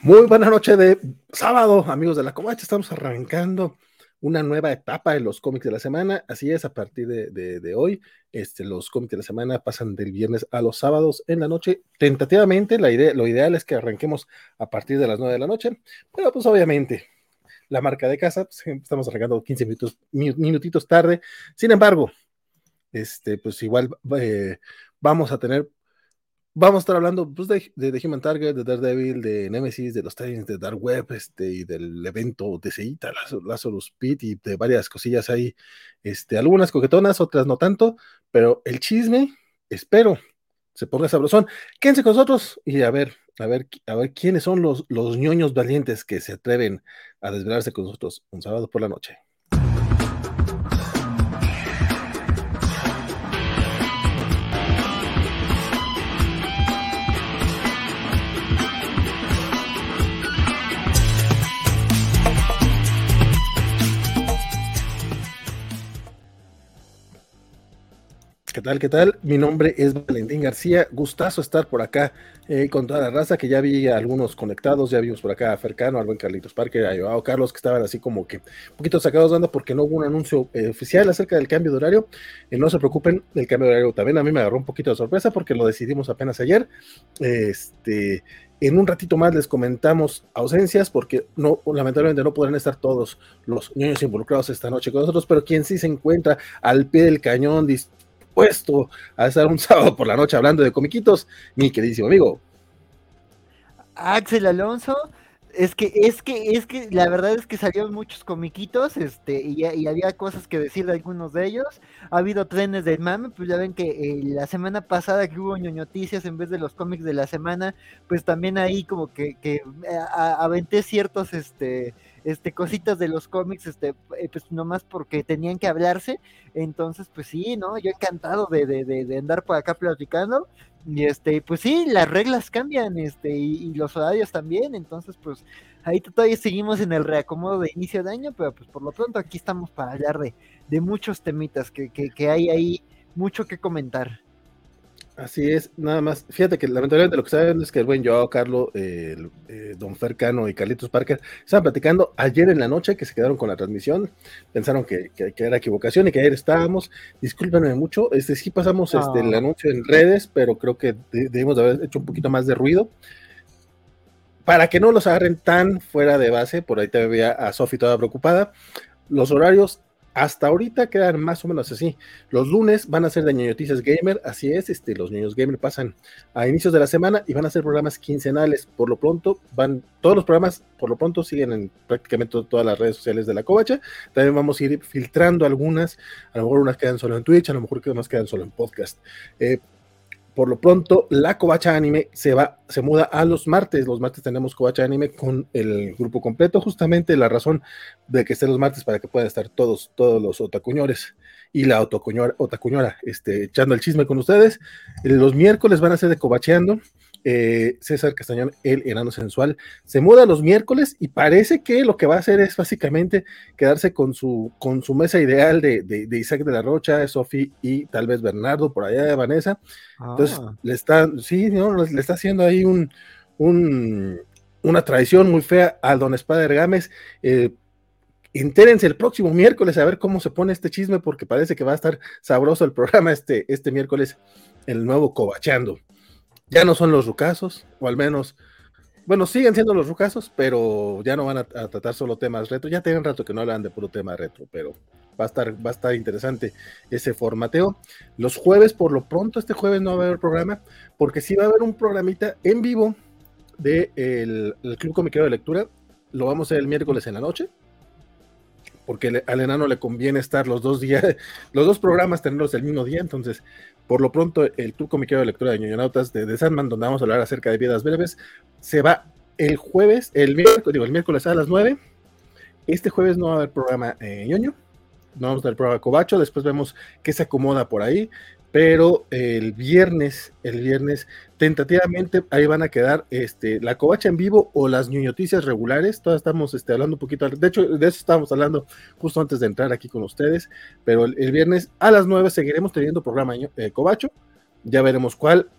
Muy buena noche de sábado, amigos de la Covacha. Estamos arrancando una nueva etapa de los cómics de la semana. Así es, a partir de, hoy, este, los cómics de la semana pasan del viernes a los sábados en la noche. Tentativamente, la idea, lo ideal es que arranquemos a partir de las 9 de la noche, pero pues obviamente la marca de casa, pues, estamos arrancando 15 minutos, minutitos tarde. Sin embargo, este, pues igual eh, vamos a tener vamos a estar hablando pues, de, de, Human Target, de Daredevil, de Nemesis, de los Titans, de Dark Web, este, y del evento de Seita, Lazarus Pit, y de varias cosillas ahí, este, algunas coquetonas, otras no tanto, pero el chisme, espero, se ponga sabrosón. Quédense con nosotros y a ver, a ver, a ver quiénes son los, los ñoños valientes que se atreven a desvelarse con nosotros un sábado por la noche. ¿Qué tal? ¿Qué tal? Mi nombre es Valentín García. Gustazo estar por acá eh, con toda la raza, que ya vi a algunos conectados, ya vimos por acá a Fercano, al buen Carlitos Parker, a Joao Carlos, que estaban así como que un poquito sacados de onda porque no hubo un anuncio eh, oficial acerca del cambio de horario. Eh, no se preocupen, el cambio de horario también a mí me agarró un poquito de sorpresa porque lo decidimos apenas ayer. Este, en un ratito más les comentamos ausencias porque no, lamentablemente no podrán estar todos los niños involucrados esta noche con nosotros, pero quien sí se encuentra al pie del cañón puesto a estar un sábado por la noche hablando de comiquitos, mi queridísimo amigo. Axel Alonso, es que, es que, es que la verdad es que salieron muchos comiquitos, este, y, había cosas que decir de algunos de ellos. Ha habido trenes del mame, pues ya ven que eh, la semana pasada que hubo noticias en vez de los cómics de la semana, pues también ahí como que, eh, aventé ciertos, este, este, cositas de los cómics, este, eh, pues nomás porque tenían que hablarse. Entonces, pues sí, ¿no? Yo encantado de, de, de, andar por acá platicando. Y este, pues sí, las reglas cambian, este, y, los horarios también. Entonces, pues ahí todavía seguimos en el reacomodo de inicio de año, pero pues por lo pronto aquí estamos para hablar de, de muchos temitas que, que, que hay ahí mucho que comentar. Así es, nada más. Fíjate que lamentablemente lo que saben es que el buen Joao, Carlos, eh, Don Fercano y Carlitos Parker estaban platicando ayer en la noche que se quedaron con la transmisión. Pensaron que, era equivocación y que ayer estábamos. Discúlpenme mucho. Este sí pasamos este, el anuncio en redes, pero creo que debimos haber hecho un poquito más de ruido. Para que no los agarren tan fuera de base, por ahí te veía a Sofi toda preocupada. Los horarios hasta ahorita quedan más o menos así. Los lunes van a ser de Noticias Gamer, así es, este, los niños gamer pasan a inicios de la semana y van a ser programas quincenales. Por lo pronto, van, todos los programas, por lo pronto, siguen en prácticamente todas las redes sociales de la Covacha. También vamos a ir filtrando algunas, a lo mejor unas quedan solo en Twitch, a lo mejor unas quedan solo en podcast. Eh, por lo pronto, la Covacha Anime se va, se muda a los martes. Los martes tenemos Covacha Anime con el grupo completo. Justamente la razón de que estén los martes para que puedan estar todos, todos los otacuñores y la otacuñora, este, echando el chisme con ustedes. Los miércoles van a ser de Covacheando. Eh, César Castañón, el enano sensual, se muda los miércoles y parece que lo que va a hacer es básicamente quedarse con su, con su mesa ideal de, de, Isaac de la Rocha, Sofi y tal vez Bernardo por allá de Vanessa. Entonces, ah. le está, sí, le está haciendo ahí un, una traición muy fea a Don Espada Gámez. Eh, entérense el próximo miércoles a ver cómo se pone este chisme, porque parece que va a estar sabroso el programa este, este miércoles, el nuevo Cobachando ya no son los rucasos, o al menos, bueno, siguen siendo los rucasos, pero ya no van a, tratar solo temas retro. Ya tienen rato que no hablan de puro tema retro, pero va a estar, va a estar interesante ese formateo. Los jueves, por lo pronto, este jueves no va a haber programa, porque sí va a haber un programita en vivo del de el Club Comiquero de Lectura. Lo vamos a hacer el miércoles en la noche porque al enano le conviene estar los dos días, los dos programas tenerlos el mismo día, entonces por lo pronto, el Club Comiquero de Lectura de Ñoñonautas de, de Sandman, donde vamos a hablar acerca de vidas breves, se va el jueves, el miércoles, digo, el miércoles a las 9. Este jueves no va a haber programa eh, ñoño, no vamos a tener programa Cobacho, después vemos qué se acomoda por ahí pero el viernes, el viernes, tentativamente ahí van a quedar este, la covacha en vivo o las noticias regulares. Todas estamos este, hablando un poquito, de hecho, de eso estábamos hablando justo antes de entrar aquí con ustedes, pero el, viernes a las 9 seguiremos teniendo programa eh, covacho, ya veremos cuál.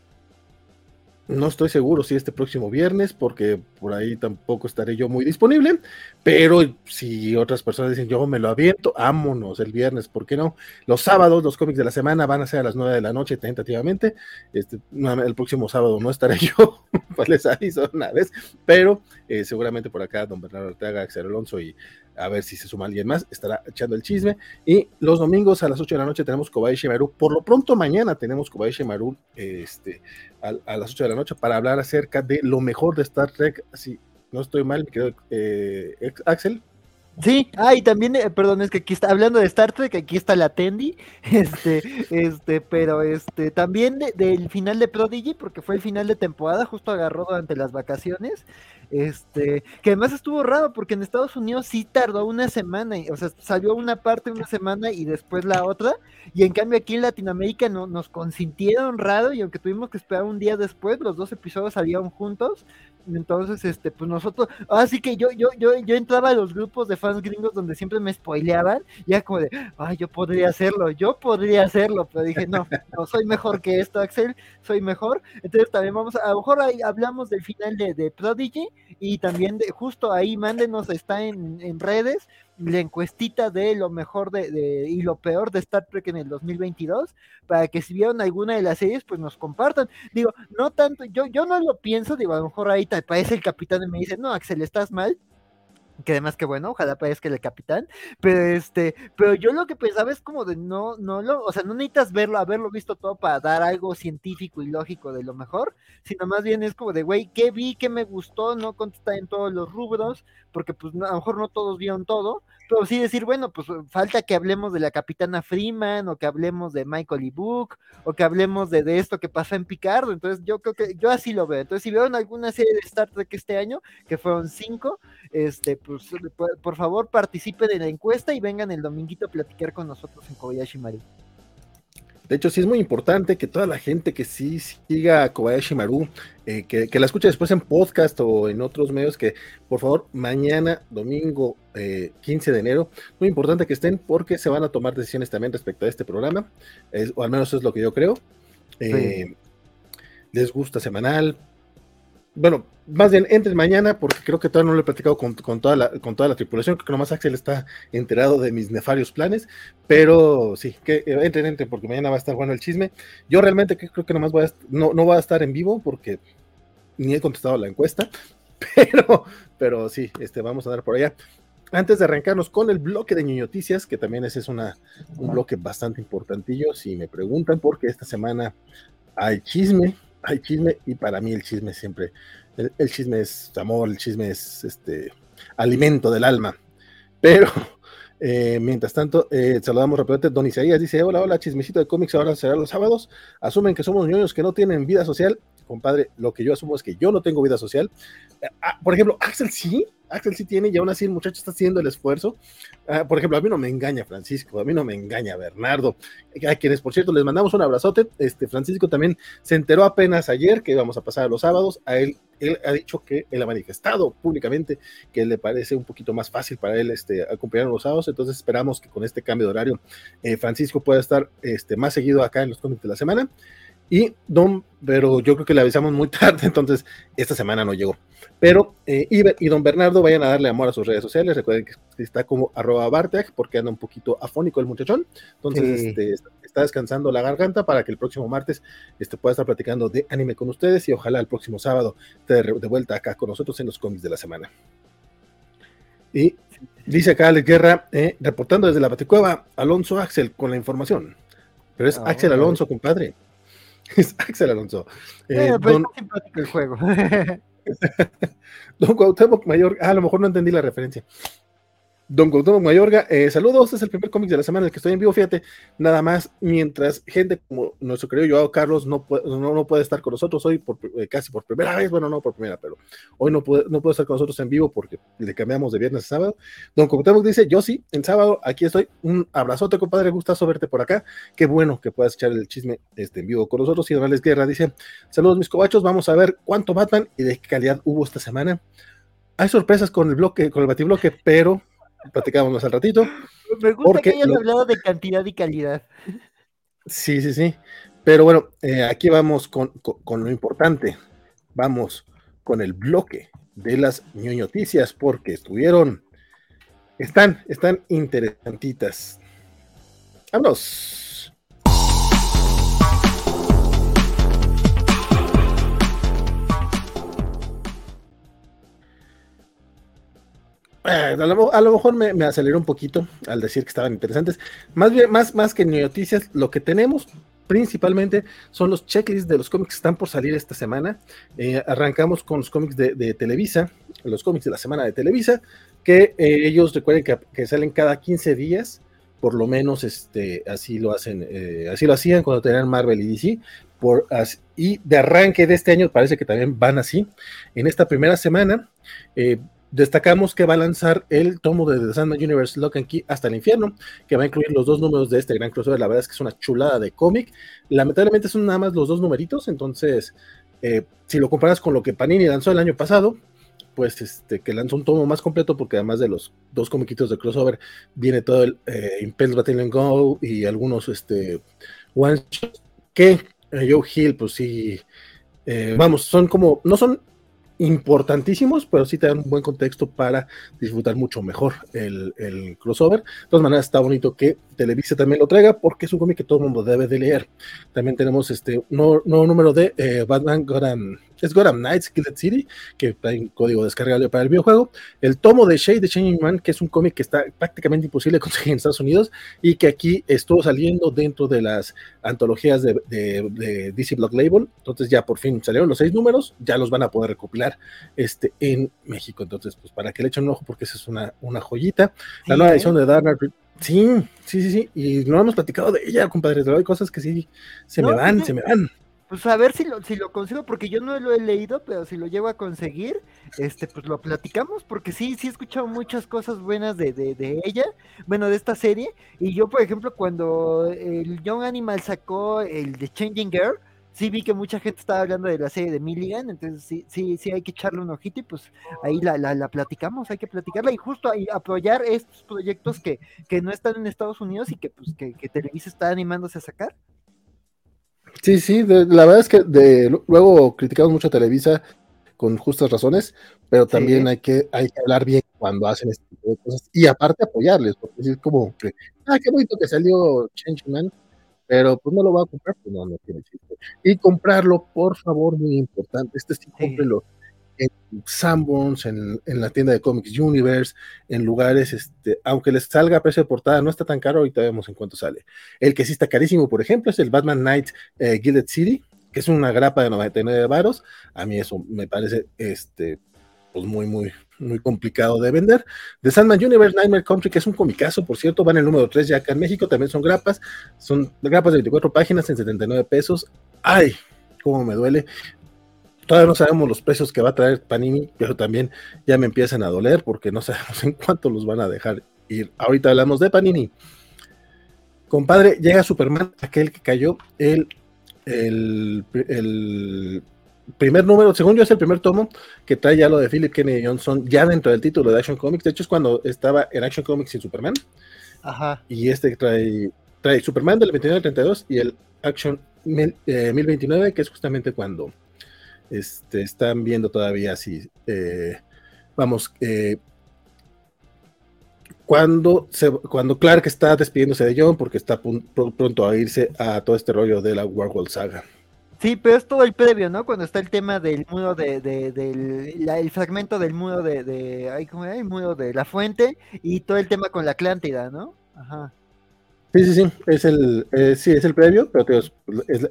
No estoy seguro si este próximo viernes, porque por ahí tampoco estaré yo muy disponible, pero si otras personas dicen yo me lo aviento, ámonos el viernes, ¿por qué no? Los sábados, los cómics de la semana van a ser a las 9 de la noche tentativamente. Este, el próximo sábado no estaré yo, pues les aviso una vez, pero eh, seguramente por acá don Bernardo Ortega, Axel Alonso y a ver si se suma alguien más, estará echando el chisme. Y los domingos a las 8 de la noche tenemos Kobayashi Maru. Por lo pronto, mañana tenemos Kobayashi Maru este, a, las 8 de la noche para hablar acerca de lo mejor de Star Trek. Si no estoy mal, mi eh, Axel. Sí, ah, y también, eh, perdón, es que aquí está, hablando de Star Trek, aquí está la Tendi, este, este, pero este, también del final de Prodigy, porque fue el final de temporada, justo agarró durante las vacaciones, este, que además estuvo raro, porque en Estados Unidos sí tardó una semana, o sea, salió una parte una semana y después la otra, y en cambio aquí en Latinoamérica no, nos consintieron raro, y aunque tuvimos que esperar un día después, los dos episodios salieron juntos, entonces, este, pues nosotros, así que yo, yo, yo, yo entraba a los grupos de fans gringos donde siempre me spoileaban, ya como de, ay, yo podría hacerlo, yo podría hacerlo, pero dije, no, no soy mejor que esto, Axel, soy mejor. Entonces también vamos, a, lo mejor ahí hablamos del final de, de Prodigy y también de, justo ahí mándenos, está en, en redes, la encuestita de lo mejor de, y lo peor de Star Trek en el 2022, para que si vieron alguna de las series, pues nos compartan. Digo, no tanto, yo, yo no lo pienso, digo, a lo mejor ahí te parece el capitán y me dice, no, Axel, estás mal, que además que bueno, ojalá parezca el capitán, pero este, pero yo lo que pensaba es como de no, no lo, o sea, no necesitas verlo, haberlo visto todo para dar algo científico y lógico de lo mejor, sino más bien es como de, güey, ¿qué vi? ¿Qué me gustó? No contestar en todos los rubros, porque pues a lo mejor no todos vieron todo, pero sí decir, bueno, pues falta que hablemos de la capitana Freeman, o que hablemos de Michael y Book, o que hablemos de, de esto que pasa en Picardo, entonces yo creo que, yo así lo veo, entonces si vieron alguna serie de Star Trek este año, que fueron cinco, este, pues por favor participen en la encuesta y vengan el dominguito a platicar con nosotros en Kobayashi Maru. De hecho, sí es muy importante que toda la gente que sí siga a Kobayashi Maru, eh, que, la escuche después en podcast o en otros medios, que por favor mañana, domingo 15 eh, de enero, muy importante que estén porque se van a tomar decisiones también respecto a este programa, o al menos es lo que yo creo. Eh, les gusta semanal, bueno, más bien entren mañana porque creo que todavía no lo he platicado con, toda, la, con toda la tripulación, creo que nomás Axel está enterado de mis nefarios planes, pero sí, que eh, entren, entren porque mañana va a estar bueno el chisme. Yo realmente creo que nomás voy a, no, no voy a estar en vivo porque ni he contestado la encuesta, pero, pero sí, este, vamos a dar por allá. Antes de arrancarnos con el bloque de noticias, que también ese es una, un bloque bastante importantillo, si me preguntan, porque esta semana hay chisme, hay chisme y para mí el chisme siempre, el, chisme es amor, el chisme es este alimento del alma. Pero eh, mientras tanto, eh, saludamos rápidamente. Don Isaías dice: Hola, hola, chismecito de cómics ahora será los sábados. Asumen que somos niños que no tienen vida social. Compadre, lo que yo asumo es que yo no tengo vida social. Ah, por ejemplo, Axel sí, Axel sí tiene y aún así el muchacho está haciendo el esfuerzo. Ah, por ejemplo, a mí no me engaña Francisco, a mí no me engaña Bernardo, a quienes por cierto les mandamos un abrazote. Este Francisco también se enteró apenas ayer que íbamos a pasar a los sábados. A él, él ha dicho que él ha manifestado públicamente que le parece un poquito más fácil para él este, acompañar los sábados. Entonces esperamos que con este cambio de horario eh, Francisco pueda estar este, más seguido acá en los cómics de la semana. Y Don, pero yo creo que le avisamos muy tarde, entonces esta semana no llegó. Pero eh, y, Don Bernardo, vayan a darle amor a sus redes sociales. Recuerden que está como arroba Bartek, porque anda un poquito afónico el muchachón. Entonces este, está descansando la garganta para que el próximo martes este, pueda estar platicando de anime con ustedes y ojalá el próximo sábado esté de, vuelta acá con nosotros en los cómics de la semana. Y dice acá Alex Guerra, eh, reportando desde la Baticueva, Alonso Axel con la información. Pero es ah, Axel Alonso, compadre. Es Axel Alonso. Eh, don... simpático el juego. don Cuauhtémoc Mayor, ah, a lo mejor no entendí la referencia. Don Cuauhtémoc Mayorga, eh, saludos, es el primer cómic de la semana en el que estoy en vivo, fíjate, nada más, mientras gente como nuestro querido Joao Carlos no puede, no, puede estar con nosotros hoy por, eh, casi por primera vez, bueno, no por primera, pero hoy no puede, no puede estar con nosotros en vivo porque le cambiamos de viernes a sábado. Don Cuauhtémoc dice, yo sí, en sábado, aquí estoy, un abrazote, compadre, gustazo verte por acá, qué bueno que puedas echar el chisme este, en vivo con nosotros. Y Donales Guerra dice, saludos mis cobachos, vamos a ver cuánto matan y de qué calidad hubo esta semana. Hay sorpresas con el bloque, con el batibloque, pero platicamos más al ratito. Me gusta que hayas hablado de cantidad y calidad. Sí, sí, sí. Pero bueno, eh, aquí vamos con, lo importante. vamos con el bloque de las noticias porque estuvieron, están, están interesantitas. Vámonos. Eh, a, lo, mejor me, me, aceleré un poquito al decir que estaban interesantes. Más bien, más, más que noticias, lo que tenemos principalmente son los checklists de los cómics que están por salir esta semana. Eh, arrancamos con los cómics de, Televisa, los cómics de la semana de Televisa, que eh, ellos recuerden que, salen cada 15 días, por lo menos este, así lo hacen, así lo hacían cuando tenían Marvel y DC. Por, y de arranque de este año parece que también van así. En esta primera semana, Destacamos que va a lanzar el tomo de The Sandman Universe Lock and Key hasta el infierno, que va a incluir los dos números de este gran crossover. La verdad es que es una chulada de cómic. Lamentablemente son nada más los dos numeritos, entonces, eh, si lo comparas con lo que Panini lanzó el año pasado, pues este, que lanzó un tomo más completo, porque además de los dos comiquitos de crossover, viene todo el eh, Impels Battalion Go y algunos este, one que eh, Joe Hill, pues sí, eh, vamos, son como, no son importantísimos, pero sí te dan un buen contexto para disfrutar mucho mejor el, crossover. De todas maneras, está bonito que Televisa también lo traiga porque es un cómic que todo el mundo debe de leer. También tenemos este nuevo, número de eh, Batman Gotham es Gotham Knights Killed City, que hay código descargable para el videojuego. El tomo de Shade de Changing Man, que es un cómic que está prácticamente imposible conseguir en Estados Unidos y que aquí estuvo saliendo dentro de las antologías de, DC Block Label. Entonces ya por fin salieron los seis números, ya los van a poder recopilar este, en México. Entonces, pues para que le echen un ojo, porque esa es una, una joyita. La nueva edición de Dark Knight Sí, sí, sí, sí. Y no hemos platicado de ella, compadre. Hay cosas que sí se me van, se me van. Pues a ver si lo, si lo consigo, porque yo no lo he leído, pero si lo llego a conseguir, este, pues lo platicamos, porque sí, sí he escuchado muchas cosas buenas de, de, de ella, bueno, de esta serie, y yo, por ejemplo, cuando el Young Animal sacó el de Changing Girl, sí vi que mucha gente estaba hablando de la serie de Milligan, entonces sí, sí, sí hay que echarle un ojito y pues ahí la, la, la platicamos, hay que platicarla y justo ahí apoyar estos proyectos que, que no están en Estados Unidos y que pues que, que Televisa está animándose a sacar. Sí, sí, la verdad es que de, luego criticamos mucho a Televisa con justas razones, pero también hay, que, hay que hablar bien cuando hacen este tipo de cosas y aparte apoyarles, porque es como que, ah, qué bonito que salió Changeman, pero pues no lo va a comprar, pues no, no tiene chiste. Y comprarlo, por favor, muy importante, este sí, cómprelo en Sanborns, en, en, la tienda de Comics Universe, en lugares, este, aunque les salga a precio de portada, no está tan caro, ahorita vemos en cuánto sale. El que sí está carísimo, por ejemplo, es el Batman Knight eh, Gilded City, que es una grapa de 99 varos. A mí eso me parece este, pues muy, muy, muy complicado de vender. The Sandman Universe Nightmare Country, que es un comicazo, por cierto, van en el número 3 ya acá en México, también son grapas, son grapas de 24 páginas en 79 pesos. ¡Ay! cómo me duele. Todavía no sabemos los precios que va a traer Panini, pero también ya me empiezan a doler porque no sabemos en cuánto los van a dejar ir. Ahorita hablamos de Panini. Compadre, llega Superman, aquel que cayó, el, el, primer número, según yo es el primer tomo que trae ya lo de Philip Kennedy Johnson, ya dentro del título de Action Comics. De hecho, es cuando estaba en Action Comics sin Superman. Ajá. Y este trae, trae Superman del 29 al 32 y el Action 1029, eh, que es justamente cuando este, están viendo todavía si, eh, vamos, eh, cuando, se, cuando Clark está despidiéndose de John porque está pronto a irse a todo este rollo de la Warhol saga. Sí, pero es todo el previo, ¿no? Cuando está el tema del muro de, del el fragmento del muro de, de ¿cómo El muro de la fuente y todo el tema con la Atlántida, ¿no? Ajá. Sí, sí, sí, es el, eh, sí, es el previo, pero es,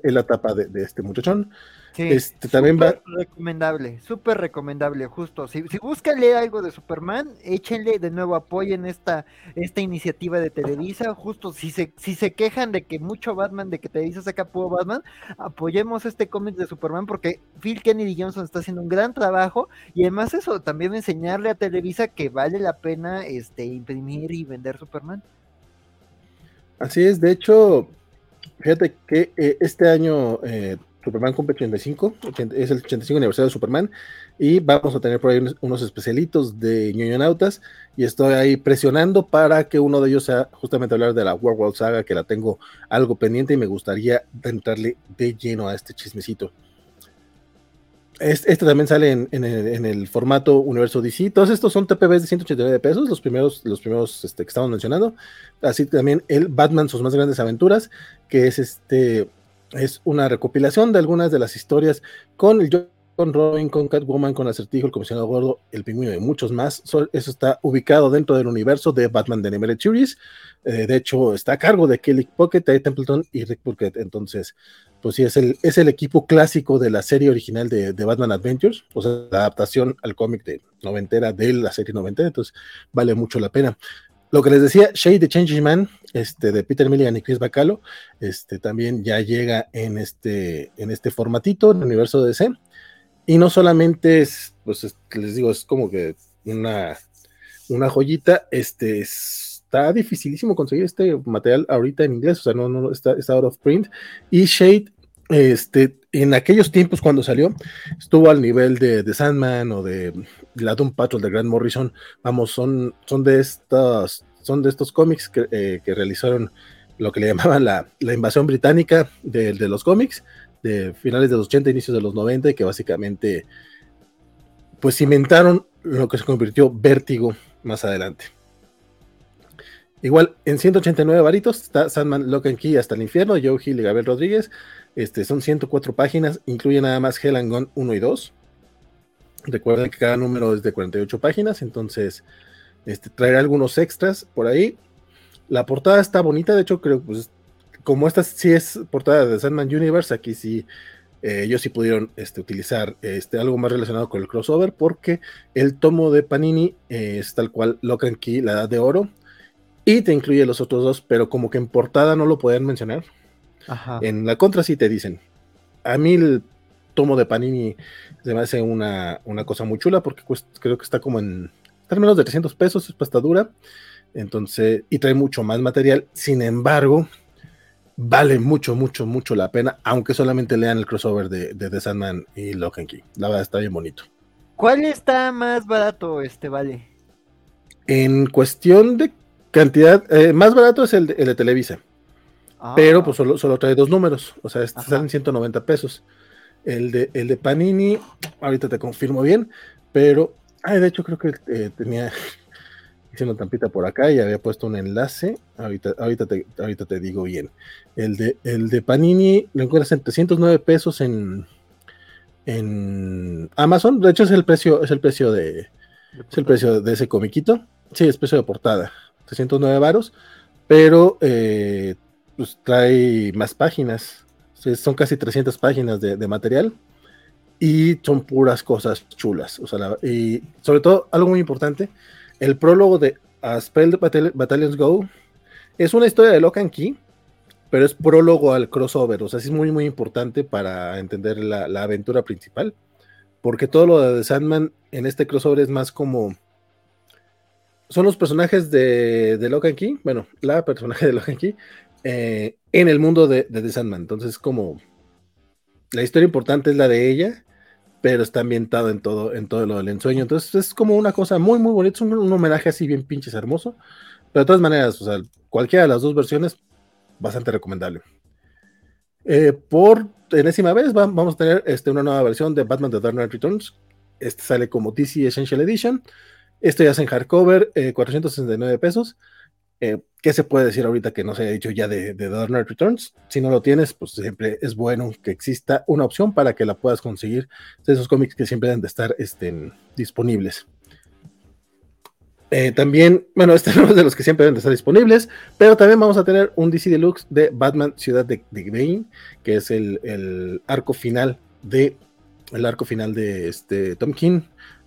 la etapa de, de este muchachón. Este también va. Recomendable, súper recomendable, justo. Si, si buscan leer algo de Superman, échenle de nuevo, apoyen esta, esta iniciativa de Televisa. Justo, si se, si se quejan de que mucho Batman, de que Televisa saca puro Batman, apoyemos este cómic de Superman porque Phil Kennedy Johnson está haciendo un gran trabajo y además eso, también enseñarle a Televisa que vale la pena este, imprimir y vender Superman. Así es, de hecho, fíjate que eh, este año eh, Superman cumple 85, es el 85 aniversario de Superman, y vamos a tener por ahí unos, especialitos de ñoñonautas, y estoy ahí presionando para que uno de ellos sea justamente hablar de la World Saga, que la tengo algo pendiente y me gustaría entrarle de lleno a este chismecito. este, también sale en, el, formato Universo DC. Todos estos son TPBs de 189 pesos, los primeros, los primeros este, que estamos mencionando. Así también el Batman, sus más grandes aventuras, que es este es una recopilación de algunas de las historias con el con Robin, con Catwoman, con Acertijo, el comisionado gordo, el pingüino y muchos más. eso está ubicado dentro del universo de Batman de Animated Series. Eh, de hecho, está a cargo de Kelly Pocket, Ty Templeton y Rick Burkett. Entonces, pues sí, es el, es el equipo clásico de la serie original de, Batman Adventures, o sea, la adaptación al cómic de noventera de la serie noventera, entonces vale mucho la pena. Lo que les decía, Shade the Changing Man, este, de Peter Milligan y Chris Bacalo, este, también ya llega en este, en este formatito, en el universo de DC. Y no solamente es, pues les digo, es como que una, una joyita, este, está dificilísimo conseguir este material ahorita en inglés, o sea, no, no, está, está out of print. Y Shade, este, en aquellos tiempos cuando salió, estuvo al nivel de, de Sandman o de la Doom Patrol de Grant Morrison. Vamos, son, son de estas, son de estos cómics que, eh, realizaron lo que le llamaban la, invasión británica de, de los cómics de finales de los 80, inicios de los 90, que básicamente pues cimentaron lo que se convirtió Vértigo más adelante. Igual, en 189 varitos está Sandman Lock and Key hasta el infierno, Joe Hill y Gabriel Rodríguez. Este, son 104 páginas, incluye nada más Hell and Gone 1 y 2. Recuerden que cada número es de 48 páginas, entonces este, traeré algunos extras por ahí. La portada está bonita, de hecho creo que pues, como esta sí es portada de Sandman Universe, aquí sí eh, ellos sí pudieron este, utilizar este, algo más relacionado con el crossover, porque el tomo de Panini es tal cual Lock Key, la edad de oro, y te incluye los otros dos, pero como que en portada no lo pueden mencionar. En la contra sí te dicen. A mí el tomo de Panini se me hace una, cosa muy chula, porque creo que está como en, está menos de 300 pesos, es pasta dura. Entonces, y trae mucho más material. Sin embargo, vale mucho, mucho, mucho la pena, aunque solamente lean el crossover de, de The Sandman y Lock Key. La verdad está bien bonito. ¿Cuál está más barato, este vale? En cuestión de cantidad, eh, más barato es el de, Televisa. Ah. Pero pues solo, solo, trae dos números, o sea, este salen 190 pesos. El de, el de Panini, ahorita te confirmo bien, pero, ay, de hecho creo que eh, tenía, haciendo tampita por acá y había puesto un enlace. Ahorita, ahorita, te, ahorita te digo bien. El de, el de Panini lo encuentras en 309 pesos en, en Amazon. De hecho, es el precio, es el precio de, es el precio de ese comiquito. Sí, es precio de portada. 309 varos. Pero eh, pues trae más páginas. son casi 300 páginas de, material. Y son puras cosas chulas. O sea, y sobre todo, algo muy importante el prólogo de A Spell Battalions Go es una historia de Lock and Key, pero es prólogo al crossover. O sea, es muy, muy importante para entender la, aventura principal. Porque todo lo de Sandman en este crossover es más como. Son los personajes de, de Lock and Key, bueno, la personaje de Lock and Key, eh, en el mundo de, de The Sandman. Entonces, como. La historia importante es la de ella pero está ambientado en todo, en todo lo del ensueño. Entonces es como una cosa muy, muy bonita, es un, homenaje así bien pinches hermoso. Pero de todas maneras, o sea, cualquiera de las dos versiones, bastante recomendable. Eh, por enésima vez vamos a tener este, una nueva versión de Batman The Dark Knight Returns. Este sale como DC Essential Edition. Esto ya es en hardcover, 469 eh, pesos. Eh, ¿Qué se puede decir ahorita que no se haya dicho ya de, de Dark Knight Returns? Si no lo tienes, pues siempre es bueno que exista una opción para que la puedas conseguir de esos cómics que siempre deben de estar estén disponibles. Eh, también, bueno, este es uno de los que siempre deben de estar disponibles, pero también vamos a tener un DC Deluxe de Batman Ciudad de, de que es el, arco final de el arco final de este Tom King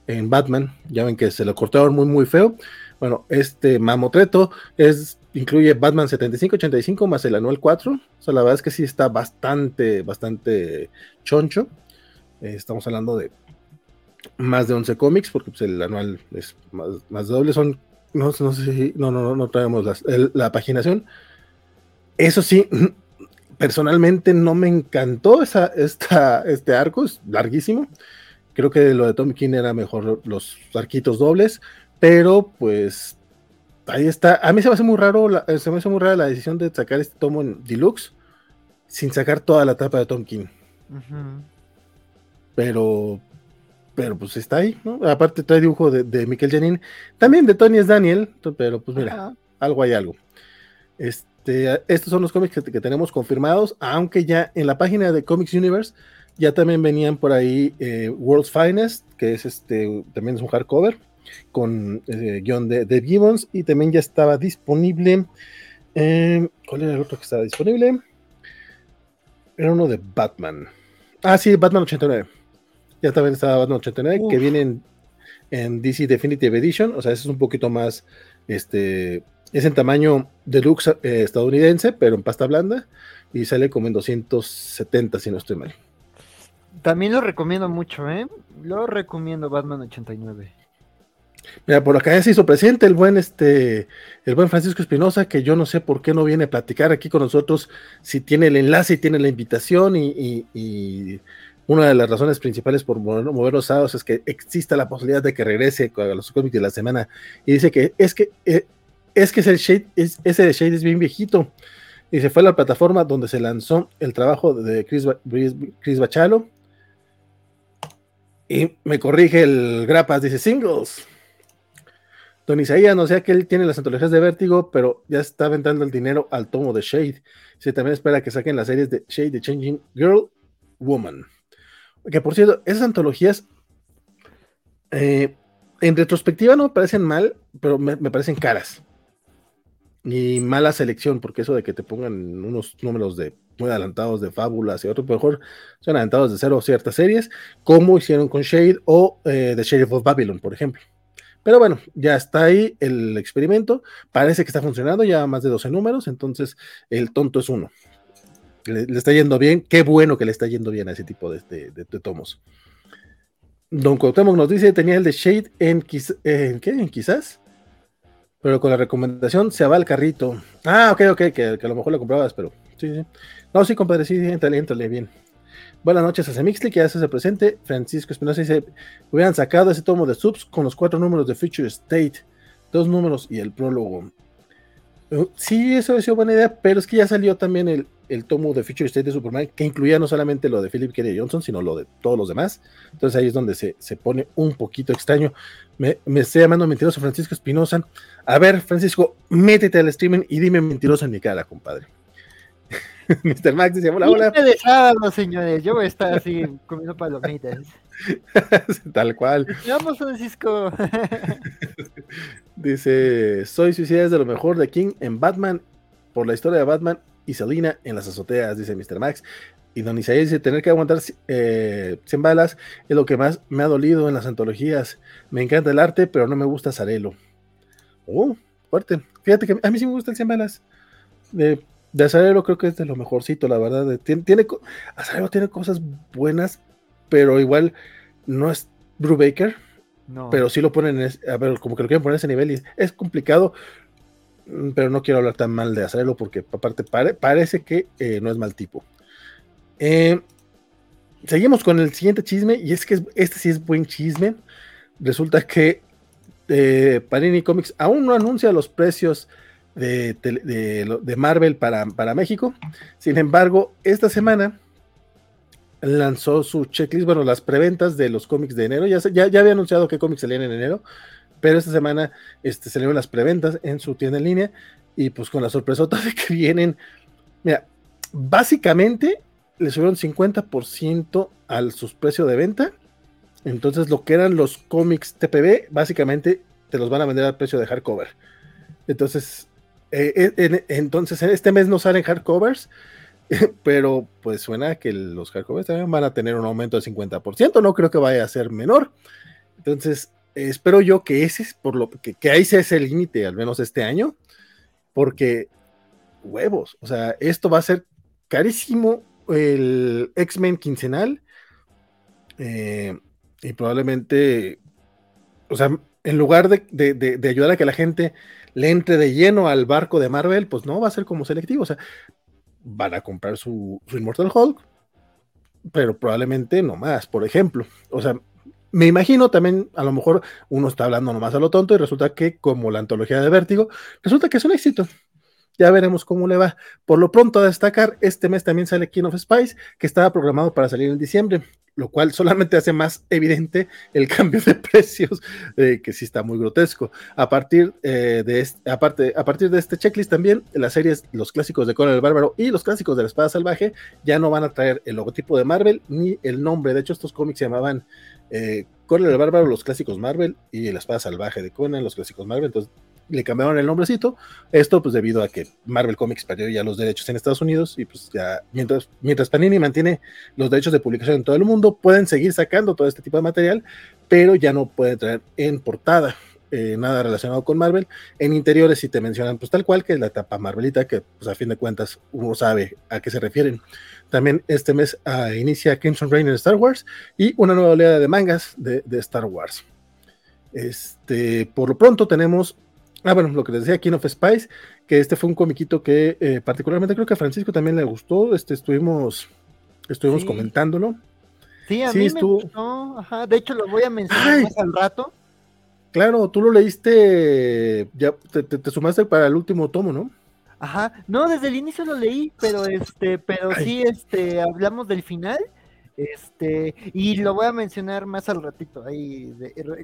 en Batman. Ya ven que se lo cortaron muy muy feo. Bueno, este mamotreto es, incluye Batman 75-85 más el anual 4. O sea, la verdad es que sí está bastante, bastante choncho. Eh, estamos hablando de más de 11 cómics, porque pues, el anual es más, doble. Son, no, no sé si, no, no, no, no traemos la paginación. Eso sí, personalmente no me encantó esa, esta, este arco, es larguísimo. Creo que lo de Tom King era mejor los arquitos dobles. Pero pues ahí está. A mí se me hace muy raro, la, eh, se me hace muy rara la decisión de sacar este tomo en deluxe sin sacar toda la tapa de Tom King. pero, pero pues está ahí, ¿no? Aparte trae dibujo de, de Miquel Janin, también de Tony es Daniel, pero pues mira, algo hay algo. Este, estos son los cómics que, tenemos confirmados, aunque ya en la página de Comics Universe ya también venían por ahí eh, World's Finest, que es este, también es un hardcover con eh, guion de, de, Gibbons y también ya estaba disponible. Eh, ¿Cuál era el otro que estaba disponible? Era uno de Batman. Ah, sí, Batman 89. Ya también estaba Batman 89, que viene en, DC Definitive Edition. O sea, ese es un poquito más. Este. Es en tamaño deluxe eh, estadounidense, pero en pasta blanda. Y sale como en 270, si no estoy mal. También lo recomiendo mucho, ¿eh? Lo recomiendo Batman 89. Mira, por acá ya se hizo presente el buen, este, el buen Francisco Espinosa, que yo no sé por qué no viene a platicar aquí con nosotros, si tiene el enlace y tiene la invitación, y, una de las razones principales por mover, los sábados es que exista la posibilidad de que regrese a los cómics de la semana, y dice que es que eh, es que ese Shade, es, ese de Shade es bien viejito, y se fue a la plataforma donde se lanzó el trabajo de Chris, Chris Bachalo, y me corrige el Grapas, dice singles. Don Isaías, no sé que él tiene las antologías de Vértigo, pero ya está aventando el dinero al tomo de Shade. Se también espera que saquen las series de Shade, The Changing Girl, Woman. Que por cierto, esas antologías, eh, en retrospectiva no me parecen mal, pero me, parecen caras. Y mala selección, porque eso de que te pongan unos números de muy adelantados de fábulas y otros, mejor son adelantados de cero ciertas series, como hicieron con Shade o eh, The Shade of Babylon, por ejemplo. Pero bueno, ya está ahí el experimento. Parece que está funcionando, ya más de 12 números, entonces el tonto es uno. Le, está yendo bien, qué bueno que le está yendo bien a ese tipo de, tomos. Don Cuauhtémoc nos dice, tenía el de Shade en, ¿en qué? ¿En quizás? Pero con la recomendación se va al carrito. Ah, ok, ok, que, a lo mejor lo comprabas, pero sí, sí. No, sí, compadre, sí, entrale, entrale bien. Buenas noches a Semixli, que ya se hace presente. Francisco Espinosa dice: hubieran sacado ese tomo de subs con los cuatro números de Future State, dos números y el prólogo. Uh, sí, eso ha sido buena idea, pero es que ya salió también el, el, tomo de Future State de Superman, que incluía no solamente lo de Philip K. Johnson, sino lo de todos los demás. Entonces ahí es donde se, se pone un poquito extraño. Me, me estoy llamando mentiroso Francisco Espinosa. A ver, Francisco, métete al streaming y dime mentiroso en mi cara, compadre. Mr. Max dice, hola, hola. de sábado, señores, yo voy a estar así comiendo palomitas. Tal cual. Vamos, Francisco. dice, soy suicidas de lo mejor de King en Batman, por la historia de Batman y Selina en las azoteas, dice Mr. Max. Y Don Isaías dice, tener que aguantar 100 eh, balas es lo que más me ha dolido en las antologías. Me encanta el arte, pero no me gusta Zarelo. Oh, fuerte. Fíjate que a mí sí me gusta el 100 balas. Eh, de Azarelo creo que es de lo mejorcito, la verdad. Tiene, tiene, tiene cosas buenas, pero igual no es Brubaker. No. Pero sí lo ponen, a ver, como que lo quieren poner a ese nivel y es complicado. Mm, pero no quiero hablar tan mal de Azarelo porque aparte parece que eh, no es mal tipo. Eh, seguimos con el siguiente chisme y es que este sí es buen chisme. Resulta que eh, Panini Comics aún no anuncia los precios de, Marvel para, para, México. Sin embargo, esta semana lanzó su checklist, bueno, las preventas de los cómics de enero. Ya, ya, ya había anunciado qué cómics salían en enero, pero esta semana este, salieron las preventas en su tienda en línea y pues con la sorpresota de que vienen, mira, básicamente le subieron 50% al sus precio de venta. Entonces lo que eran los cómics TPB, básicamente te los van a vender al precio de hardcover. Entonces, eh, entonces, en este mes no salen hardcovers, pero pues suena que los hardcovers también van a tener un aumento de 50%, no creo que vaya a ser menor. Entonces, espero yo que ese es por lo que, que ahí sea ese límite, al menos este año, porque huevos, o sea, esto va a ser carísimo el X-Men quincenal eh, y probablemente, o sea, en lugar de ayudar a que la gente le entre de lleno al barco de Marvel, pues no va a ser como selectivo. O sea, van a comprar su, su Immortal Hulk, pero probablemente no más, por ejemplo. O sea, me imagino también, a lo mejor uno está hablando nomás a lo tonto y resulta que, como la antología de Vértigo, resulta que es un éxito. Ya veremos cómo le va. Por lo pronto a destacar, este mes también sale King of Spice, que estaba programado para salir en diciembre lo cual solamente hace más evidente el cambio de precios, eh, que sí está muy grotesco. A partir, eh, este, a partir de este checklist también, las series, los clásicos de Conan el Bárbaro y los clásicos de la Espada Salvaje ya no van a traer el logotipo de Marvel ni el nombre. De hecho, estos cómics se llamaban eh, Conan el Bárbaro, los clásicos Marvel y la Espada Salvaje de Conan, los clásicos Marvel. Entonces, le cambiaron el nombrecito. Esto pues debido a que Marvel Comics perdió ya los derechos en Estados Unidos y pues ya mientras, mientras Panini mantiene los derechos de publicación en todo el mundo, pueden seguir sacando todo este tipo de material, pero ya no pueden traer en portada. Eh, nada relacionado con Marvel. En interiores si te mencionan pues tal cual que es la etapa Marvelita, que pues a fin de cuentas uno sabe a qué se refieren. También este mes uh, inicia Crimson Reign en Star Wars y una nueva oleada de mangas de, de Star Wars. Este, por lo pronto tenemos Ah, bueno, lo que les decía, King of Spice, que este fue un comiquito que eh, particularmente creo que a Francisco también le gustó. Este estuvimos, estuvimos comentándolo. Sí, a mí estuvo... me gustó. Ajá, de hecho, lo voy a mencionar más al rato. Claro, tú lo leíste, ya te, te, sumaste para el último tomo, ¿no? Ajá, no, desde el inicio lo leí, pero este, pero sí, este, hablamos del final este, y lo voy a mencionar más al ratito. Ahí,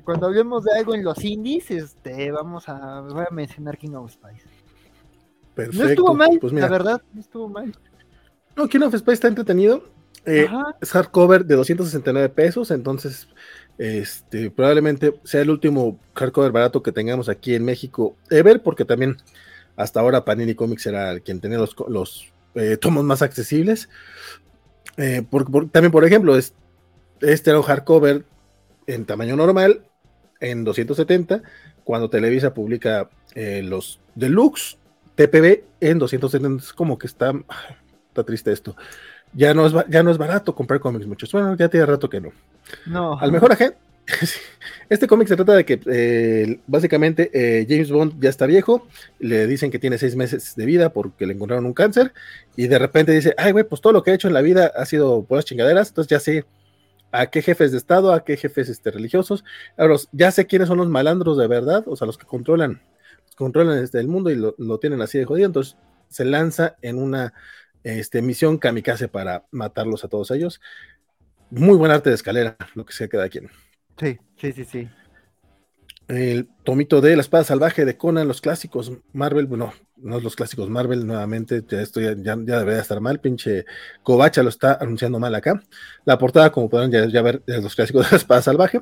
cuando hablemos de algo en los indies, este, vamos a, voy a mencionar King of Spice. Perfecto. No estuvo mal, pues la verdad, no estuvo mal. No, King of Spice está entretenido. Eh, es hardcover de 269 pesos, entonces este, probablemente sea el último hardcover barato que tengamos aquí en México ever, porque también hasta ahora Panini Comics era quien tenía los, los eh, tomos más accesibles. Eh, también, por ejemplo, es, este era un hardcover en tamaño normal, en 270, cuando Televisa publica eh, los deluxe TPB en 270. Es como que está, está triste esto. Ya no, es, ya no es barato comprar cómics muchos. Bueno, ya tiene rato que no. No. Al mejor agente. Este cómic se trata de que eh, básicamente eh, James Bond ya está viejo, le dicen que tiene seis meses de vida porque le encontraron un cáncer y de repente dice, ay güey, pues todo lo que he hecho en la vida ha sido puras chingaderas, entonces ya sé a qué jefes de Estado, a qué jefes este, religiosos, ahora ya sé quiénes son los malandros de verdad, o sea, los que controlan, controlan este, el mundo y lo, lo, tienen así de jodido, entonces se lanza en una este, misión kamikaze para matarlos a todos ellos. Muy buen arte de escalera, lo que sea cada quien. Sí, sí, sí, sí. El tomito de la espada salvaje de Conan, los clásicos Marvel, bueno, no los clásicos Marvel, nuevamente, esto ya, ya, debería estar mal, pinche Covacha lo está anunciando mal acá. La portada, como podrán ya, ver, es los clásicos de la espada salvaje.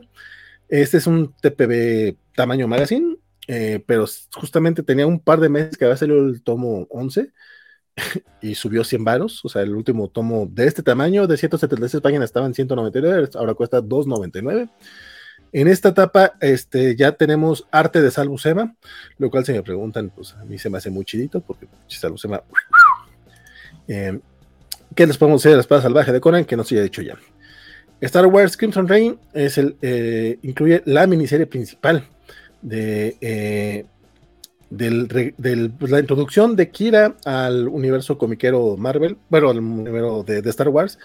Este es un TPB tamaño magazine, eh, pero justamente tenía un par de meses que había salido el tomo 11 y subió 100 varos, o sea, el último tomo de este tamaño, de 176 páginas, estaba en 199, ahora cuesta 299. En esta etapa este, ya tenemos arte de Salvo lo cual se me preguntan, pues a mí se me hace muy chidito, porque Salvo eh, ¿Qué les podemos decir de la espada salvaje de Conan que no se haya dicho ya? Star Wars Crimson Reign es el, eh, incluye la miniserie principal de eh, del, pues, la introducción de Kira al universo comiquero Marvel, bueno, al universo de, Star Wars,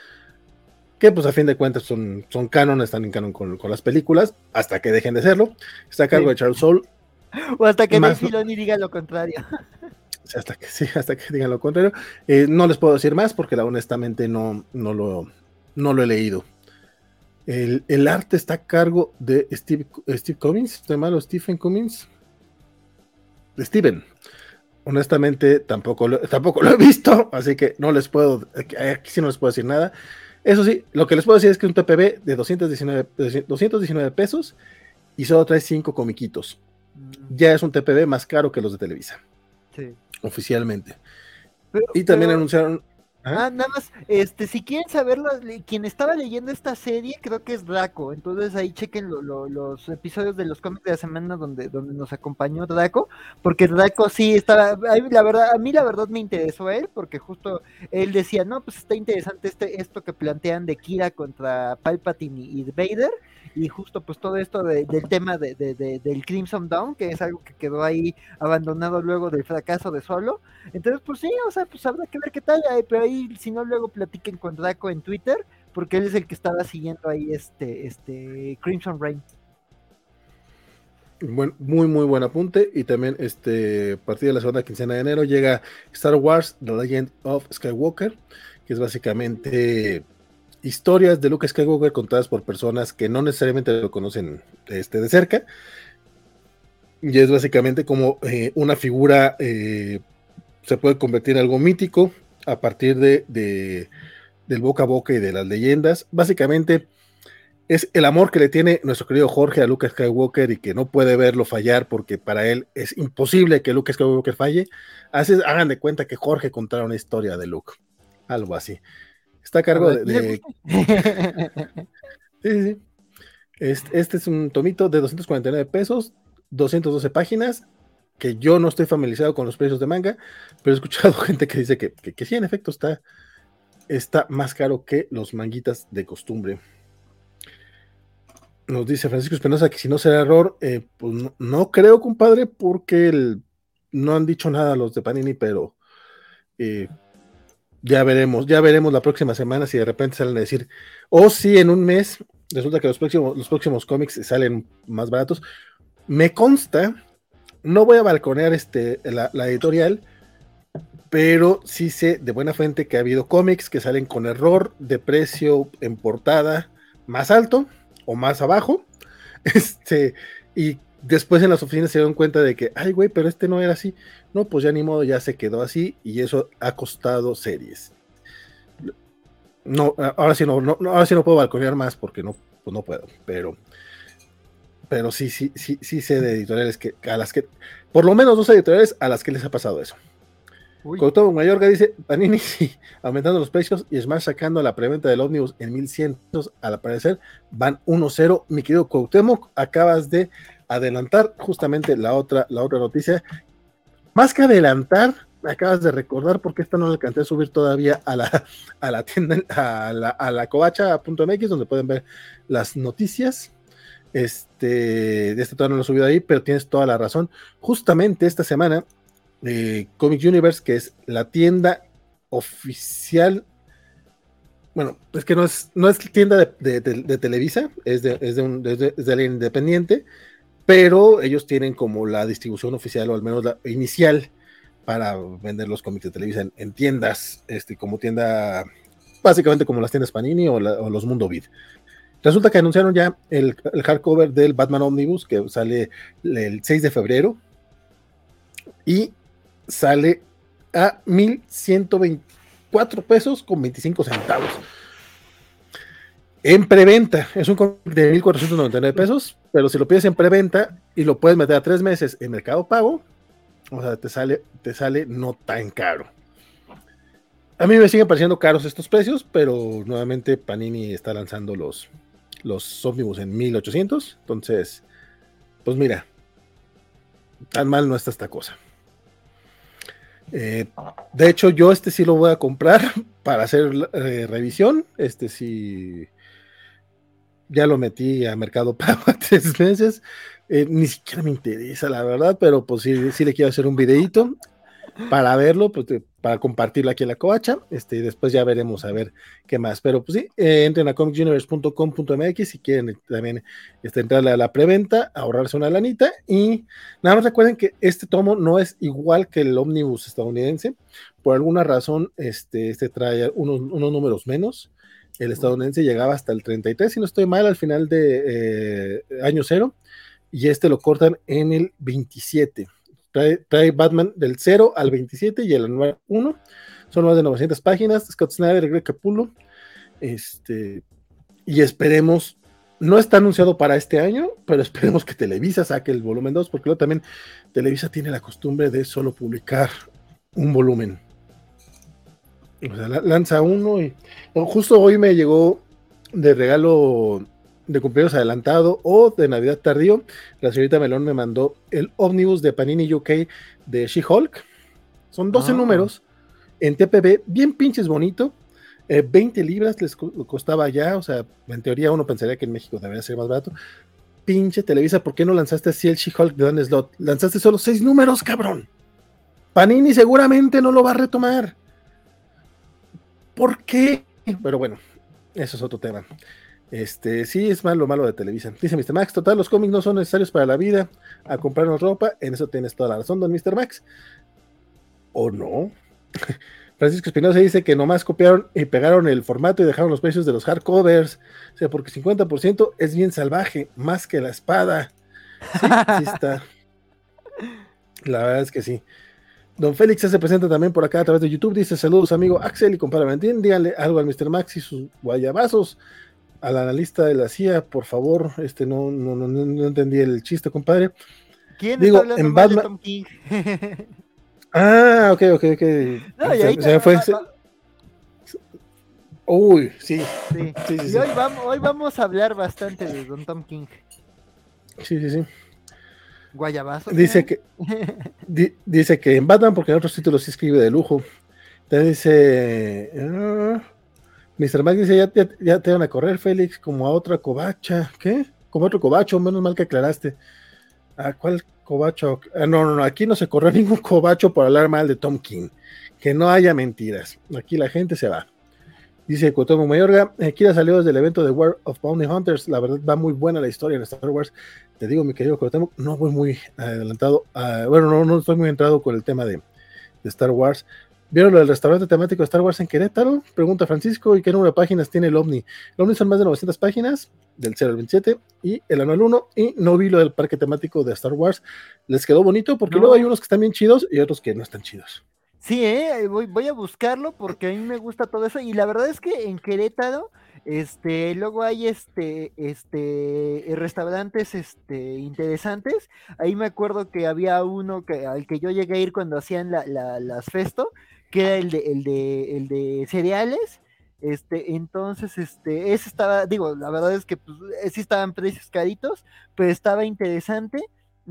que pues a fin de cuentas son, son canon, están en canon con, las películas, hasta que dejen de serlo. Está a cargo de Charles Soule. O hasta que Dave Filoni diga lo contrario. Hasta que sí, hasta que digan lo contrario. Eh, no les puedo decir más porque la, honestamente no, no, lo, no lo he leído. El, el, arte está a cargo de Steve, Steve Cummings, ¿estoy malo? Stephen Cummings de Steven. Honestamente, tampoco lo, tampoco lo he visto, así que no les puedo, aquí sí no les puedo decir nada. Eso sí, lo que les puedo decir es que es un TPB de 219, 219 pesos y solo trae 5 comiquitos. Mm. Ya es un TPB más caro que los de Televisa. Sí. Oficialmente. y también anunciaron Ah, nada más, este, si quieren saberlo, quien estaba leyendo esta serie creo que es Draco, entonces ahí chequen los episodios de los cómics de la semana donde, donde nos acompañó Draco, porque Draco sí estaba, la verdad, a mí la verdad me interesó él, porque justo él decía, no, pues está interesante este, esto que plantean de Kira contra Palpatine y Vader, y justo pues todo esto del tema de, del Crimson Dawn, que es algo que quedó ahí abandonado luego del fracaso de Solo. Entonces, pues sí, o sea, pues habrá que ver qué tal, pero ahí si no luego platiquen con Draco en Twitter, porque él es el que estaba siguiendo ahí este, este Crimson Rain. muy, muy buen apunte. Y también, este, a partir de la segunda quincena de enero, llega Star Wars The Legend of Skywalker, que es básicamente historias de Luke Skywalker contadas por personas que no necesariamente lo conocen este, de cerca. Y es básicamente como eh, una figura eh, se puede convertir en algo mítico a partir de, de, del boca a boca y de las leyendas. Básicamente es el amor que le tiene nuestro querido Jorge a Luke Skywalker y que no puede verlo fallar porque para él es imposible que Luke Skywalker falle. Así hagan de cuenta que Jorge contara una historia de Luke, algo así. Está a cargo de. sí, sí, Este, este, es un tomito de 249 pesos, 212 páginas, que yo no estoy familiarizado con los precios de manga, pero he escuchado gente que dice que, que, sí, en efecto, está, está más caro que los manguitas de costumbre. Nos dice Francisco Espinosa que si no será error, eh, pues no, creo, compadre, porque no han dicho nada los de Panini, pero eh, ya veremos, ya veremos la próxima semana si de repente salen a decir, o oh, si en un mes resulta que los próximos, los próximos cómics salen más baratos. Me consta, no voy a balconear este, la, editorial, pero sí sé de buena fuente que ha habido cómics que salen con error de precio en portada más alto o más abajo. Este, y después en las oficinas se dieron cuenta de que, ay, güey, pero este no era así. No, pues ya ni modo, ya se quedó así y eso ha costado series. No, ahora sí no, no ahora sí no puedo balconear más porque no, pues no puedo, pero, pero sí, sí, sí, sí sé de editoriales que, a las que, por lo menos dos editoriales a las que les ha pasado eso. todo Mayorga dice, Panini sí, aumentando los precios y Smash sacando la preventa del Omnibus en 1100, al parecer van 1-0. Mi querido Cuauhtémoc, acabas de adelantar justamente la otra, la otra noticia. Más que adelantar, acabas de recordar porque esta no la alcancé a subir todavía a la, a la tienda, a la, a la covacha.mx, donde pueden ver las noticias. Este, de este todavía no lo he subido ahí, pero tienes toda la razón. Justamente esta semana, eh, Comic Universe, que es la tienda oficial bueno, es que no es, no es tienda de, Televisa, es de, es de, un, es la independiente, pero ellos tienen como la distribución oficial, o al menos la inicial, para vender los cómics de Televisa en, tiendas, este, como tienda, básicamente como las tiendas Panini o, los Mundo Vid. Resulta que anunciaron ya el, hardcover del Batman Omnibus, que sale el 6 de febrero, y sale a 1124 pesos con 25 centavos. En preventa, es un cómic de 1.499 pesos, pero si lo pides en preventa y lo puedes meter a tres meses en Mercado Pago, o sea, te sale, te sale no tan caro. A mí me siguen pareciendo caros estos precios, pero nuevamente Panini está lanzando los, los ómnibus en 1800. Entonces, pues mira, tan mal no está esta cosa. Eh, de hecho, yo este sí lo voy a comprar para hacer eh, revisión. Este sí ya lo metí a Mercado Pago tres meses. Eh, ni siquiera me interesa, la verdad, pero pues sí, sí le quiero hacer un videito para verlo, pues, para compartirlo aquí en la coacha. Este, después ya veremos a ver qué más. Pero pues sí, eh, entren a comicuniverse.com.mx si quieren también este, entrarle a la preventa, ahorrarse una lanita. Y nada más recuerden que este tomo no es igual que el ómnibus estadounidense. Por alguna razón, este, este trae unos, unos números menos el estadounidense llegaba hasta el 33, si no estoy mal, al final de eh, año cero, y este lo cortan en el 27. Trae, Batman del 0 al 27 y el anual 1. Son más de 900 páginas. Scott Snyder, Greg Capullo. Este, y esperemos, no está anunciado para este año, pero esperemos que Televisa saque el volumen 2, porque luego también Televisa tiene la costumbre de solo publicar un volumen o sea, lanza uno y justo hoy me llegó de regalo de cumpleaños adelantado o de Navidad tardío. La señorita Melón me mandó el ómnibus de Panini UK de She-Hulk. Son 12 ah. números en TPB, bien pinches bonito. 20 eh, libras les costaba ya, o sea, en teoría uno pensaría que en México debería ser más barato. Pinche Televisa, ¿por qué no lanzaste así el She-Hulk de Dan Slot? Lanzaste solo 6 números, cabrón. Panini seguramente no lo va a retomar. ¿Por qué? Pero bueno, eso es otro tema. Este, sí, es malo, malo de Televisa. Dice Mr. Max, total, los cómics no son necesarios para la vida. A comprarnos ropa, en eso tienes toda la razón, don Mr. Max. ¿O no? Francisco Espinosa dice que nomás copiaron y pegaron el formato y dejaron los precios de los hardcovers. O sea, porque 50% es bien salvaje, más que la espada. Sí, sí está. La verdad es que sí. Don Félix se presenta también por acá a través de YouTube. Dice: Saludos, amigo Axel y compadre Valentín. Díganle algo al Mr. Max y sus guayabazos. Al analista de la CIA, por favor. Este no, no, no, no entendí el chiste, compadre. ¿Quién Digo, está en Batman... de Tom King? ah, ok, ok, ok. No, y ahí se, fue. Uy, sí. sí. sí, sí y hoy vamos, hoy vamos a hablar bastante de Don Tom King. Sí, sí, sí. Guayabazo. Dice que, dice que en Batman, porque en otros títulos sí escribe de lujo. Te dice. Uh, Mr. Max dice: ya, te van a correr, Félix, como a otra covacha. ¿Qué? Como otro cobacho, menos mal que aclaraste. ¿A cuál cobacho? Ah, no, no, no, aquí no se corre ningún cobacho por hablar mal de Tom King. Que no haya mentiras. Aquí la gente se va. Dice Cuauhtémoc Mayorga, eh, Kira salió desde el evento de War of Bounty Hunters. La verdad va muy buena la historia en Star Wars. Te digo, mi querido Cuauhtémoc, no voy muy adelantado. bueno, no, no estoy muy entrado con el tema de, Star Wars. ¿Vieron lo del restaurante temático de Star Wars en Querétaro? Pregunta Francisco. ¿Y qué número de páginas tiene el OVNI? El OVNI son más de 900 páginas, del 0 al 27, y el anual 1. Y no vi lo del parque temático de Star Wars. Les quedó bonito porque luego hay unos que están bien chidos y otros que no están chidos. Sí, ¿eh? voy, voy a buscarlo porque a mí me gusta todo eso. Y la verdad es que en Querétaro, este, luego hay este, este, restaurantes, este, interesantes. Ahí me acuerdo que había uno que, al que yo llegué a ir cuando hacían la, las festo, que era el de, el de, el de cereales. Este, entonces, este, ese estaba, digo, la verdad es que pues, sí estaban precios caritos, pero estaba interesante.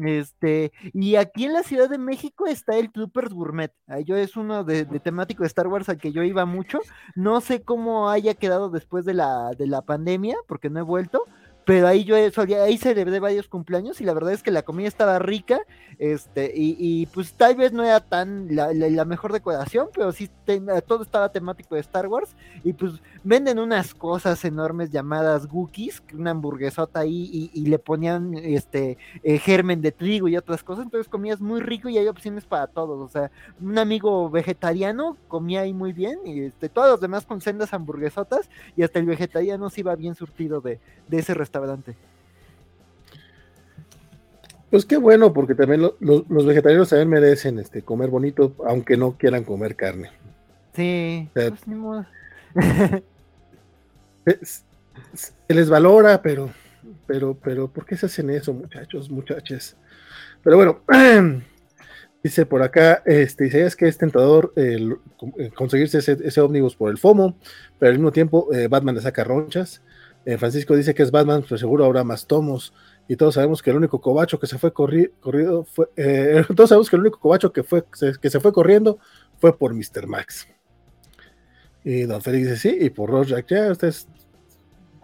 Este, y aquí en la Ciudad de México está el Troopers Gourmet. Yo es uno de, temático de Star Wars al que yo iba mucho. No sé cómo haya quedado después de la, de la pandemia, porque no he vuelto, pero ahí yo ahí celebré varios cumpleaños y la verdad es que la comida estaba rica, este, y, pues tal vez no era tan la, mejor decoración, pero sí todo estaba temático de Star Wars, y pues venden unas cosas enormes llamadas Gookies, una hamburguesota ahí, y, le ponían este eh, germen de trigo y otras cosas, entonces comías muy rico y hay opciones para todos, o sea, un amigo vegetariano comía ahí muy bien, y este, todos los demás con sendas hamburguesotas, y hasta el vegetariano se iba bien surtido de, de ese restaurante restaurante. Pues qué bueno, porque también los vegetarianos también merecen este, comer bonito, aunque no quieran comer carne. Sí, pues ni modo. se les valora, pero, pero, pero, ¿por qué se hacen eso, muchachos, muchachas? Pero bueno, dice por acá, este, dice, es que es tentador conseguirse ese, ese ómnibus por el FOMO, pero al mismo tiempo eh, Batman le saca ronchas. Eh, Francisco dice que es Batman, pero seguro habrá más tomos. Y todos sabemos que el único cobacho que se fue corrido fue. Eh, todos sabemos que el único cobacho que, fue, que se fue corriendo fue por Mr. Max. Y Don Félix dice: Sí, y por Rorschach, ya ustedes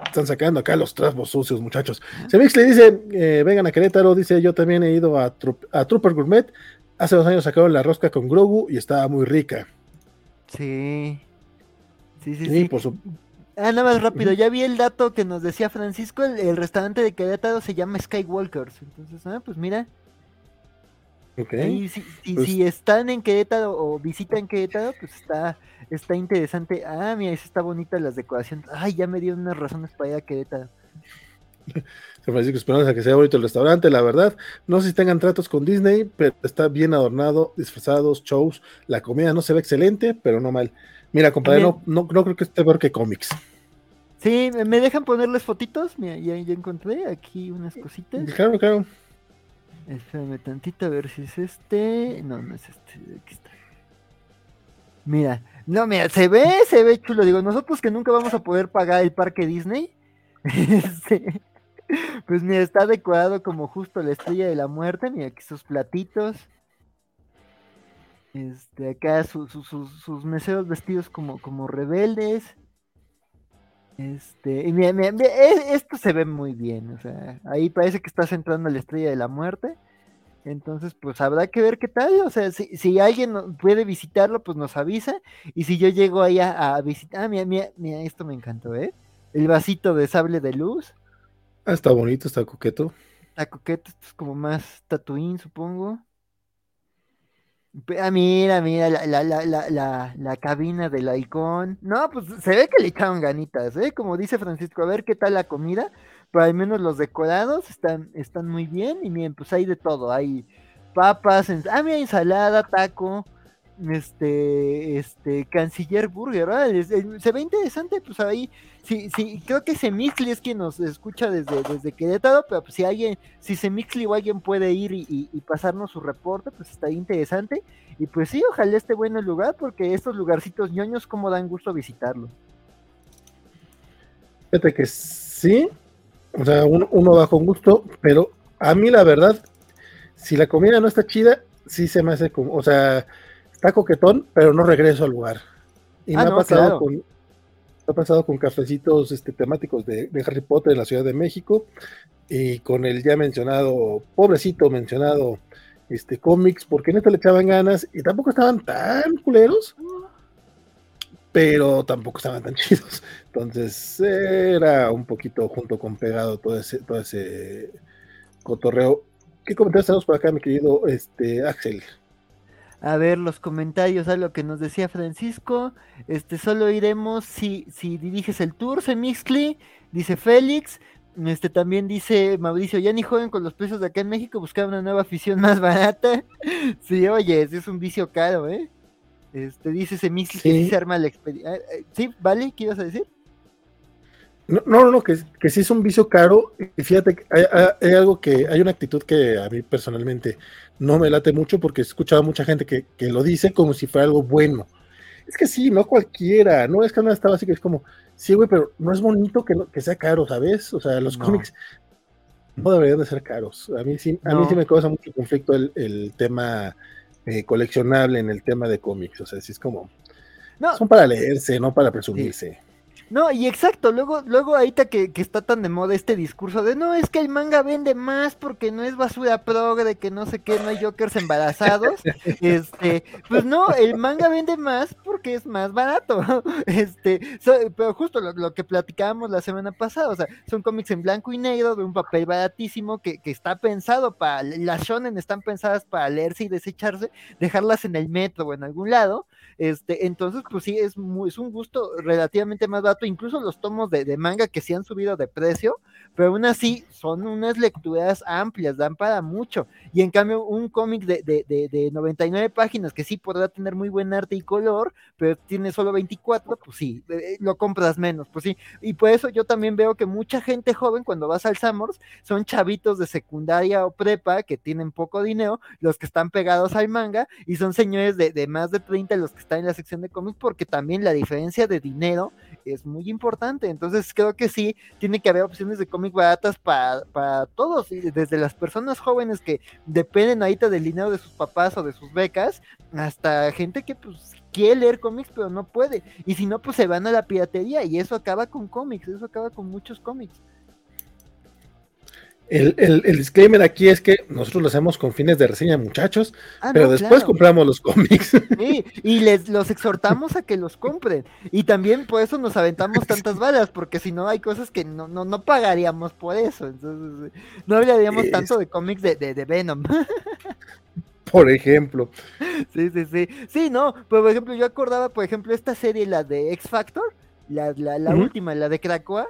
están sacando acá los trapos sucios, muchachos. Semix le dice: eh, Vengan a Querétaro. Dice: Yo también he ido a, a Trooper Gourmet. Hace dos años sacaron la rosca con Grogu y estaba muy rica. Sí. Sí, sí, sí. Por su, Ah, nada más rápido, ya vi el dato que nos decía Francisco, el, restaurante de Querétaro se llama Skywalkers, entonces, ah, pues mira. Ok. Y si, pues si, están en Querétaro o visitan Querétaro, pues está, está interesante. Ah, mira, está bonita las decoraciones. Ay, ya me dieron unas razones para ir a Querétaro. San Francisco esperamos a que sea bonito el restaurante, la verdad. No sé si tengan tratos con Disney, pero está bien adornado, disfrazados, shows. La comida no se ve excelente, pero no mal. Mira, compadre, no, no, creo que esté peor que cómics. Sí, ¿me dejan ponerles fotitos? Mira, ya, encontré aquí unas cositas. Claro, claro. Espérame tantito a ver si es este. No, no es este. Aquí está. Mira, no, mira, se ve, se ve chulo. Digo, nosotros que nunca vamos a poder pagar el parque Disney. Este, pues mira, está decorado como justo la estrella de la muerte. Mira, aquí sus platitos. Este, acá sus meseros vestidos como, como rebeldes. Este, y mira, e, esto se ve muy bien, o sea, ahí parece que está entrando la estrella de la muerte. Entonces, pues habrá que ver qué tal. O sea, si, si alguien puede visitarlo, pues nos avisa. Y si yo llego ahí a, visitar, ah, mira, mira, mira, esto me encantó, ¿eh? el vasito de sable de luz. Ah, está bonito, está coqueto. Está coqueto, esto es como más tatuín, supongo. Ah, mira, mira, la, la, la, la, la cabina del icon. No, pues se ve que le echaron ganitas, ¿eh? Como dice Francisco, a ver qué tal la comida. Pero al menos los decorados están, están muy bien. Y miren, pues hay de todo. Hay papas, ah, mira, ensalada, taco, este, este, Canciller Burger, se ve interesante, pues ahí, sí, sí, creo que Semixli es quien nos escucha desde, desde Querétaro, pero pues si alguien, si Semixli o alguien puede ir y, pasarnos su reporte, pues está interesante, y pues sí, ojalá esté bueno el lugar, porque estos lugarcitos ñoños, como dan gusto visitarlos. Fíjate que sí, o sea, uno, uno va con gusto, pero a mí la verdad, si la comida no está chida, sí se me hace como, o sea, está coquetón, pero no regreso al lugar. Y ah, me, ha pasado con, ha pasado con cafecitos este, temáticos de, Harry Potter en la Ciudad de México y con el ya mencionado, pobrecito mencionado, este cómics, porque en esto le echaban ganas y tampoco estaban tan culeros, pero tampoco estaban tan chidos. Entonces era un poquito junto con pegado todo ese, todo ese cotorreo. ¿Qué comentarios tenemos por acá, mi querido este, Axel? A ver los comentarios a lo que nos decía Francisco. Este, solo iremos si, si diriges el tour, Semixli, dice Félix. Este también dice Mauricio, ya ni joven con los precios de acá en México, buscar una nueva afición más barata. sí, oye, es un vicio caro, ¿eh? Este, dice Semixli que sí se arma la experiencia. Eh, eh, sí, ¿vale? ¿Qué ibas a decir? No, no, no, que, que sí es un vicio caro. Y fíjate, hay, hay, algo que, hay una actitud que a mí personalmente no me late mucho porque he escuchado a mucha gente que, lo dice como si fuera algo bueno. Es que sí, no cualquiera, no es que no estaba así que es como, sí, güey, pero no es bonito que, que sea caro, ¿sabes? O sea, los cómics no deberían de ser caros. A mí sí, a mí sí me causa mucho conflicto el, tema eh, coleccionable en el tema de cómics. O sea, sí es como, no. son para leerse, no para presumirse. No, y exacto, luego, luego ahorita que, que, está tan de moda este discurso de no, es que el manga vende más porque no es basura progre, que no sé qué, no hay jokers embarazados. este, pues no, el manga vende más porque es más barato. Este, pero justo lo, que platicábamos la semana pasada, o sea, son cómics en blanco y negro de un papel baratísimo que, que está pensado para, las shonen están pensadas para leerse y desecharse, dejarlas en el metro o en algún lado. Este, entonces, pues sí, es, muy, es un gusto relativamente más barato incluso los tomos de, manga que sí han subido de precio, pero aún así son unas lecturas amplias, dan para mucho. Y en cambio, un cómic de, de, 99 páginas que sí podrá tener muy buen arte y color, pero tiene solo 24, pues sí, eh, lo compras menos, pues sí. Y por eso yo también veo que mucha gente joven, cuando vas al Samors, son chavitos de secundaria o prepa que tienen poco dinero, los que están pegados al manga, y son señores de, de más de 30 los que están en la sección de cómics, porque también la diferencia de dinero es muy importante. Entonces creo que sí, tiene que haber opciones de cómic baratas para, para todos, desde las personas jóvenes que dependen ahorita del dinero de sus papás o de sus becas, hasta gente que pues quiere leer cómics pero no puede. Y si no, pues se van a la piratería y eso acaba con cómics, eso acaba con muchos cómics. El, el, disclaimer aquí es que nosotros lo hacemos con fines de reseña, muchachos, ah, pero después compramos los cómics. Sí, y les los exhortamos a que los compren. Y también por eso nos aventamos tantas balas, porque si no hay cosas que no, no, no pagaríamos por eso. Entonces, no hablaríamos tanto de cómics de, de, Venom. Por ejemplo. Sí, sí, sí. Sí, no, por ejemplo, yo acordaba, por ejemplo, esta serie, la de X Factor, la, la, la última, la de Krakoa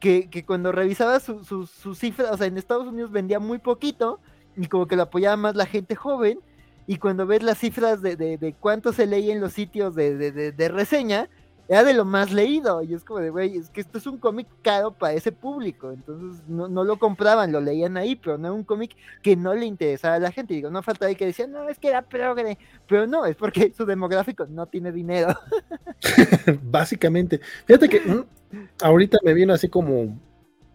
que, cuando revisaba sus su, cifras, o sea, en Estados Unidos vendía muy poquito y como que lo apoyaba más la gente joven. Y cuando ves las cifras de, de, cuánto se leía en los sitios de, de, reseña, era de lo más leído. Y es como de, güey, es que esto es un cómic caro para ese público. Entonces no, no, lo compraban, lo leían ahí, pero no era un cómic que no le interesaba a la gente. Digo, no falta ahí que decían, no, es que era progre. Pero no, es porque su demográfico no tiene dinero. Básicamente. Fíjate que ahorita me viene así como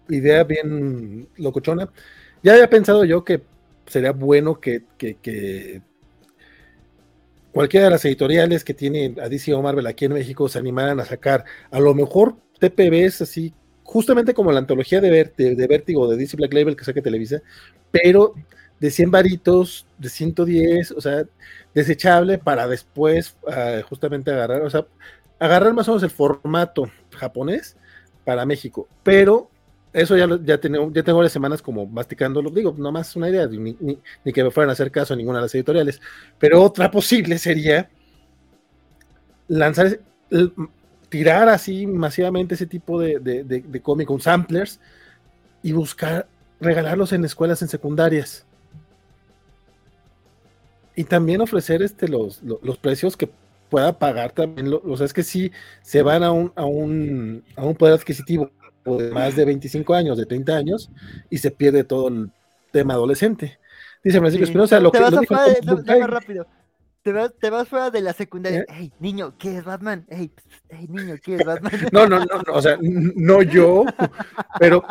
idea bien locochona. Ya había pensado yo que sería bueno que, cualquiera de las editoriales que tiene a DC o Marvel aquí en México se animaran a sacar a lo mejor TPBs así, justamente como la antología de, de, Vértigo de DC Black Label que saque Televisa, pero de 100 varitos, de 110, o sea, desechable para después ah, justamente agarrar, o sea, agarrar más o menos el formato japonés, para México, pero eso ya, ya, tengo, ya tengo varias semanas como masticándolo, digo, nomás una idea, ni, que me fueran a hacer caso a ninguna de las editoriales, pero otra posible sería lanzar, tirar así masivamente ese tipo de, de, de, cómic con samplers y buscar regalarlos en escuelas en secundarias. Y también ofrecer este, los, los, precios que pueda pagar también. o sea, es que si se van a un, a un, a un poder adquisitivo de más de 25 años, de 30 años, y se pierde todo el tema adolescente. Dice Francisco sí. Espinosa, lo te que vas lo dijo dijo, fuera, rápido. Te vas, te vas, fuera de la secundaria. Hey, niño, ¿qué es Batman? Hey, hey, niño, ¿qué es Batman? No, no, no, no, o sea, no yo, pero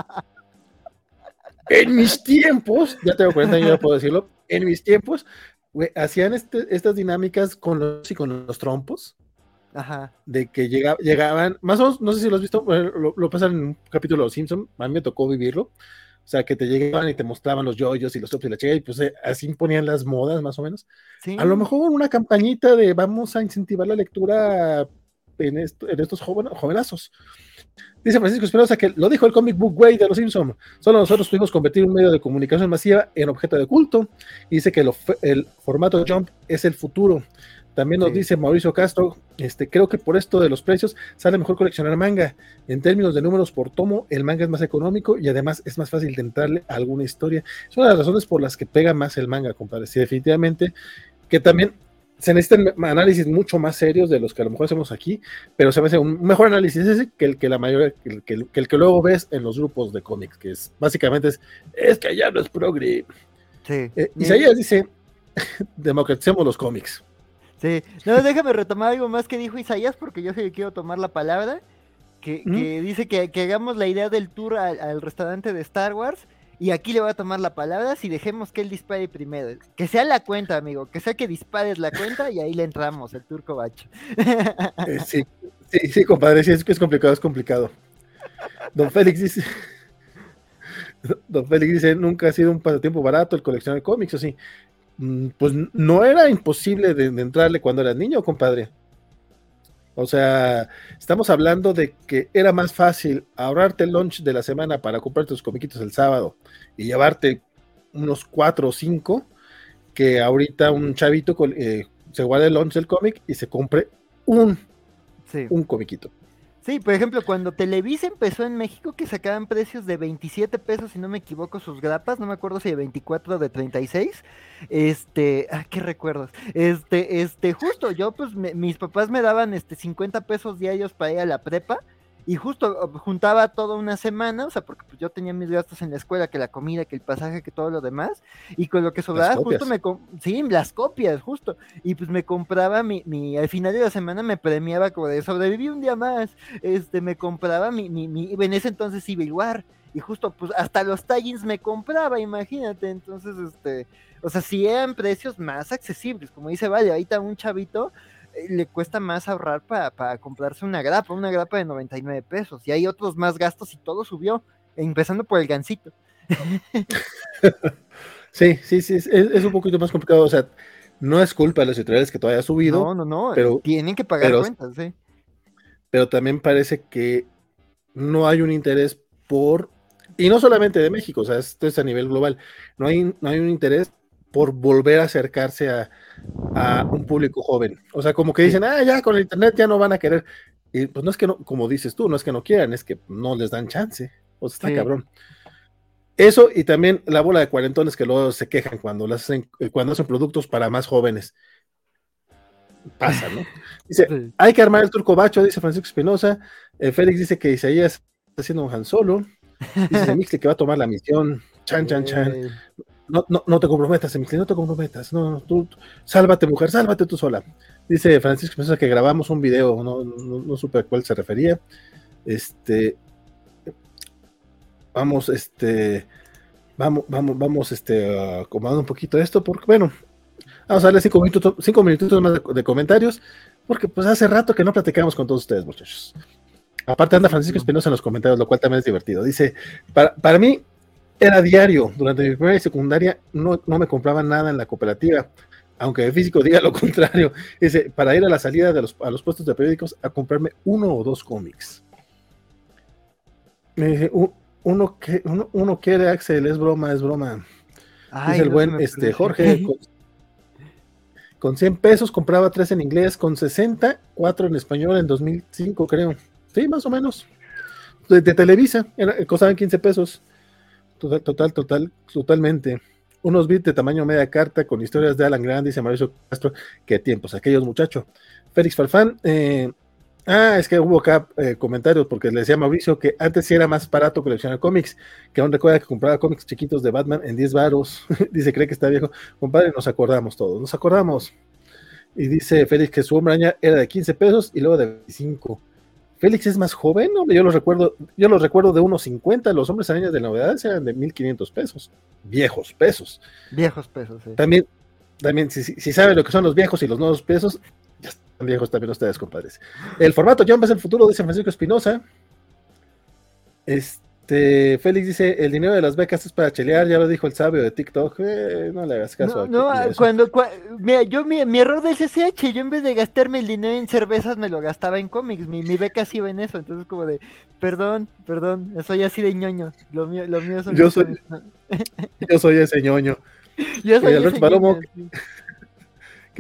en mis tiempos, ya tengo 40 años, ya puedo decirlo, en mis tiempos, hacían este, estas dinámicas con los y con los trompos. Ajá. De que llega, llegaban, más o menos, no sé si lo has visto, lo, lo pasan en un capítulo de Los Simpson, a mí me tocó vivirlo. O sea, que te llegaban y te mostraban los yoyos y los tops y la chica, y pues eh, así ponían las modas, más o menos. Sí. A lo mejor una campañita de vamos a incentivar la lectura en, esto, en estos joven, jovenazos. Dice Francisco Espinosa que lo dijo el comic book way de los Simpsons. Solo nosotros pudimos convertir un medio de comunicación masiva en objeto de culto. Y dice que el formato Jump es el futuro. También nos sí. dice Mauricio Castro, este, creo que por esto de los precios sale mejor coleccionar manga. En términos de números por tomo, el manga es más económico y además es más fácil de entrarle a alguna historia. Es una de las razones por las que pega más el manga, compadre. Sí, definitivamente, que también se necesitan análisis mucho más serios de los que a lo mejor hacemos aquí, pero se me hace un mejor análisis ese que el que la mayoría, que el que, que, el que luego ves en los grupos de cómics, que es básicamente es, es que ya no es progre. Sí. Eh, Isaías dice, democraticemos los cómics. Sí, no, déjame retomar algo más que dijo Isaías, porque yo sí quiero tomar la palabra, que, ¿Mm? que dice que, que, hagamos la idea del tour al, al restaurante de Star Wars, y aquí le voy a tomar la palabra si dejemos que él dispare primero. Que sea la cuenta, amigo. Que sea que dispares la cuenta y ahí le entramos, el turco bacho. Eh, sí, sí, sí, compadre. Sí, es que es complicado, es complicado. Don Félix dice. Don Félix dice: Nunca ha sido un pasatiempo barato el coleccionar cómics, o sí. Pues no era imposible de, de entrarle cuando eras niño, compadre. O sea, estamos hablando de que era más fácil ahorrarte el lunch de la semana para comprar tus comiquitos el sábado y llevarte unos cuatro o cinco que ahorita un chavito eh, se guarde el lunch del cómic y se compre un, sí. un comiquito. Sí, por ejemplo, cuando Televisa empezó en México, que sacaban precios de 27 pesos, si no me equivoco, sus grapas, no me acuerdo si de 24 o de 36. Este, ah, qué recuerdos. Este, este, justo yo, pues, me, mis papás me daban este 50 pesos diarios para ir a la prepa. Y justo juntaba toda una semana, o sea, porque pues, yo tenía mis gastos en la escuela, que la comida, que el pasaje, que todo lo demás, y con lo que sobraba, justo me, sí, las copias, justo, y pues me compraba mi, mi, al final de la semana me premiaba como de sobreviví un día más, este, me compraba mi, mi, mi en ese entonces Civil War, y justo, pues, hasta los tallings me compraba, imagínate, entonces, este, o sea, si eran precios más accesibles, como dice, vale, ahorita un chavito, le cuesta más ahorrar para, para, comprarse una grapa, una grapa de 99 pesos. Y hay otros más gastos y todo subió, empezando por el gancito. sí, sí, sí, es, es, un poquito más complicado. O sea, no es culpa de los editoriales que todavía ha subido. No, no, no, pero, tienen que pagar pero, cuentas, sí. Pero también parece que no hay un interés por, y no solamente de México, o sea, esto es a nivel global, no hay, no hay un interés por volver a acercarse a, a, un público joven. O sea, como que dicen, ah, ya con el internet ya no van a querer. Y pues no es que no, como dices tú, no es que no quieran, es que no les dan chance. O sea, está sí. cabrón. Eso y también la bola de cuarentones que luego se quejan cuando, las hacen, cuando hacen productos para más jóvenes. Pasa, ¿no? Dice, sí. hay que armar el turco bacho, dice Francisco Espinosa. Eh, Félix dice que Isaías está haciendo un Han Solo. Dice Mixley que va a tomar la misión. Chan, chan, chan. No, no, no, te comprometas, Emily, no te comprometas. No, tú, sálvate, mujer, sálvate tú sola. Dice Francisco Mendoza que grabamos un video, no, no, no, supe a cuál se refería. Este. Vamos, este. Vamos, vamos, vamos, este, uh, un poquito esto, porque, bueno, vamos a darle cinco minutos, cinco minutitos más de, de, comentarios, porque pues hace rato que no platicamos con todos ustedes, muchachos. Aparte anda Francisco Espinosa en los comentarios, lo cual también es divertido. Dice, para, para mí, era diario. Durante mi primera y secundaria no, no, me compraba nada en la cooperativa, aunque el físico diga lo contrario. Dice, para ir a la salida de los, a los puestos de periódicos a comprarme uno o dos cómics. Me dice, uno, que, uno, quiere Axel, es broma, es broma. Dice el buen este, Jorge, con, 100 pesos compraba tres en inglés, con 60, cuatro en español en 2005, creo. Sí, más o menos. De, Televisa, costaban 15 pesos. Total, total, total, totalmente. Unos bits de tamaño media carta con historias de Alan Grande, dice Mauricio Castro. Qué tiempos aquellos, muchachos. Félix Farfán, eh, Ah, es que hubo acá eh, comentarios porque le decía a Mauricio que antes sí era más barato coleccionar cómics, que aún recuerda que compraba cómics chiquitos de Batman en 10 varos. dice, cree que está viejo. Compadre, nos acordamos todos, nos acordamos. Y dice Félix que su hombraña era de 15 pesos y luego de 25. Félix es más joven, hombre, yo lo recuerdo, yo lo recuerdo de unos 50, los hombres arañas de novedades eran de 1500 pesos, viejos pesos. Viejos pesos, sí. También, también si, si, saben lo que son los viejos y los nuevos pesos, ya están viejos también ustedes, compadres. El formato Jump es el futuro, dice Francisco Espinosa. Este, Félix dice, el dinero de las becas es para chelear, ya lo dijo el sabio de TikTok. Eh, no le hagas caso. No, no cuando, mira, yo mi, error del CCH, yo en vez de gastarme el dinero en cervezas, me lo gastaba en cómics. Mi, mi beca sí iba en eso, entonces como de, perdón, perdón, soy así de ñoño. Lo mío, lo mío son yo soy, yo soy ese ñoño. Yo soy ese ñoño,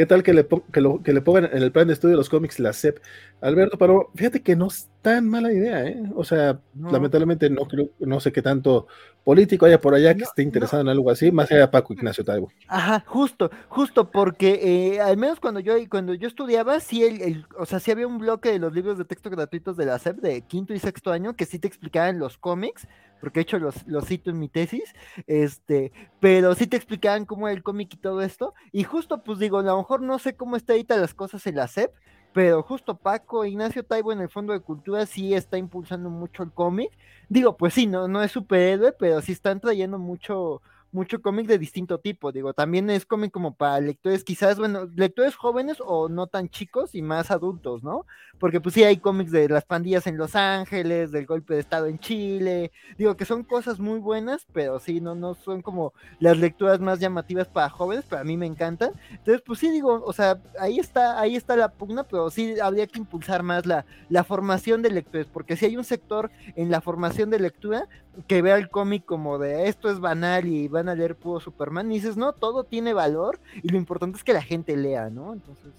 ¿Qué tal que le, que, le pongan en el plan de estudio de los cómics la CEP? Alberto pero fíjate que no es tan mala idea, ¿eh? O sea, lamentablemente no creo, no sé qué tanto político haya por allá que esté interesado en algo así, más allá de Paco Ignacio Taibo. Ajá, justo, justo, porque eh, al menos cuando yo cuando yo estudiaba, sí, el, o sea, sí había un bloque de los libros de texto gratuitos de la CEP de quinto y sexto año que sí te explicaban los cómics, porque de hecho los, los cito en mi tesis, este, pero sí te explicaban cómo era el cómic y todo esto, y justo pues digo, a lo mejor no sé cómo está ahorita las cosas en la CEP, pero justo Paco, Ignacio Taibo en el Fondo de Cultura sí está impulsando mucho el cómic. Digo, pues sí, no, no es superhéroe, pero sí están trayendo mucho, mucho cómic de distinto tipo, digo, también es cómic como para lectores quizás, bueno, lectores jóvenes o no tan chicos y más adultos, ¿no? Porque pues sí hay cómics de las pandillas en Los Ángeles, del golpe de estado en Chile, digo que son cosas muy buenas, pero sí, no, no son como las lecturas más llamativas para jóvenes, pero a mí me encantan. Entonces, pues sí, digo, o sea, ahí está, ahí está la pugna, pero sí habría que impulsar más la, la formación de lectores, porque si hay un sector en la formación de lectura que vea el cómic como de esto es banal y va van a leer puro Superman. Y dices, no, todo tiene valor y lo importante es que la gente lea, ¿no? Entonces.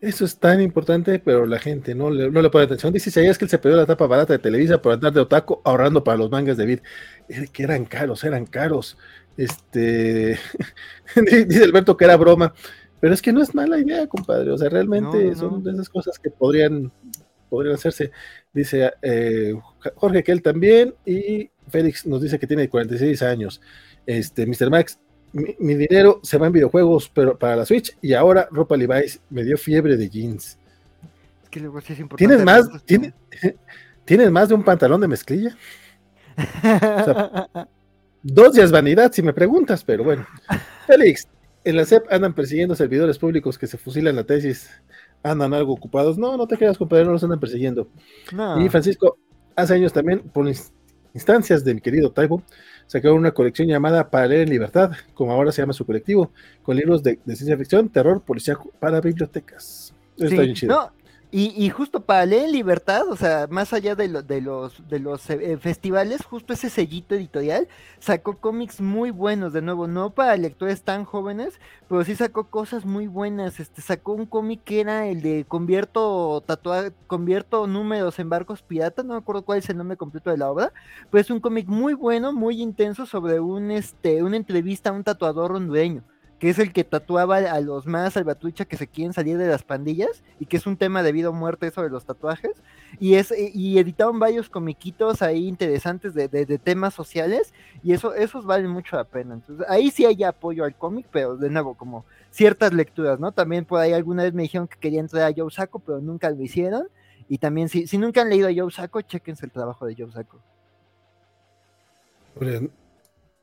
Eso es tan importante, pero la gente no le, no le pone atención. Dice es que él se perdió la tapa barata de Televisa por andar de otaco ahorrando para los mangas de Vid. Que eran caros, eran caros. Este dice Alberto que era broma. Pero es que no es mala idea, compadre. O sea, realmente son de esas cosas que podrían, podrían hacerse. Dice eh, Jorge que él también. Y Félix nos dice que tiene 46 años. Este, Mr. Max, mi, dinero se va en videojuegos, pero para la Switch, y ahora ropa Levi's me dio fiebre de jeans. Es que luego sí es importante. ¿Tienes más, ¿tienes, más de un pantalón de mezclilla? dos días vanidad, si me preguntas, pero bueno. Félix, en la CEP andan persiguiendo servidores públicos que se fusilan la tesis, andan algo ocupados. No, no te creas, compadre, no los andan persiguiendo. Y Francisco, hace años también, por instancias de mi querido Taibo, sacaron una colección llamada Para leer en libertad, como ahora se llama su colectivo, con libros de, ciencia ficción, terror, policía para bibliotecas. está bien chido. Y, justo para leer libertad, o sea, más allá de, de los, de los eh, festivales, justo ese sellito editorial sacó cómics muy buenos, de nuevo, no para lectores tan jóvenes, pero sí sacó cosas muy buenas. Este sacó un cómic que era el de convierto tatuar, convierto números en barcos piratas, no me acuerdo cuál es el nombre completo de la obra, pero es un cómic muy bueno, muy intenso sobre un este, una entrevista a un tatuador hondureño que es el que tatuaba a los más salvatrucha que se quieren salir de las pandillas y que es un tema de vida o muerte eso de los tatuajes. Y es y editaron varios comiquitos ahí interesantes de, temas sociales y eso esos valen mucho la pena. Entonces ahí sí hay apoyo al cómic pero de nuevo como ciertas lecturas no también por ahí alguna vez me dijeron que querían traer a Joe Saco pero nunca lo hicieron. Y también si, si nunca han leído a Joe Saco chequense el trabajo de Joe Saco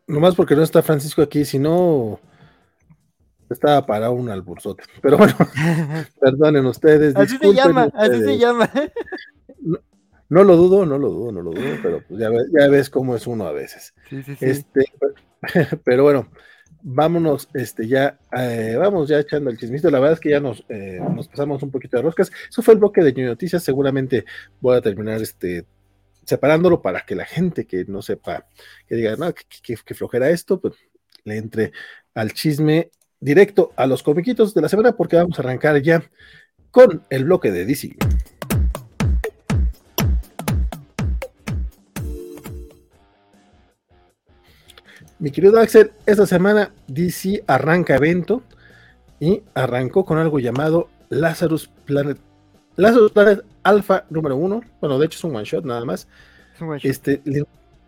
nomás porque no está Francisco aquí si no estaba para un alburzote. Pero bueno, perdonen ustedes. Así se llama, así se llama. No, lo dudo, no lo dudo, no lo dudo, pero pues ya, ves, cómo es uno a veces. Este, pero bueno, vámonos, este, ya, eh, vamos ya echando el chismito. La verdad es que ya nos, eh, nos pasamos un poquito de roscas. Eso fue el bloque de New Noticias. Seguramente voy a terminar este separándolo para que la gente que no sepa, que diga, no, que, flojera esto, pues le entre al chisme directo a los comiquitos de la semana, porque vamos a arrancar ya con el bloque de DC. Mi querido Axel, esta semana DC arranca evento y arrancó con algo llamado Lazarus Planet. Lazarus Planet Alpha número uno. Bueno, de hecho es un one shot nada más. Este,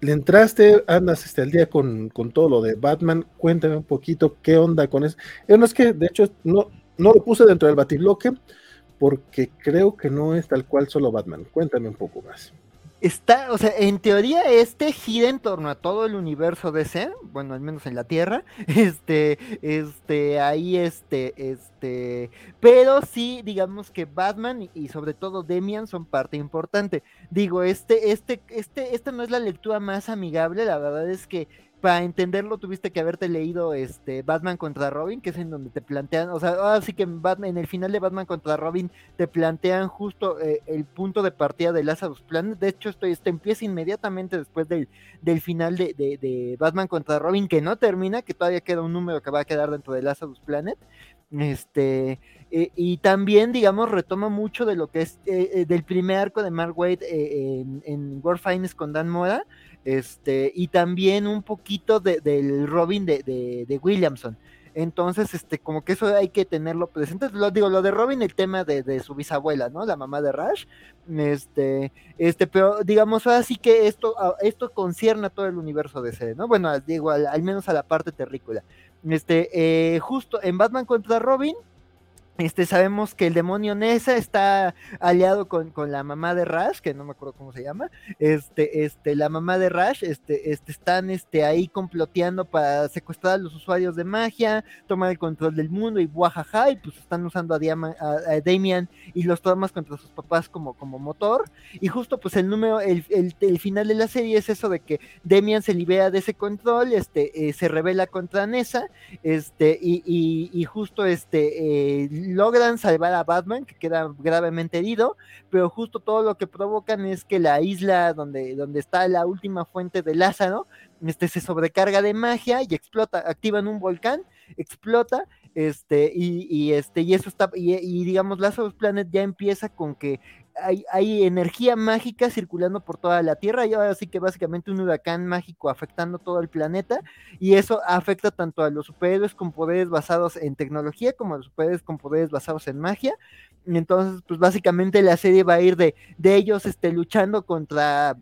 le, entraste, andas este, al día con, todo lo de Batman. Cuéntame un poquito qué onda con eso. Eh, no es que, de hecho, no, no lo puse dentro del batibloque porque creo que no es tal cual solo Batman. Cuéntame un poco más está, o sea, en teoría este gira en torno a todo el universo DC, bueno, al menos en la Tierra, este, este, ahí este, este, pero sí, digamos que Batman y, sobre todo Demian son parte importante. Digo, este, este, este, esta no es la lectura más amigable, la verdad es que para entenderlo tuviste que haberte leído este Batman contra Robin, que es en donde te plantean, o sea, ahora sí que en, Batman, en el final de Batman contra Robin te plantean justo eh, el punto de partida de Lazarus Planet. De hecho, esto, empieza inmediatamente después del, final de, Batman contra Robin, que no termina, que todavía queda un número que va a quedar dentro de Lazarus Planet. Este, eh, y también, digamos, retoma mucho de lo que es eh, del primer arco de Mark Waid en, en World con Dan Mora este, y también un poquito del Robin de, Williamson. Entonces, este, como que eso hay que tenerlo presente. Lo digo, lo de Robin, el tema de, su bisabuela, ¿no? La mamá de Rash. Este, este, pero digamos, ahora sí que esto, esto concierne a todo el universo de DC, ¿no? Bueno, digo, al, menos a la parte terrícola. Este, eh, justo en Batman contra Robin, este, sabemos que el demonio Nessa está aliado con, la mamá de Rash, que no me acuerdo cómo se llama. Este, este, la mamá de Rash, este, este, están este, ahí comploteando para secuestrar a los usuarios de magia, tomar el control del mundo y guajaja, y pues están usando a, a, Damian y los tomas contra sus papás como, como motor. Y justo pues el número, el, el, final de la serie es eso de que Damian se libera de ese control, este, eh, se revela contra Nessa, este, y, y, y justo este eh, logran salvar a Batman, que queda gravemente herido, pero justo todo lo que provocan es que la isla donde, donde está la última fuente de Lázaro, este, se sobrecarga de magia y explota, activan un volcán, explota, este, y, este, y eso está, y, y digamos, Lazarus Planet ya empieza con que hay, energía mágica circulando por toda la Tierra y ahora sí que básicamente un huracán mágico afectando todo el planeta y eso afecta tanto a los superhéroes con poderes basados en tecnología como a los superhéroes con poderes basados en magia. entonces, pues básicamente la serie va a ir de, de ellos este, luchando contra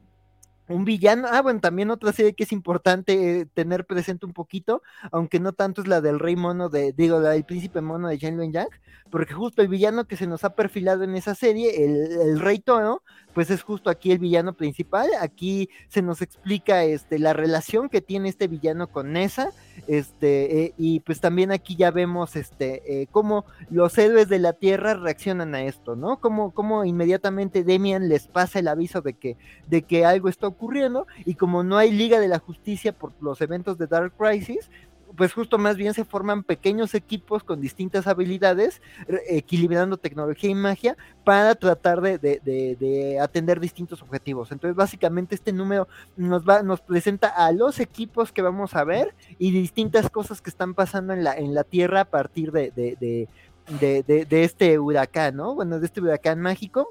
un villano. Ah, bueno, también otra serie que es importante eh, tener presente un poquito, aunque no tanto es la del Rey Mono de, digo, la del Príncipe Mono de Luen Yang, porque justo el villano que se nos ha perfilado en esa serie, el, el Rey Toro, pues es justo aquí el villano principal. Aquí se nos explica este, la relación que tiene este villano con Nessa. Este, eh, y pues también aquí ya vemos este, eh, cómo los héroes de la Tierra reaccionan a esto, ¿no? Cómo, cómo inmediatamente Demian les pasa el aviso de que, de que algo está ocurriendo. Y como no hay Liga de la Justicia por los eventos de Dark Crisis, pues justo más bien se forman pequeños equipos con distintas habilidades, equilibrando tecnología y magia para tratar de, atender distintos objetivos. Entonces, básicamente este número nos va, nos presenta a los equipos que vamos a ver y distintas cosas que están pasando en la, en la Tierra a partir de, de este huracán, ¿no? Bueno, de este huracán mágico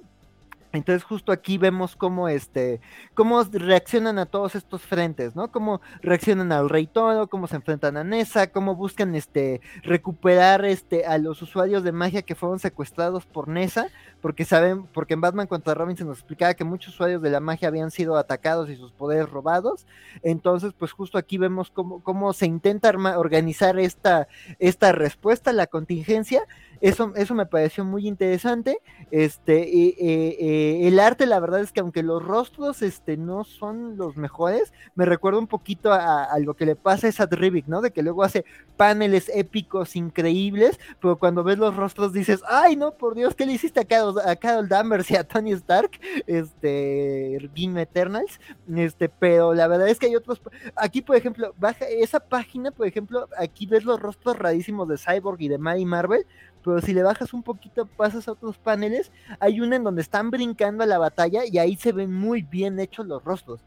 entonces justo aquí vemos cómo este, cómo reaccionan a todos estos frentes, ¿no? Cómo reaccionan al Rey Toro, cómo se enfrentan a Nessa, cómo buscan este recuperar este a los usuarios de magia que fueron secuestrados por Nessa, porque saben, porque en Batman contra Robin se nos explicaba que muchos usuarios de la magia habían sido atacados y sus poderes robados. Entonces, pues justo aquí vemos cómo, cómo se intenta organizar esta, esta respuesta a la contingencia eso, eso me pareció muy interesante. Este, el arte, la verdad es que aunque los rostros este, no son los mejores, me recuerda un poquito a, lo que le pasa a Sad Rivik, ¿no? De que luego hace paneles épicos increíbles, pero cuando ves los rostros dices, ay, no, por Dios, ¿qué le hiciste acá? Los, a Carol Danvers y a Tony Stark, este, Game Eternals, este, pero la verdad es que hay otros, aquí por ejemplo, baja esa página, por ejemplo, aquí ves los rostros rarísimos de Cyborg y de Mary Marvel, pero si le bajas un poquito, pasas a otros paneles, hay una en donde están brincando a la batalla y ahí se ven muy bien hechos los rostros.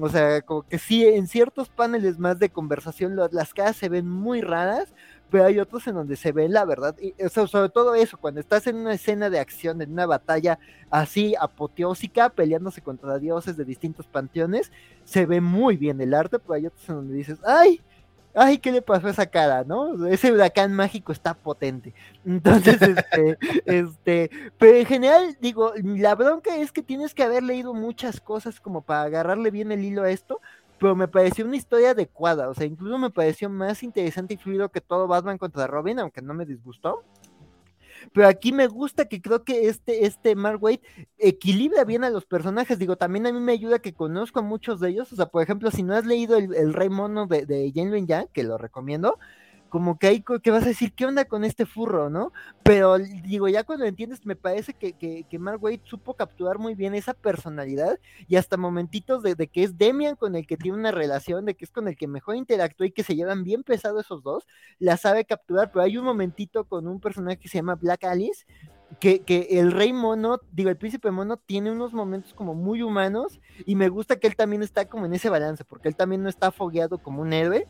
O sea, como que sí, en ciertos paneles más de conversación las caras se ven muy raras, pero hay otros en donde se ve la verdad, y, sobre todo eso, cuando estás en una escena de acción, en una batalla así apoteósica, peleándose contra dioses de distintos panteones, se ve muy bien el arte, pero hay otros en donde dices, ay, ay, ¿qué le pasó a esa cara, no? Ese huracán mágico está potente. Entonces, este, este, pero en general, digo, la bronca es que tienes que haber leído muchas cosas como para agarrarle bien el hilo a esto, pero me pareció una historia adecuada, o sea, incluso me pareció más interesante y fluido que todo Batman contra Robin, aunque no me disgustó. Pero aquí me gusta que creo que este, este Mark Waid equilibra bien a los personajes. Digo, también a mí me ayuda que conozco a muchos de ellos. O sea, por ejemplo, si no has leído El, Rey Mono de, de Jane Yang, que lo recomiendo, como que hay que vas a decir, ¿qué onda con este furro, no? Pero digo, ya cuando entiendes, me parece que, que, que Mark Waid supo capturar muy bien esa personalidad y hasta momentitos de, que es Demian con el que tiene una relación, de que es con el que mejor interactúa y que se llevan bien pesado esos dos, la sabe capturar, pero hay un momentito con un personaje que se llama Black Alice, que, que, el rey mono, digo, el príncipe mono tiene unos momentos como muy humanos y me gusta que él también está como en ese balance, porque él también no está fogueado como un héroe,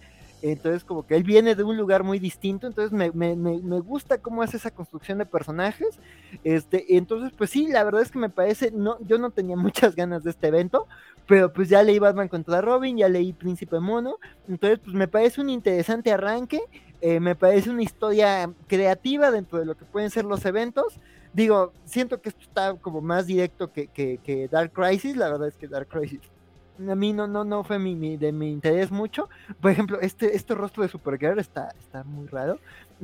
entonces, como que él viene de un lugar muy distinto. Entonces, me, me, me, gusta cómo hace esa construcción de personajes. Este, entonces, pues sí, la verdad es que me parece, no, yo no tenía muchas ganas de este evento, pero pues ya leí Batman contra Robin, ya leí Príncipe Mono. Entonces, pues me parece un interesante arranque. Eh, me parece una historia creativa dentro de lo que pueden ser los eventos. Digo, siento que esto está como más directo que, que, que Dark Crisis. La verdad es que Dark Crisis a mí no, no, no fue mi, de mi interés mucho. Por ejemplo, este, este rostro de Supergirl está, está muy raro.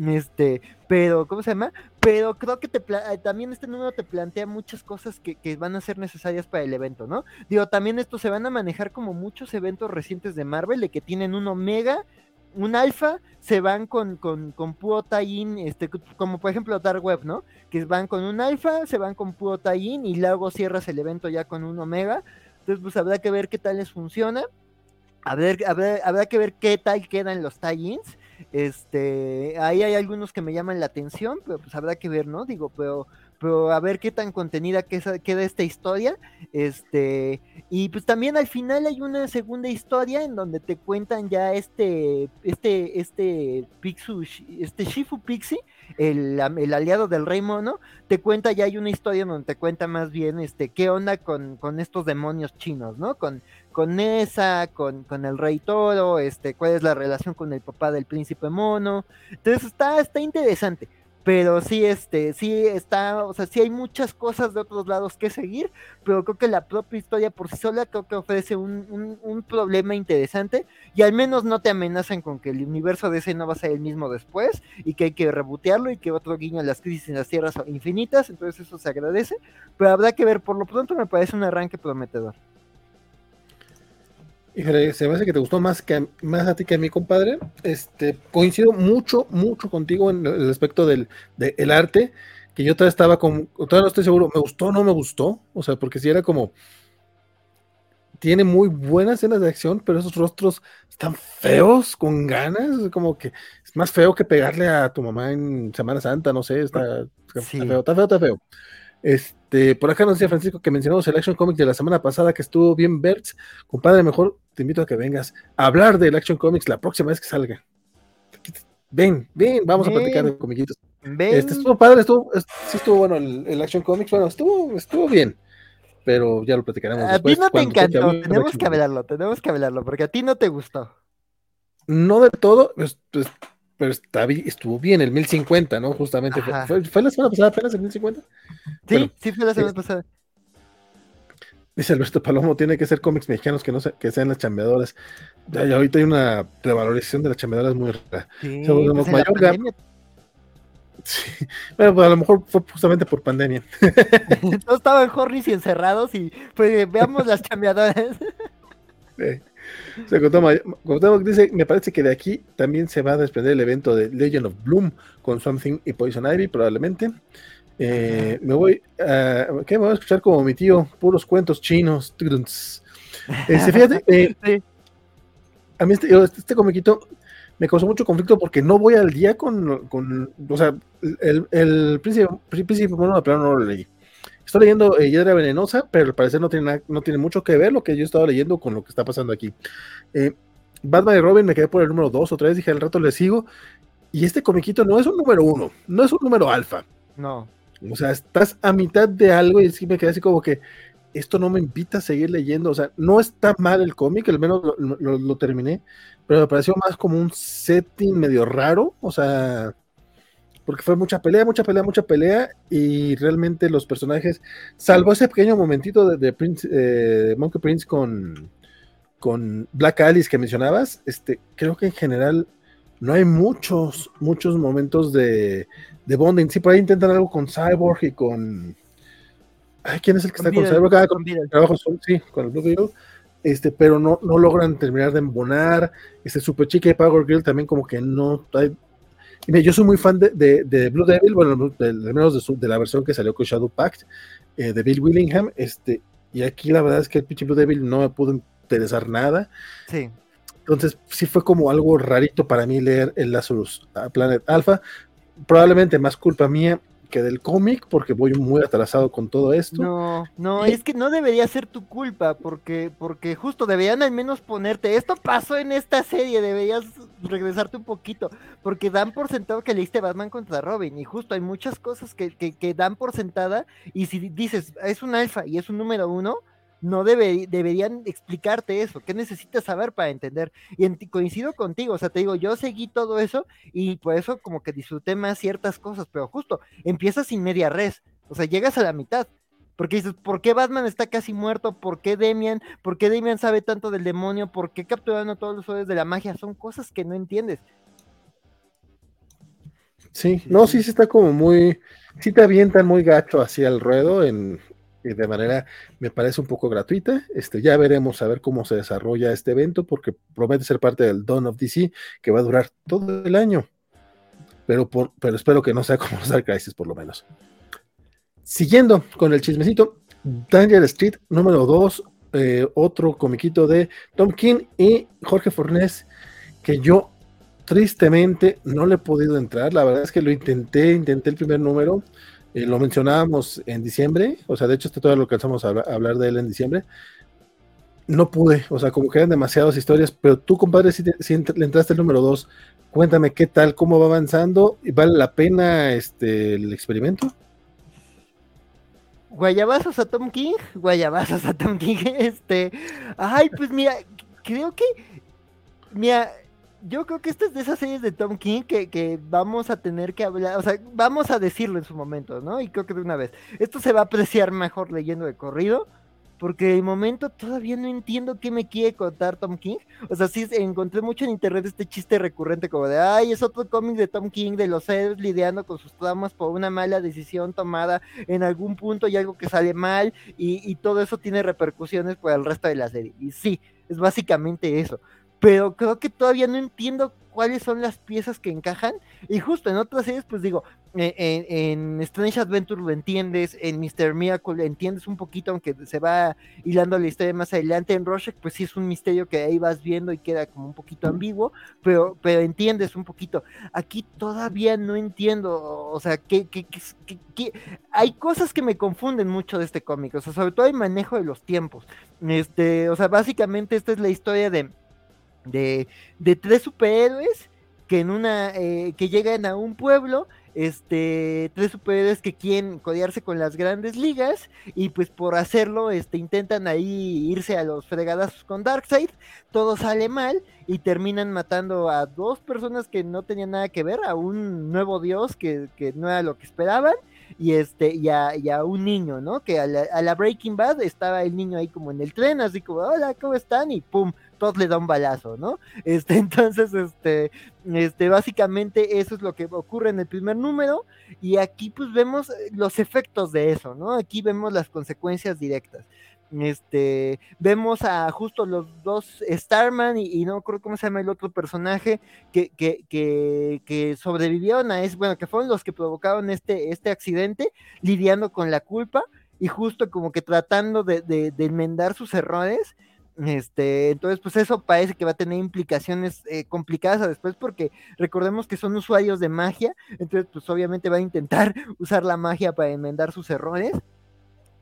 Este, pero, ¿cómo se llama? Pero creo que te eh, también este número te plantea muchas cosas que, que, van a ser necesarias para el evento, ¿no? Digo, también esto se van a manejar como muchos eventos recientes de Marvel, de que tienen un Omega, un alfa, se van con, con, con puro este, como por ejemplo Dark Web, ¿no? Que van con un alfa, se van con puro y luego cierras el evento ya con un omega. Entonces, pues habrá que ver qué tal les funciona. Habrá, habrá, que ver qué tal quedan los tie-ins. Este, ahí hay algunos que me llaman la atención, pero pues habrá que ver, ¿no? Digo, pero pero a ver qué tan contenida queda esta historia. Este, y pues también al final hay una segunda historia en donde te cuentan ya este, este, este Pixu, este Shifu Pixie, el, el, aliado del Rey Mono, te cuenta ya hay una historia donde te cuenta más bien este, qué onda con, con estos demonios chinos, ¿no? Con, con esa, con, con el Rey Toro, este, cuál es la relación con el papá del príncipe mono. Entonces está, está interesante pero sí, este, sí está, o sea, sí hay muchas cosas de otros lados que seguir, pero creo que la propia historia por sí sola creo que ofrece un, un, problema interesante y al menos no te amenazan con que el universo de ese no va a ser el mismo después y que hay que rebotearlo y que otro guiño a las crisis en las tierras infinitas, entonces eso se agradece, pero habrá que ver, por lo pronto me parece un arranque prometedor. Híjole, se me hace que te gustó más que más a ti que a mi compadre. Este, coincido mucho, mucho contigo en el aspecto del, arte, que yo todavía estaba con, todavía no estoy seguro, me gustó o no me gustó, o sea, porque si era como, tiene muy buenas escenas de acción, pero esos rostros están feos, con ganas, como que es más feo que pegarle a tu mamá en Semana Santa, no sé, está, está feo, está feo, está feo. Este, por acá nos decía Francisco que mencionamos el Action Comics de la semana pasada que estuvo bien Bertz. Compadre, mejor te invito a que vengas a hablar del Action Comics la próxima vez que salga. Ven, ven, vamos a platicar de comiquitos. Este estuvo padre, estuvo, sí estuvo bueno el, Action Comics, bueno, estuvo, estuvo bien. Pero ya lo platicaremos. A ti no te encantó, tenemos que hablarlo, tenemos que hablarlo, porque a ti no te gustó. No de todo, pues, pues pero está, estuvo bien el 1050, ¿no? Justamente. Fue, fue, la semana pasada apenas el 1050? Sí, sí fue la semana pasada. Dice Alberto Palomo, tiene que ser cómics mexicanos que no que sean las chambeadoras. Ya, ahorita hay una revalorización de las chambeadoras muy rara. Sí, pues sí. Bueno, pues a lo mejor fue justamente por pandemia. Todos estaban horris y encerrados y pues veamos las chambeadoras. Sí dice, me parece que de aquí también se va a desprender el evento de Legend of Bloom con Something y Poison Ivy, probablemente. Eh, me voy a, ¿qué? Me voy a escuchar como mi tío, puros cuentos chinos. Este, fíjate, eh, a mí este, este comiquito me causó mucho conflicto porque no voy al día con, con o sea, el, el príncipe, príncipe bueno, de plano no lo leí. Estoy leyendo eh, Hiedra Venenosa, pero al parecer no tiene, no tiene mucho que ver lo que yo estaba leyendo con lo que está pasando aquí. Eh, Batman y Robin me quedé por el número 2 o 3, dije al rato le sigo. Y este comiquito no es un número 1, no es un número alfa. No. O sea, estás a mitad de algo y sí me quedé así como que esto no me invita a seguir leyendo. O sea, no está mal el cómic, al menos lo, terminé, pero me pareció más como un setting medio raro. O sea, porque fue mucha pelea, mucha pelea, mucha pelea, y realmente los personajes, salvo ese pequeño momentito de, Prince, eh, Monkey Prince con, con Black Alice que mencionabas, este, creo que en general no hay muchos, muchos momentos de, de bonding. Sí, por ahí intentan algo con Cyborg y con. Ay, ¿quién es el que está con Cyborg? Ah, con, trabajo, sí, con el Blue Beetle. Este, pero no, no logran terminar de embonar. Este Super Chica y Power Girl también como que no. Hay, yo soy muy fan de, de, Blue Devil, bueno, al menos de, de, la versión que salió con Shadow Pact, eh, de Bill Willingham, este, y aquí la verdad es que el pinche Blue Devil no me pudo interesar nada. Sí. Entonces, sí fue como algo rarito para mí leer el Lazarus Planet Alpha. Probablemente más culpa mía que del cómic, porque voy muy atrasado con todo esto. No, no, es que no debería ser tu culpa, porque, porque justo deberían al menos ponerte, esto pasó en esta serie, deberías regresarte un poquito, porque dan por sentado que leíste Batman contra Robin, y justo hay muchas cosas que, que, que dan por sentada, y si dices, es un alfa y es un número uno, no debe, deberían explicarte eso, qué necesitas saber para entender. Y coincido contigo, o sea, te digo, yo seguí todo eso y por eso como que disfruté más ciertas cosas, pero justo empiezas sin media res, o sea, llegas a la mitad. Porque dices, ¿por qué Batman está casi muerto? ¿Por qué Demian? ¿Por qué Demian sabe tanto del demonio? ¿Por qué capturaron a todos los poderes de la magia? Son cosas que no entiendes. Sí, no, sí, sí está como muy, sí te avientan muy gacho hacia el ruedo en, de manera, me parece un poco gratuita. Este, ya veremos a ver cómo se desarrolla este evento, porque promete ser parte del Dawn of DC, que va a durar todo el año. Pero, por, pero espero que no sea como los Crisis, por lo menos. Siguiendo con el chismecito, Danger Street número 2, eh, otro comiquito de Tom King y Jorge Fornés, que yo tristemente no le he podido entrar. La verdad es que lo intenté, intenté el primer número eh, lo mencionábamos en diciembre, o sea, de hecho, este todavía lo alcanzamos a hablar, de él en diciembre. No pude, o sea, como que eran demasiadas historias, pero tú, compadre, si, le entraste el número 2, cuéntame qué tal, cómo va avanzando, y vale la pena este el experimento. Guayabazos a Tom King, guayabazos a Tom King, este, ay, pues mira, creo que, mira, yo creo que esta es de esas series de Tom King que, vamos a tener que hablar, o sea, vamos a decirlo en su momento, ¿no? Y creo que de una vez. Esto se va a apreciar mejor leyendo de corrido, porque de momento todavía no entiendo qué me quiere contar Tom King. O sea, sí encontré mucho en internet este chiste recurrente como de, ay, es otro cómic de Tom King, de los seres lidiando con sus traumas por una mala decisión tomada en algún punto y algo que sale mal, y todo eso tiene repercusiones para el resto de la serie. Y sí, es básicamente eso pero creo que todavía no entiendo cuáles son las piezas que encajan. Y justo en otras series, pues digo, en, en, Strange Adventure lo entiendes, en Mr. Miracle lo entiendes un poquito, aunque se va hilando la historia más adelante. En Rorschach, pues sí es un misterio que ahí vas viendo y queda como un poquito ambiguo, pero, pero entiendes un poquito. Aquí todavía no entiendo, o sea, que, que, hay cosas que me confunden mucho de este cómic, o sea, sobre todo el manejo de los tiempos. Este, o sea, básicamente esta es la historia de de, de tres superhéroes que en una eh, que llegan a un pueblo este tres superhéroes que quieren codearse con las grandes ligas y pues por hacerlo este intentan ahí irse a los fregadazos con Darkseid. Todo sale mal y terminan matando a dos personas que no tenían nada que ver a un nuevo dios que, que no era lo que esperaban y este y a, y a un niño no que a la, a la, Breaking Bad estaba el niño ahí como en el tren así como hola cómo están y pum Todd le da un balazo, ¿no? Este, entonces, este, este, básicamente eso es lo que ocurre en el primer número y aquí pues vemos eh, los efectos de eso, ¿no? Aquí vemos las consecuencias directas. Este, vemos a justo los dos Starman y, no creo cómo se llama el otro personaje que, que, que, sobrevivieron a eso, bueno, que fueron los que provocaron este, este accidente, lidiando con la culpa y justo como que tratando de, de enmendar sus errores este, entonces, pues eso parece que va a tener implicaciones eh, complicadas después, porque recordemos que son usuarios de magia, entonces, pues obviamente va a intentar usar la magia para enmendar sus errores.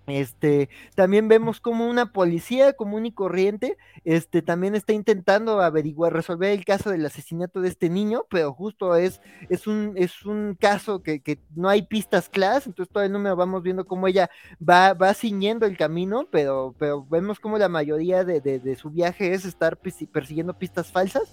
Este, también vemos como una policía común y corriente, este, también está intentando averiguar, resolver el caso del asesinato de este niño, pero justo es, es un, es un caso que, que no hay pistas claras, entonces todavía no me vamos viendo cómo ella va, va ciñendo el camino, pero, pero vemos como la mayoría de, de, de su viaje es estar persiguiendo pistas falsas.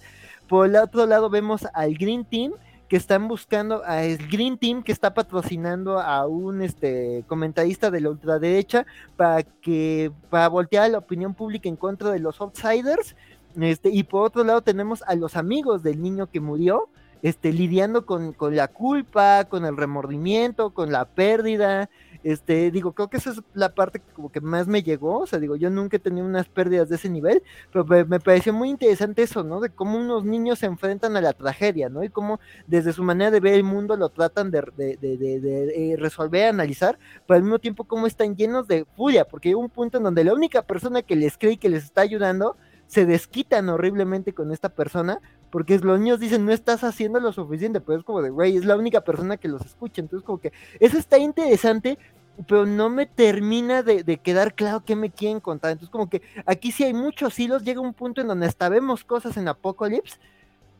Por el otro lado vemos al Green Team, que están buscando a Green Team que está patrocinando a un este comentarista de la ultraderecha para que para voltear la opinión pública en contra de los outsiders. Este y por otro lado tenemos a los amigos del niño que murió este lidiando con, con la culpa con el remordimiento con la pérdida este, digo, creo que esa es la parte que como que más me llegó, o sea, digo, yo nunca he tenido unas pérdidas de ese nivel, pero me, pareció muy interesante eso, ¿no? De cómo unos niños se enfrentan a la tragedia, ¿no? Y cómo desde su manera de ver el mundo lo tratan de, de, de, eh, resolver, analizar, pero al mismo tiempo cómo están llenos de furia, porque hay un punto en donde la única persona que les cree y que les está ayudando, se desquitan horriblemente con esta persona, porque los niños dicen, no estás haciendo lo suficiente, pero es como de, güey, es la única persona que los escucha, entonces como que eso está interesante, pero no me termina de, quedar claro qué me quieren contar, entonces como que aquí sí hay muchos hilos, llega un punto en donde hasta vemos cosas en Apocalypse,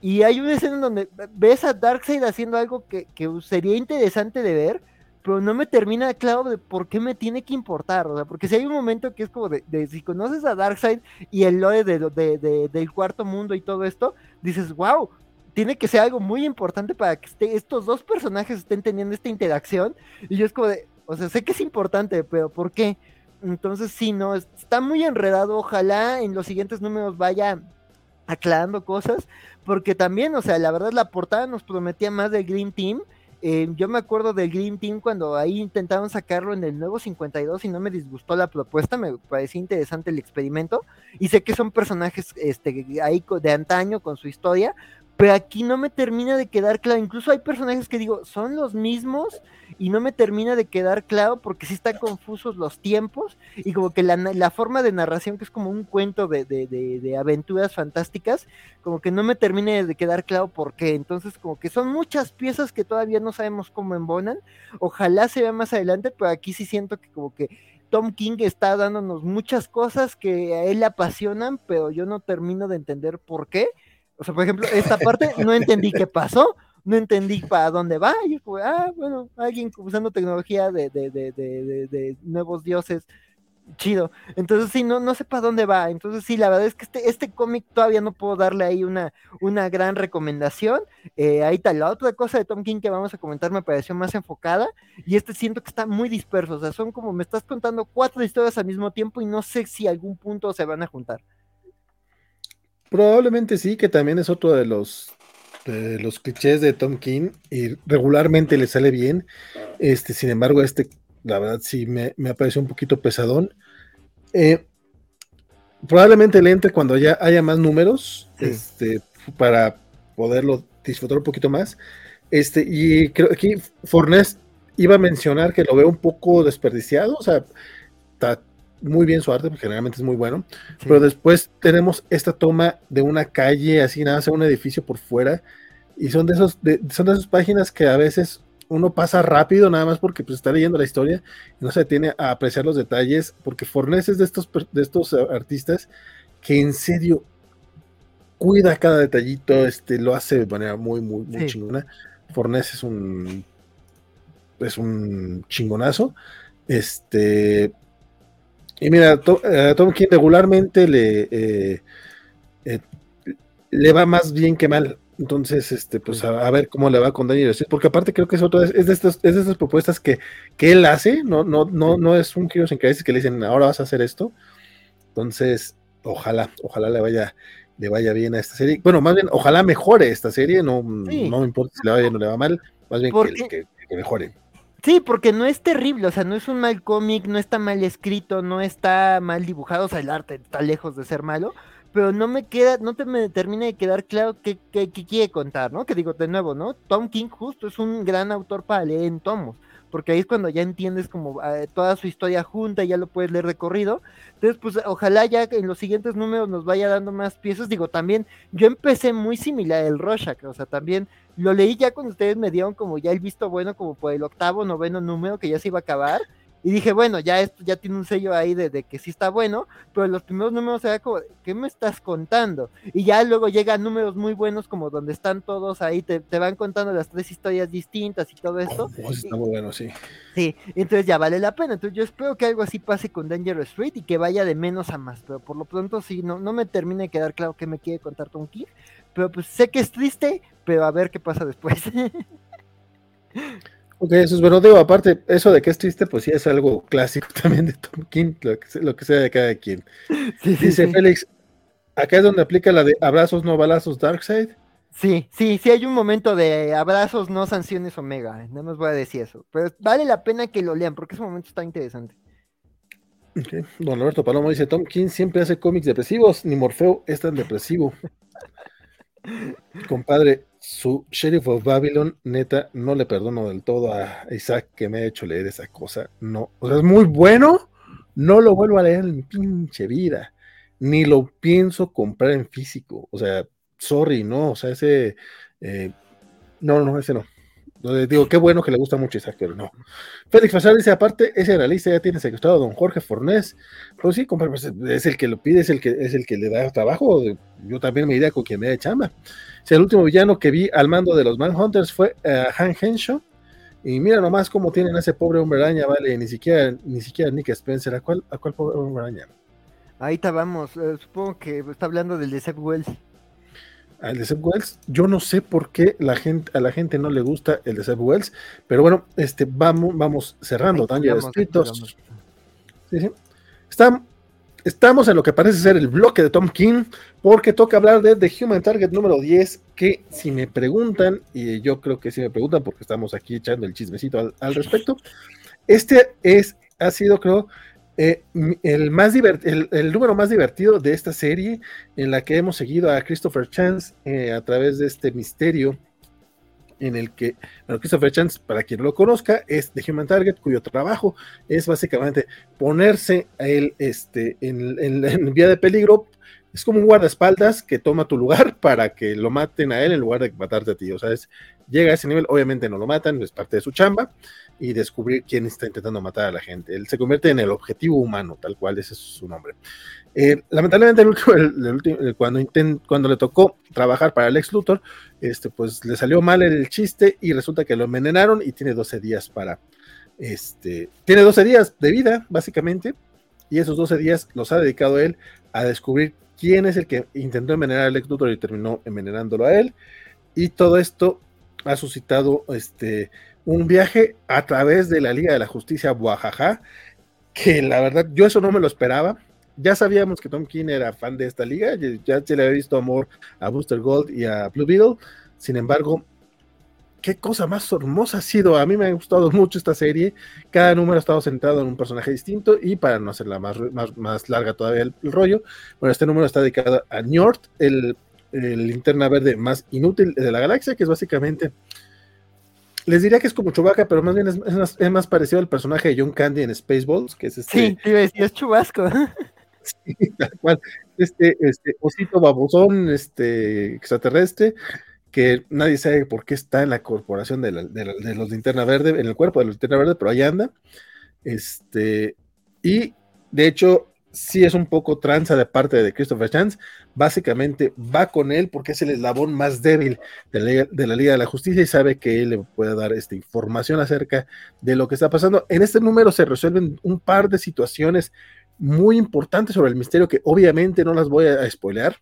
y hay una escena en donde ves a Darkseid haciendo algo que, sería interesante de ver, pero no me termina claro de por qué me tiene que importar, o sea, porque si hay un momento que es como de, si conoces a Darkseid y el lore de, del cuarto mundo y todo esto, dices, wow, tiene que ser algo muy importante para que estos dos personajes estén teniendo esta interacción, y yo es como de, o sea, sé que es importante, pero ¿por qué? Entonces sí, no, está muy enredado, ojalá en los siguientes números vaya aclarando cosas, porque también, o sea, la verdad la portada nos prometía más del Green Team, eh, yo me acuerdo del Green Team cuando ahí intentaron sacarlo en el nuevo 52 y no me disgustó la propuesta, me parecía interesante el experimento y sé que son personajes este, ahí de antaño con su historia, pero aquí no me termina de quedar claro. Incluso hay personajes que digo, son los mismos y no me termina de quedar claro porque sí están confusos los tiempos y como que la, forma de narración, que es como un cuento de, de, de, aventuras fantásticas, como que no me termina de quedar claro por qué. Entonces, como que son muchas piezas que todavía no sabemos cómo embonan. Ojalá se vea más adelante, pero aquí sí siento que como que Tom King está dándonos muchas cosas que a él le apasionan, pero yo no termino de entender por qué o sea, por ejemplo, esta parte no entendí qué pasó, no entendí para dónde va. Y fue, ah, bueno, alguien usando tecnología de, de, de, de nuevos dioses, chido. Entonces sí, no, no sé para dónde va. Entonces sí, la verdad es que este, este cómic todavía no puedo darle ahí una, una gran recomendación. Eh, ahí está, la otra cosa de Tom King que vamos a comentar me pareció más enfocada. Y este siento que está muy disperso. O sea, son como me estás contando cuatro historias al mismo tiempo y no sé si algún punto se van a juntar. Probablemente sí, que también es otro de los, de los clichés de Tom King y regularmente le sale bien. Este, sin embargo, este, la verdad, sí me, me parecido un poquito pesadón. Eh, probablemente le entre cuando ya haya más números, este, para poderlo disfrutar un poquito más. Este, y creo que aquí Fornés iba a mencionar que lo veo un poco desperdiciado, o sea, muy bien su arte, porque generalmente es muy bueno, pero después tenemos esta toma de una calle, así nada, sea un edificio por fuera, y son de, esos, son de esas páginas que a veces uno pasa rápido nada más porque pues, está leyendo la historia y no se detiene a apreciar los detalles, porque Fornés es de estos, de estos artistas que en serio cuida cada detallito, este, lo hace de manera muy, muy, muy chingona. Fornés es un es un chingonazo. Este, y mira, a Tom King regularmente le, eh, eh, le va más bien que mal. Entonces, este, pues a, ver cómo le va con Daniel porque aparte creo que es otra, es de estas, es de estas propuestas que, que él hace, no, no, no, no es un Heroes en Crisis que le dicen ahora vas a hacer esto. Entonces, ojalá, ojalá le vaya, le vaya bien a esta serie. Bueno, más bien, ojalá mejore esta serie, no, no me importa si le va bien o le va mal, más bien que, que mejore Sí, porque no es terrible, o sea, no es un mal cómic, no está mal escrito, no está mal dibujado, o sea, el arte está lejos de ser malo, pero no me queda, no te me termina de quedar claro qué, qué, quiere contar, ¿no? Que digo de nuevo, ¿no? Tom King justo es un gran autor para leer en tomos, porque ahí es cuando ya entiendes como eh, toda su historia junta, ya lo puedes leer recorrido. Entonces, pues ojalá ya en los siguientes números nos vaya dando más piezas. Digo, también yo empecé muy similar el Rorschach, o sea, también lo leí ya cuando ustedes me dieron como ya el visto bueno, como por el octavo, noveno número que ya se iba a acabar. Y dije, bueno, ya esto ya tiene un sello ahí de, que sí está bueno, pero los primeros números era como, ¿qué me estás contando? Y ya luego llegan números muy buenos como donde están todos ahí, te, van contando las tres historias distintas y todo esto. Oh, está muy bueno, sí. Sí, entonces ya vale la pena. Entonces yo espero que algo así pase con Danger Street y que vaya de menos a más, pero por lo pronto sí, no, no me termina de quedar claro qué me quiere contar Tom King, pero pues sé que es triste, pero a ver qué pasa después. Ok, eso es bueno. Digo, aparte, eso de que es triste, pues sí es algo clásico también de Tom King, lo que, sea de cada quien. Dice Félix, acá es donde aplica la de abrazos, no balazos, Darkseid. Sí, sí, sí hay un momento de abrazos, no sanciones Omega, eh, no nos voy a decir eso, pero vale la pena que lo lean porque ese momento está interesante. Okay. Don Alberto Palomo dice, Tom King siempre hace cómics depresivos, ni Morfeo es tan depresivo. Compadre, su Sheriff of Babylon, neta, no le perdono del todo a Isaac que me ha hecho leer esa cosa. No, o sea, es muy bueno, no lo vuelvo a leer en mi pinche vida, ni lo pienso comprar en físico. O sea, sorry, no, o sea, ese, eh, no, no, ese no digo, qué bueno que le gusta mucho Isaac, pero no. Félix Fasal dice, aparte, ese analista ya tiene secuestrado a don Jorge Fornés. Pues sí, pues, es el que lo pide, es el que, es el que le da trabajo. Yo también me iría con quien me dé chamba. Si el último villano que vi al mando de los Manhunters fue uh, Han Henshaw. Y mira nomás cómo tienen a ese pobre hombre araña, vale, ni siquiera, ni siquiera Nick Spencer. ¿A cuál, a cuál pobre hombre araña? Ahí está, vamos. Eh, supongo que está hablando del de Seth Wells al de Seb Wells. Yo no sé por qué la gente, a la gente no le gusta el de Seb Wells, pero bueno, este, vamos, vamos cerrando Danger escritos. Sí, sí. estamos en lo que parece ser el bloque de Tom King, porque toca hablar de The Human Target número 10, que si me preguntan, y yo creo que si me preguntan porque estamos aquí echando el chismecito al, al respecto, este es, ha sido creo eh, el, más el, número más divertido de esta serie en la que hemos seguido a Christopher Chance eh, a través de este misterio en el que, Christopher Chance, para quien lo conozca, es de Human Target, cuyo trabajo es básicamente ponerse a él este, en, en vía de peligro. Es como un guardaespaldas que toma tu lugar para que lo maten a él en lugar de matarte a ti. O sea, es, llega a ese nivel, obviamente no lo matan, es parte de su chamba, y descubrir quién está intentando matar a la gente. Él se convierte en el objetivo humano, tal cual, ese es su nombre. Eh, lamentablemente, el cuando, cuando le tocó trabajar para el ex Luthor, este, pues le salió mal el chiste y resulta que lo envenenaron y tiene 12 días para, este, tiene 12 días de vida, básicamente, y esos 12 días los ha dedicado él a descubrir quién es el que intentó envenenar al ex Luthor y terminó envenenándolo a él. Y todo esto ha suscitado este, un viaje a través de la Liga de la Justicia Oaxaca, que la verdad yo eso no me lo esperaba. Ya sabíamos que Tom King era fan de esta liga, ya se le había visto amor a Booster Gold y a Blue Beetle. Sin embargo, qué cosa más hermosa ha sido. A mí me ha gustado mucho esta serie. Cada número ha estado centrado en un personaje distinto y para no hacerla más, más, larga todavía el, rollo, bueno, este número está dedicado a Njord, el, el linterna verde más inútil de la galaxia, que es básicamente les diría que es como Chewbacca, pero más bien es, más, parecido al personaje de John Candy en Spaceballs, que es este. Sí, es Chubasco. Sí, tal cual. Este, este osito babosón, este extraterrestre, que nadie sabe por qué está en la corporación de, de, los linterna verde, en el cuerpo de los linterna verde, pero ahí anda. Este, y de hecho, sí es un poco tranza de parte de Christopher Chance. Básicamente va con él porque es el eslabón más débil de la, Liga de la Justicia y sabe que él le puede dar esta información acerca de lo que está pasando. En este número se resuelven un par de situaciones muy importantes sobre el misterio que obviamente no las voy a, spoilear.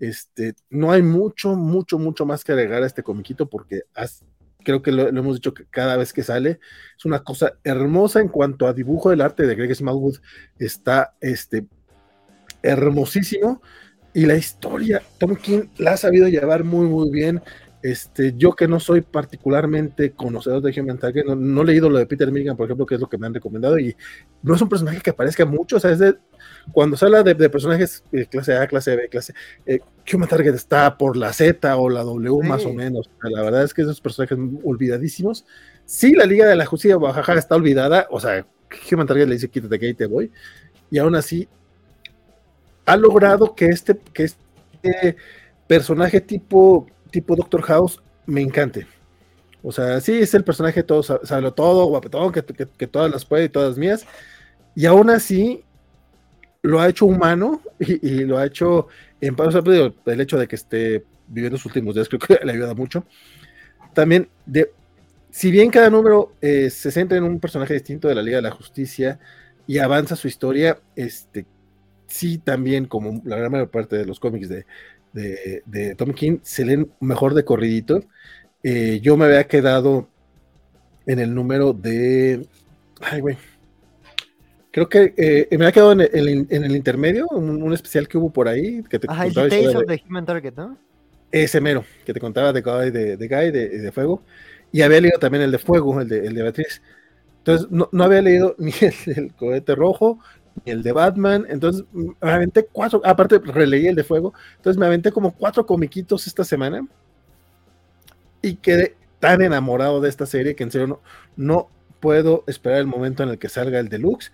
Este, no hay mucho, mucho, mucho más que agregar a este comiquito porque creo que lo, hemos dicho que cada vez que sale es una cosa hermosa en cuanto a dibujo del arte de Greg Smallwood está este hermosísimo y la historia Tom King la ha sabido llevar muy muy bien Este, yo que no soy particularmente conocedor de Human Target, no, he leído lo de Peter Milligan, por ejemplo, que es lo que me han recomendado, y no es un personaje que aparezca mucho, o sea, es de, cuando se habla de, personajes de clase A, clase B, clase, eh, Human Target está por la Z o la W más o menos, la verdad es que esos personajes olvidadísimos, sí, la Liga de la Justicia Bajaja está olvidada, o sea, Human Target le dice quítate que ahí te voy, y aún así ha logrado que este, que este personaje tipo tipo Doctor House me encante. O sea, sí es el personaje todo, sabe todo, guapetón, que, que, todas las puede y todas mías. Y aún así lo ha hecho humano y, lo ha hecho en o el hecho de que esté viviendo sus últimos días creo que le ayuda mucho. También, si bien cada número eh, se centra en un personaje distinto de la Liga de la Justicia y avanza su historia, este, sí también, como la gran mayor parte de los cómics de, de, Tom King se leen mejor de corridito. Eh, yo me había quedado en el número de. Ay, güey. Creo que eh, me había quedado en el, intermedio, un, especial que hubo por ahí. Que te Ajá, el de, Human Target, ¿no? Ese mero, que te contaba de Guy, de, de, Guy, de, Fuego. Y había leído también el de Fuego, el de, el de Beatriz. Entonces, no, no había leído ni el del cohete rojo, el de Batman, entonces me aventé cuatro, aparte releí el de Fuego, entonces me aventé como cuatro comiquitos esta semana y quedé tan enamorado de esta serie que en serio no, no puedo esperar el momento en el que salga el deluxe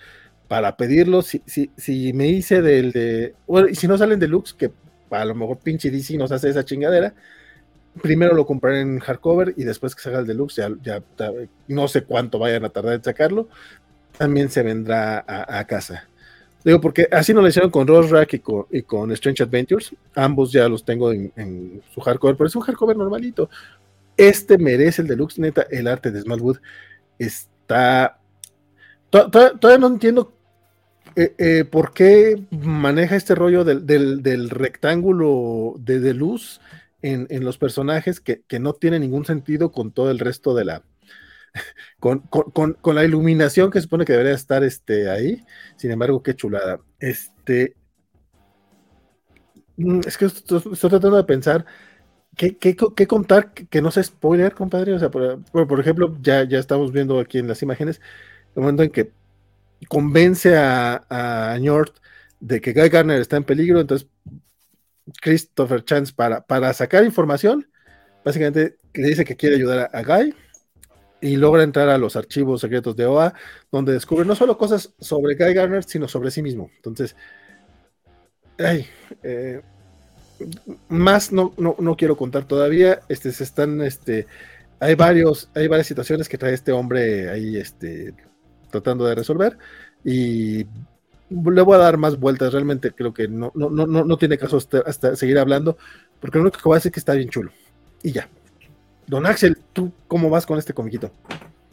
para pedirlo, si, si, si me hice del de, y si no salen deluxe, que a lo mejor pinche DC nos hace esa chingadera, primero lo compraré en hardcover y después que salga el deluxe, ya, ya, no sé cuánto vayan a tardar en sacarlo, también se vendrá a casa. Digo, porque así no lo hicieron con Rose Rack y con, Strange Adventures. Ambos ya los tengo en, su hardcover, pero es un hardcover normalito. Este merece el deluxe, neta. El arte de Smallwood está. Todavía no entiendo eh, eh, por qué maneja este rollo del, rectángulo de, luz en, los personajes que, no tiene ningún sentido con todo el resto de la, con, la iluminación que supone que debería estar este, ahí. Sin embargo, qué chulada. Este. Mm, es que estoy, tratando de pensar qué, contar que, no sea spoiler, compadre. O sea, por, ejemplo, ya, ya estamos viendo aquí en las imágenes el momento en que convence a, a de que Guy Garner está en peligro. Entonces, Christopher Chance, para, para sacar información, básicamente le dice que quiere ayudar a Guy y logra entrar a los archivos secretos de OA, donde descubre no solo cosas sobre Guy Garner, sino sobre sí mismo. Entonces, ay, eh, más no, no, quiero contar todavía. Este, se están, este, hay varios, hay varias situaciones que trae este hombre ahí, este, tratando de resolver. Y le voy a dar más vueltas. Realmente creo que no, no, no, no tiene caso hasta, seguir hablando, porque lo único que voy a decir es que está bien chulo. Y ya. Don Axel, ¿tú cómo vas con este comiquito?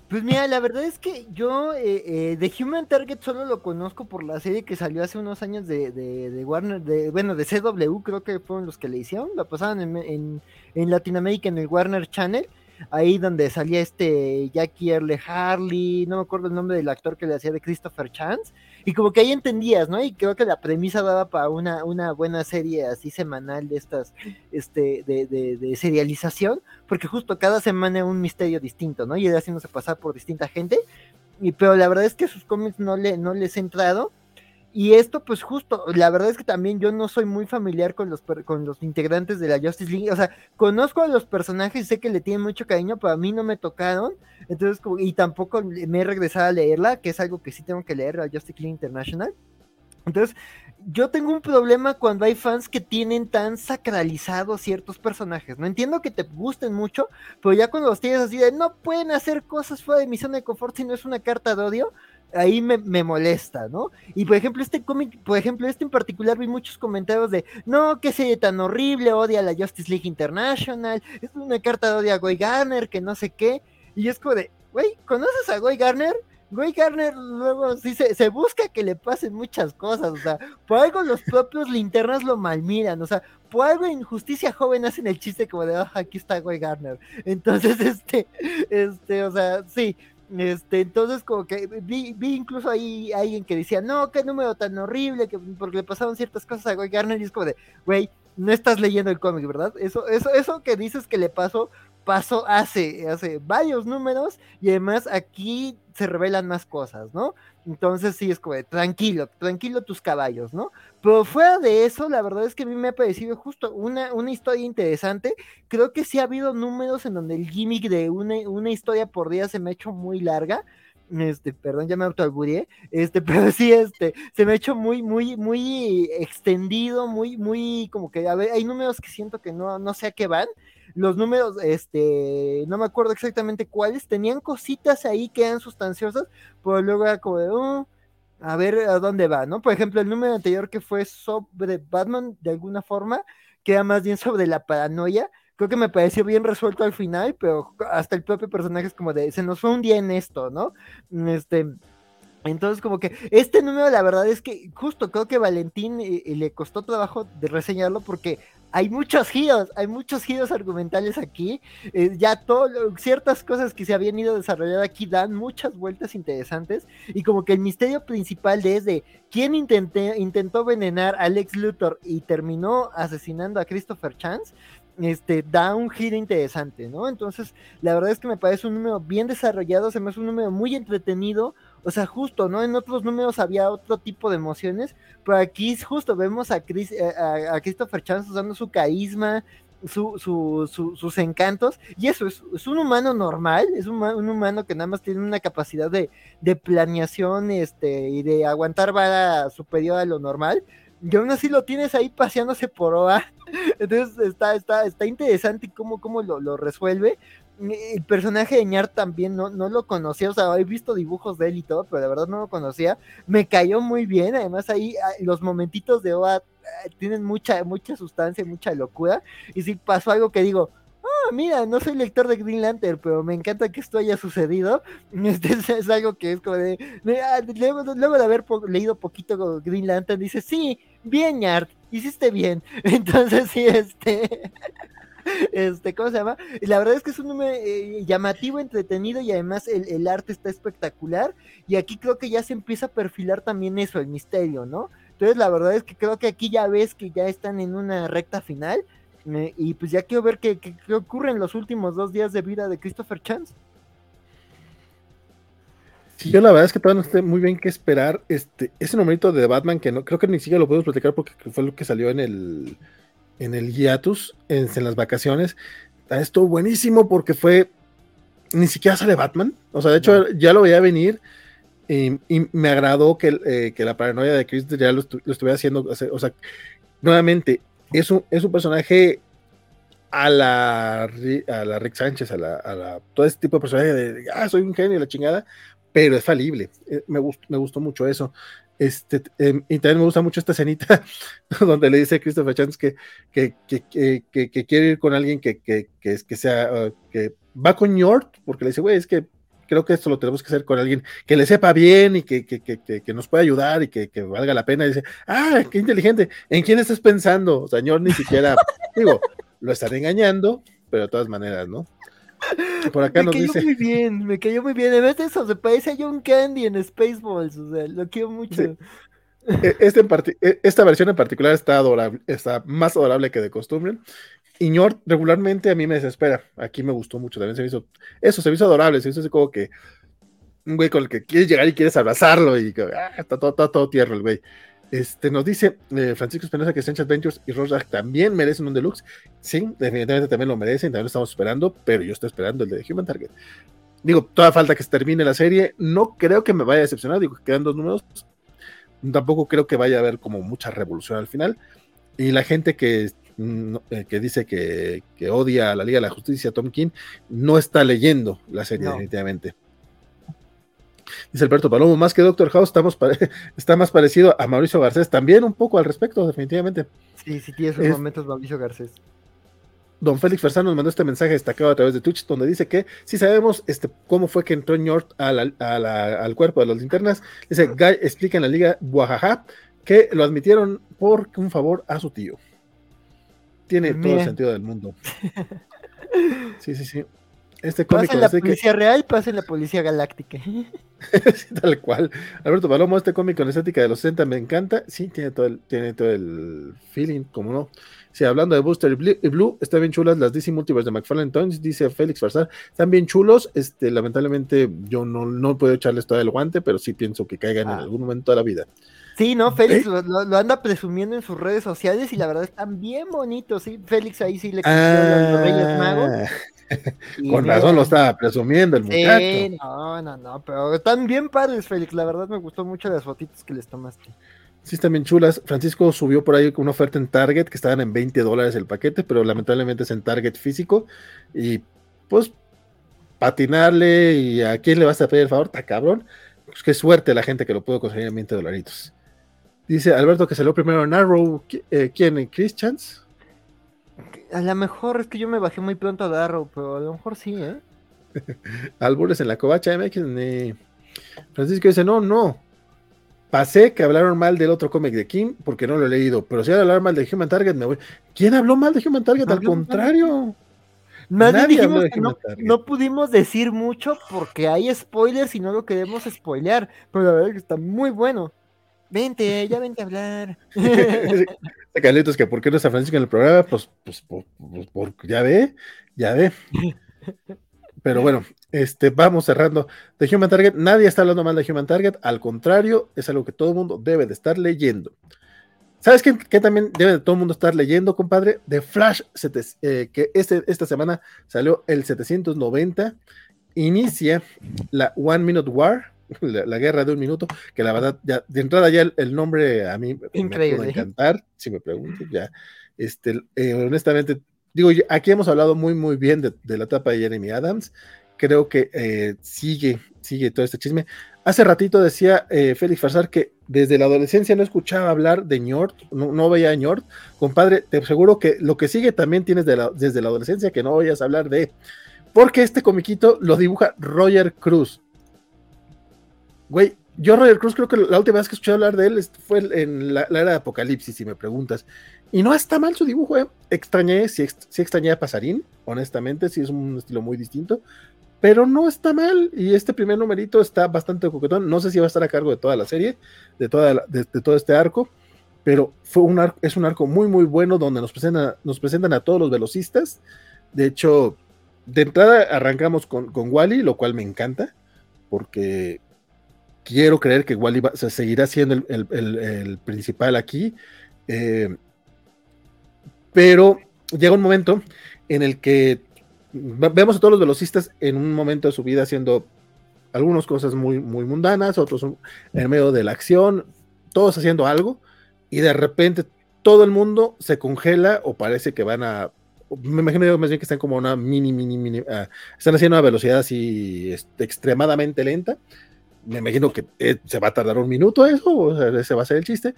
Pues mira, la verdad es que yo eh, eh, de Human Target solo lo conozco por la serie que salió hace unos años de, de, Warner, bueno, de CW, creo que fueron los que le hicieron, la pasaban en, en, en Latinoamérica en el Warner Channel, ahí donde salía este Jackie Earle Harley, no me acuerdo el nombre del actor que le hacía de Christopher Chance, y como que ahí entendías, ¿no? Y creo que la premisa daba para una, una buena serie así semanal de estas, este, de, de, serialización, porque justo cada semana un misterio distinto, ¿no? Y haciéndose pasar por distinta gente, y, pero la verdad es que sus cómics no, le, no les he entrado, y esto, pues justo, la verdad es que también yo no soy muy familiar con los, con los integrantes de la Justice League. O sea, conozco a los personajes, sé que le tienen mucho cariño, pero a mí no me tocaron. Entonces, y tampoco me he regresado a leerla, que es algo que sí tengo que leer, la Justice League International. Entonces, yo tengo un problema cuando hay fans que tienen tan sacralizados ciertos personajes. No entiendo que te gusten mucho, pero ya cuando los tienes así de no pueden hacer cosas fuera de mi zona de confort si no es una carta de odio, ahí me, molesta, ¿no? Y por ejemplo, este cómic, por ejemplo, este en particular vi muchos comentarios de, no, qué serie tan horrible, odia a la Justice League International, es una carta de odio a Guy Garner, que no sé qué, y es como de, güey, ¿conoces a Guy Garner? Guy Garner luego sí se, se, busca que le pasen muchas cosas, o sea, por algo los propios linternas lo malmiran, o sea, por algo en Justicia Joven hacen el chiste como de, ah, aquí está Guy Garner. Entonces, este, este, o sea, sí, este, entonces como que vi, vi incluso ahí alguien que decía, no, qué número tan horrible, que porque le pasaron ciertas cosas a Guy Garner, y es como de, güey, no estás leyendo el cómic, ¿verdad? Eso, eso, eso que dices que le pasó, pasó hace, hace varios números y además aquí se revelan más cosas, ¿no? Entonces sí es como de, tranquilo, tranquilo tus caballos, ¿no? Pero fuera de eso, la verdad es que a mí me ha parecido justo una, una historia interesante. Creo que sí ha habido números en donde el gimmick de una, una historia por día se me ha hecho muy larga. Este, perdón, ya me autoalburié, este, pero sí, este, se me ha hecho muy, muy, muy extendido, muy, muy, como que, a ver, hay números que siento que no, no sé a qué van, los números, este, no me acuerdo exactamente cuáles, tenían cositas ahí que eran sustanciosas, pero luego era como de, oh, a ver a dónde va, ¿no? Por ejemplo, el número anterior que fue sobre Batman, de alguna forma, que era más bien sobre la paranoia, creo que me pareció bien resuelto al final, pero hasta el propio personaje es como de, se nos fue un día en esto, ¿no? Este... Entonces, como que este número, la verdad es que justo creo que Valentín eh, eh, le costó trabajo de reseñarlo porque hay muchos giros, hay muchos giros argumentales aquí. Eh, ya todo, ciertas cosas que se habían ido desarrollando aquí dan muchas vueltas interesantes. Y como que el misterio principal de es de quién intentó envenenar a Alex Luthor y terminó asesinando a Christopher Chance, este, da un giro interesante, ¿no? Entonces, la verdad es que me parece un número bien desarrollado, se me hace un número muy entretenido, o sea, justo, ¿no? En otros números había otro tipo de emociones, pero aquí justo vemos a, Chris, eh, a, Christopher Chance usando su carisma, su, su, sus encantos, y eso es, es un humano normal, es un, un, humano que nada más tiene una capacidad de, de planeación este, y de aguantar vara superior a lo normal, y aún así lo tienes ahí paseándose por OA. Entonces está, está, está interesante cómo, cómo lo, lo resuelve. El personaje de Ñar también no, no lo conocía, o sea, he visto dibujos de él y todo, pero de verdad no lo conocía. Me cayó muy bien, además ahí ah, los momentitos de OA ah, tienen mucha, mucha sustancia, mucha locura. Y si pasó algo que digo, ah, mira, no soy lector de Green Lantern, pero me encanta que esto haya sucedido. Este es, algo que es como de, ah, luego, de haber leído poquito Green Lantern, dice, sí, bien, Yard, hiciste bien. Entonces, sí, este... Este, ¿cómo se llama? La verdad es que es un número eh, llamativo, entretenido y además el, el, arte está espectacular. Y aquí creo que ya se empieza a perfilar también eso, el misterio, ¿no? Entonces, la verdad es que creo que aquí ya ves que ya están en una recta final y pues ya quiero ver qué, qué, ocurre en los últimos dos días de vida de Christopher Chance. Sí, yo la verdad es que todavía no sé muy bien qué esperar. Este, ese numerito de Batman que no, creo que ni siquiera lo podemos platicar porque fue lo que salió en el en el hiatus, en, las vacaciones. Ah, estuvo buenísimo porque fue ni siquiera sale Batman. O sea, de hecho, ya lo veía venir. Y, me agradó que, eh, que, la paranoia de Chris ya lo, lo, estuviera haciendo. O sea, nuevamente, es un, es un personaje a la, a la Rick Sánchez, a la, a la, todo este tipo de personaje de, ah, soy un genio, la chingada, pero es falible. Eh, me, gustó, me gustó mucho eso. Este, em, y también me gusta mucho esta escenita donde le dice a Christopher Chance que, que, que, que, quiere ir con alguien que, que, sea, uh, que va con Yort, porque le dice, güey, es que creo que esto lo tenemos que hacer con alguien que le sepa bien y que, que, que, que nos pueda ayudar y que, valga la pena. Y dice, ah, qué inteligente, ¿en quién estás pensando? Señor, ni siquiera, digo, lo están engañando, pero de todas maneras, ¿no? Por acá me nos cayó muy bien, me cayó muy bien. En vez de eso, se parece a John Candy en Spaceballs, o sea, lo quiero mucho. E, este e, esta versión en particular está adorable, está más adorable que de costumbre. Ignor regularmente a mí me desespera. Aquí me gustó mucho. También se me hizo. Eso se me hizo adorable. Se me hizo así como que. Un güey con el que quieres llegar y quieres abrazarlo. Y ah, está todo, todo, tierno el güey. Este, nos dice eh, Francisco Espinosa que Strange Adventures y Rorschach también merecen un deluxe. Sí, definitivamente también lo merecen, también lo estamos esperando, pero yo estoy esperando el de Human Target. Digo, toda falta que se termine la serie. No creo que me vaya a decepcionar, digo, quedan dos números. Tampoco creo que vaya a haber como mucha revolución al final. Y la gente que eh, que dice que, odia a la Liga de la Justicia, Tom King, no está leyendo la serie definitivamente. Dice Alberto Palomo, más que Doctor House, estamos está más parecido a Mauricio Garcés, también un poco al respecto, definitivamente. Sí, sí tiene sus momentos Mauricio Garcés. Don Félix Fersano nos mandó este mensaje destacado a través de Twitch, donde dice que si sabemos este, cómo fue que entró Ñort al cuerpo de las linternas, dice, Guy explica en la liga Guajaja que lo admitieron por un favor a su tío. Tiene todo el sentido del mundo. Sí, sí, sí. Este cómic la policía real, pasa en la policía galáctica. tal cual. Alberto Palomo, este cómic con estética de los 60 me encanta. Sí, tiene todo el, tiene todo el feeling, como no. Sí, hablando de Booster y Blue, están bien chulas las DC Multiverse de McFarlane Tones, dice Félix Farsar. Están bien chulos. Este, lamentablemente, yo no, no puedo echarles todo el guante, pero sí pienso que caigan en ah. algún momento de la vida. Sí, no, Félix ¿Eh? lo, anda presumiendo en sus redes sociales y la verdad están bien bonitos, sí. Félix ahí sí le ah, los Reyes Magos. Con razón lo estaba presumiendo el sí, muchacho. No, no, no, pero están bien padres, Félix. La verdad me gustó mucho las fotitos que les tomaste. Sí, están bien chulas. Francisco subió por ahí una oferta en Target que estaban en 20 dólares el paquete, pero lamentablemente es en Target físico. Y pues patinarle y a quién le vas a pedir el favor, está cabrón. Pues qué suerte la gente que lo pudo conseguir en 20 dolaritos. Dice Alberto que salió primero en Arrow. Eh, ¿Quién? ¿Christians? A lo mejor es que yo me bajé muy pronto a Arrow, pero a lo mejor sí, ¿eh? Albures en la covacha MX. Francisco dice: No, no. Pasé que hablaron mal del otro cómic de Kim porque no lo he leído, pero si hablar mal de Human Target me voy. ¿Quién habló mal de Human Target? Al contrario. Nadie, dijimos que no, no, pudimos decir mucho porque hay spoilers y no lo queremos spoilear, pero la verdad es que está muy bueno. Vente, ya vente a hablar. Carlitos, que por qué no está Francisco en el programa, pues, pues, pues, pues ya ve, ya ve. Pero bueno, este, vamos cerrando. De Human Target, nadie está hablando mal de Human Target, al contrario, es algo que todo el mundo debe de estar leyendo. ¿Sabes qué, también debe de todo el mundo estar leyendo, compadre? De Flash, eh, que este, esta semana salió el 790, inicia la One Minute War, la, guerra de un minuto, que la verdad, ya de entrada ya el, nombre a mí me puede encantar, si me pregunto, ya. Este, eh, honestamente, digo, aquí hemos hablado muy, muy bien de, la etapa de Jeremy Adams. Creo que eh, sigue, sigue todo este chisme. Hace ratito decía eh, Félix Farsar que desde la adolescencia no escuchaba hablar de Ñort, no, veía a Ñort. Compadre, te aseguro que lo que sigue también tienes desde la adolescencia que no vayas a hablar de. Porque este comiquito lo dibuja Roger Cruz. Güey, yo Roger Cruz creo que la última vez que escuché hablar de él fue en la, era de Apocalipsis, si me preguntas. Y no está mal su dibujo, ¿eh? Extrañé, sí, extrañé a Pasarín, honestamente, sí es un estilo muy distinto, pero no está mal. Y este primer numerito está bastante coquetón. No sé si va a estar a cargo de toda la serie, de, toda de, todo este arco, pero fue un es un arco muy, muy bueno donde nos presentan, nos presentan a todos los velocistas. De hecho, de entrada arrancamos con, con Wally, lo cual me encanta, porque quiero creer que Wally se seguirá siendo el, principal aquí. Eh, pero llega un momento en el que vemos a todos los velocistas en un momento de su vida haciendo algunas cosas muy, muy mundanas, otros en medio de la acción, todos haciendo algo, y de repente todo el mundo se congela o parece que van a. Me imagino más bien que están como una mini, mini, mini. Ah, están haciendo una velocidad así este, extremadamente lenta me imagino que eh, se va a tardar un minuto eso, o sea, ese va a ser el chiste,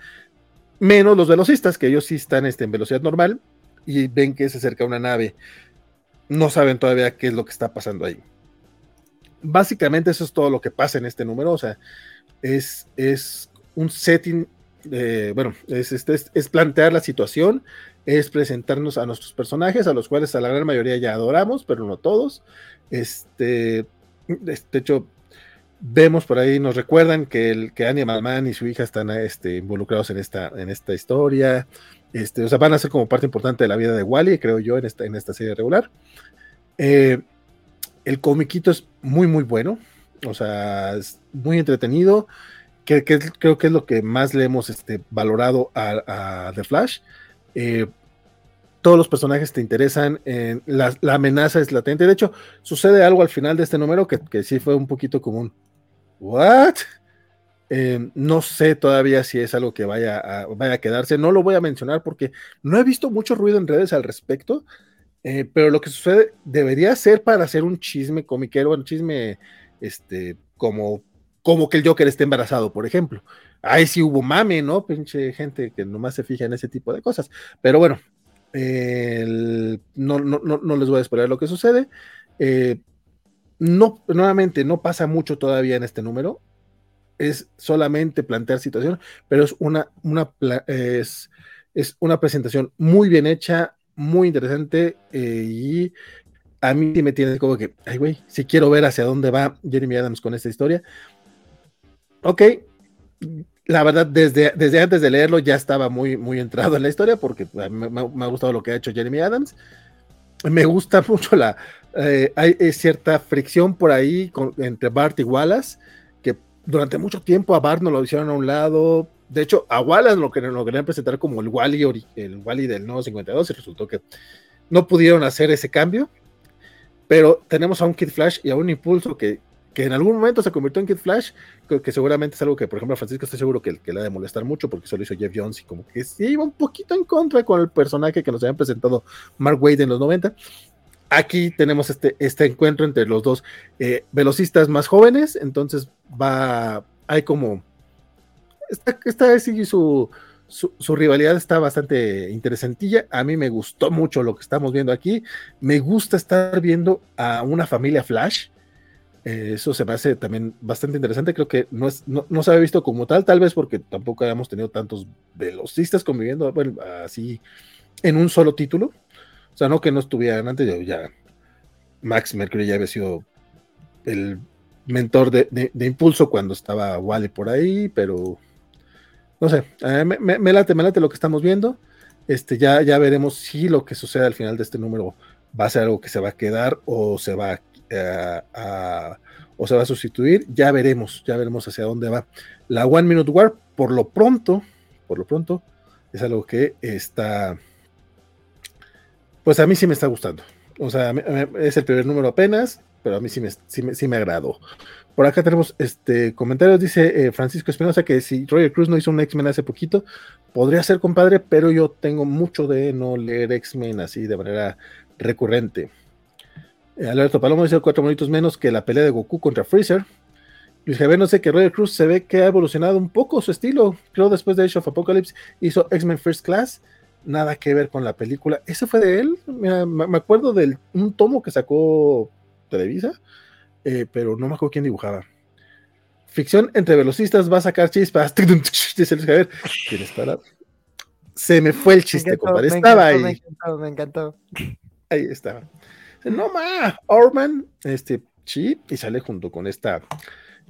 menos los velocistas, que ellos sí están este, en velocidad normal y ven que se acerca una nave. No saben todavía qué es lo que está pasando ahí. Básicamente eso es todo lo que pasa en este número, o sea, es, es un setting, bueno, es, este, es, es plantear la situación, es presentarnos a nuestros personajes, a los cuales a la gran mayoría ya adoramos, pero no todos. Este, de hecho, vemos por ahí, nos recuerdan que, el, que Animal Man y su hija están este, involucrados en esta, en esta historia. Este, o sea, van a ser como parte importante de la vida de Wally, creo yo, en esta, en esta serie regular. Eh, el comiquito es muy, muy bueno. O sea, es muy entretenido. Que, creo que es lo que más le hemos este, valorado a, The Flash. Eh, todos los personajes te interesan, la, amenaza es latente. De hecho, sucede algo al final de este número que, que sí fue un poquito común. ¿What? Eh, no sé todavía si es algo que vaya a, vaya a quedarse. No lo voy a mencionar porque no he visto mucho ruido en redes al respecto. Eh, pero lo que sucede debería ser para hacer un chisme comiquero, un chisme este, como, como que el Joker esté embarazado, por ejemplo. Ahí sí hubo mame, ¿no? Pinche gente que nomás se fija en ese tipo de cosas. Pero bueno, no, no, no, les voy a esperar lo que sucede. Eh, no, nuevamente, no pasa mucho todavía en este número. Es solamente plantear situación, pero es una, una, es, es una presentación muy bien hecha, muy interesante eh, y a mí me tiene como que, ay, güey, si quiero ver hacia dónde va Jeremy Adams con esta historia. Ok, la verdad, desde, desde antes de leerlo ya estaba muy, muy entrado en la historia porque me, me, ha gustado lo que ha hecho Jeremy Adams. Me gusta mucho la... Eh, hay, cierta fricción por ahí entre Bart y Wallace, que durante mucho tiempo a Bart no lo hicieron a un lado. De hecho, a Wallace lo, que, lo querían presentar como el Wally, el Wally del nuevo 52 y resultó que no pudieron hacer ese cambio. Pero tenemos a un Kid Flash y a un Impulso que, que en algún momento se convirtió en Kid Flash, que, seguramente es algo que, por ejemplo, a Francisco estoy seguro que, que, le ha de molestar mucho porque solo hizo Jeff Jones y como que sí iba un poquito en contra con el personaje que nos habían presentado Mark Wade en los 90. Aquí tenemos este, este encuentro entre los dos eh, velocistas más jóvenes, entonces va, hay como, esta, esta su, rivalidad está bastante interesantilla. A mí me gustó mucho lo que estamos viendo aquí. Me gusta estar viendo a una familia Flash eh, eso se me hace también bastante interesante. Creo que no, es, no, se había visto como tal, tal vez porque tampoco habíamos tenido tantos velocistas conviviendo así en un solo título. O sea, no que no estuvieran antes, ya, ya Max Mercury ya había sido el mentor de, impulso cuando estaba Wally por ahí, pero no sé, eh, me, late, me late lo que estamos viendo. Este, ya, ya veremos si lo que sucede al final de este número va a ser algo que se va a quedar o se va a eh, o se va a sustituir, ya veremos, ya veremos hacia dónde va. La One Minute War, por lo pronto, por lo pronto, es algo que está, pues a mí sí me está gustando. O sea, es el primer número apenas, pero a mí sí me, sí me, agradó. Por acá tenemos este comentarios, dice eh, Francisco Espinosa que si Roger Cruz no hizo un X-Men hace poquito, podría ser compadre, pero yo tengo mucho de no leer X-Men así de manera recurrente. Eh, Alberto Palomo dice cuatro minutos menos que la pelea de Goku contra Freezer. Luis Javier no sé que Roger Cruz se ve que ha evolucionado un poco su estilo. Creo después de Age of Apocalypse hizo X-Men First Class. Nada que ver con la película. ¿Ese fue de él? me acuerdo de un tomo que sacó Televisa, eh, pero no me acuerdo quién dibujaba. Ficción entre velocistas va a sacar chispas. Dice Luis Javier. Se me fue el chiste, compadre. Estaba ahí. Me encantó, me encantó. Ahí estaba no más, Orman, este, sí, y sale junto con esta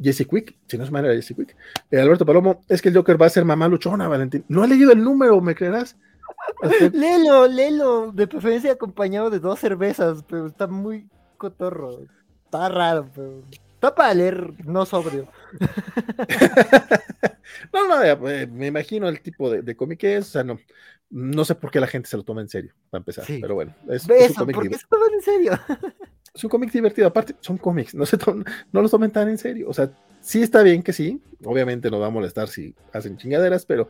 Jesse Quick, si no es manera Jesse Quick. Eh, Alberto Palomo, es que el Joker va a ser mamá luchona, Valentín. No ha leído el número, ¿me creerás? Léelo, léelo, de preferencia acompañado de dos cervezas, pero está muy cotorro. Está raro, pero está para leer, no sobrio. no, no, eh, me imagino el tipo de, de cómic que es, o sea, no, no sé por qué la gente se lo toma en serio, para empezar, pero bueno. Es, un cómic ¿por qué se toman en serio? es un cómic divertido, aparte son cómics, no, se no los tomen tan en serio, o sea, sí está bien que sí, obviamente no va a molestar si hacen chingaderas, pero,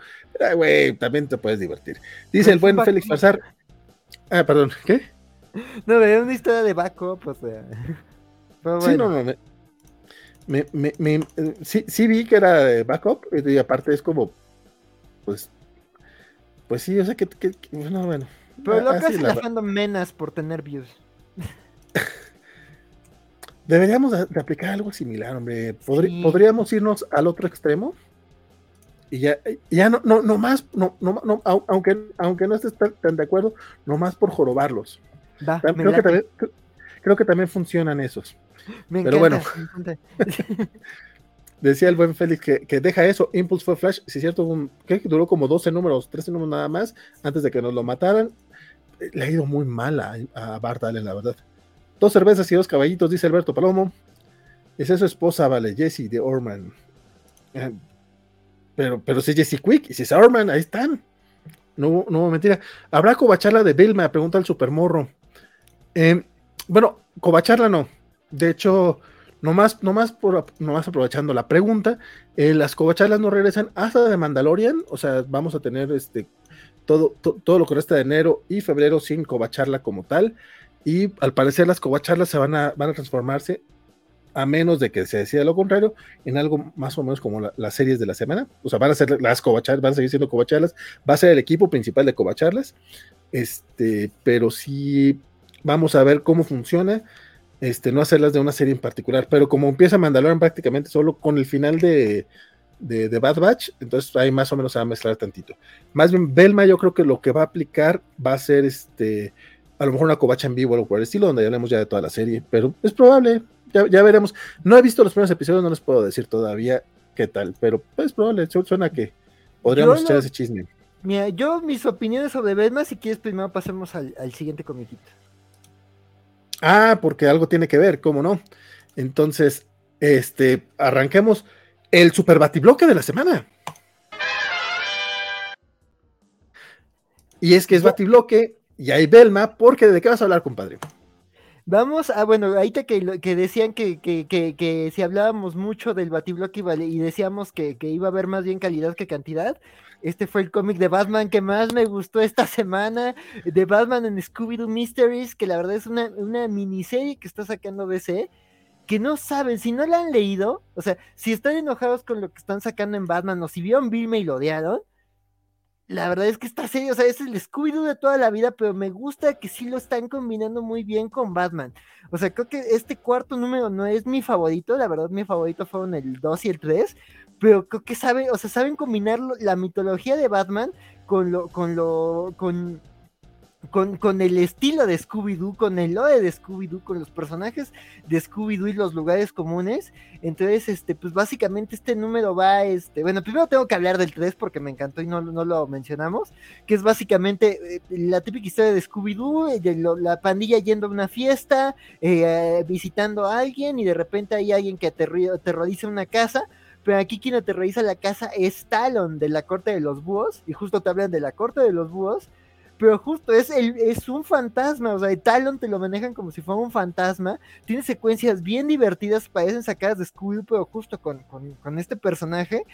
güey, también te puedes divertir. Dice el buen Félix Farsar, ah, perdón, ¿qué? No, me una historia de backup, o sea. Sí, no, no, me, me, me, sí, sí vi que era de backup, y aparte es como, pues, pues sí, yo sé que, bueno, bueno. Pero lo que la fandom menas por tener views. Deberíamos de, aplicar algo similar, hombre. Podríamos irnos al otro extremo. Y ya, ya no, no, no más, no, no, no aunque, aunque no estés tan de acuerdo, no más por jorobarlos. creo, que también, creo, que también, funcionan esos. Me Pero bueno. Decía el buen Félix que, deja eso. Impulse fue Flash, si es cierto, que duró como 12 números, 13 números nada más, antes de que nos lo mataran. Le ha ido muy mal a, a Bart Allen, la verdad. Dos cervezas y dos caballitos, dice Alberto Palomo. Es su esposa, vale, Jessie de Orman. Eh, pero, pero si Jessie Quick y si es Orman, ahí están. No, no mentira. ¿Habrá cobacharla de Vilma? Pregunta el supermorro. Eh, bueno, cobacharla no. De hecho, Nomás, nomás, por, nomás aprovechando la pregunta, eh, las covacharlas no regresan hasta de Mandalorian, o sea, vamos a tener este todo, todo lo que resta de enero y febrero sin covacharla como tal, y al parecer las covacharlas se van a, van a transformarse, a menos de que se decida lo contrario, en algo más o menos como las series de la semana, o sea, van a ser las covacharlas, van a seguir siendo covacharlas, va a ser el equipo principal de covacharlas, este, pero sí vamos a ver cómo funciona este, no hacerlas de una serie en particular, pero como empieza Mandalorian prácticamente solo con el final de, de, Bad Batch, entonces ahí más o menos se va a mezclar tantito. Más bien, Belma yo creo que lo que va a aplicar va a ser este, a lo mejor una covacha en vivo o algo por el estilo, donde hablemos ya de toda la serie, pero es probable, ya, veremos. No he visto los primeros episodios, no les puedo decir todavía qué tal, pero es probable, suena que podríamos echar ese chisme. Mira, yo mis opiniones sobre Bedma, si quieres primero pasemos al, siguiente comiquito. Ah, porque algo tiene que ver, ¿cómo no? Entonces, este, arranquemos el super batibloque de la semana. Y es que es batibloque y hay Belma, porque ¿de qué vas a hablar, compadre? Vamos a, bueno, ahorita que, decían que, que, que, si hablábamos mucho del batibloque y decíamos que, iba a haber más bien calidad que cantidad, este fue el cómic de Batman que más me gustó esta semana, de Batman en Scooby-Doo Mysteries, que la verdad es una, una miniserie que está sacando DC, que no saben, si no la han leído, o sea, si están enojados con lo que están sacando en Batman o si vieron Vilma y lo odiaron, la verdad es que está serio, o sea, es el Scooby-Doo de toda la vida, pero me gusta que sí lo están combinando muy bien con Batman. O sea, creo que este cuarto número no es mi favorito, la verdad mi favorito fueron el 2 y el 3, pero creo que saben, o sea, saben combinar la mitología de Batman con lo, con lo, con con, el estilo de Scooby-Doo, con el lore de Scooby-Doo, con los personajes de Scooby-Doo y los lugares comunes. Entonces, este, pues básicamente este número va, este, bueno, primero tengo que hablar del 3 porque me encantó y no, no lo mencionamos, que es básicamente eh, la típica historia de Scooby-Doo, eh, la pandilla yendo a una fiesta, eh, visitando a alguien y de repente hay alguien que aterroriza una casa. Pero aquí quien aterroriza la casa es Talon de la corte de los búhos, y justo te hablan de la corte de los búhos, pero justo es, el, es un fantasma, o sea, el Talon te lo manejan como si fuera un fantasma, tiene secuencias bien divertidas, parecen sacadas de Scooby, pero justo con, con, este personaje,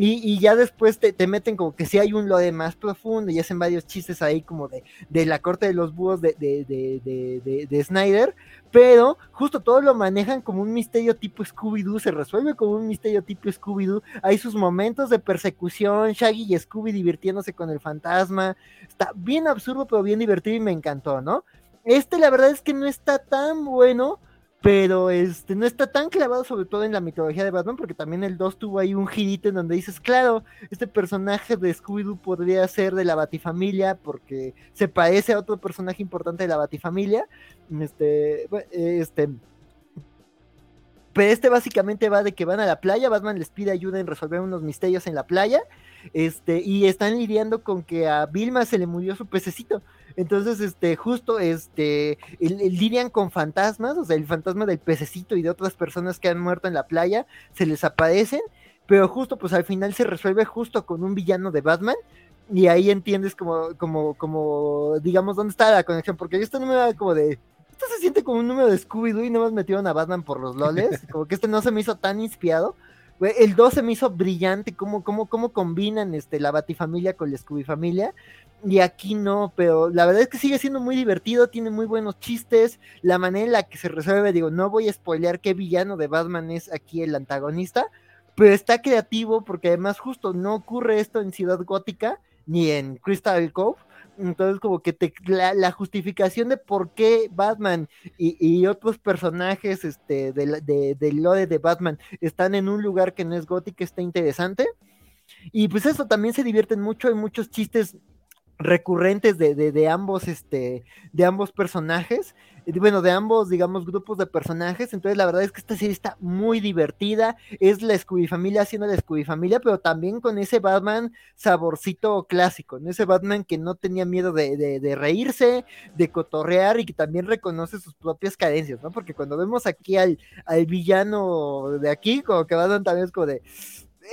y, ya después te, meten como que si hay un lore más profundo y hacen varios chistes ahí como de, de la corte de los búhos de, de, de, de Snyder, pero justo todo lo manejan como un misterio tipo Scooby-Doo, se resuelve como un misterio tipo Scooby-Doo, hay sus momentos de persecución, Shaggy y Scooby divirtiéndose con el fantasma, está bien absurdo pero bien divertido y me encantó, ¿no? Este la verdad es que no está tan bueno, pero este no está tan clavado sobre todo en la mitología de Batman, porque también el 2 tuvo ahí un girito en donde dices, claro, este personaje de Scooby-Doo podría ser de la Batifamilia, porque se parece a otro personaje importante de la Batifamilia, este, este, pero este básicamente va de que van a la playa, Batman les pide ayuda en resolver unos misterios en la playa, este, y están lidiando con que a Vilma se le murió su pececito. Entonces, este, justo, este, lidian con fantasmas, o sea, el fantasma del pececito y de otras personas que han muerto en la playa, se les aparecen, pero justo, pues al final se resuelve justo con un villano de Batman, y ahí entiendes como, como, como, digamos, dónde está la conexión, porque esto no me da como de, esto se siente como un número de Scooby-Doo y no más metieron a Batman por los loles, como que este no se me hizo tan inspirado, el 2 se me hizo brillante, cómo, cómo, cómo combinan este, la Batifamilia con la Scooby Familia. Y aquí no, pero la verdad es que sigue siendo muy divertido, tiene muy buenos chistes. La manera en la que se resuelve, digo, no voy a spoilear qué villano de Batman es aquí el antagonista, pero está creativo porque además justo no ocurre esto en Ciudad Gótica ni en Crystal Cove. Entonces, como que te, la, justificación de por qué Batman y, otros personajes este, del de, de lore de Batman están en un lugar que no es gótico está interesante. Y pues eso también se divierten mucho, hay muchos chistes recurrentes de, de, ambos, este, de ambos personajes, bueno, de ambos, digamos, grupos de personajes. Entonces, la verdad es que esta serie está muy divertida. Es la Scooby Familia haciendo la Scooby Familia, pero también con ese Batman saborcito clásico, ¿no? Ese Batman que no tenía miedo de, de, de reírse, de cotorrear y que también reconoce sus propias carencias, ¿no? Porque cuando vemos aquí al, al villano de aquí, como que Batman también es como de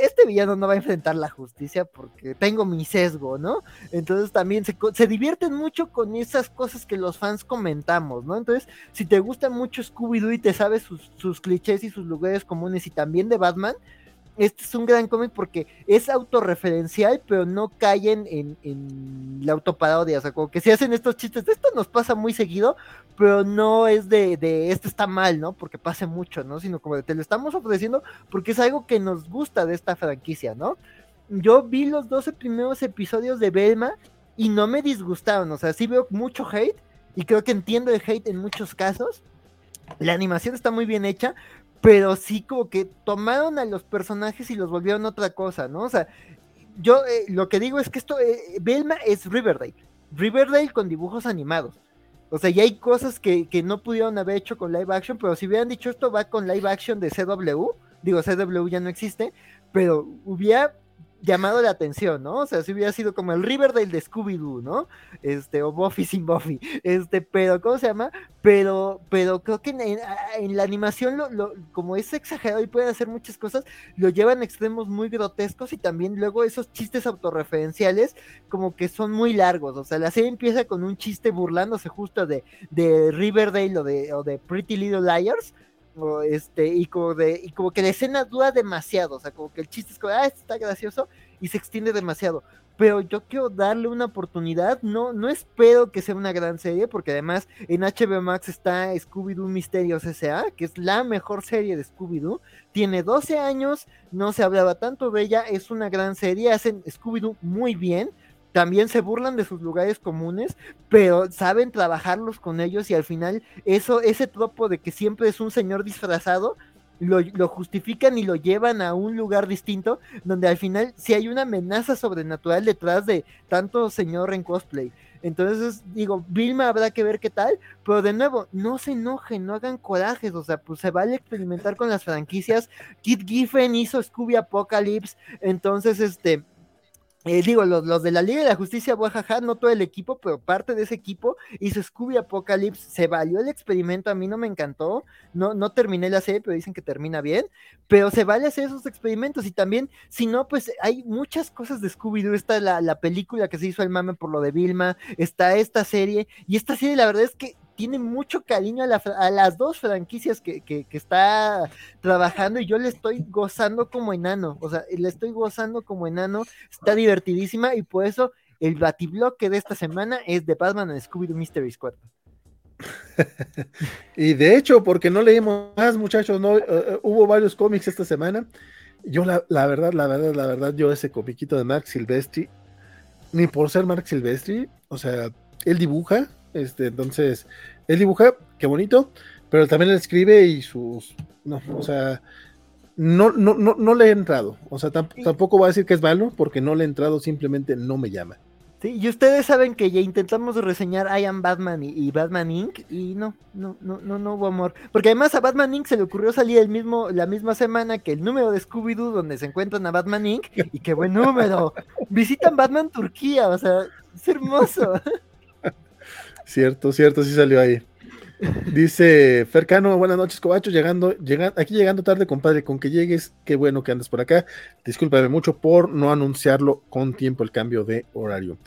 este villano no va a enfrentar la justicia porque tengo mi sesgo, ¿no? Entonces también se, se, divierten mucho con esas cosas que los fans comentamos, ¿no? Entonces, si te gusta mucho Scooby-Doo y te sabes sus, sus clichés y sus lugares comunes y también de Batman, este es un gran cómic porque es autorreferencial, pero no caen en, la autoparodia. O sea, como que si hacen estos chistes, esto nos pasa muy seguido, pero no es de, de esto está mal, ¿no? Porque pase mucho, ¿no? Sino como de te lo estamos ofreciendo porque es algo que nos gusta de esta franquicia, ¿no? Yo vi los 12 primeros episodios de Belma y no me disgustaron. O sea, sí veo mucho hate y creo que entiendo el hate en muchos casos. La animación está muy bien hecha, pero sí como que tomaron a los personajes y los volvieron otra cosa, ¿no? O sea, yo eh, lo que digo es que esto, eh, Belma es Riverdale, Riverdale con dibujos animados. O sea, ya hay cosas que, que no pudieron haber hecho con live action, pero si hubieran dicho esto va con live action de CW, digo, CW ya no existe, pero hubiera llamado la atención, ¿no? O sea, si hubiera sido como el Riverdale de Scooby-Doo, ¿no? Este, o Buffy sin Buffy, este, pero, ¿cómo se llama? Pero, pero creo que en, la animación, lo, como es exagerado y puede hacer muchas cosas, lo llevan a extremos muy grotescos y también luego esos chistes autorreferenciales como que son muy largos, o sea, la serie empieza con un chiste burlándose justo de, de Riverdale o de, o de Pretty Little Liars, este, y como de, y como que la escena dura demasiado, o sea, como que el chiste es como, ah, está gracioso, y se extiende demasiado. Pero yo quiero darle una oportunidad, no, no espero que sea una gran serie, porque además en HBO Max está Scooby-Doo Misterios S.A., que es la mejor serie de Scooby-Doo. Tiene 12 años, no se hablaba tanto de ella, es una gran serie, hacen Scooby-Doo muy bien también se burlan de sus lugares comunes, pero saben trabajarlos con ellos y al final eso, ese tropo de que siempre es un señor disfrazado, lo, justifican y lo llevan a un lugar distinto, donde al final si hay una amenaza sobrenatural detrás de tanto señor en cosplay. Entonces, digo, Vilma habrá que ver qué tal, pero de nuevo, no se enojen, no hagan corajes, o sea, pues se vale experimentar con las franquicias. Kit Giffen hizo Scooby Apocalypse, entonces, este, eh, digo, los, de la Liga de la Justicia, Oaxaca, no todo el equipo, pero parte de ese equipo hizo Scooby Apocalypse. Se valió el experimento, a mí no me encantó. No, no terminé la serie, pero dicen que termina bien. Pero se vale hacer esos experimentos. Y también, si no, pues hay muchas cosas de Scooby-Doo. Está la, la película que se hizo el mame por lo de Vilma. Está esta serie. Y esta serie, la verdad es que tiene mucho cariño a, las dos franquicias que, está trabajando y yo le estoy gozando como enano, o sea, le estoy gozando como enano, está divertidísima y por eso el batibloque de esta semana es de Batman and Scooby-Doo Mystery Squad. y de hecho, porque no leímos más, muchachos, no, eh, eh, hubo varios cómics esta semana. Yo la, verdad, la verdad, la verdad, yo ese comiquito de Mark Silvestri, ni por ser Mark Silvestri, o sea, él dibuja, este, entonces, él dibuja, qué bonito, pero también él escribe y sus. No, o sea, no, no, no, no le he entrado. O sea, tampoco voy a decir que es malo, porque no le he entrado, simplemente no me llama. Sí, y ustedes saben que ya intentamos reseñar I Am Batman y, Batman Inc. y no, no, no, no, no hubo amor. Porque además a Batman Inc. se le ocurrió salir el mismo, la misma semana que el número de Scooby-Doo donde se encuentran a Batman Inc. Y qué buen número. Visitan Batman Turquía, o sea, es hermoso. Cierto, cierto, sí salió ahí. Dice Fercano, buenas noches, Cobacho, llegando, aquí llegando tarde, compadre, con que llegues, qué bueno que andas por acá. Discúlpame mucho por no anunciarlo con tiempo el cambio de horario.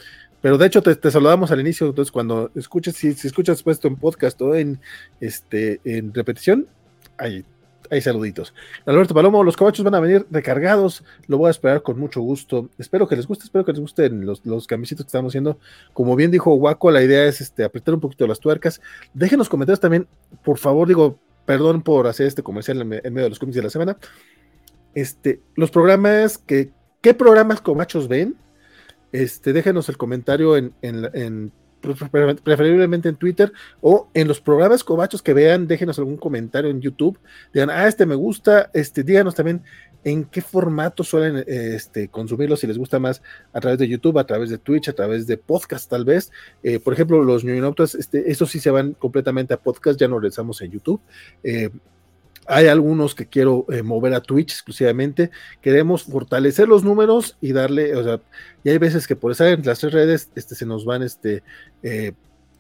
Pero de hecho te, saludamos al inicio, entonces cuando escuches, si, si escuchas puesto en podcast o en este en repetición, ahí hay saluditos. Alberto Palomo, los cobachos van a venir recargados. Lo voy a esperar con mucho gusto. Espero que les guste, espero que les gusten los, los camisitos que estamos haciendo. Como bien dijo Waco, la idea es este, apretar un poquito las tuercas. Déjenos comentarios también, por favor, digo, perdón por hacer este comercial en, medio de los cómics de la semana. Este, los programas que, ¿qué programas cobachos ven? Este, déjenos el comentario en, en preferiblemente en Twitter o en los programas cobachos que vean, déjenos algún comentario en YouTube, digan, ah, este me gusta, este, díganos también en qué formato suelen este, consumirlo, si les gusta más a través de YouTube, a través de Twitch, a través de podcast tal vez. Eh, por ejemplo, los ñoñonautas, este, estos sí se van completamente a podcast, ya no regresamos en YouTube. Eh, hay algunos que quiero eh, mover a Twitch exclusivamente. Queremos fortalecer los números y darle, o sea, y hay veces que por estar en las tres redes este, se nos van, este, eh,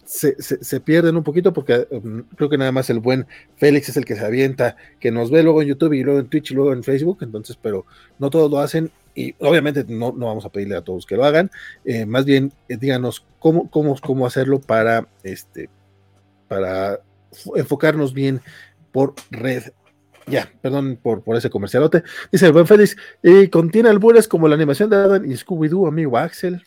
se, pierden un poquito porque mm, creo que nada más el buen Félix es el que se avienta, que nos ve luego en YouTube y luego en Twitch y luego en Facebook, entonces, pero no todos lo hacen y obviamente no, no vamos a pedirle a todos que lo hagan, eh, más bien díganos cómo, cómo, cómo hacerlo para, este, para enfocarnos bien por red. Ya, perdón por, ese comercialote. Dice el buen Félix, contiene albures como la animación de Adam y Scooby-Doo, amigo Axel.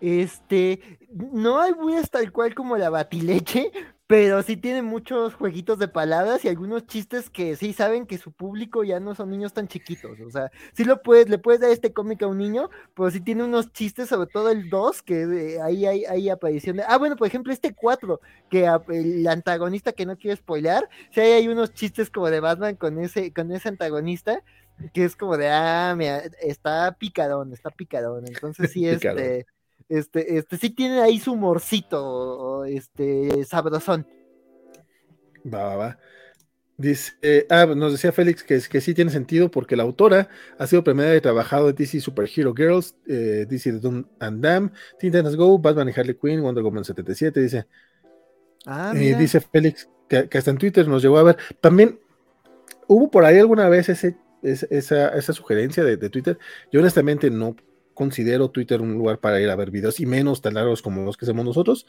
Este, no hay albures tal cual como la batileche, pero sí tiene muchos jueguitos de palabras y algunos chistes que sí saben que su público ya no son niños tan chiquitos. O sea, sí lo puedes, le puedes dar este cómic a un niño, pero sí tiene unos chistes, sobre todo el 2, que ahí hay, hay, aparición de. Ah, bueno, por ejemplo, este 4, que el antagonista que no quiero spoilear, sí hay, hay unos chistes como de Batman con ese, con ese antagonista, que es como de, ah, mira, está picadón, está picadón. Entonces sí, este este, este, sí tiene ahí su morcito, este, sabrosón. Va, va, va. Dice, ah, nos decía Félix que, que sí tiene sentido porque la autora ha sido premiada y trabajado en DC Superhero Girls, eh, DC The Doom and Dam, Teen Titans Go, Batman y Harley Quinn, Wonder Woman 77, dice. Ah, eh, dice Félix que, hasta en Twitter nos llegó a ver. También hubo por ahí alguna vez ese, esa, esa, sugerencia de, de, Twitter. Yo honestamente no considero Twitter un lugar para ir a ver videos y menos tan largos como los que hacemos nosotros,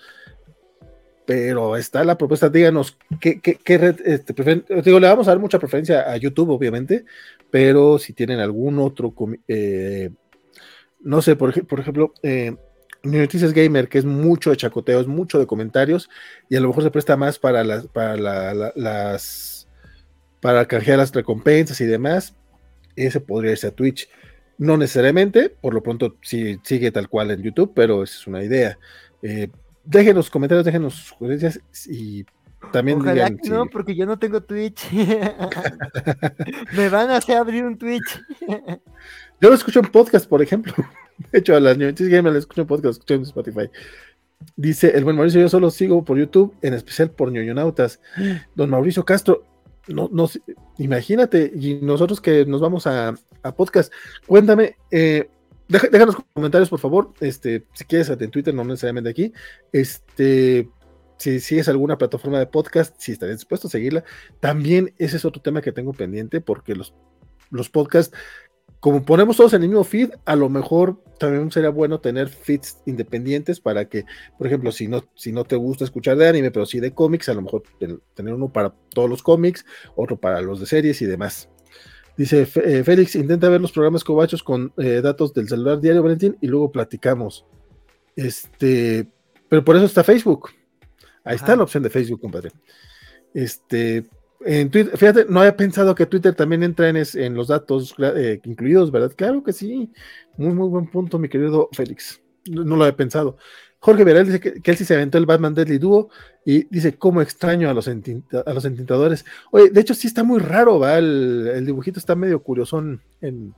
pero está la propuesta, díganos qué, qué, red este, Digo, le vamos a dar mucha preferencia a YouTube, obviamente, pero si tienen algún otro, eh, no sé, por, por ejemplo, eh, Noticias Gamer, que es mucho de chacoteos, mucho de comentarios, y a lo mejor se presta más para las, para las, para canjear las recompensas y demás, ese podría irse a Twitch. No necesariamente, por lo pronto sí, sigue tal cual en YouTube, pero esa es una idea. Eh, déjenos comentarios, déjenos sugerencias y también Ojalá no, porque yo no tengo Twitch. Me van a hacer abrir un Twitch. yo lo escucho en podcast, por ejemplo. De hecho, a las Noticias Gamer las escucho en podcast, escucho en Spotify. Dice el buen Mauricio, yo solo sigo por YouTube, en especial por ñoñonautas. Don Mauricio Castro, no, no, imagínate, y nosotros que nos vamos a, a podcast, cuéntame, eh, déjanos comentarios, por favor. Este, si quieres en Twitter, no necesariamente aquí. Este, si sigues alguna plataforma de podcast, si estarías dispuesto a seguirla. También ese es otro tema que tengo pendiente, porque los, los podcasts, como ponemos todos en el mismo feed, a lo mejor también sería bueno tener feeds independientes para que, por ejemplo, si no, si no te gusta escuchar de anime, pero sí de cómics, a lo mejor tener uno para todos los cómics, otro para los de series y demás. Dice eh, Félix, intenta ver los programas cobachos con eh, datos del celular diario, Valentín, y luego platicamos. Este, pero por eso está Facebook. Ahí está la opción de Facebook, compadre. Este, en Twitter, fíjate, no había pensado que Twitter también entra en, los datos eh, incluidos, ¿verdad? Claro que sí. Muy, muy buen punto, mi querido Félix. No, no lo había pensado. Jorge Veral dice que, sí se aventó el Batman Deadly Duo y dice, ¿cómo extraño a los, a los entintadores? Oye, de hecho sí está muy raro, ¿va? El, dibujito está medio curiosón en,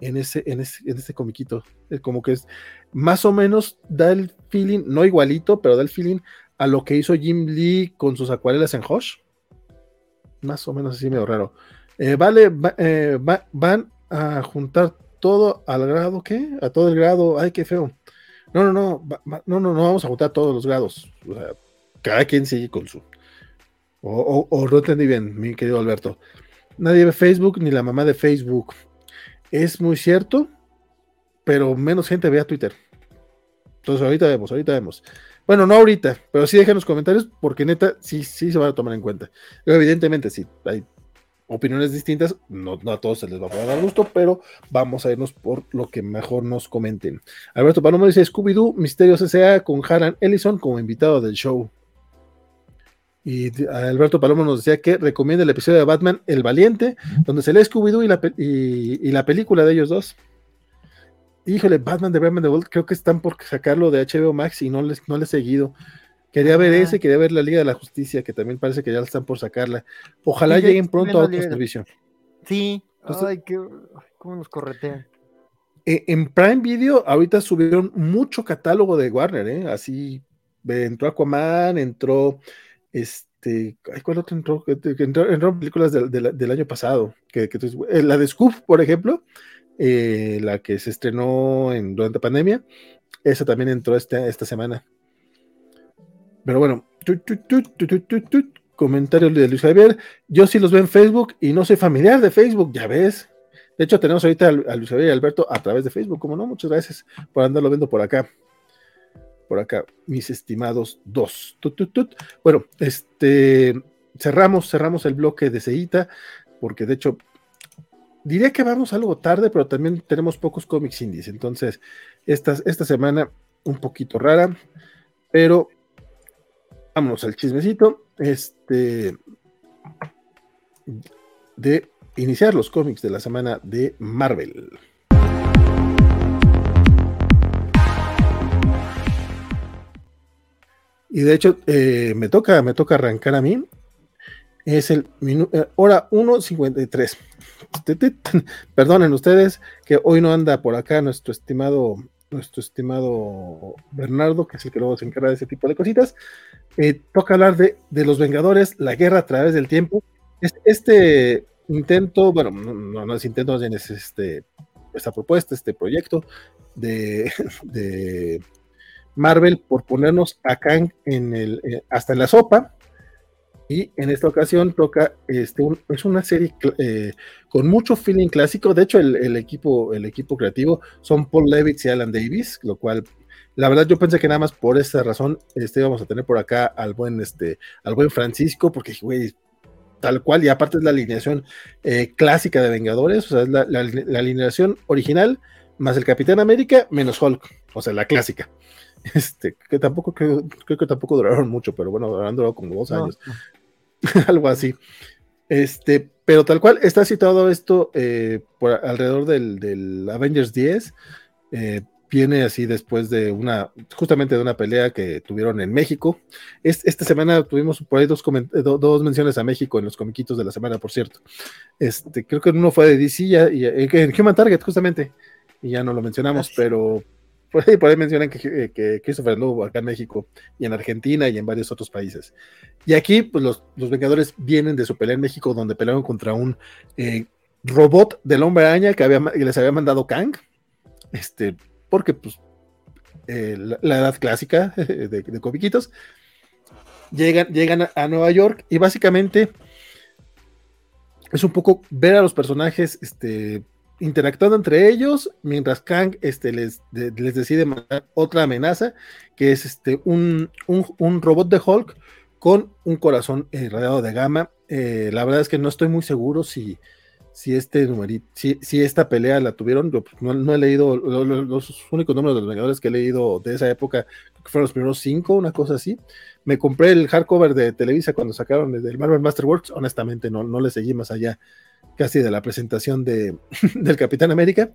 en, ese, en, ese, en comiquito. Como que es más o menos da el feeling, no igualito, pero da el feeling a lo que hizo Jim Lee con sus acuarelas en Hosh. Más o menos así medio raro. Eh, vale, eh, van a juntar todo al grado, ¿qué? A todo el grado, ay, qué feo. No, no, no, no, no, no vamos a votar todos los grados. O sea, cada quien sigue con su. O, o, no entendí bien, mi querido Alberto. Nadie ve Facebook ni la mamá de Facebook. Es muy cierto, pero menos gente ve a Twitter. Entonces ahorita vemos, ahorita vemos. Bueno, no ahorita, pero sí dejen los comentarios porque neta sí, sí se van a tomar en cuenta. Evidentemente sí, hay opiniones distintas, no, a todos se les va a dar gusto, pero vamos a irnos por lo que mejor nos comenten. Alberto Palomo dice Scooby-Doo, Misterios S.A. con Haran Ellison como invitado del show. Y Alberto Palomo nos decía que recomienda el episodio de Batman El Valiente, donde se lee Scooby-Doo y la, y, la película de ellos dos. Híjole, Batman de Batman de World, creo que están por sacarlo de HBO Max y no les, no les he seguido. Quería ver ese, quería ver la Liga de la Justicia, que también parece que ya están por sacarla. Ojalá lleguen pronto a otro servicio. Sí, ay, qué, cómo nos corretean. E, en Prime Video ahorita subieron mucho catálogo de Warner, ¿eh? Así entró Aquaman, entró este, ¿cuál otro entró? Entró, películas del año pasado, que, eh, la de Scoop, por ejemplo, eh, la que se estrenó en, durante pandemia, esa también entró esta, esta semana. Pero bueno, comentario de Luis Javier. Yo sí los veo en Facebook y no soy familiar de Facebook, ya ves. De hecho, tenemos ahorita a Luis Javier y Alberto a través de Facebook, como no, muchas gracias por andarlo viendo por acá. Por acá, mis estimados dos. Bueno, este cerramos, cerramos el bloque de Seita, porque de hecho diría que vamos algo tarde, pero también tenemos pocos cómics indies. Entonces, esta, esta semana un poquito rara, pero vámonos al chismecito. Este. De iniciar los cómics de la semana de Marvel. Y de hecho, eh, me toca, me toca arrancar a mí. Es el eh, hora 1.53. Perdonen ustedes que hoy no anda por acá nuestro estimado nuestro estimado Bernardo, que es el que luego se encarga de ese tipo de cositas. Eh, toca hablar de, de, los Vengadores, la guerra a través del tiempo. Este, intento, bueno, no, no es intento, es este, esta propuesta, este proyecto de, de Marvel por ponernos a Kang en el, eh, hasta en la sopa. Y en esta ocasión toca, este, es una serie eh, con mucho feeling clásico. De hecho, el, equipo, el equipo creativo son Paul Levitz y Alan Davis, lo cual, la verdad, yo pensé que nada más por esa razón este, íbamos a tener por acá al buen, este, al buen Francisco, porque, güey, tal cual, y aparte es la alineación eh, clásica de Vengadores, o sea, es la, la alineación original, más el Capitán América, menos Hulk, o sea, la clásica. Este, que tampoco creo, creo que tampoco duraron mucho, pero bueno, han durado como dos años. Algo así. Este, pero tal cual está citado esto eh, por alrededor del, Avengers 10. Eh, viene así después de una, justamente de una pelea que tuvieron en México. esta semana tuvimos por ahí dos, dos, menciones a México en los comiquitos de la semana, por cierto. Este, creo que uno fue de DC y, en Human Target, justamente, y ya no lo mencionamos, pero por ahí, mencionan que, eh, que Christopher Lobo acá en México y en Argentina y en varios otros países. Y aquí, pues los, los Vengadores vienen de su pelea en México, donde pelearon contra un eh, robot del hombre araña que, había, les había mandado Kang. Este, porque, pues, eh, la, edad clásica de, de. Llegan, llegan a, Nueva York y básicamente es un poco ver a los personajes este, interactuando entre ellos, mientras Kang este, les, les, decide mandar otra amenaza, que es este, un, un, robot de Hulk con un corazón eh, de gama. Eh, la verdad es que no estoy muy seguro si, si este numerito, si, si, esta pelea la tuvieron. Yo pues, no, he leído los, únicos números de los Vengadores que he leído de esa época, que fueron los primeros cinco, una cosa así. Me compré el hardcover de Televisa cuando sacaron el Marvel Masterworks. Honestamente, no, no le seguí más allá casi de la presentación de, del Capitán América.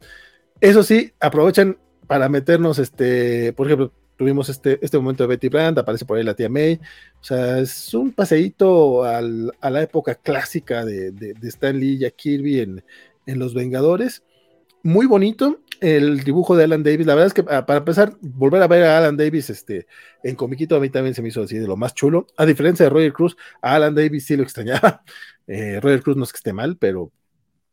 Eso sí, aprovechan para meternos, este, por ejemplo, tuvimos este, este momento de Betty Brand, aparece por ahí la tía May, o sea, es un paseíto a la época clásica de, de, Stan Lee y Jack Kirby en, en Los Vengadores, muy bonito, el dibujo de Alan Davis, la verdad es que ah, para empezar, volver a ver a Alan Davis este, en comiquito a mí también se me hizo así de lo más chulo, a diferencia de Roger Cruz, a Alan Davis sí lo extrañaba, eh, Roger Cruz no es que esté mal, pero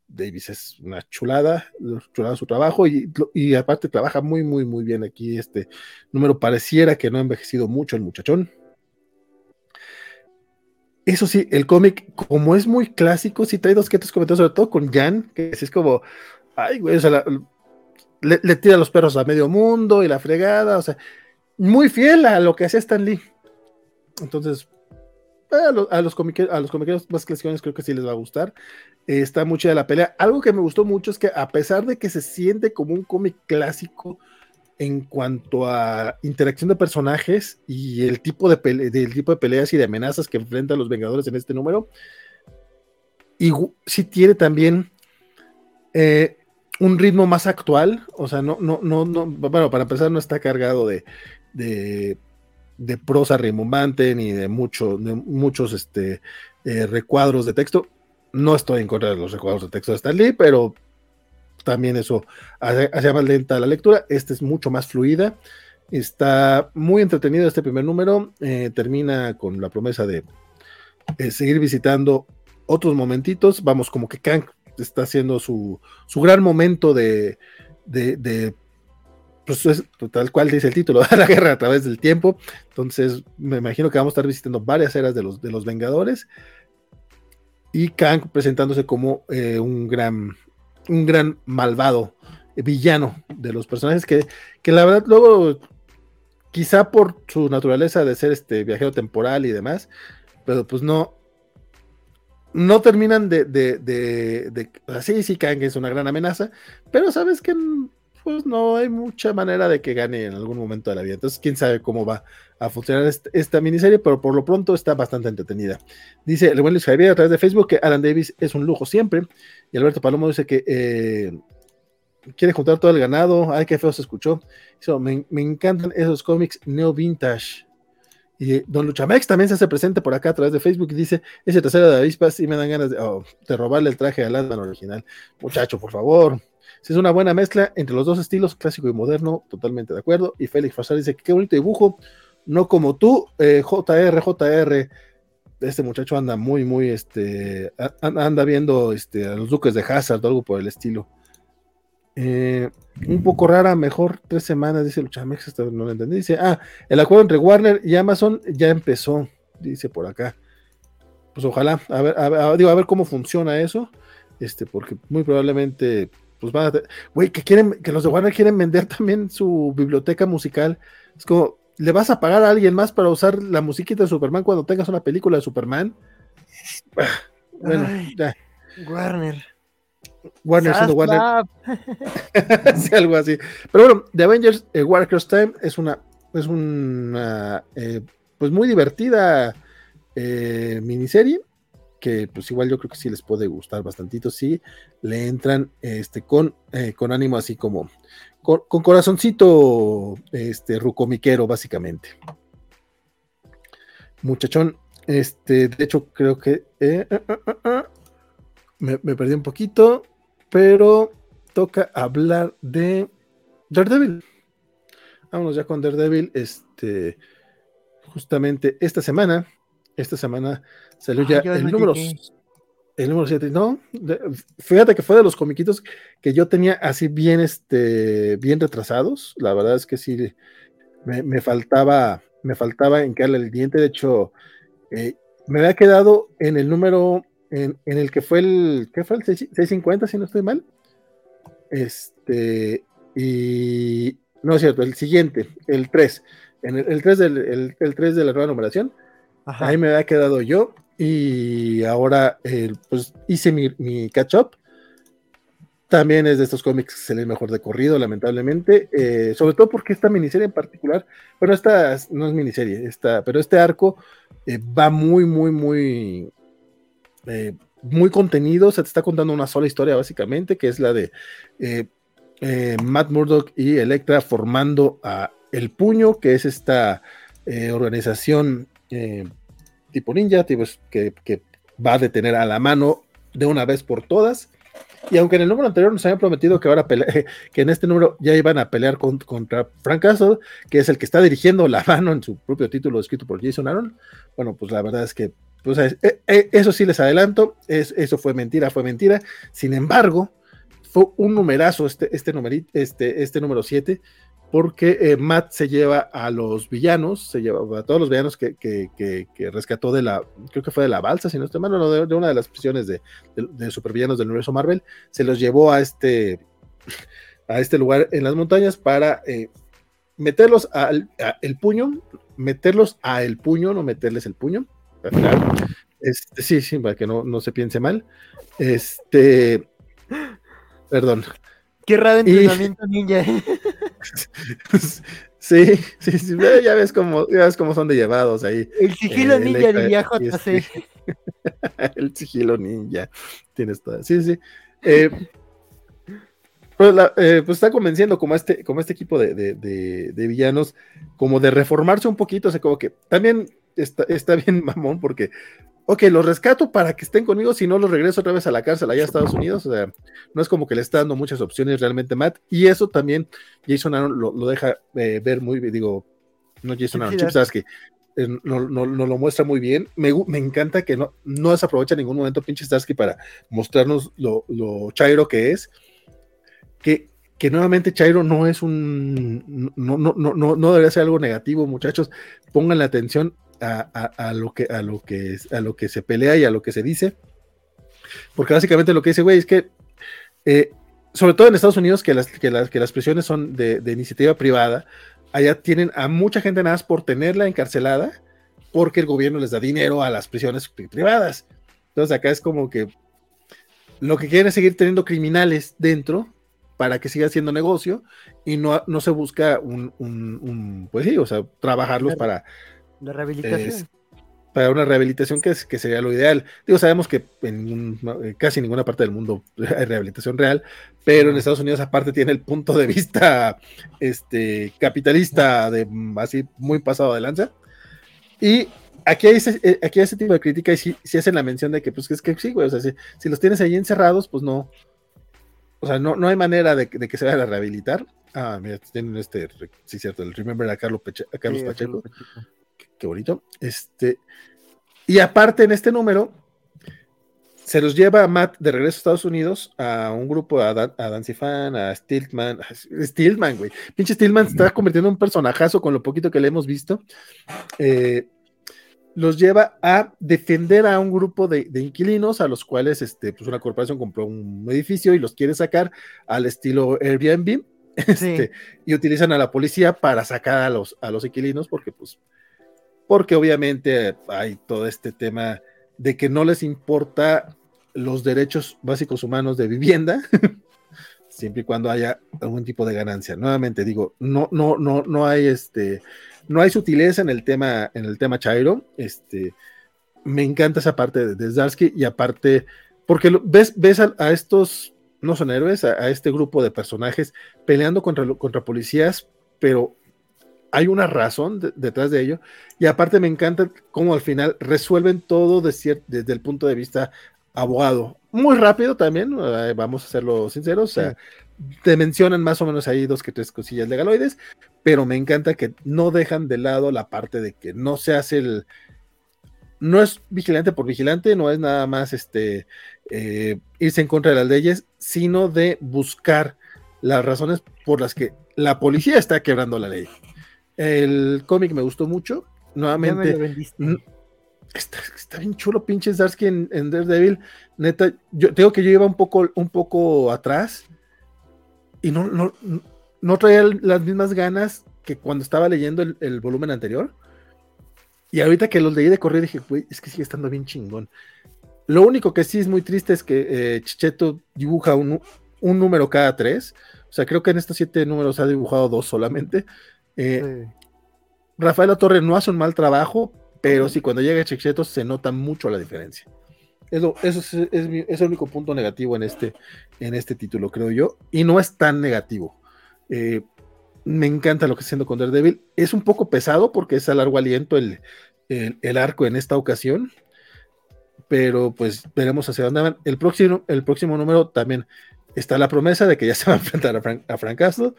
Davis es una chulada, chulada su trabajo y, y, aparte trabaja muy, muy, muy bien aquí. Este número pareciera que no ha envejecido mucho el muchachón. Eso sí, el cómic, como es muy clásico, sí trae dos que te comentarios, sobre todo con Jan, que es como, ay, güey, o sea, le, tira los perros a medio mundo y la fregada, o sea, muy fiel a lo que hacía Stan Lee. Entonces, a, los, a los comiqueros más clásicos creo que sí les va a gustar. está mucha la pelea. Algo que me gustó mucho es que a pesar de que se siente como un cómic clásico en cuanto a interacción de personajes y el tipo de, del tipo de peleas y de amenazas que enfrentan los Vengadores en este número, y sí tiene también eh, un ritmo más actual. O sea, no, no, no, no, bueno, para empezar, no está cargado de, de de prosa rimbombante ni de, mucho, muchos este, eh, recuadros de texto. No estoy en contra de los recuadros de texto de Stan pero también eso hace, más lenta la lectura. Este es mucho más fluida. Está muy entretenido este primer número. Eh, termina con la promesa de eh, seguir visitando otros momentitos. Vamos, como que Kang está haciendo su, su gran momento de, de pues es tal cual dice el título, la guerra a través del tiempo. Entonces, me imagino que vamos a estar visitando varias eras de los, de los Vengadores. Y Kang presentándose como eh, un, gran, un gran malvado, villano de los personajes que, que la verdad luego, quizá por su naturaleza de ser este viajero temporal y demás, pero pues no, no terminan de, de, de, de, sí, sí, Kang es una gran amenaza, pero sabes que pues no hay mucha manera de que gane en algún momento de la vida. Entonces, quién sabe cómo va a funcionar esta miniserie, pero por lo pronto está bastante entretenida. Dice el buen Luis Javier a través de Facebook que Alan Davis es un lujo siempre. Y Alberto Palomo dice que eh, quiere juntar todo el ganado. Ay, qué feo se escuchó. me, encantan esos cómics neo vintage. Y Don Luchamex también se hace presente por acá a través de Facebook y dice: Ese tercero de avispas y me dan ganas de, oh, de robarle el traje al Atman original. Muchacho, por favor Si es una buena mezcla entre los dos estilos, clásico y moderno, totalmente de acuerdo. Y Félix Fasar dice qué bonito dibujo, no como tú, eh, JR, JR. Este muchacho anda muy, muy, este, anda viendo este, a los duques de Hazard o algo por el estilo. Eh, un poco rara, mejor tres semanas, dice Luchamex, no lo entendí. Dice, ah, el acuerdo entre Warner y Amazon ya empezó, dice por acá. Pues ojalá, a ver, a digo, a ver cómo funciona eso, este, porque muy probablemente, pues van a, güey, que quieren, que los de Warner quieren vender también su biblioteca musical. Es como, ¿le vas a pagar a alguien más para usar la musiquita de Superman cuando tengas una película de Superman? Bueno, ya. Warner. Warner siendo Warner. sí, algo así. Pero bueno, The Avengers eh, Warcraft Time es una, es una eh, pues muy divertida eh, miniserie que pues igual yo creo que sí les puede gustar bastantito si le entran este con, con ánimo así como con, corazoncito este rucomiquero básicamente muchachón este de hecho creo que me, me, perdí un poquito pero toca hablar de Daredevil. Vámonos ya con Daredevil. Este, justamente esta semana, esta semana salió ya el número, el número 7. No, fíjate que fue de los comiquitos que yo tenía así bien, este, bien retrasados. La verdad es que sí, me, faltaba, me faltaba encarle el diente. De hecho, eh, me había quedado en el número en, el que fue el, ¿qué fue el 650 si no estoy mal? Este, y no es cierto, el siguiente, el 3, en el, 3, del, el, 3 de la nueva numeración, ahí me había quedado yo y ahora pues hice mi, catch up. También es de estos cómics que se lee mejor de corrido, lamentablemente. Eh, sobre todo porque esta miniserie en particular, bueno, esta no es miniserie, esta, pero este arco eh, va muy, muy, muy, eh, muy contenido, se te está contando una sola historia básicamente, que es la de eh, eh, Matt Murdock y Electra formando a El Puño, que es esta organización tipo ninja, que, va a detener a la mano de una vez por todas. Y aunque en el número anterior nos habían prometido que ahora que en este número ya iban a pelear contra Frank Castle, que es el que está dirigiendo la mano en su propio título escrito por Jason Aaron, bueno, pues la verdad es que pues, eh, eh, eso sí les adelanto, es, eso fue mentira, fue mentira. Sin embargo, fue un numerazo este, este, numerito, este, este número 7, porque eh, Matt se lleva a los villanos, se lleva a todos los villanos que, rescató de la, creo que fue de la balsa, si no estoy mal, no, de, una de las prisiones de, supervillanos del universo Marvel, se los llevó a este, a este lugar en las montañas para meterlos al el puño, meterlos a el puño, no meterles el puño, este, sí, sí, para que no, no se piense mal. Este, perdón. Qué raro entrenamiento ninja. sí, sí, sí, ya ves cómo, ya ves cómo son de llevados ahí. El sigilo eh, ninja de JC. Este, el sigilo ninja. Tienes toda. Sí, sí. Eh, pues, eh, pues, está convenciendo como este, como este equipo de, de, de, villanos, como de reformarse un poquito, o sea, como que también está, bien mamón porque, ok, los rescato para que estén conmigo, si no los regreso otra vez a la cárcel allá a Estados Unidos, o sea, no es como que le está dando muchas opciones realmente Matt, y eso también Jason Aaron lo, deja eh, ver muy, digo, no Jason Aaron, Chip Sasky, eh, no, no, no, lo muestra muy bien. Me, me, encanta que no, no desaprovecha en ningún momento pinche Starsky para mostrarnos lo, lo chairo que es. Que, que nuevamente Chairo no es un. No, no, no, no, debería ser algo negativo, muchachos. Pongan la atención a, lo que, a, lo que, a lo que se pelea y a lo que se dice. Porque básicamente lo que dice, güey, es que, eh, sobre todo en Estados Unidos, que las, que las, que las prisiones son de, iniciativa privada, allá tienen a mucha gente nada más por tenerla encarcelada, porque el gobierno les da dinero a las prisiones privadas. Entonces acá es como que lo que quieren es seguir teniendo criminales dentro para que siga haciendo negocio y no, no se busca un, un, pues sí, o sea, trabajarlos para la rehabilitación. para una rehabilitación que, es, que sería lo ideal. Digo, sabemos que en eh, casi ninguna parte del mundo hay rehabilitación real, pero en Estados Unidos aparte tiene el punto de vista este, capitalista de mm, así muy pasado de lanza. Y aquí hay ese, eh, aquí hay ese tipo de crítica y si, hacen la mención de que, pues, es que sí, güey, o sea, si, los tienes ahí encerrados, pues no, o sea, no, no hay manera de, que se vaya a rehabilitar. Ah, mira, tienen este, sí, cierto, el Remember a Carlos, Carlos Pacheco. Qué, bonito. Este, y aparte en este número, se los lleva a Matt de regreso a Estados Unidos a un grupo, a, Dan, a Dancy Fan, a Stiltman, Stiltman, güey. Pinche Stiltman se está convirtiendo en un personajazo con lo poquito que le hemos visto. Eh, los lleva a defender a un grupo de, inquilinos a los cuales este, pues una corporación compró un edificio y los quiere sacar al estilo Airbnb este, y utilizan a la policía para sacar a los, a los inquilinos porque pues porque obviamente hay todo este tema de que no les importa los derechos básicos humanos de vivienda siempre y cuando haya algún tipo de ganancia. Nuevamente digo, no, no, no, no hay este, no hay sutileza en el tema, en el tema Chairo. Este, me encanta esa parte de, Zarsky y aparte, porque ves, ves a, estos, no son héroes, a, este grupo de personajes peleando contra, contra policías, pero hay una razón detrás de ello. Y aparte me encanta cómo al final resuelven todo desde el punto de vista abogado. Muy rápido también, eh, vamos a serlo sinceros. O sea, te mencionan más o menos ahí dos que tres cosillas legaloides, pero me encanta que no dejan de lado la parte de que no se hace el. No es vigilante por vigilante, no es nada más este eh, irse en contra de las leyes, sino de buscar las razones por las que la policía está quebrando la ley. El cómic me gustó mucho. Nuevamente, Está, bien chulo, pinche Zarsky en, en, Daredevil. Neta, yo tengo que yo iba un poco, un poco atrás y no, no, no traía las mismas ganas que cuando estaba leyendo el, volumen anterior. Y ahorita que los leí de correr dije, güey, es que sigue estando bien chingón. Lo único que sí es muy triste es que eh, Chicheto dibuja un, un, número cada tres. O sea, creo que en estos siete números ha dibujado dos solamente. Eh, Rafael Torre no hace un mal trabajo, pero sí, cuando llega Chicheto se nota mucho la diferencia. Eso, eso es, es, el único punto negativo en este, en este título, creo yo. Y no es tan negativo. Eh, me encanta lo que está haciendo con Daredevil. Es un poco pesado porque es a largo aliento el, el, arco en esta ocasión. Pero pues veremos hacia dónde van. El próximo, el próximo número también está la promesa de que ya se va a enfrentar a Frank, a Frank Castle.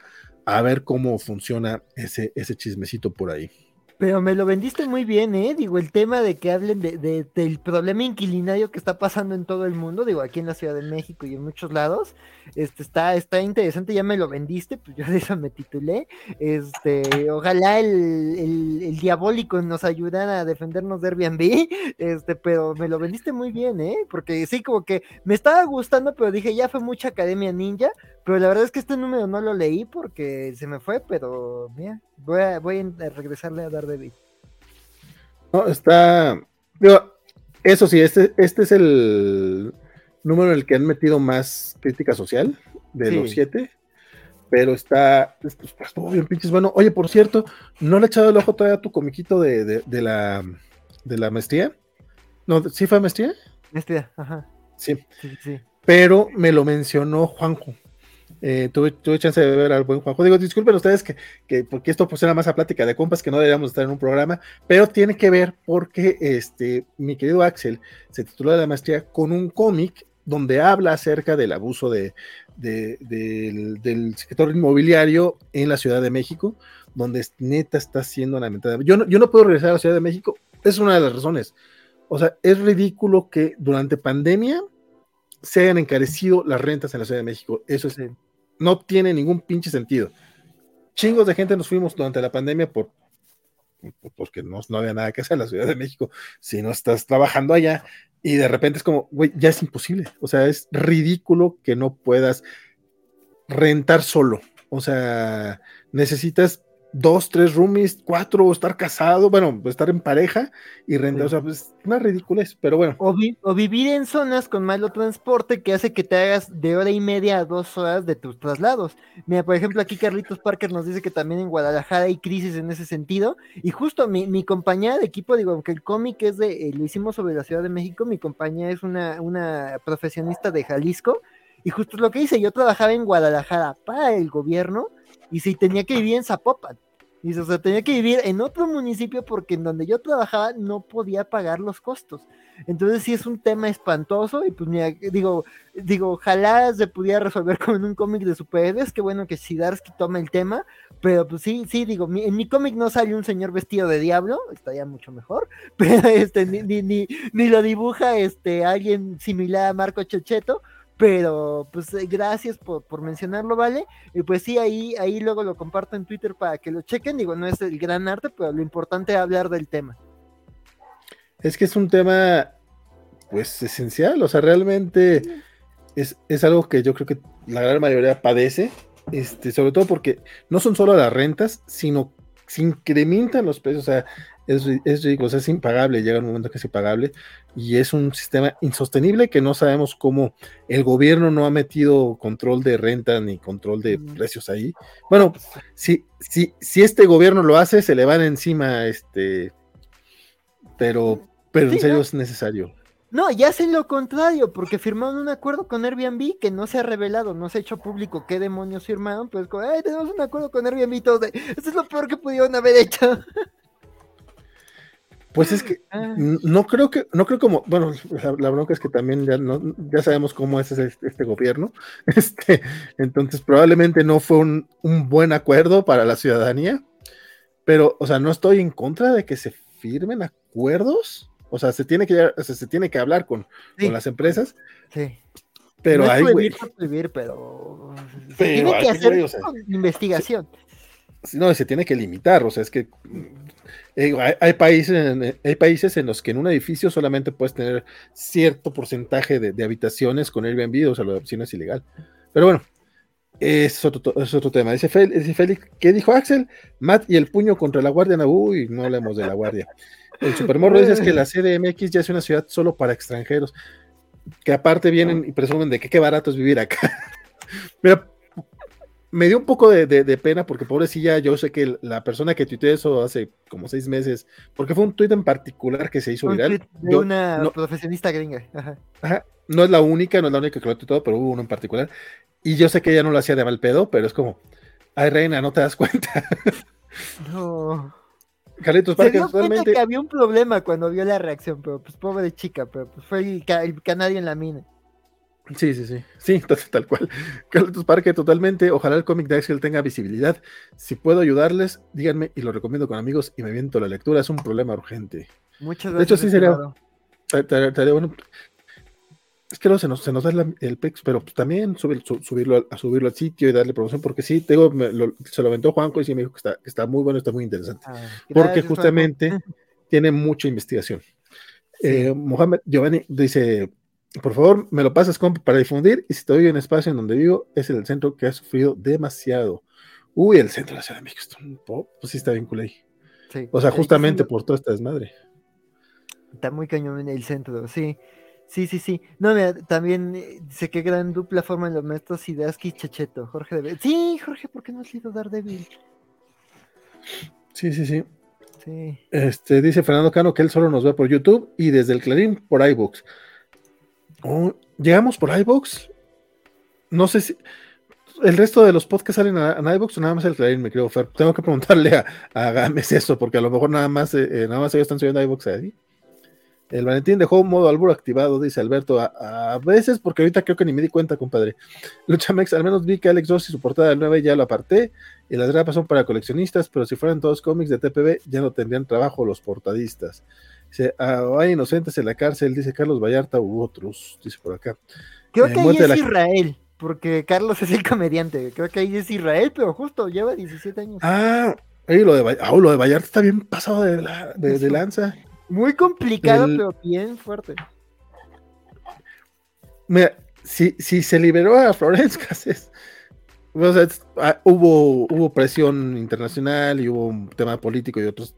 A ver cómo funciona ese, ese chismecito por ahí. Pero me lo vendiste muy bien, ¿eh? Digo, el tema de que hablen de, del problema inquilinario que está pasando en todo el mundo, digo, aquí en la Ciudad de México y en muchos lados, este, está, está interesante, ya me lo vendiste, pues yo de eso me titulé. Este, ojalá el, el, diabólico nos ayudara a defendernos de Airbnb, este, pero me lo vendiste muy bien, ¿eh? Porque sí, como que me estaba gustando, pero dije, ya fue mucha Academia Ninja, pero la verdad es que este número no lo leí porque se me fue, pero mira, voy a, voy a regresarle a Daredevil. No, está. Digo, eso sí, este, este es el número en el que han metido más crítica social de los siete. Pero está. Estuvo bien pinches bueno. Oye, por cierto, ¿no le he echado el ojo todavía a tu comiquito de, de, la, de la maestría? No, ¿sí fue maestría? Maestría, ajá. Sí. sí, sí. Pero me lo mencionó Juanjo. Eh, tuve, tuve, chance de ver al buen Juanjo. Digo, disculpen ustedes que, que, porque esto era más a plática de compas que no deberíamos estar en un programa, pero tiene que ver porque este, mi querido Axel se tituló de la maestría con un cómic donde habla acerca del abuso de, del, sector inmobiliario en la Ciudad de México, donde neta está siendo lamentable. Yo no, yo no puedo regresar a la Ciudad de México, es una de las razones. O sea, es ridículo que durante pandemia se hayan encarecido las rentas en la Ciudad de México. Eso es no tiene ningún pinche sentido. Chingos de gente nos fuimos durante la pandemia por porque no, no había nada que hacer en la Ciudad de México si no estás trabajando allá y de repente es como, güey, ya es imposible. O sea, es ridículo que no puedas rentar solo. O sea, necesitas dos, tres roomies, cuatro, estar casado, bueno, estar en pareja y rentar, o sea, pues una ridiculez, pero bueno. O, vivir en zonas con malo transporte que hace que te hagas de hora y media a dos horas de tus traslados. Mira, por ejemplo, aquí Carlitos Parker nos dice que también en Guadalajara hay crisis en ese sentido, y justo mi, mi compañía de equipo, digo, aunque el cómic es de, eh, lo hicimos sobre la Ciudad de México, mi compañía es una, una profesionista de Jalisco, y justo lo que hice, yo trabajaba en Guadalajara para el gobierno, y si tenía que vivir en Zapopan. Y o sea, tenía que vivir en otro municipio porque en donde yo trabajaba no podía pagar los costos. Entonces sí es un tema espantoso y pues mira, digo, digo, ojalá se pudiera resolver con un cómic de superhéroes, qué bueno que Sidarsky tome el tema, pero pues sí, sí, digo, en mi cómic no sale un señor vestido de diablo, estaría mucho mejor, pero este, ni, ni, ni, ni lo dibuja este alguien similar a Marco Checheto, pero pues eh, gracias por, por, mencionarlo, ¿vale? Y pues sí, ahí, ahí luego lo comparto en Twitter para que lo chequen, digo, no es el gran arte, pero lo importante es hablar del tema. Es que es un tema, pues, esencial, o sea, realmente es, es algo que yo creo que la gran mayoría padece, este, sobre todo porque no son solo las rentas, sino se incrementan los precios, o sea, es, es, es impagable, llega un momento que es impagable y es un sistema insostenible que no sabemos cómo el gobierno no ha metido control de renta ni control de precios ahí. Bueno, si, si, si este gobierno lo hace, se le van encima, este, pero, pero en serio es necesario. No, ya hacen lo contrario, porque firmaron un acuerdo con Airbnb que no se ha revelado, no se ha hecho público qué demonios firmaron, pues como, ay, tenemos un acuerdo con Airbnb, todo de, esto es lo peor que pudieron haber hecho. Pues es que ah. no creo que, no creo como, bueno, la, bronca es que también ya no, ya sabemos cómo es este, este gobierno, este, entonces probablemente no fue un, un, buen acuerdo para la ciudadanía, pero, o sea, no estoy en contra de que se firmen acuerdos, o sea, se tiene que, se tiene que hablar con, con las empresas. Sí. Pero hay, pero, tiene que hacer investigación. no, se tiene que limitar, o sea, es que eh, hay, países en, hay países en los que en un edificio solamente puedes tener cierto porcentaje de, habitaciones con Airbnb, o sea, la opción es ilegal. Pero bueno, es otro, es otro tema. Dice Félix, ¿qué dijo Axel? Matt y el puño contra la Guardia. Uy, no hablemos de la Guardia. El Supermorro dice que la CDMX ya es una ciudad solo para extranjeros, que aparte vienen y presumen de que qué barato es vivir acá. Mira, me dio un poco de, pena porque pobrecilla, yo sé que la persona que tuiteó eso hace como seis meses, porque fue un tuit en particular que se hizo viral. De una profesionista gringa. Ajá. No es la única, no es la única que lo tuiteó, pero hubo uno en particular. Y yo sé que ella no lo hacía de mal pedo, pero es como, ay reina, no te das cuenta. No. Carlitos Parker totalmente... que había un problema cuando vio la reacción, pero pues pobre chica, pero pues fue el, el canario en la mina. Sí, sí, sí. Sí, tal, cual. Carlitos Parque, totalmente. Ojalá el cómic de Axel tenga visibilidad. Si puedo ayudarles, díganme y lo recomiendo con amigos y me viento la lectura. Es un problema urgente. Muchas gracias. De hecho, sí sería. bueno, es que no se nos, se nos da el, PEX, pero pues también subirlo, a, subirlo al sitio y darle promoción, porque sí, tengo, se lo aventó Juanco y sí me dijo que está, que está muy bueno, está muy interesante. Ah, porque justamente tiene mucha investigación. Eh, Mohamed Giovanni dice: Por favor, me lo pasas compa, para difundir. Y si te doy un espacio en donde vivo, es el centro que ha sufrido demasiado. Uy, el centro de la Ciudad de México, pues sí está bien cool ahí. o sea, justamente por toda esta desmadre. Está muy cañón en el centro, sí. Sí, sí, sí. No, mira, también eh, sé que gran dupla forma en los maestros Sidaski y Checheto. Jorge de Sí, Jorge, ¿por qué no has leído Daredevil? Sí, sí, sí. Sí. Este, dice Fernando Cano que él solo nos ve por YouTube y desde el Clarín por iBooks. ¿Llegamos por iBooks? No sé si. ¿El resto de los podcasts salen a, iBooks o nada más el Clarín? Me creo, Fer. Tengo que preguntarle a, a eso, porque a lo mejor nada más, eh, nada más ellos están subiendo a iBooks ahí. El Valentín dejó modo alburo activado, dice Alberto. A, veces, porque ahorita creo que ni me di cuenta, compadre. Luchamex, al menos vi que Alex Ross y su portada del 9 ya lo aparté. Y las grapas son para coleccionistas, pero si fueran todos cómics de TPB, ya no tendrían trabajo los portadistas. Dice, ah, hay inocentes en la cárcel, dice Carlos Vallarta u otros, dice por acá. Creo eh, que ahí es Israel, porque Carlos es el comediante. Creo que ahí es Israel, pero justo lleva 17 años. Ah, lo, de, ah, lo de Vallarta está bien pasado de, de lanza. Muy complicado, pero bien fuerte. Mira, si, si se liberó a Florence Cassés, ah, hubo, hubo presión internacional y hubo un tema político y otros.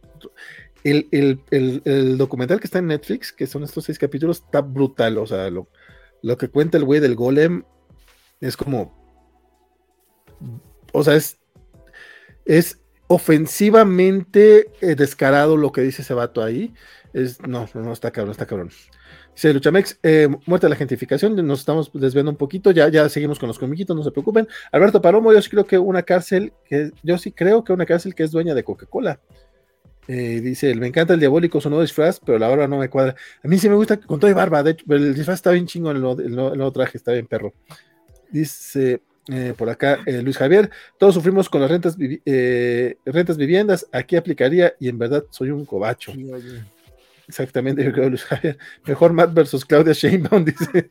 El, el, documental que está en Netflix, que son estos seis capítulos, está brutal. O sea, lo, lo que cuenta el güey del golem es como. O sea, es. Es ofensivamente eh, descarado lo que dice ese vato ahí. Es, no, no está cabrón, está cabrón. Sí, Luchamex, eh, muerte de la gentificación, nos estamos desviando un poquito, ya, ya seguimos con los comiquitos, no se preocupen. Alberto Palomo, yo sí creo que una cárcel, que yo sí creo que una cárcel que es dueña de Coca-Cola. Eh, dice, me encanta el diabólico su nuevo disfraz, pero la barba no me cuadra. A mí sí me gusta con todo y barba, de hecho, el disfraz está bien chingo, el nuevo, traje está bien perro. Dice eh, por acá Luis Javier, todos sufrimos con las rentas, rentas viviendas, aquí aplicaría y en verdad soy un cobacho. Exactamente, yo creo, Luis Javier. Mejor Matt versus Claudia Sheinbaum, dice.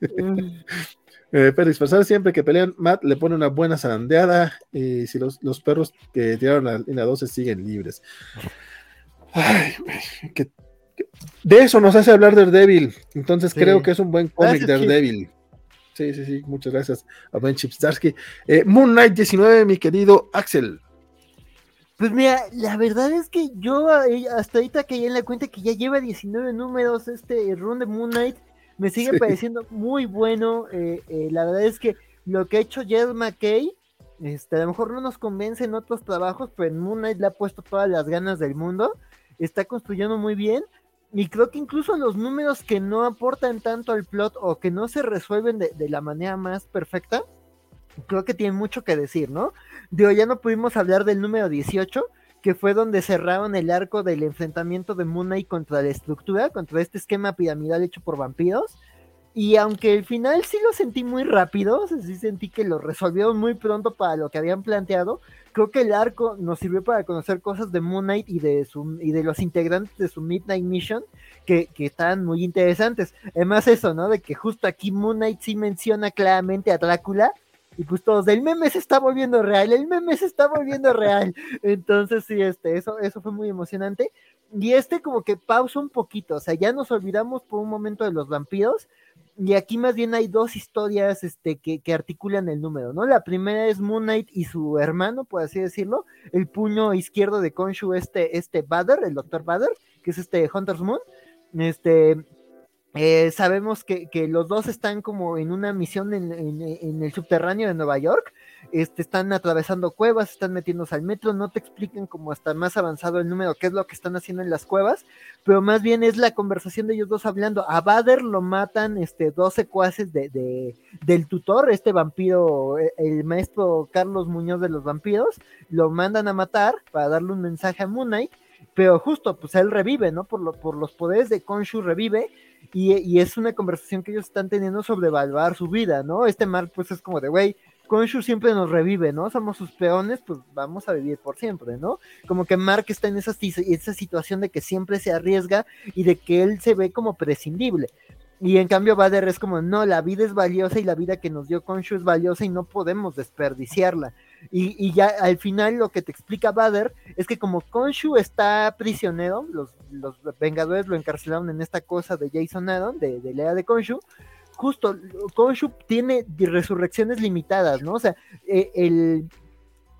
eh, pero disfrazar siempre que pelean, Matt le pone una buena zarandeada y si los, los perros que tiraron la línea 12 siguen libres. Ay, que, de eso nos hace hablar Daredevil. Entonces creo que es un buen cómic Daredevil. Sí, sí, sí, muchas gracias a Ben Chipstarsky. Eh, Moon Knight 19, mi querido Axel. Pues mira, la verdad es que yo eh, hasta ahorita caí en la cuenta que ya lleva 19 números este run de Moon Knight. Me sigue pareciendo muy bueno. Eh, eh, la verdad es que lo que ha hecho Jed McKay, este, a lo mejor no nos convence en otros trabajos, pero en Moon Knight le ha puesto todas las ganas del mundo. Está construyendo muy bien. Y creo que incluso los números que no aportan tanto al plot o que no se resuelven de, la manera más perfecta, creo que tienen mucho que decir, ¿no? Digo, ya no pudimos hablar del número 18, que fue donde cerraron el arco del enfrentamiento de Moon contra la estructura, contra este esquema piramidal hecho por vampiros. Y aunque el final sí lo sentí muy rápido, sí sentí que lo resolvieron muy pronto para lo que habían planteado, creo que el arco nos sirvió para conocer cosas de Moon Knight y de, su, y de los integrantes de su Midnight Mission que, que están muy interesantes. Además eso, ¿no? De que justo aquí Moon Knight sí menciona claramente a Drácula y pues todos, el meme se está volviendo real, el meme se está volviendo real. Entonces, sí, este, eso, eso fue muy emocionante. Y este como que pausa un poquito, o sea, ya nos olvidamos por un momento de los vampiros, y aquí más bien hay dos historias este, que, que, articulan el número, ¿no? La primera es Moon Knight y su hermano, por así decirlo, el puño izquierdo de Konshu, este, este Bader, el doctor Bader, que es este Hunter's Moon, este, eh, sabemos que, los dos están como en una misión en, el subterráneo de Nueva York. Este, están atravesando cuevas, están metiéndose al metro. No te explican como hasta más avanzado el número, qué es lo que están haciendo en las cuevas, pero más bien es la conversación de ellos dos hablando. A Bader lo matan este, dos secuaces de, del tutor, este vampiro, e, el maestro Carlos Muñoz de los vampiros. Lo mandan a matar para darle un mensaje a Moon pero justo, pues él revive, ¿no? Por, lo, por los poderes de Konshu revive y, es una conversación que ellos están teniendo sobre evaluar su vida, ¿no? Este Mark pues es como de, güey, Konshu siempre nos revive, ¿no? Somos sus peones, pues vamos a vivir por siempre, ¿no? Como que Mark está en esa, esa situación de que siempre se arriesga y de que él se ve como prescindible. Y en cambio Bader es como, no, la vida es valiosa y la vida que nos dio Konshu es valiosa y no podemos desperdiciarla. Y, ya al final lo que te explica Bader es que como Konshu está prisionero, los, los Vengadores lo encarcelaron en esta cosa de Jason Aaron, de, de Lea de Konshu, justo Konshu tiene resurrecciones limitadas, ¿no? O sea, eh, el,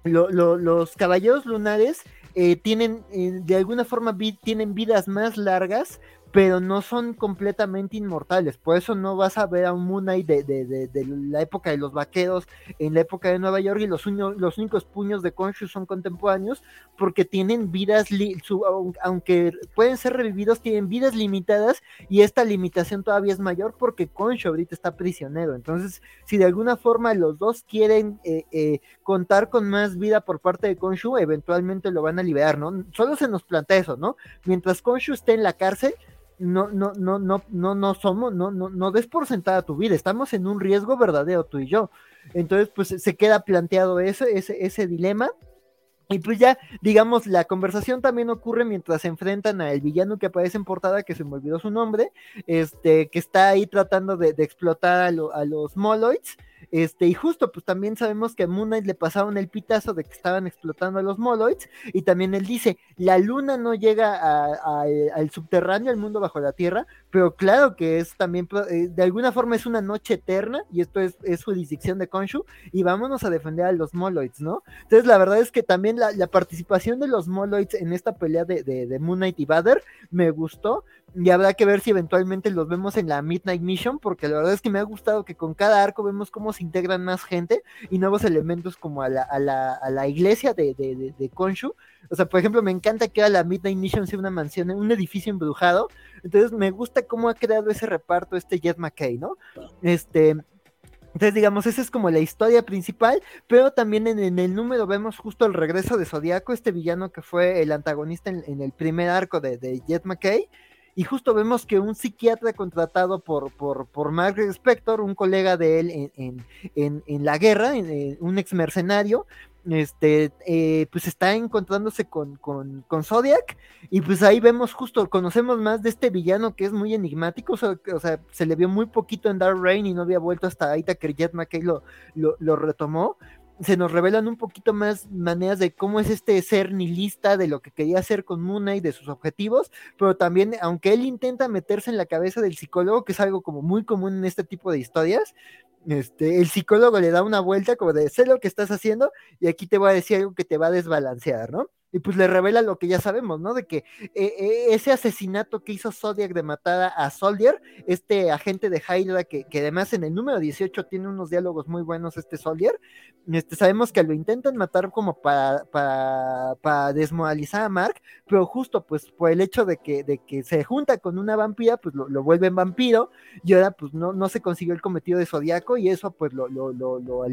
los caballeros lunares eh, tienen, eh, de alguna forma, tienen vidas más largas pero no son completamente inmortales. Por eso no vas a ver a un Moon Knight de, de, la época de los vaqueros en la época de Nueva York y los, únicos puños de Konshu son contemporáneos porque tienen vidas, aunque pueden ser revividos, tienen vidas limitadas y esta limitación todavía es mayor porque Konshu ahorita está prisionero. Entonces, si de alguna forma los dos quieren eh, eh, contar con más vida por parte de Konshu, eventualmente lo van a liberar, ¿no? Solo se nos plantea eso, ¿no? Mientras Konshu esté en la cárcel, no, no, no, no, no, no somos, no, no, no des por sentada tu vida, estamos en un riesgo verdadero tú y yo. Entonces, pues se queda planteado ese, ese, ese dilema. Y pues ya, digamos, la conversación también ocurre mientras se enfrentan al villano que aparece en portada, que se me olvidó su nombre, este, que está ahí tratando de, explotar a, a los Moloids. Este, y justo, pues también sabemos que a Moon Knight le pasaron el pitazo de que estaban explotando a los Moloids, y también él dice, la luna no llega al subterráneo, al mundo bajo la tierra, pero claro que es también, eh, de alguna forma es una noche eterna, y esto es, es jurisdicción de Konshu, y vámonos a defender a los Moloids, ¿no? Entonces la verdad es que también la, participación de los Moloids en esta pelea de, de, de Moon Knight y Vader me gustó, y habrá que ver si eventualmente los vemos en la Midnight Mission, porque la verdad es que me ha gustado que con cada arco vemos cómo se integran más gente y nuevos elementos como a la, a la, a la iglesia de, de, de, Konshu. O sea, por ejemplo, me encanta que a la Midnight Mission sea una mansión, un edificio embrujado. Entonces me gusta cómo ha creado ese reparto este Jet McKay, ¿no? Este, entonces, digamos, esa es como la historia principal, pero también en, el número vemos justo el regreso de Zodiaco, este villano que fue el antagonista en, el primer arco de, de, Jet McKay. Y justo vemos que un psiquiatra contratado por, por, por Margaret Spector, un colega de él en, en la guerra, un ex mercenario, este, eh, pues está encontrándose con, con, con, Zodiac y pues ahí vemos justo, conocemos más de este villano que es muy enigmático, o sea, se le vio muy poquito en Dark Reign y no había vuelto hasta ahí que Jet McKay lo, lo, retomó. Se nos revelan un poquito más maneras de cómo es este ser nihilista, de lo que quería hacer con Moon Knight, de sus objetivos, pero también, aunque él intenta meterse en la cabeza del psicólogo, que es algo como muy común en este tipo de historias, este, el psicólogo le da una vuelta como de sé lo que estás haciendo y aquí te voy a decir algo que te va a desbalancear, ¿no? Y pues le revela lo que ya sabemos, ¿no? De que eh, eh, ese asesinato que hizo Zodiac de matar a Soldier, este agente de Hydra, que, que, además en el número 18 tiene unos diálogos muy buenos, este Soldier, este, sabemos que lo intentan matar como para, para, para desmoralizar a Mark, pero justo pues por el hecho de que, de que se junta con una vampira, pues lo, lo vuelven vampiro, y ahora pues no, no se consiguió el cometido de Zodiaco, y eso pues lo, lo, lo, lo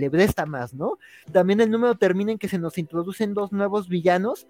más, ¿no? También el número termina en que se nos introducen dos nuevos villanos,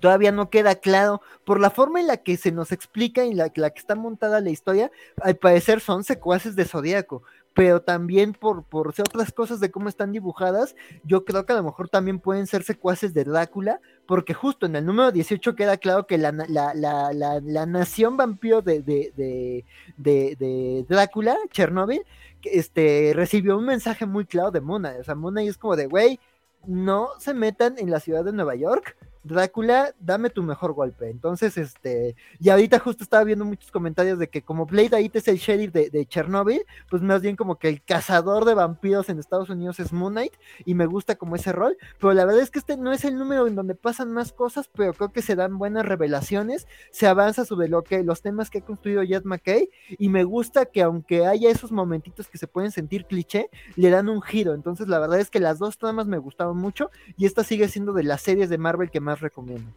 todavía no queda claro. Por la forma en la que se nos explica y la, la que está montada la historia, al parecer son secuaces de Zodíaco, pero también por, por otras cosas de cómo están dibujadas, yo creo que a lo mejor también pueden ser secuaces de Drácula, porque justo en el número 18 queda claro que la, la, la, la nación vampiro de, de, de, Drácula, Chernobyl, este, recibió un mensaje muy claro de Mona, o sea, Mona es como de, güey, no se metan en la ciudad de Nueva York, Drácula, dame tu mejor golpe. Entonces, este, y ahorita justo estaba viendo muchos comentarios de que como Blade ahí es el sheriff de, Chernobyl, pues más bien como que el cazador de vampiros en Estados Unidos es Moon Knight, y me gusta como ese rol, pero la verdad es que este no es el número en donde pasan más cosas, pero creo que se dan buenas revelaciones, se avanza sobre lo que, los temas que ha construido Jet McKay, y me gusta que aunque haya esos momentitos que se pueden sentir cliché, le dan un giro. Entonces, la verdad es que las dos tramas me gustaron mucho, y esta sigue siendo de las series de Marvel que más recomiendo.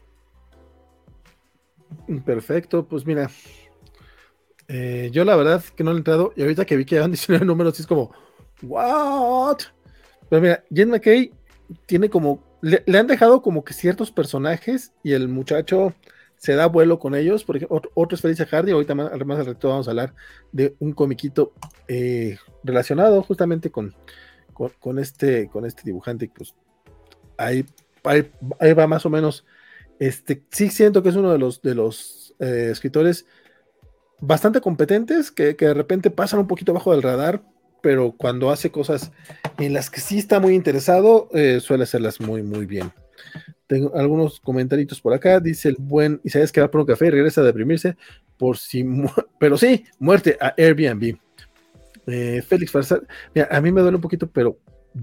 Perfecto, pues mira, eh, yo la verdad que no he entrado y ahorita que vi que han 19 números, es como, ¿what? Pero mira, Jen McKay tiene como, le, han dejado como que ciertos personajes y el muchacho se da vuelo con ellos. Por ejemplo, otro, es Felicia Hardy. Ahorita más, al reto vamos a hablar de un comiquito eh, relacionado justamente con, con, este, con este dibujante. Pues ahí ahí, va más o menos. Este, sí siento que es uno de los, de los eh, escritores bastante competentes, que, de repente pasan un poquito bajo del radar, pero cuando hace cosas en las que sí está muy interesado, eh, suele hacerlas muy, muy bien. Tengo algunos comentarios por acá. Dice el buen sabes que va por un café y regresa a deprimirse por si. Pero sí, muerte a Airbnb. Eh, Félix Farsal. Mira, a mí me duele un poquito, pero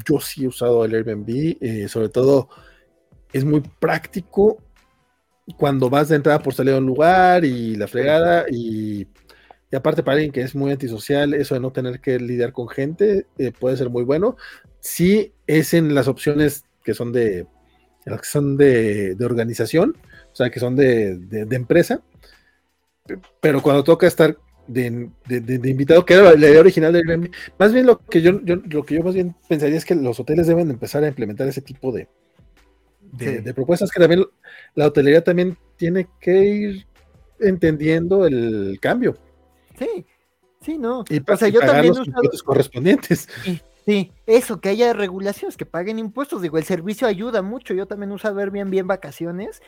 yo sí he usado el Airbnb, sobre todo es muy práctico cuando vas de entrada por salir a un lugar y la fregada y, aparte para alguien que es muy antisocial, eso de no tener que lidiar con gente eh, puede ser muy bueno. Sí es en las opciones que son de, que son de, organización, o sea, que son de, empresa, pero cuando toca estar de, invitado, que era la idea original del más bien lo que yo, yo, lo que yo más bien pensaría es que los hoteles deben empezar a implementar ese tipo de, de, propuestas que también la hotelería también tiene que ir entendiendo el cambio. Sí, sí, no. Y, o sea, yo también los correspondientes. Sí, eso, que haya regulaciones, que paguen impuestos. Digo, el servicio ayuda mucho. Yo también uso Airbnb en vacaciones.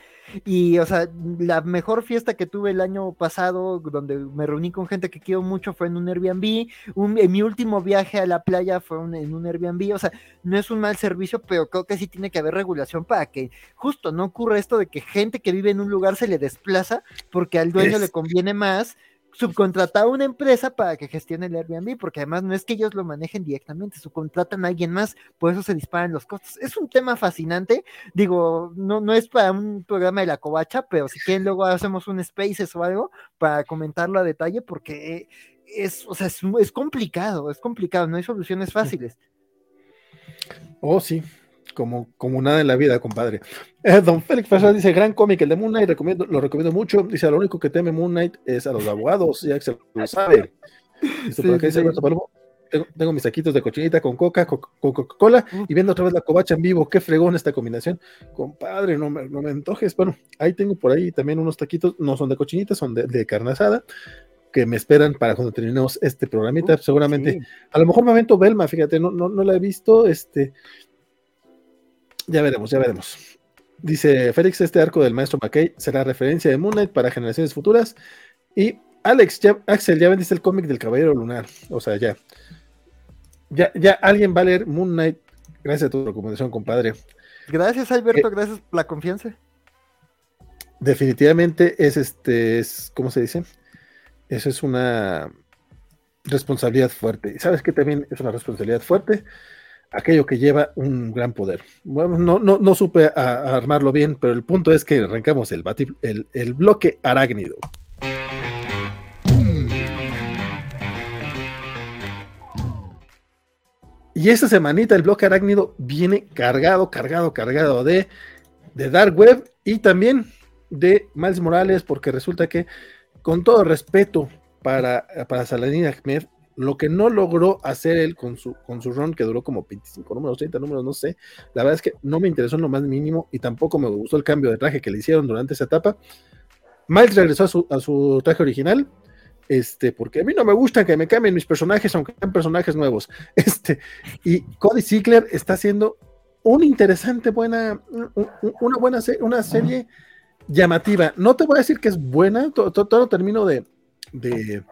Y, o sea, la mejor fiesta que tuve el año pasado, donde me reuní con gente que quiero mucho, fue en un Airbnb. en mi último viaje a la playa fue en un Airbnb. O sea, no es un mal servicio, pero creo que sí tiene que haber regulación para que justo no ocurra esto de que gente que vive en un lugar se le desplaza porque al dueño le conviene más subcontratar a una empresa para que gestione el Airbnb, porque además no es que ellos lo manejen directamente, subcontratan a alguien más, por eso se disparan los costos. Es un tema fascinante, digo, no, no es para un programa de la covacha, pero si quieren luego hacemos un Spaces o algo para comentarlo a detalle, porque es, o sea, es, es complicado, es complicado, no hay soluciones fáciles. Oh, sí, como, como nada en la vida, compadre. Eh, don Félix Fasal dice, gran cómic, el de Moon Knight, recomiendo, lo recomiendo mucho. Dice, lo único que teme Moon Knight es a los abogados, ya que se lo sabe. Dice, por dice tengo, mis saquitos de cochinita con coca, Coca-Cola y viendo otra vez la covacha en vivo. Qué fregón esta combinación. Compadre, no me, no me antojes. Bueno, ahí tengo por ahí también unos taquitos, no son de cochinita, son de, de carne asada que me esperan para cuando terminemos este programita. Seguramente, a lo mejor momento Belma, fíjate, no, no, no la he visto. Este, ya veremos, ya veremos. Dice Félix, este arco del maestro McKay será referencia de Moon Knight para generaciones futuras. Y Alex, ya, Axel, ya vendiste el cómic del Caballero Lunar. O sea, ya. Ya, ya alguien va a leer Moon Knight. Gracias a tu recomendación, compadre. Gracias, Alberto, eh, gracias por la confianza. Definitivamente es este, es, ¿cómo se dice? Eso es una responsabilidad fuerte. Sabes que también es una responsabilidad fuerte aquello que lleva un gran poder. Bueno, no, no, no supe armarlo bien, pero el punto es que arrancamos el, el, el bloque arácnido. Y esta semanita el bloque arácnido viene cargado, cargado, cargado de, de Dark Web y también de Miles Morales, porque resulta que, con todo respeto para, para Saladin Ahmed, lo que no logró hacer él con su, con su run, que duró como 25 números, 30 números, no sé. La verdad es que no me interesó en lo más mínimo y tampoco me gustó el cambio de traje que le hicieron durante esa etapa. Miles regresó a su, a su traje original, este, porque a mí no me gusta que me cambien mis personajes, aunque sean personajes nuevos. Este, y Cody Ziegler está haciendo una interesante, buena, una buena una serie llamativa. No te voy a decir que es buena, todo, todo, termino de, de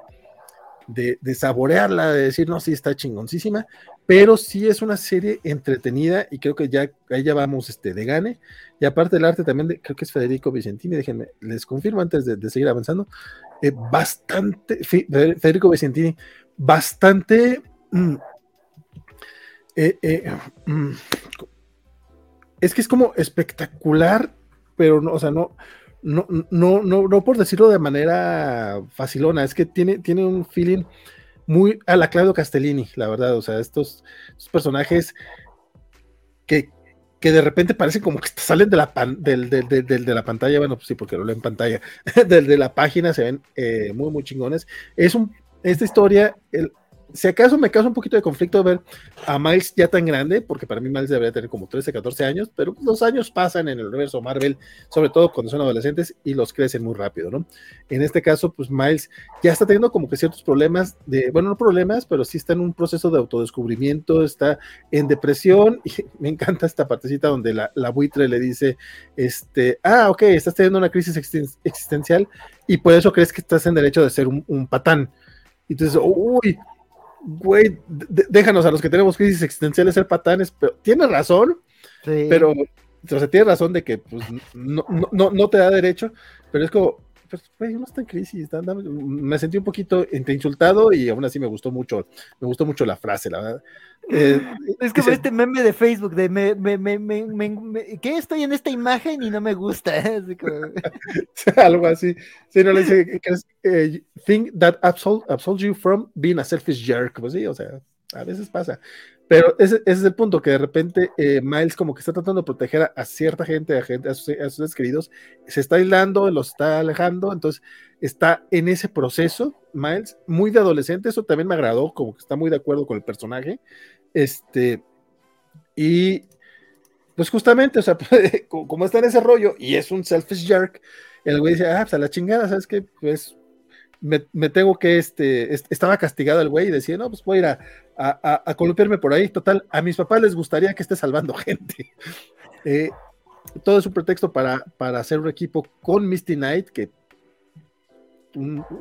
de, saborearla, de decir, no, sí está chingoncísima, pero sí es una serie entretenida y creo que ya ahí ya vamos este, de gane. Y aparte del arte también, de, creo que es Federico Vicentini, déjenme, les confirmo antes de, seguir avanzando, eh, bastante, Federico Vicentini, bastante... Mm, eh, eh, mm, es que es como espectacular, pero no, o sea, no, no, no, no, no por decirlo de manera facilona, es que tiene, tiene un feeling muy a la Claudio Castellini, la verdad, o sea, estos, personajes que, que, de repente parecen como que salen de la, de la pantalla, bueno, pues sí, porque lo leo en pantalla, de, la página se ven eh, muy, muy chingones. Es un, esta historia, el, si acaso me causa un poquito de conflicto ver a Miles ya tan grande, porque para mí Miles debería tener como 13, 14 años, pero los años pasan en el universo Marvel, sobre todo cuando son adolescentes y los crecen muy rápido, ¿no? En este caso, pues Miles ya está teniendo como que ciertos problemas de, bueno, no problemas, pero sí está en un proceso de autodescubrimiento, está en depresión y me encanta esta partecita donde la, buitre le dice, este, ah, ok, estás teniendo una crisis existencial y por eso crees que estás en derecho de ser un, un patán. Entonces, uy, güey, déjanos a los que tenemos crisis existenciales ser patanes, pero tiene razón, pero, o sea, tiene razón de que pues, no, no, no, te da derecho, pero es como, pues, güey, no está en crisis, me sentí un poquito insultado y aún así me gustó mucho, me gustó mucho la frase, la verdad. Eh, es como este meme de Facebook de me, me, me, ¿qué estoy en esta imagen y no me gusta? Algo así. Sí, no le dice eh, think that absolves you from being a selfish jerk. Pues sí, o sea, a veces pasa. Pero ese, es el punto, que de repente eh, Miles como que está tratando de proteger a, cierta gente, a, gente a, sus, a sus queridos, se está aislando, los está alejando, entonces está en ese proceso, Miles, muy de adolescente, eso también me agradó, como que está muy de acuerdo con el personaje, este, y pues justamente, o sea, como está en ese rollo y es un selfish jerk, el güey dice, ah, pues a la chingada, ¿sabes qué? Pues me, tengo que, este, estaba castigado el güey y decía, no, pues voy a ir a, a, columpiarme por ahí. Total, a mis papás les gustaría que esté salvando gente. Eh, todo es un pretexto para, para hacer un equipo con Misty Knight, que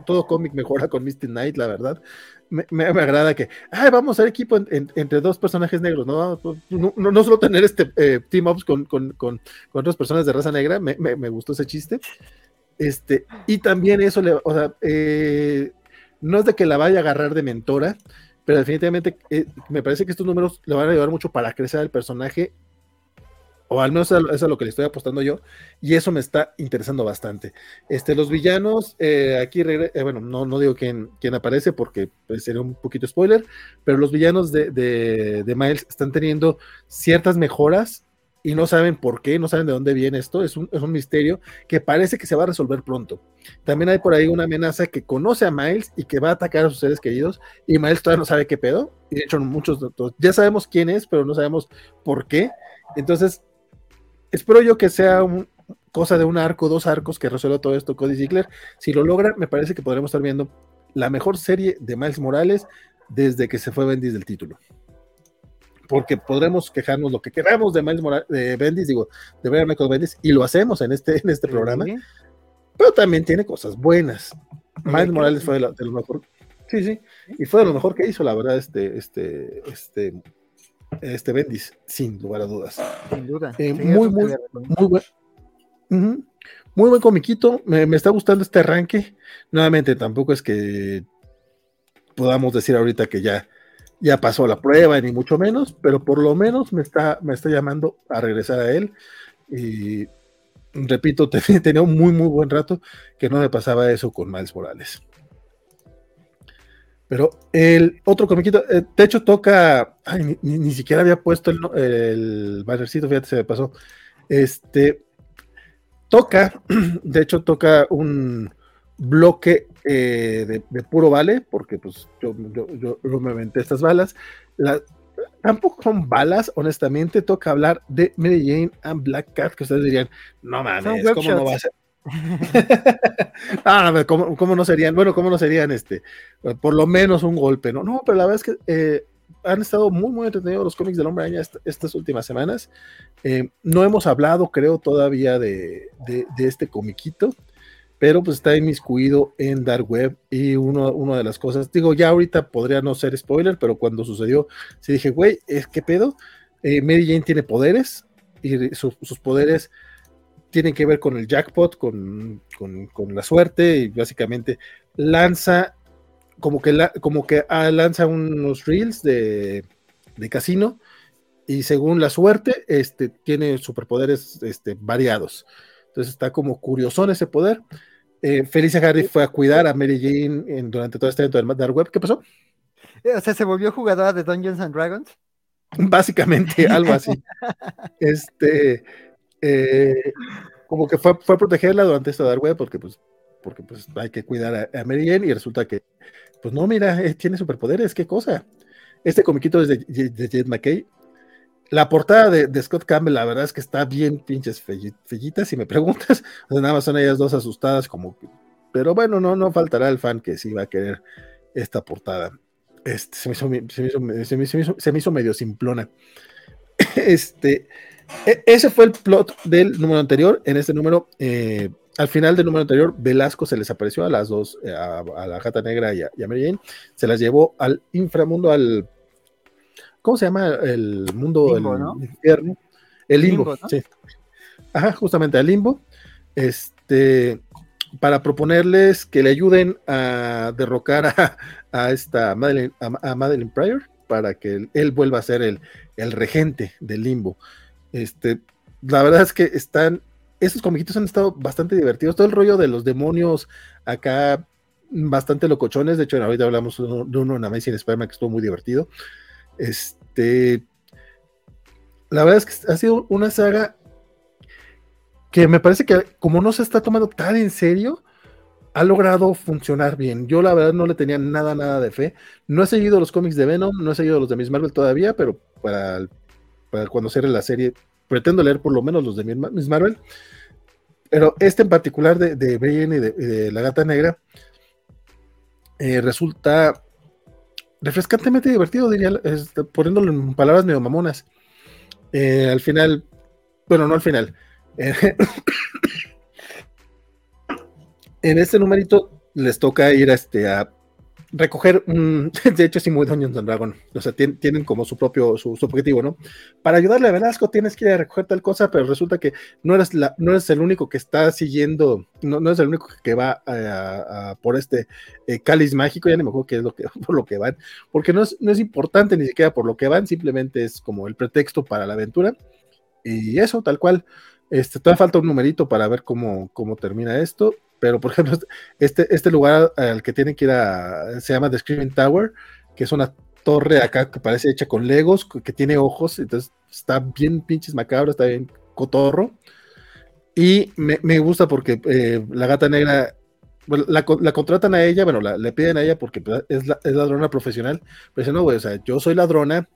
todo cómic mejora con Misty Knight, la verdad. Me, me, agrada que, ay, vamos a hacer equipo entre dos personajes negros, ¿no? No, no, solo tener este eh, team ups con, con, con, otras personas de raza negra, me, me, gustó ese chiste. Este, y también eso, eh, no es de que la vaya a agarrar de mentora, pero definitivamente eh, me parece que estos números le van a ayudar mucho para crecer al personaje o al menos eso es a lo que le estoy apostando yo, y eso me está interesando bastante. Este, los villanos, eh, aquí, eh, bueno, no, no digo quién, quién aparece porque pues, sería un poquito spoiler, pero los villanos de, de, Miles están teniendo ciertas mejoras y no saben por qué, no saben de dónde viene esto, es un, es un, misterio que parece que se va a resolver pronto. También hay por ahí una amenaza que conoce a Miles y que va a atacar a sus seres queridos y Miles todavía no sabe qué pedo, y de hecho muchos ya sabemos quién es, pero no sabemos por qué. Entonces, espero yo que sea un, cosa de un arco, dos arcos que resuelva todo esto Cody Ziegler. Si lo logra, me parece que podremos estar viendo la mejor serie de Miles Morales desde que se fue Bendis del título. Porque podremos quejarnos lo que queramos de Miles Morales, de Bendis, digo, de a Michael Bendis, y lo hacemos en este, en este programa. Pero también tiene cosas buenas. Miles Morales fue de lo, mejor. Sí, sí. Y fue de lo mejor que hizo, la verdad, este, este, este este Bendis, sin lugar a dudas. Sin duda. Eh, muy, muy, muy buen. Muy buen comiquito. Me, está gustando este arranque. Nuevamente, tampoco es que podamos decir ahorita que ya, ya pasó la prueba, ni mucho menos, pero por lo menos me está, me está llamando a regresar a él. Y repito, tenía un muy, muy buen rato que no me pasaba eso con Miles Morales. Pero el otro comiquito, eh, de hecho toca, ay, ni, siquiera había puesto el, el bannercito, fíjate, se me pasó. Este, toca, de hecho toca un bloque eh, de, puro vale, porque pues yo, yo, yo, me aventé estas balas. tampoco son balas, honestamente, toca hablar de Mary Jane and Black Cat, que ustedes dirían, no mames, ¿cómo no va a ser? ah, ¿cómo, no serían? Bueno, ¿cómo no serían este? Por lo menos un golpe, ¿no? No, pero la verdad es que eh, han estado muy, muy entretenidos los cómics del Hombre Araña estas últimas semanas. Eh, no hemos hablado, creo, todavía de, este comiquito, pero pues está inmiscuido en Dark Web y uno, una de las cosas, digo, ya ahorita podría no ser spoiler, pero cuando sucedió, sí dije, güey, ¿es qué pedo? Eh, Mary Jane tiene poderes y sus poderes tienen que ver con el jackpot, con, la suerte y básicamente lanza como que, como que ah, lanza unos reels de, casino y según la suerte este, tiene superpoderes este, variados. Entonces está como curiosón ese poder. Eh, Felicia Harry fue a cuidar a Mary Jane durante todo este evento del Dark Web. ¿Qué pasó? Eh, o sea, se volvió jugadora de Dungeons and Dragons. Básicamente, algo así. este, eh, como que fue, fue protegerla durante esta dark web porque pues, porque pues hay que cuidar a, Mary Jane y resulta que, pues no, mira, eh, tiene superpoderes, qué cosa. Este comiquito es de, de Jed McKay. La portada de, Scott Campbell, la verdad es que está bien pinches fellitas, si me preguntas. O sea, nada más son ellas dos asustadas, como pero bueno, no, no faltará el fan que sí va a querer esta portada. Este, se, me hizo, se, me se, me hizo, se me hizo medio simplona. Este, e, ese fue el plot del número anterior. En este número, eh, al final del número anterior, Velasco se les apareció a las dos, eh, a, la Gata Negra y a, Mary Jane. Se las llevó al inframundo, al. ¿Cómo se llama? El mundo del infierno. El limbo, sí. Ajá, justamente al limbo. Este. Para proponerles que le ayuden a derrocar a, esta Madeline, a, Pryor para que él, vuelva a ser el, el regente del limbo. Este, la verdad es que están, esos comiquitos han estado bastante divertidos. Todo el rollo de los demonios acá, bastante locochones. De hecho, ahorita hablamos de uno en Amazing Spider-Man que estuvo muy divertido. Este, la verdad es que ha sido una saga que me parece que como no se está tomando tan en serio, ha logrado funcionar bien. Yo la verdad no le tenía nada, nada de fe. No he seguido los cómics de Venom, no he seguido los de Miss Marvel todavía, pero para el para cuando cierre la serie. Pretendo leer por lo menos los de Miss Marvel. Pero este en particular de, de Brian y de, La Gata Negra eh, resulta refrescantemente divertido, diría, poniéndolo en palabras medio mamonas. Eh, al final, bueno, no al final. en este numerito les toca ir a, este, a recoger, de hecho, sí, muy Dungeons and Dragon, o sea, tienen, como su propio, su, objetivo, ¿no? Para ayudarle a Velasco tienes que ir a recoger tal cosa, pero resulta que no eres, la, no eres el único que está siguiendo, no, no eres el único que va a, por este eh, cáliz mágico, ya ni me acuerdo qué es lo que, por lo que van, porque no es, no es importante ni siquiera por lo que van, simplemente es como el pretexto para la aventura. y eso, tal cual. Este, todavía falta un numerito para ver cómo, cómo termina esto. Pero, por ejemplo, este, este lugar al que tienen que ir a, se llama The Screaming Tower, que es una torre acá que parece hecha con legos, que tiene ojos, entonces está bien pinches macabro, está bien cotorro. Y me, gusta porque eh, la gata negra, la, contratan a ella, bueno, le piden a ella porque pues, es, la, es ladrona profesional, pero dice, no, güey, o sea, yo soy ladrona,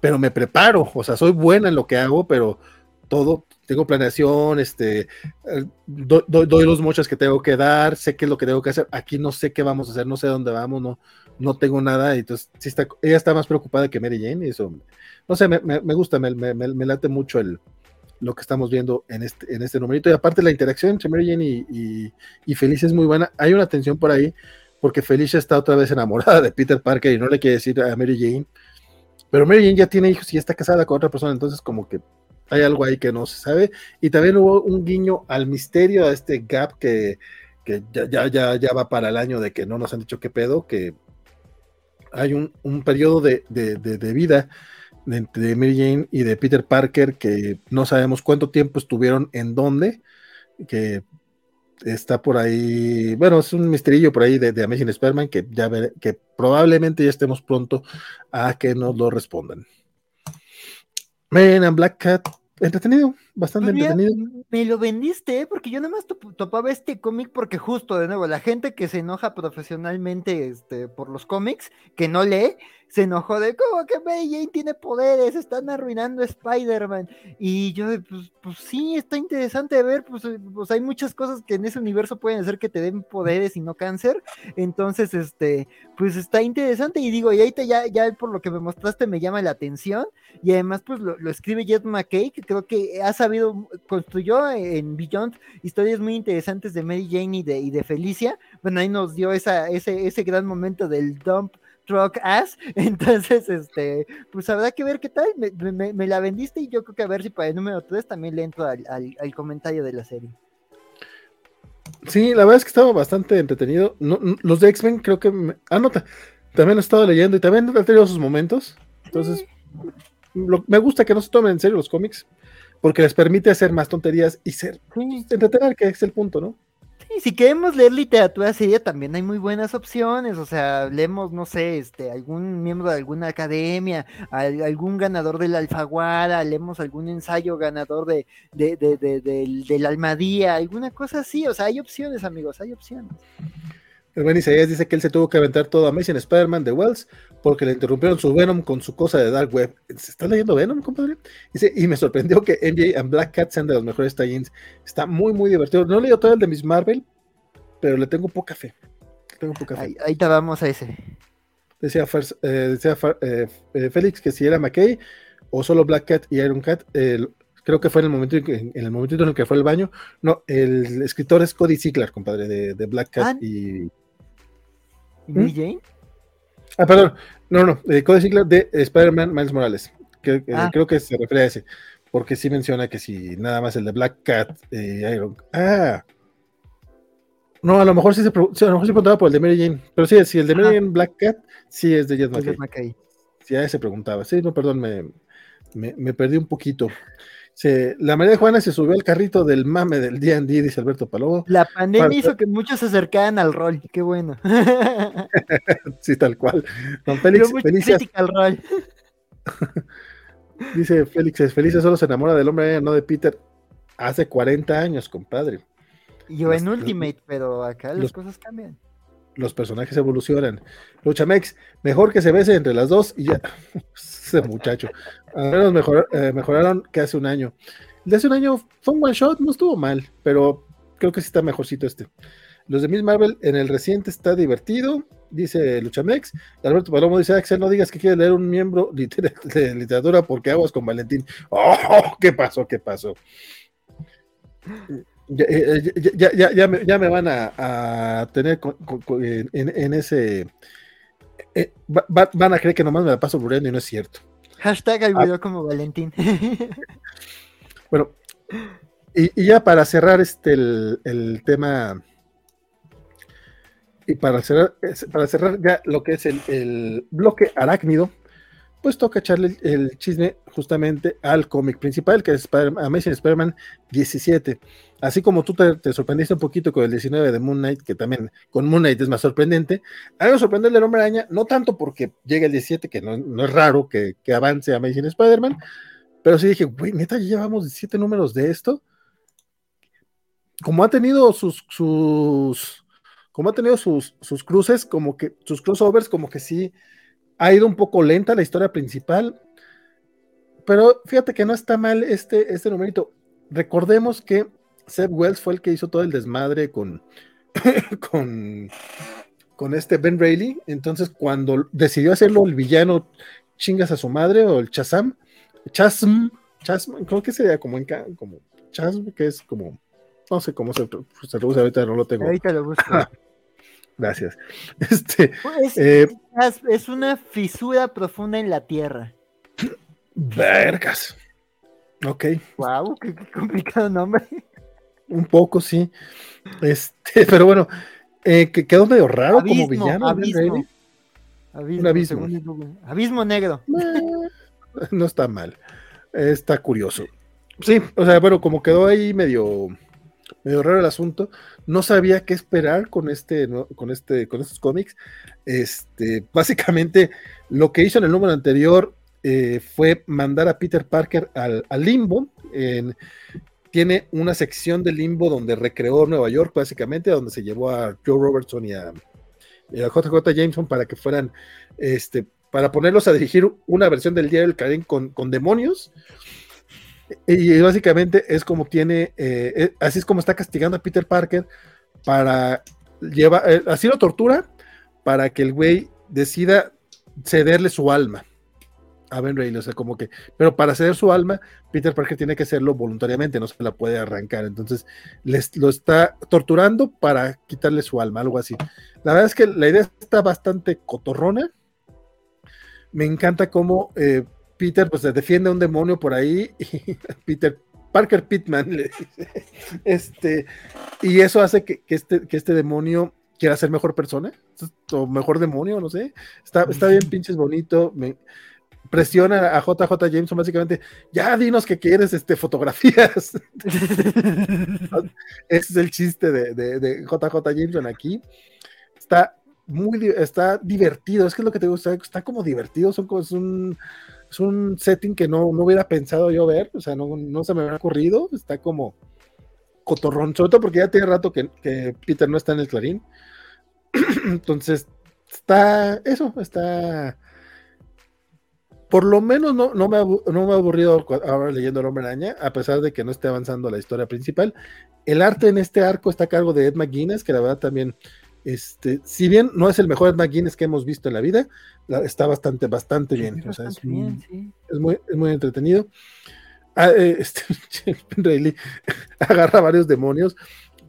pero me preparo, o sea, soy buena en lo que hago, pero todo, tengo planeación, este, eh, doy los mochas que tengo que dar, sé qué es lo que tengo que hacer, aquí no sé qué vamos a hacer, no sé dónde vamos, no, no tengo nada, entonces ella está más preocupada que Mary Jane, y eso, no sé, me, gusta, me, late mucho el, lo que estamos viendo en este, en este numerito, y aparte la interacción entre Mary Jane y, y, Felicia es muy buena, hay una tensión por ahí, porque Felicia está otra vez enamorada de Peter Parker y no le quiere decir a Mary Jane, pero Mary Jane ya tiene hijos y está casada con otra persona, entonces como que hay algo ahí que no se sabe. Y también hubo un guiño al misterio, a este gap que, ya, ya, ya, va para el año de que no nos han dicho qué pedo, que hay un, periodo de, vida de, de, Mary Jane y de Peter Parker que no sabemos cuánto tiempo estuvieron en dónde, que está por ahí, bueno, es un misterillo por ahí de, Amazing Spider-Man que ya que probablemente ya estemos pronto a que nos lo respondan. Man and Black Cat, entretenido, bastante pues entretenido. Me lo vendiste, ¿eh? porque yo nada más topaba este cómic porque justo, de nuevo, la gente que se enoja profesionalmente este, por los cómics, que no lee, se enojó de cómo que Mary Jane tiene poderes, están arruinando Spider-Man. Y yo, pues, pues sí, está interesante ver, pues, eh, pues, hay muchas cosas que en ese universo pueden hacer que te den poderes y no cáncer. Entonces, este, pues está interesante. Y digo, y ahí te, ya, ya por lo que me mostraste me llama la atención. Y además, pues lo, escribe Jet McKay, que creo que ha sabido, construyó en Beyond historias muy interesantes de Mary Jane y de, y de Felicia. Bueno, ahí nos dio esa, ese, ese gran momento del dump truck ass. Entonces, este, pues habrá que ver qué tal. Me, la vendiste y yo creo que a ver si para el número 3 también le entro al, comentario de la serie. Sí, la verdad es que estaba bastante entretenido. los de X-Men creo que... Me... Ah, también he estado leyendo y también han tenido sus momentos. Entonces, me gusta que no se tomen en serio los cómics porque les permite hacer más tonterías y ser entretener, que es el punto, ¿no? si queremos leer literatura seria, también hay muy buenas opciones. O sea, leemos, no sé, este, algún miembro de alguna academia, algún ganador de la Alfaguara, leemos algún ensayo ganador de, de, de, del, del Almadía, alguna cosa así. O sea, hay opciones, amigos, hay opciones. El buen Isaías dice que él se tuvo que aventar todo a Amazing Spider-Man de Wells porque le interrumpieron su Venom con su cosa de Dark Web. ¿Se está leyendo Venom, compadre? Dice, y me sorprendió que MJ and Black Cat sean de los mejores tie-ins. Está muy, muy divertido. No he leído todo el de Miss Marvel, pero le tengo poca fe. tengo poca fe. Ahí, te vamos a ese. Decía, eh, eh, eh, Félix que si era McKay o solo Black Cat y Iron Cat, creo que fue en el momento en, el momento en el que fue el baño. No, el escritor es Cody Ziegler, compadre, de, Black Cat ah, y ¿Y Jane? Ah, perdón. No, no. Eh, Ziegler de Spider-Man Miles Morales. Que, eh, ah. Creo que se refiere a ese. Porque sí menciona que si nada más el de Black Cat eh, Iron. Ah. No, a lo mejor sí se, a lo mejor se preguntaba por el de Mary Jane. Pero sí, si el de Mary Jane Black Cat, sí es de Jet McKay. Sí, a ese preguntaba. Sí, no, perdón, me, me, me perdí un poquito la María de Juana se subió al carrito del mame del D&D, dice Alberto Palomo. La pandemia hizo que muchos se acercaran al rol, qué bueno. sí, tal cual. Don Félix, al rol. dice Félix, Felicia solo se enamora del hombre, no de Peter, hace 40 años, compadre. Yo en Ultimate, pero acá las cosas cambian. Los personajes evolucionan. Luchamex, mejor que se bese entre las dos y ya. Ese muchacho. Al menos eh, mejoraron que hace un año. De hace un año fue un one shot, no estuvo mal, pero creo que sí está mejorcito este. Los de Miss Marvel en el reciente está divertido, dice Luchamex. Alberto Palomo dice: Axel, no digas que quiere leer un miembro de literatura porque aguas con Valentín. ¡Oh! ¿Qué pasó? ¿Qué pasó? Ya, eh, ya, me, van a, tener en, ese. Eh, van a creer que nomás me la paso burlando y no es cierto. Hashtag al video ah. como Valentín. bueno, y, ya para cerrar este el, tema. Y para cerrar, para cerrar ya lo que es el, bloque arácnido, pues toca echarle el, chisme justamente al cómic principal, que es Amazing Spider-Man 17. Así como tú te, sorprendiste un poquito con el 19 de Moon Knight, que también con Moon Knight es más sorprendente, a mí me sorprende el Hombre Araña, no tanto porque llegue el 17, que no, es raro que, que avance Amazing Spider-Man, pero sí dije, güey, neta, ya llevamos 17 números de esto. Como ha tenido sus, sus, como ha tenido sus, sus cruces, como que, sus crossovers, como que sí, ha ido un poco lenta la historia principal, pero fíjate que no está mal este, este numerito. Recordemos que Seb Wells fue el que hizo todo el desmadre con, con, con este Ben Reilly. Entonces, cuando decidió hacerlo el villano chingas a su madre o el Chazam, Chasm, Chasm, creo que sería como en como Chasm, que es como, no sé cómo se, se traduce ahorita, no lo tengo. Ahorita lo busco. Gracias. Este, pues, eh, es, una fisura profunda en la tierra. Vergas. Ok. Wow, qué, complicado nombre. Un poco, sí. Este, pero bueno, eh, que quedó medio raro como villano. Abismo. Abismo, Un abismo. abismo negro. no está mal. Está curioso. Sí, o sea, bueno, como quedó ahí medio medio raro el asunto. No sabía qué esperar con este, con este, con estos cómics. Este, básicamente, lo que hizo en el número anterior eh, fue mandar a Peter Parker al, limbo. tiene una sección de limbo donde recreó Nueva York, básicamente, donde se llevó a Joe Robertson y a, JJ Jameson para que fueran, este, para ponerlos a dirigir una versión del Diario del Karen con demonios. Y básicamente es como tiene, eh, eh, así es como está castigando a Peter Parker para llevar, eh, así lo tortura para que el güey decida cederle su alma a Ben Reilly, o sea, como que, pero para ceder su alma, Peter Parker tiene que hacerlo voluntariamente, no se la puede arrancar, entonces les, lo está torturando para quitarle su alma, algo así. La verdad es que la idea está bastante cotorrona, me encanta cómo Peter pues defiende a un demonio por ahí y Peter Parker Pittman le dice, este, y eso hace que, este, que este demonio quiera ser mejor persona, o mejor demonio, no sé, está, está bien pinches bonito, me, presiona a JJ Jameson básicamente, ya dinos que quieres este, fotografías. Ese es el chiste de, de, JJ Jameson aquí. Está muy, está divertido, es que es lo que te gusta, está como divertido, son como, es un, es un setting que no, no hubiera pensado yo ver, o sea, no, no se me había ocurrido, está como cotorrón, sobre todo porque ya tiene rato que, que Peter no está en el clarín. Entonces, está, eso, está, por lo menos no, no, me, no me ha aburrido ahora leyendo El Hombre Araña, a pesar de que no esté avanzando la historia principal. El arte en este arco está a cargo de Ed McGuinness, que la verdad también este, si bien no es el mejor Ed McGuinness que hemos visto en la vida, está bastante, bastante bien. es, muy, muy, entretenido. Ah, eh, este, agarra varios demonios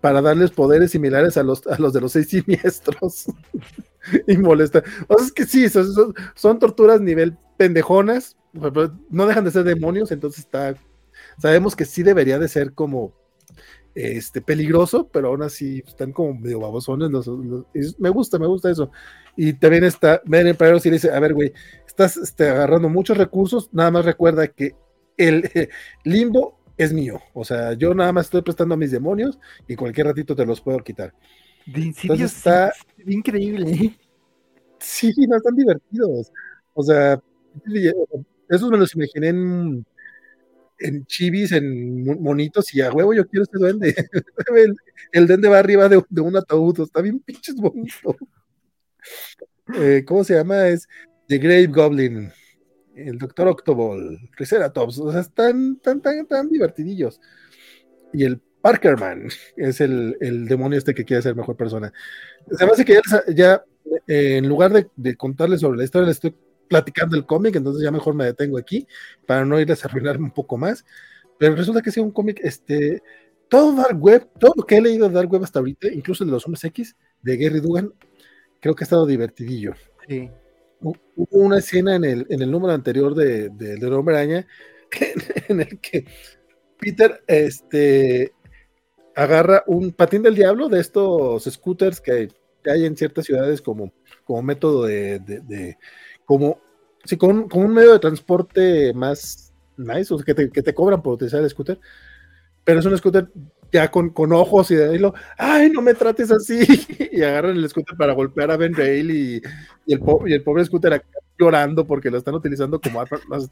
para darles poderes similares a los, a los de los seis siniestros y molesta. O sea, es que sí, son, son, torturas nivel pendejonas, no dejan de ser demonios, entonces está. Sabemos que sí debería de ser como este, peligroso, pero aún así están como medio babosones. me gusta, me gusta eso. Y también está, Ben Emperor sí dice, a ver, güey, estás este, agarrando muchos recursos, nada más recuerda que el limbo es mío. O sea, yo nada más estoy prestando a mis demonios y cualquier ratito te los puedo quitar. Entonces está increíble. Sí, no están divertidos. O sea, esos me los imaginé en en chivis, en monitos, y a huevo yo quiero este duende. el, duende va arriba de, un ataúd, está bien pinches bonito. Eh, ¿Cómo se llama? Es The Grave Goblin, el Doctor Octoball, Triceratops, o sea, están tan, tan, tan divertidillos. Y el Parkerman es el, demonio este que quiere ser mejor persona. Se me hace que ya, eh, en lugar de, de contarles sobre la historia, les estoy platicando el cómic, entonces ya mejor me detengo aquí para no ir a arruinarme un poco más. Pero resulta que es un cómic, este, todo Dark Web, todo lo que he leído de Dark Web hasta ahorita, incluso el de los hombres X, de Gary Dugan, creo que ha estado divertidillo. Sí. Hubo una escena en el, en el número anterior de, de, Hombre Araña en el que Peter este, agarra un patín del diablo de estos scooters que, hay en ciertas ciudades como, como método de, como sí, con, con un medio de transporte más nice, o sea, que te, que te cobran por utilizar el scooter, pero es un scooter ya con, con ojos y de ahí lo, ay, no me trates así, y agarran el scooter para golpear a Ben Rail y, y, el, po- y el pobre scooter acá llorando porque lo están utilizando como arma, más-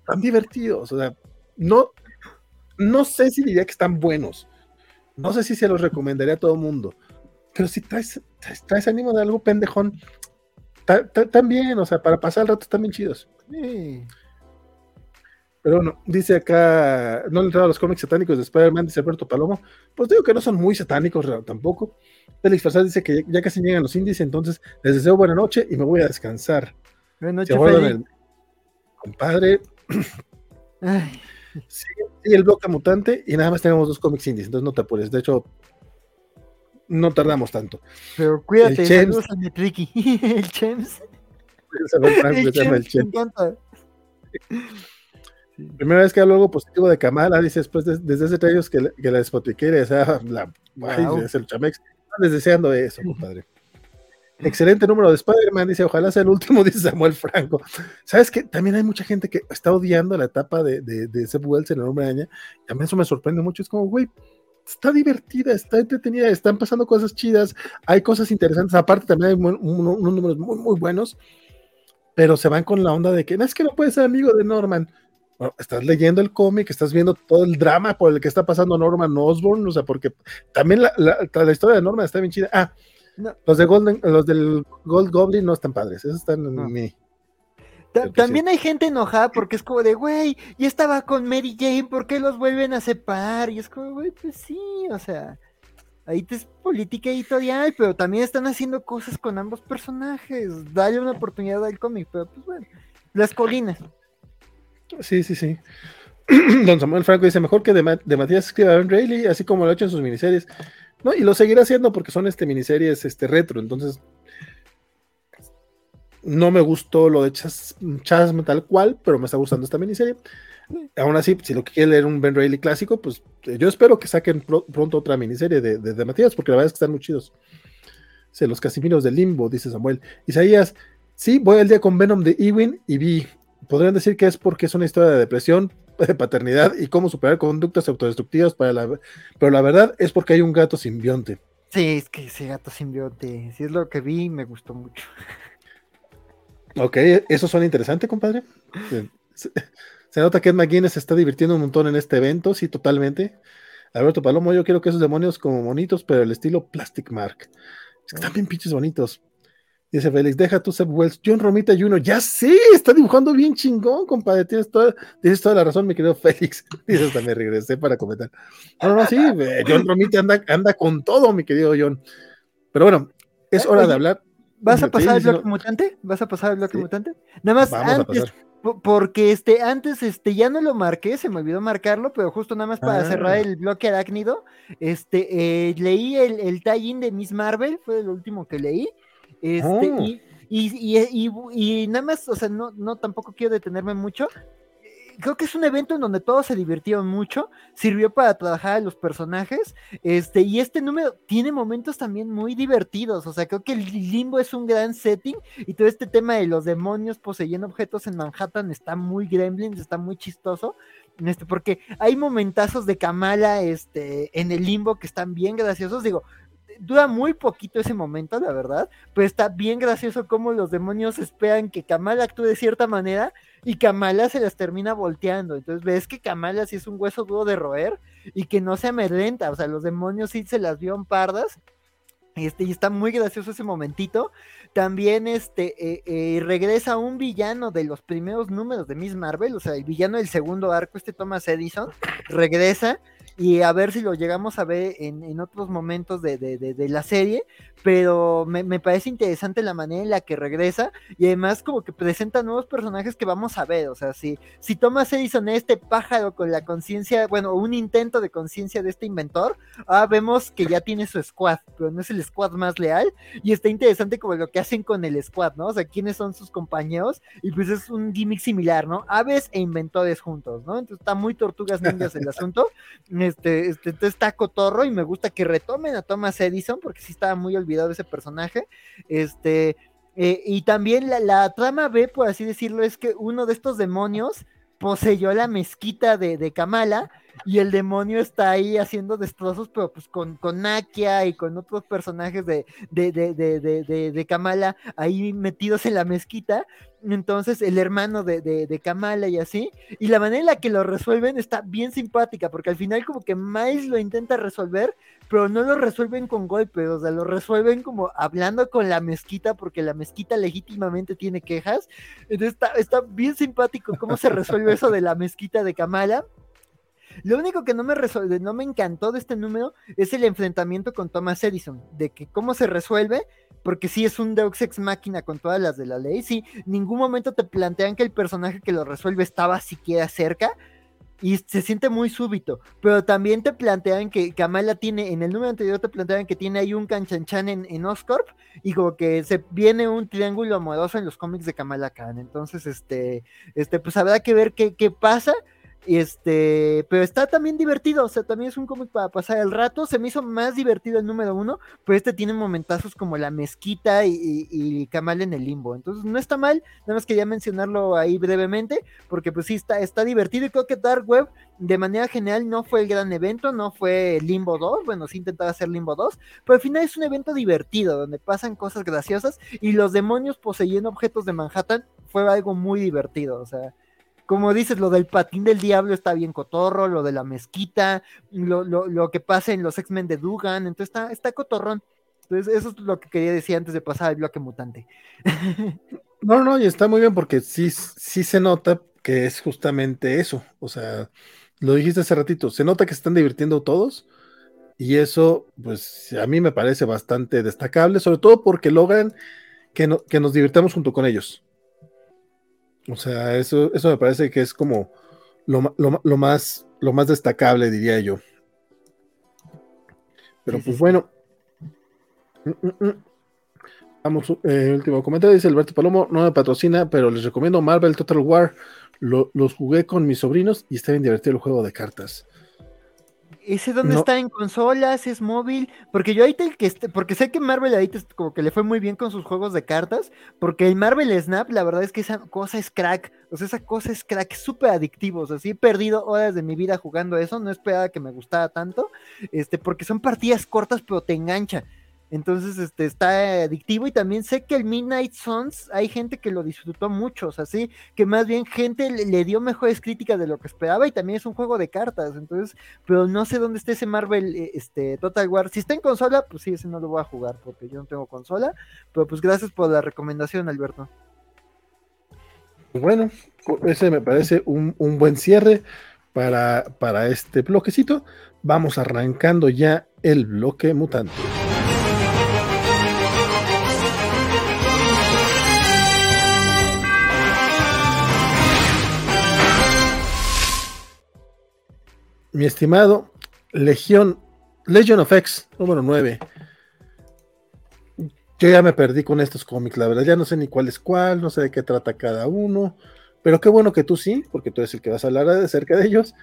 están divertidos, o sea, no, no sé si diría que están buenos, no sé si se los recomendaría a todo mundo, pero si traes, traes, traes ánimo de algo pendejón, también, o sea, para pasar el rato están bien chidos. Sí. Pero bueno, dice acá, no le entrado a los cómics satánicos de Spider-Man, dice Alberto Palomo. Pues digo que no son muy satánicos tampoco. Félix Farsad dice que ya, casi llegan los índices, entonces les deseo buena noche y me voy a descansar. Buenas noches, el compadre, Ay, sigue, sigue el bloque mutante y nada más tenemos dos cómics indies, entonces no te apures. De hecho, no tardamos tanto. pero cuídate, El Chems. saludos a mi Tricky. el Chems. El El el Chems, me encanta. Primera vez que hablo algo positivo de Kamala, dice después de- desde hace tres años que, la- que la despotiqué, o sea, la, ay, es el Chamex. Están deseando eso, compadre. Excelente número de Spider-Man, dice, ojalá sea el último, dice Samuel Franco. ¿Sabes qué? También hay mucha gente que está odiando la etapa de, de, de Seb Wells en el Hombre Araña. También eso me sorprende mucho. Es como, güey, está divertida, está entretenida, están pasando cosas chidas, hay cosas interesantes. Aparte, también hay unos números muy, muy buenos, pero se van con la onda de que no es que no puedes ser amigo de Norman. Bueno, estás leyendo el cómic, estás viendo todo el drama por el que está pasando Norman Osborn, o sea, porque también la, la- la historia de Norman está bien chida. Ah, No. los de Golden, los del Gold Goblin no están padres, esos están en No. mi. Ta- También hay gente enojada porque es como de, güey, ya estaba con Mary Jane, ¿por qué los vuelven a separar? Y es como, güey, pues sí, o sea, ahí te es política editorial, pero también están haciendo cosas con ambos personajes. Dale una oportunidad al cómic, pero pues bueno, las colinas. Sí, sí, sí. Don Samuel Franco dice, mejor que de, de Matías escriba Ben Reilly, así como lo ha hecho en sus miniseries. No, y lo seguirá haciendo porque son este miniseries este retro, entonces no me gustó lo de Chas- Chasm tal cual, pero me está gustando esta miniserie. Aún así, si lo que quiere leer un Ben Reilly clásico, pues eh, yo espero que saquen pro- pronto otra miniserie de, de, Matías, porque la verdad es que están muy chidos. Dice, los Casimiros del Limbo, dice Samuel. Isaías, sí, voy al día con Venom de Ewing y vi. Podrían decir que es porque es una historia de depresión, de paternidad y cómo superar conductas autodestructivas para la... Pero la verdad es porque hay un gato simbionte. Sí, es que ese gato simbiote, si es lo que vi, me gustó mucho. Ok, eso suena interesante, compadre. Se, nota que Ed McGuinness se está divirtiendo un montón en este evento, sí, totalmente. Alberto Palomo, yo quiero que esos demonios como bonitos, pero el estilo Plastic Mark. Es que están bien pinches bonitos. Dice Félix, deja tu Seb Wells. John Romita Jr., ya sé, está dibujando bien chingón, compadre. Tienes toda, tienes toda la razón, mi querido Félix. Dice, hasta me regresé para comentar. No, no, sí, eh, John Romita anda, anda con todo, mi querido John. Pero bueno, es hora Oye, de hablar. ¿Vas a pasar el no. bloque mutante? ¿Vas a pasar el bloque Sí. mutante? Nada más Vamos antes, porque este, antes este, ya no lo marqué, se me olvidó marcarlo, pero justo nada más para Ah. cerrar el bloque arácnido, este, eh, leí el, el tie-in de Miss Marvel, fue el último que leí, este, Oh. y- y- y nada más, o sea, no, no tampoco quiero detenerme mucho. Creo que es un evento en donde todos se divirtieron mucho, sirvió para trabajar a los personajes, este, y este número tiene momentos también muy divertidos, o sea, creo que el limbo es un gran setting, y todo este tema de los demonios poseyendo objetos en Manhattan está muy gremlins, está muy chistoso. Este, porque hay momentazos de Kamala este, en el limbo que están bien graciosos. Digo, dura muy poquito ese momento, la verdad, pero está bien gracioso cómo los demonios esperan que Kamala actúe de cierta manera y Kamala se las termina volteando. Entonces ves que Kamala sí es un hueso duro de roer y que no se amedrenta. O sea, los demonios sí se las vieron pardas. Este, y está muy gracioso ese momentito. También este, eh, eh, regresa un villano de los primeros números de Miss Marvel, o sea, el villano del segundo arco, este Thomas Edison, regresa y a ver si lo llegamos a ver en, en otros momentos de, de- la serie, pero me, me parece interesante la manera en la que regresa y además como que presenta nuevos personajes que vamos a ver, o sea, si, si Thomas Edison es este pájaro con la conciencia, bueno, un intento de conciencia de este inventor, ah, vemos que ya tiene su squad, pero no es el squad más leal y está interesante como lo que hacen con el squad, ¿no? O sea, quiénes son sus compañeros y pues es un gimmick similar, ¿no? Aves e inventores juntos, ¿no? Entonces está muy tortugas ninjas el asunto. Este, este, está cotorro y me gusta que retomen a Thomas Edison porque sí estaba muy olvidado ese personaje. Este, Eh, y también la, trama B, por así decirlo, es que uno de estos demonios poseyó la mezquita de, de Kamala y el demonio está ahí haciendo destrozos, pero pues con, con Nakia y con otros personajes de, de, de, de, de Kamala ahí metidos en la mezquita. Entonces, el hermano de, Kamala y así. Y la manera en la que lo resuelven está bien simpática, porque al final, como que Miles lo intenta resolver, pero no lo resuelven con golpes, o sea, lo resuelven como hablando con la mezquita, porque la mezquita legítimamente tiene quejas. Entonces, está, está bien simpático cómo se resuelve eso de la mezquita de Kamala. Lo único que no me, no me encantó de este número es el enfrentamiento con Thomas Edison, de que cómo se resuelve, porque sí es un Deus Ex Máquina con todas las de la ley, sí, ningún momento te plantean que el personaje que lo resuelve estaba siquiera cerca, y se siente muy súbito, pero también te plantean que Kamala tiene, en el número anterior te plantean que tiene ahí un canchanchan en, en Oscorp y como que se viene un triángulo amoroso en los cómics de Kamala Khan, entonces este, este, pues habrá que ver qué, qué pasa, este, pero está también divertido, o sea, también es un cómic para pasar el rato. Se me hizo más divertido el número uno, pero este tiene momentazos como la mezquita y, y, Kamal en el limbo. Entonces no está mal, nada más quería mencionarlo ahí brevemente, porque pues sí está, está divertido y creo que Dark Web de manera general no fue el gran evento, no fue Limbo 2, bueno, sí intentaba hacer Limbo 2, pero al final es un evento divertido, donde pasan cosas graciosas y los demonios poseyendo objetos de Manhattan fue algo muy divertido, o sea como dices, lo del patín del diablo está bien cotorro, lo de la mezquita, lo, lo, lo que pasa en los X-Men de Dugan, entonces está, está cotorrón. Entonces, eso es lo que quería decir antes de pasar al bloque mutante. No, no, y está muy bien porque sí, sí se nota que es justamente eso. O sea, lo dijiste hace ratito, se nota que se están divirtiendo todos. Y eso, pues, a mí me parece bastante destacable, sobre todo porque logran que, no, que nos divirtamos junto con ellos. O sea, eso, eso me parece que es como lo, más, lo más destacable, diría yo. Pero pues bueno. Mm, mm, mm. Vamos, eh, último comentario, dice Alberto Palomo, no me patrocina, pero les recomiendo Marvel Total War. los jugué con mis sobrinos y está bien divertido el juego de cartas. ¿Ese dónde está en consolas? ¿Es móvil? Porque yo ahorita el que porque sé que Marvel ahorita como que le fue muy bien con sus juegos de cartas, porque el Marvel Snap, la verdad es que esa cosa es crack, o sea, esa cosa es crack, súper adictivo, o sea, sí he perdido horas de mi vida jugando eso, no esperaba que me gustara tanto, este, porque son partidas cortas, pero te engancha. Entonces, este, está adictivo y también sé que el Midnight Suns hay gente que lo disfrutó mucho, o sea, sí, que más bien gente le, dio mejores críticas de lo que esperaba y también es un juego de cartas, entonces, pero no sé dónde está ese Marvel, eh, este, Total War. Si está en consola, pues sí, ese no lo voy a jugar porque yo no tengo consola, pero pues gracias por la recomendación, Alberto. Bueno, ese me parece un, buen cierre para, para este bloquecito. Vamos arrancando ya el bloque mutante. Mi estimado Legión, Legion of X, número 9. Yo ya me perdí con estos cómics, la verdad, ya no sé ni cuál es cuál, no sé de qué trata cada uno, pero qué bueno que tú sí, porque tú eres el que vas a hablar acerca de ellos.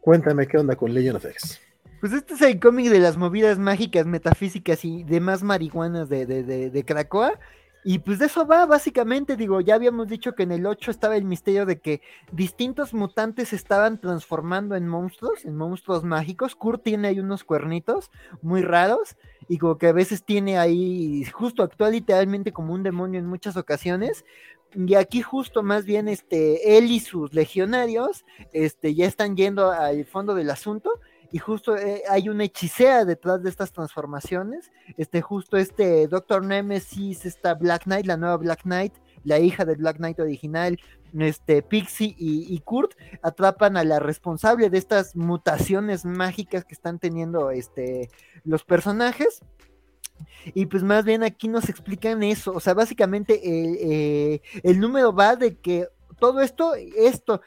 Cuéntame qué onda con Legion of X. Pues este es el cómic de las movidas mágicas, metafísicas y demás marihuanas de, de, de, de Krakoa. Y pues de eso va, básicamente, digo, ya habíamos dicho que en el 8 estaba el misterio de que distintos mutantes estaban transformando en monstruos, en monstruos mágicos. Kurt tiene ahí unos cuernitos muy raros y como que a veces tiene ahí, justo actúa literalmente como un demonio en muchas ocasiones. Y aquí justo más bien este, él y sus legionarios este, ya están yendo al fondo del asunto y justo eh, hay una hechicera detrás de estas transformaciones. Este, justo este Doctor Nemesis, esta Black Knight, la nueva Black Knight, la hija del Black Knight original, este Pixie y, Kurt atrapan a la responsable de estas mutaciones mágicas que están teniendo este, los personajes. Y pues más bien aquí nos explican eso. O sea, básicamente eh, el número va de que todo esto, esto,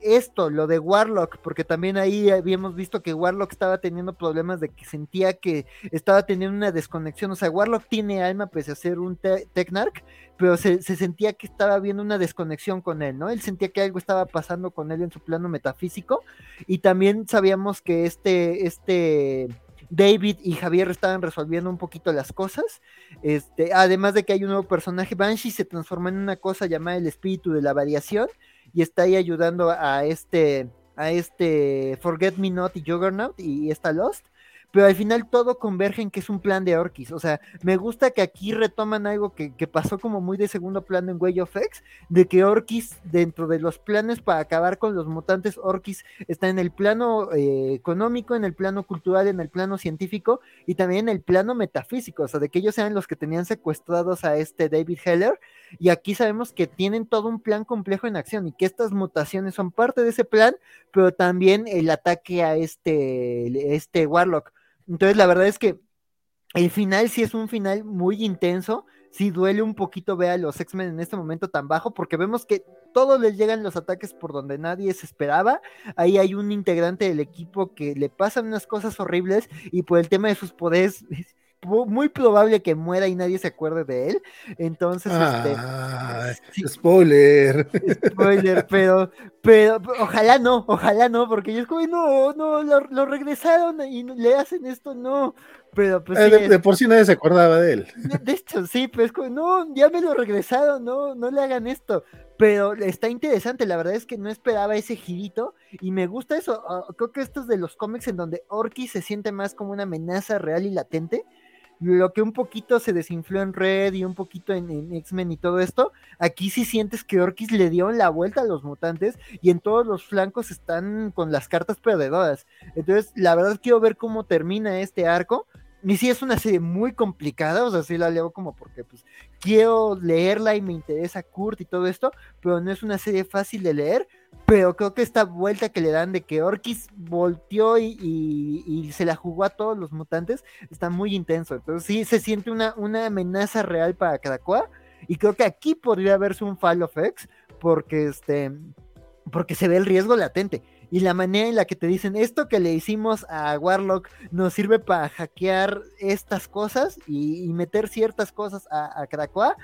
esto, lo de Warlock, porque también ahí habíamos visto que Warlock estaba teniendo problemas de que sentía que estaba teniendo una desconexión. O sea, Warlock tiene alma pese a ser un te Technarch, pero se, sentía que estaba viendo una desconexión con él, ¿no? Él sentía que algo estaba pasando con él en su plano metafísico. Y también sabíamos que este, este David y Javier estaban resolviendo un poquito las cosas. Este, además de que hay un nuevo personaje, Banshee se transforma en una cosa llamada el espíritu de la variación y está ahí ayudando a este a este Forget Me Not y Juggernaut y está Lost pero al final todo converge en que es un plan de Orkis. O sea, me gusta que aquí retoman algo que, pasó como muy de segundo plano en Way of X, de que Orkis, dentro de los planes para acabar con los mutantes, Orkis está en el plano eh, económico, en el plano cultural, en el plano científico y también en el plano metafísico. O sea, de que ellos sean los que tenían secuestrados a este David Heller. Y aquí sabemos que tienen todo un plan complejo en acción y que estas mutaciones son parte de ese plan, pero también el ataque a este, este Warlock. Entonces, la verdad es que el final sí es un final muy intenso. Sí duele un poquito ver a los X-Men en este momento tan bajo, porque vemos que todos les llegan los ataques por donde nadie se esperaba. Ahí hay un integrante del equipo que le pasan unas cosas horribles y por el tema de sus poderes muy probable que muera y nadie se acuerde de él. Entonces, este. Spoiler. Spoiler, pero, pero ojalá no, ojalá no, porque ellos como, no, no, lo, regresaron y le hacen esto, no. Pero pues. Eh, de, por sí nadie se acordaba de él. De, hecho, sí, pues como, no, ya me lo regresaron, no, no le hagan esto. Pero está interesante, la verdad es que no esperaba ese girito y me gusta eso. Ah, creo que esto es de los cómics en donde Orki se siente más como una amenaza real y latente lo que un poquito se desinfló en Red y un poquito en, X-Men y todo esto, aquí sí sientes que Orkis le dio la vuelta a los mutantes y en todos los flancos están con las cartas perdedoras. Entonces, la verdad quiero ver cómo termina este arco. Y sí es una serie muy complicada, o sea, sí la leo como porque pues quiero leerla y me interesa Kurt y todo esto, pero no es una serie fácil de leer, pero creo que esta vuelta que le dan de que Orkis volteó y, se la jugó a todos los mutantes está muy intenso. Entonces sí se siente una, una amenaza real para Krakoa. Y creo que aquí podría verse un Fall of X porque, este, porque se ve el riesgo latente. Y la manera en la que te dicen esto que le hicimos a Warlock nos sirve para hackear estas cosas y, meter ciertas cosas a, a Krakoa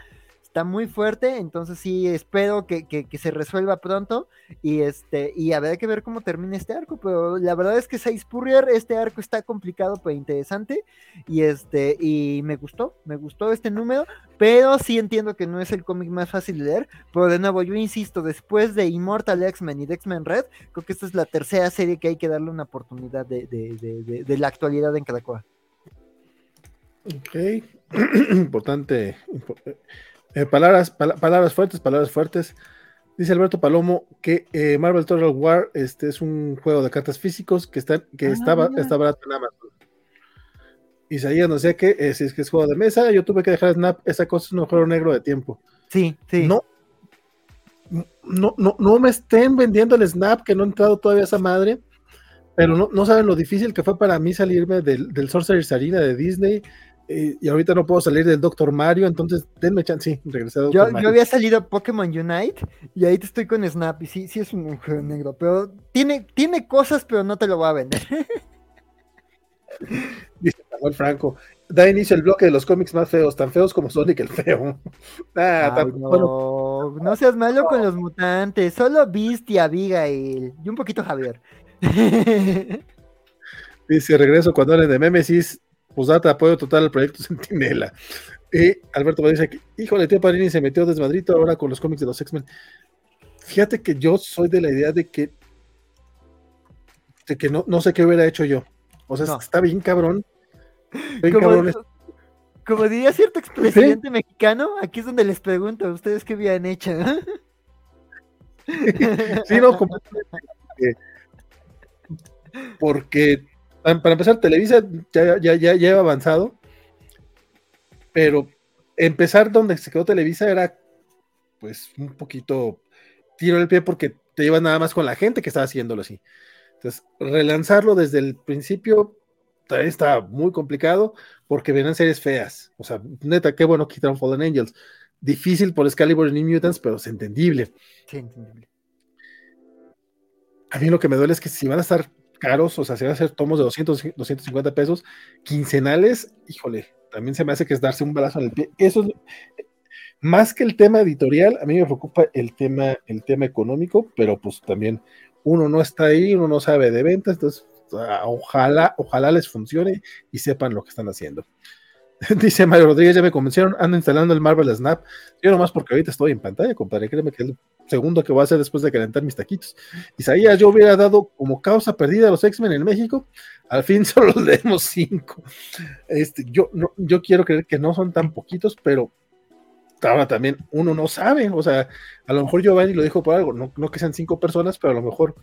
está muy fuerte, entonces sí espero que, se resuelva pronto y este y habrá que ver cómo termina este arco, pero la verdad es que Seis Purrier, este arco está complicado pero interesante y este y me gustó, me gustó este número, pero sí entiendo que no es el cómic más fácil de leer, pero de nuevo yo insisto, después de Immortal X-Men y de X-Men Red, creo que esta es la tercera serie que hay que darle una oportunidad de, la actualidad en cada cual. Ok, importante, eh, palabras, palabras fuertes, palabras fuertes. Dice Alberto Palomo que eh, Marvel Total War este es un juego de cartas físicos que está, que ah, estaba, está barato en Amazon. Isaías no sé qué, eh, si es que es juego de mesa, yo tuve que dejar Snap, esa cosa es un juego negro de tiempo. Sí, sí. No, no, no, no me estén vendiendo el Snap, que no he entrado todavía a esa madre, pero no, no saben lo difícil que fue para mí salirme del, del Sorcerer's Arena de Disney, y ahorita no puedo salir del Doctor Mario, entonces denme chance, sí, regresé a Doctor yo, Yo había salido Pokémon Unite y ahí te estoy con Snap y sí, sí es un juego negro, pero tiene, tiene cosas, pero no te lo voy a vender. Dice Manuel Franco, da inicio el bloque de los cómics más feos, tan feos como Sonic el feo. Ah, no, no seas malo con los mutantes, solo Beast y Abigail y un poquito Javier. Dice, regreso cuando hablen de Memesis, Posdata, apoyo total al proyecto Sentinela. Y Alberto me dice que, híjole, tío Parini se metió desmadrito ahora con los cómics de los X-Men. Fíjate que yo soy de la idea de que, de que no, no sé qué hubiera hecho yo. O sea, está bien cabrón. como, diría cierto expresidente mexicano, aquí es donde les pregunto a ustedes qué habían hecho. sí, no, porque para empezar, Televisa ya, ya, ya, ya avanzado, pero empezar donde se quedó Televisa era pues un poquito tiro el pie porque te llevas nada más con la gente que estaba haciéndolo así. Entonces, relanzarlo desde el principio también está muy complicado porque vienen series feas. O sea, neta, qué bueno quitaron Fallen Angels. Difícil por Excalibur y New Mutants, pero es entendible. Sí, entendible. A mí lo que me duele es que si van a estar caros, o sea, se van a hacer tomos de 200, 250 pesos quincenales, híjole, también se me hace que es darse un balazo en el pie. Eso es, más que el tema editorial, a mí me preocupa el tema, el tema económico, pero pues también uno no está ahí, uno no sabe de ventas, entonces ojalá, ojalá les funcione y sepan lo que están haciendo. Dice Mario Rodríguez, ya me convencieron, ando instalando el Marvel Snap. Yo nomás porque ahorita estoy en pantalla, compadre. Créeme que es el segundo que voy a hacer después de calentar mis taquitos. Isaías, yo hubiera dado como causa perdida a los X-Men en México. Al fin solo leemos cinco. Este, yo, no, yo quiero creer que no son tan poquitos, pero ahora también uno no sabe. O sea, a lo mejor Giovanni lo dijo por algo, no, no que sean cinco personas, pero a lo mejor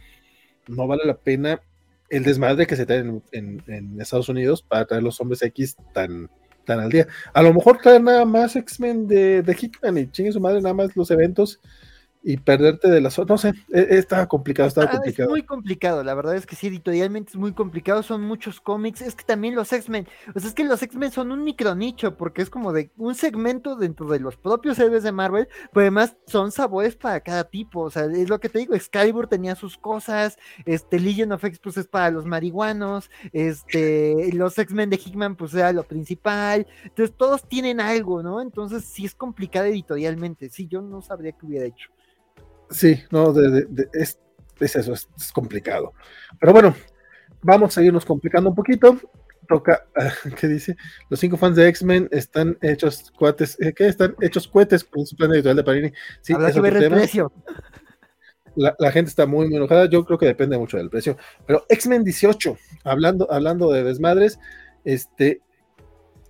no vale la pena el desmadre que se trae en, en Estados Unidos para traer los hombres X tan tan al día. A lo mejor traer nada más X-Men de, de Hickman y chingue su madre nada más los eventos y perderte de las no sé, e, está complicado, está ah, complicado. Es muy complicado, la verdad es que sí, editorialmente es muy complicado, son muchos cómics, es que también los X-Men, o sea, es que los X-Men son un micronicho, porque es como de un segmento dentro de los propios héroes de Marvel, pero además son sabores para cada tipo, o sea, es lo que te digo, Excalibur tenía sus cosas, este, Legion of X pues es para los marihuanos, este, los X-Men de Hickman pues era lo principal, entonces todos tienen algo, ¿no? Entonces sí es complicado editorialmente, sí, yo no sabría qué hubiera hecho. Sí, no, es, eso, es, complicado. Pero bueno, vamos a seguirnos complicando un poquito. Toca, ¿qué dice? Los cinco fans de X-Men están hechos cuates, eh, ¿qué? Están hechos cohetes con su plan editorial de Panini. Sí, Habrá que ver el precio. La, gente está muy, muy enojada. Yo creo que depende mucho del precio. Pero X-Men 18, hablando, hablando de desmadres, este,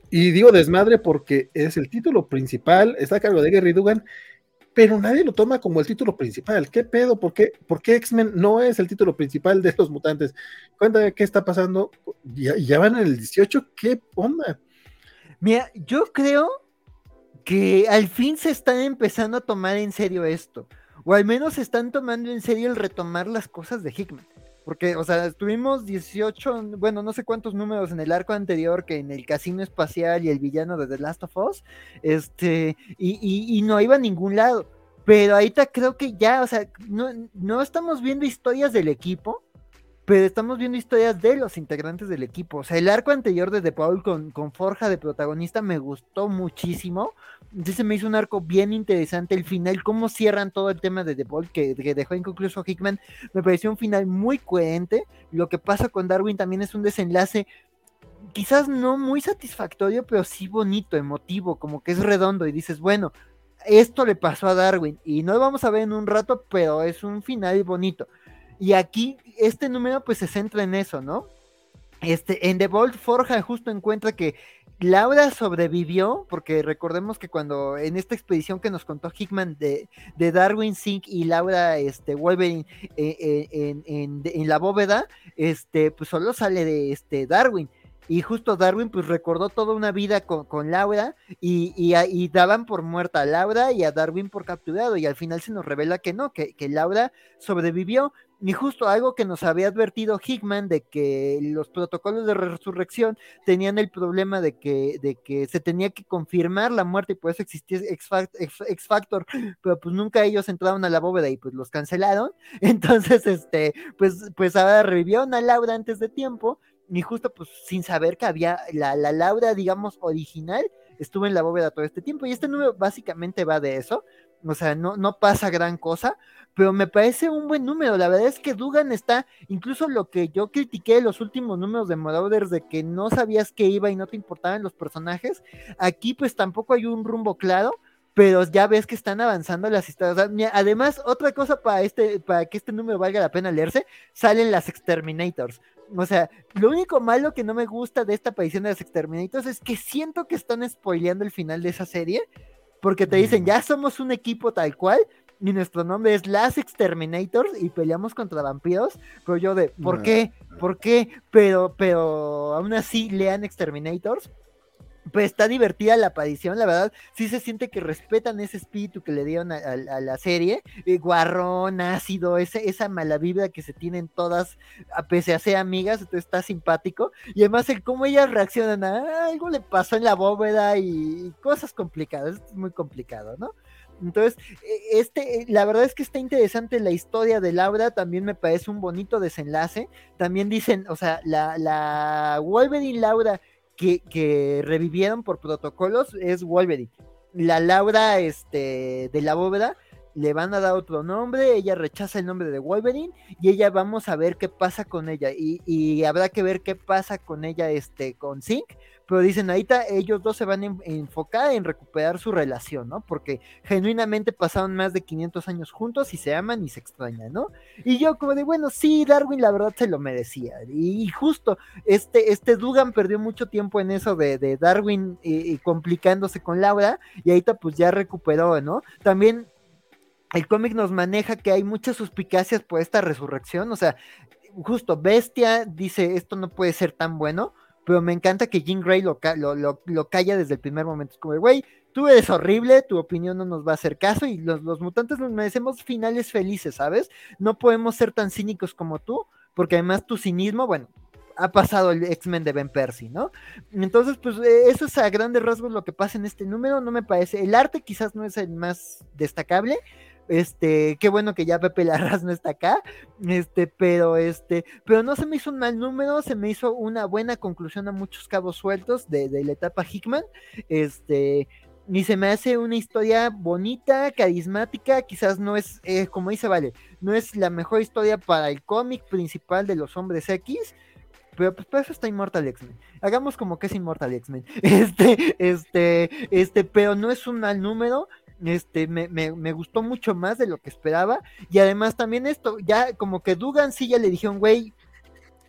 y digo desmadre porque es el título principal, está a cargo de Gary Dugan pero nadie lo toma como el título principal. ¿Qué pedo? ¿Por qué, ¿Por qué X-Men no es el título principal de los mutantes? Cuéntame qué está pasando. ¿Ya, ya van en el 18? ¿Qué onda? Mira, yo creo que al fin se están empezando a tomar en serio esto. O al menos se están tomando en serio el retomar las cosas de Hickman. Porque, o sea, tuvimos 18, bueno, no sé cuántos números en el arco anterior que en el casino espacial y el villano de The Last of Us, este, y, no iba a ningún lado. Pero ahorita creo que ya, o sea, no, no estamos viendo historias del equipo, pero estamos viendo historias de los integrantes del equipo. O sea, el arco anterior de The Paul con, con Forja de protagonista me gustó muchísimo. Sí se me hizo un arco bien interesante. El final, cómo cierran todo el tema de The Paul que, dejó inconcluso Hickman, me pareció un final muy coherente. Lo que pasa con Darwin también es un desenlace quizás no muy satisfactorio, pero sí bonito, emotivo, como que es redondo y dices, bueno, esto le pasó a Darwin y no lo vamos a ver en un rato, pero es un final bonito. Y aquí este número pues se centra en eso, ¿no? Este, en The Vault Forja justo encuentra que Laura sobrevivió, porque recordemos que cuando en esta expedición que nos contó Hickman de, de Darwin Sink y Laura este, Wolverine eh, eh, en, la bóveda, este, pues solo sale de este, Darwin. Y justo Darwin pues recordó toda una vida con, Laura y, y, daban por muerta a Laura y a Darwin por capturado y al final se nos revela que no, que, que Laura sobrevivió ni justo algo que nos había advertido Hickman de que los protocolos de resurrección tenían el problema de que, de que se tenía que confirmar la muerte y por eso existía X Factor, pero pues nunca ellos entraron a la bóveda y pues los cancelaron. Entonces, este, pues, pues ahora revivieron a Laura antes de tiempo, ni justo pues sin saber que había la, la Laura, digamos, original, estuvo en la bóveda todo este tiempo. Y este número básicamente va de eso. O sea, no, no pasa gran cosa, pero me parece un buen número. La verdad es que Dugan está, incluso lo que yo critiqué los últimos números de Marauders, de que no sabías qué iba y no te importaban los personajes, aquí pues tampoco hay un rumbo claro, pero ya ves que están avanzando las historias. Además, otra cosa para, este, para que este número valga la pena leerse, salen las Exterminators. O sea, lo único malo que no me gusta de esta aparición de las Exterminators es que siento que están spoileando el final de esa serie, porque te dicen, ya somos un equipo tal cual, y nuestro nombre es Las Exterminators y peleamos contra vampiros, pero yo de, ¿por qué? ¿Por qué? Pero, pero aún así lean Exterminators. Pues está divertida la aparición, la verdad, sí se siente que respetan ese espíritu que le dieron a, la serie, eh, guarrón, ácido, ese, esa mala vibra que se tienen todas, a pese a ser amigas, entonces está simpático, y además el cómo ellas reaccionan a ah, algo le pasó en la bóveda y cosas complicadas, es muy complicado, ¿no? Entonces, e, este, eh, la verdad es que está interesante la historia de Laura, también me parece un bonito desenlace. También dicen, o sea, la, la Wolverine Laura que, revivieron por protocolos es Wolverine. La Laura este, de la bóveda le van a dar otro nombre, ella rechaza el nombre de Wolverine y ella vamos a ver qué pasa con ella y, y habrá que ver qué pasa con ella este con Zinc pero dicen ahorita ellos dos se van a enfocar en recuperar su relación, ¿no? Porque genuinamente pasaron más de 500 años juntos y se aman y se extrañan, ¿no? Y yo como de, bueno, sí, Darwin la verdad se lo merecía. Y, justo, este, este Dugan perdió mucho tiempo en eso de, Darwin y, complicándose con Laura y ahorita pues ya recuperó, ¿no? También el cómic nos maneja que hay muchas suspicacias por esta resurrección, o sea, justo Bestia dice esto no puede ser tan bueno, pero me encanta que Jean Grey lo, lo, calla desde el primer momento. Es como, güey, tú eres horrible, tu opinión no nos va a hacer caso y los, los mutantes nos merecemos finales felices, ¿sabes? No podemos ser tan cínicos como tú, porque además tu cinismo, bueno, ha pasado el X-Men de Ben Percy, ¿no? Entonces, pues eh, eso es a grandes rasgos lo que pasa en este número, no me parece. El arte quizás no es el más destacable, este, qué bueno que ya Pepe Larraz no está acá. Este, pero este, pero no se me hizo un mal número, se me hizo una buena conclusión a muchos cabos sueltos de, la etapa Hickman. Este, y se me hace una historia bonita, carismática, quizás no es, eh, como dice Vale, no es la mejor historia para el cómic principal de los hombres X, pero pues para eso está Immortal X-Men. Hagamos como que es Immortal X-Men. Este, este, este, pero no es un mal número este, me, me, gustó mucho más de lo que esperaba. Y además también esto, ya como que Dugan sí ya le dijeron, güey,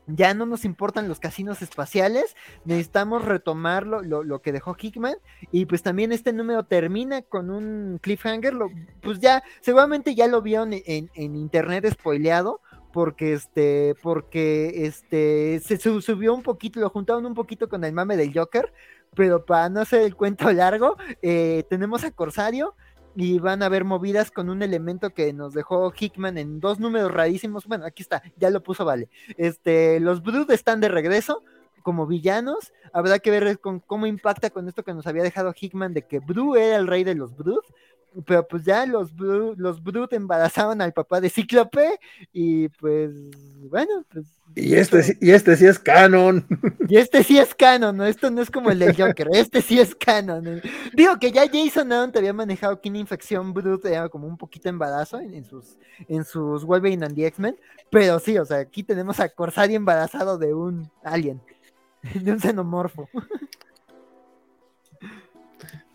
ya no nos importan los casinos espaciales, necesitamos retomar lo, lo, que dejó Hickman. Y pues también este número termina con un cliffhanger, lo, pues ya, seguramente ya lo vieron en, en internet spoileado, porque este, porque este, se subió un poquito, lo juntaron un poquito con el mame del Joker, pero para no hacer el cuento largo, eh, tenemos a Corsario y van a haber movidas con un elemento que nos dejó Hickman en dos números rarísimos. Bueno, aquí está, ya lo puso, vale. Este, los Brood están de regreso como villanos. Habrá que ver con cómo impacta con esto que nos había dejado Hickman de que Bru era el rey de los Brood pero pues ya los, los Brut embarazaron al papá de Cíclope y pues bueno, pues... Y este, y este sí es canon. Y este sí es canon, ¿no? Esto no es como el de Joker, este sí es canon. Digo que ya Jason Aaron te había manejado que una infección Brut era como un poquito embarazo en, sus, en sus Wolverine and the X-Men, pero sí, o sea, aquí tenemos a Corsario embarazado de un alien, de un xenomorfo.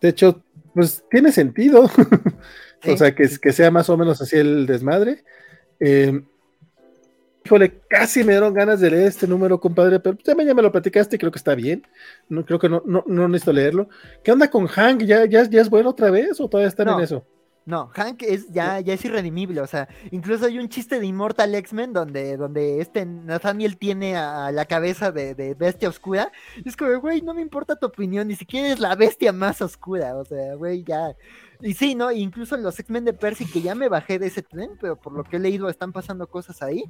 De hecho, pues tiene sentido. o sea, que, que, sea más o menos así el desmadre. Eh, híjole, casi me dieron ganas de leer este número, compadre, pero también ya me lo platicaste y creo que está bien. No, creo que no, no, no necesito leerlo. ¿Qué onda con Hank? ¿Ya, ya, ya es bueno otra vez o todavía están en eso? No, Hank es ya, ya es irredimible, o sea, incluso hay un chiste de Immortal X-Men donde, donde este Nathaniel tiene a la cabeza de, bestia oscura. Y es como, güey, no me importa tu opinión, ni siquiera es la bestia más oscura, o sea, güey, ya. Y sí, ¿no? Incluso los X-Men de Percy, que ya me bajé de ese tren, pero por lo que he leído están pasando cosas ahí,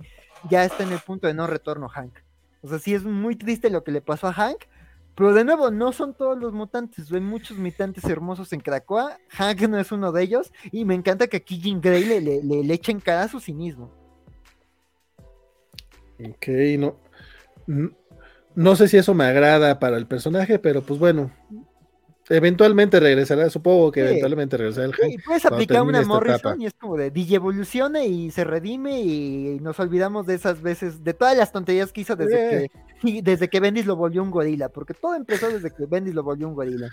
ya está en el punto de no retorno Hank. O sea, sí es muy triste lo que le pasó a Hank, pero de nuevo, no son todos los mutantes, hay muchos mutantes hermosos en Krakoa, Hank no es uno de ellos, y me encanta que aquí Jean Grey le, le, le, echen cara a su cinismo. Ok, no, no sé si eso me agrada para el personaje, pero pues bueno, Eventualmente regresará, supongo que eventualmente regresará el Hank. puedes aplicar una Morrison y es como de DJ evoluciona y se redime y nos olvidamos de esas veces, de todas las tonterías que hizo desde que desde que Bendis lo volvió un gorila, porque todo empezó desde que Bendis lo volvió un gorila.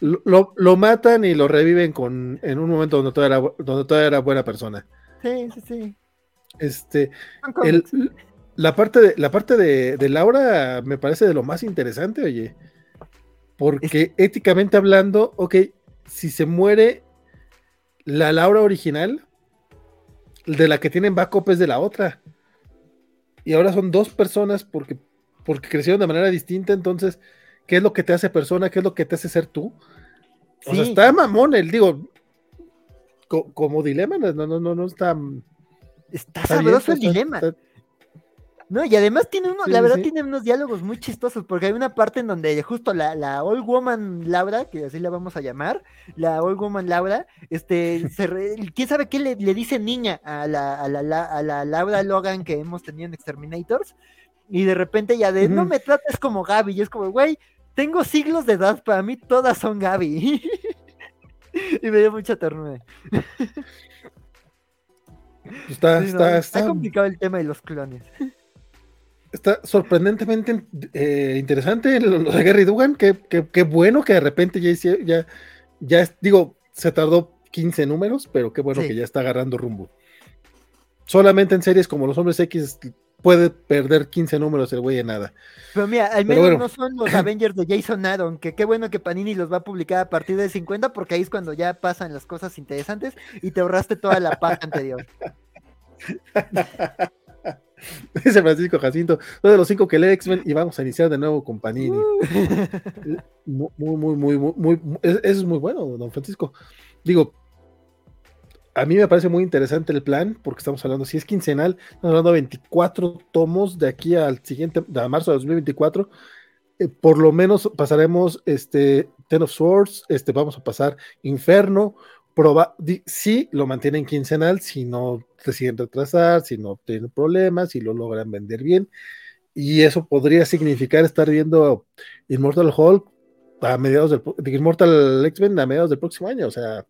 lo, matan y lo reviven con en un momento donde todavía era, donde todavía era buena persona. Sí, sí, sí. Este, la parte de la parte de, de Laura me parece de lo más interesante, oye. Porque éticamente hablando, ok, si se muere la Laura original, de la que tienen backup es de la otra. Y ahora son dos personas porque, porque crecieron de manera distinta. Entonces, ¿qué es lo que te hace persona? ¿Qué es lo que te hace ser tú? O sea, está mamón el, digo, como dilema, no, no, no, no está. Está, sabroso el dilema. No, y además tiene uno, la verdad tiene unos diálogos muy chistosos, porque hay una parte en donde justo la, la Old Woman Laura, que así la vamos a llamar, la Old Woman Laura, este, se quién sabe qué le, dice niña a la, a, la, a la Laura Logan que hemos tenido en Exterminators, y de repente ya de, no me trates como Gaby, y es como, güey, tengo siglos de edad, para mí todas son Gaby. y me dio mucha ternura. Está, está, está, complicado el tema de los clones. Está sorprendentemente eh, interesante lo de Gary Dugan. Qué, qué, bueno que de repente ya, ya, ya, digo, se tardó 15 números, pero qué bueno que ya está agarrando rumbo. Solamente en series como Los Hombres X puede perder 15 números el güey de nada. Pero mira, al menos no son los Avengers de Jason Aaron, que qué bueno que Panini los va a publicar a partir de 50, porque ahí es cuando ya pasan las cosas interesantes y te ahorraste toda la paz anterior. Dice Francisco Jacinto, son de los cinco que lee X-Men y vamos a iniciar de nuevo con Panini. Uh. Muy, muy, muy, muy, muy, eso es muy bueno, don Francisco. Digo, a mí me parece muy interesante el plan, porque estamos hablando, si es quincenal, estamos hablando de 24 tomos de aquí al siguiente, a marzo de 2024. Eh, por lo menos pasaremos este Ten of Swords, este, vamos a pasar Inferno, proba si lo mantienen quincenal, si no deciden retrasar, si no tienen problemas, si lo logran vender bien. Y eso podría significar estar viendo Immortal Hulk a mediados del Immortal X-Men a mediados del próximo año. O sea,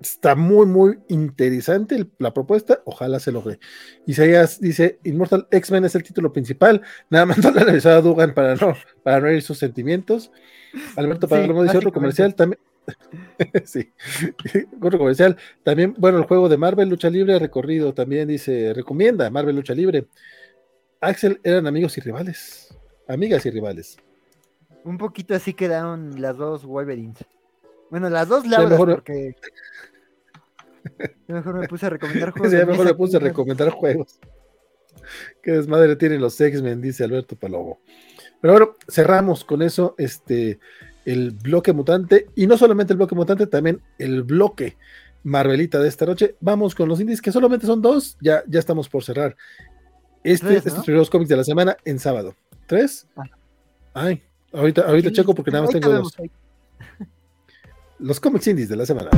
está muy, muy interesante la propuesta. Ojalá se logre. Isaías dice: Immortal X-Men es el título principal. Nada más no le avisado a Dugan para no, para no herir sus sentimientos. Alberto sí, dice otro comercial también. sí, otro comercial. También, bueno, el juego de Marvel Lucha Libre recorrido también dice, recomienda Marvel Lucha Libre. Axel eran amigos y rivales, amigas y rivales. Un poquito así quedaron las dos Wolverines. Bueno, las dos la mejor... porque mejor me puse a recomendar juegos. mejor me puse a recomendar juegos. Qué desmadre tienen los X-Men, dice Alberto Palomo. Pero bueno, cerramos con eso. Este, el bloque mutante y no solamente el bloque mutante, también el bloque Marvelita de esta noche. Vamos con los indies, que solamente son dos, ya, ya estamos por cerrar. Este, Estos primeros cómics de la semana en sábado. ¿Tres? Ah. Ay, ahorita, ahorita checo porque nada más tengo dos. Los cómics indies de la semana.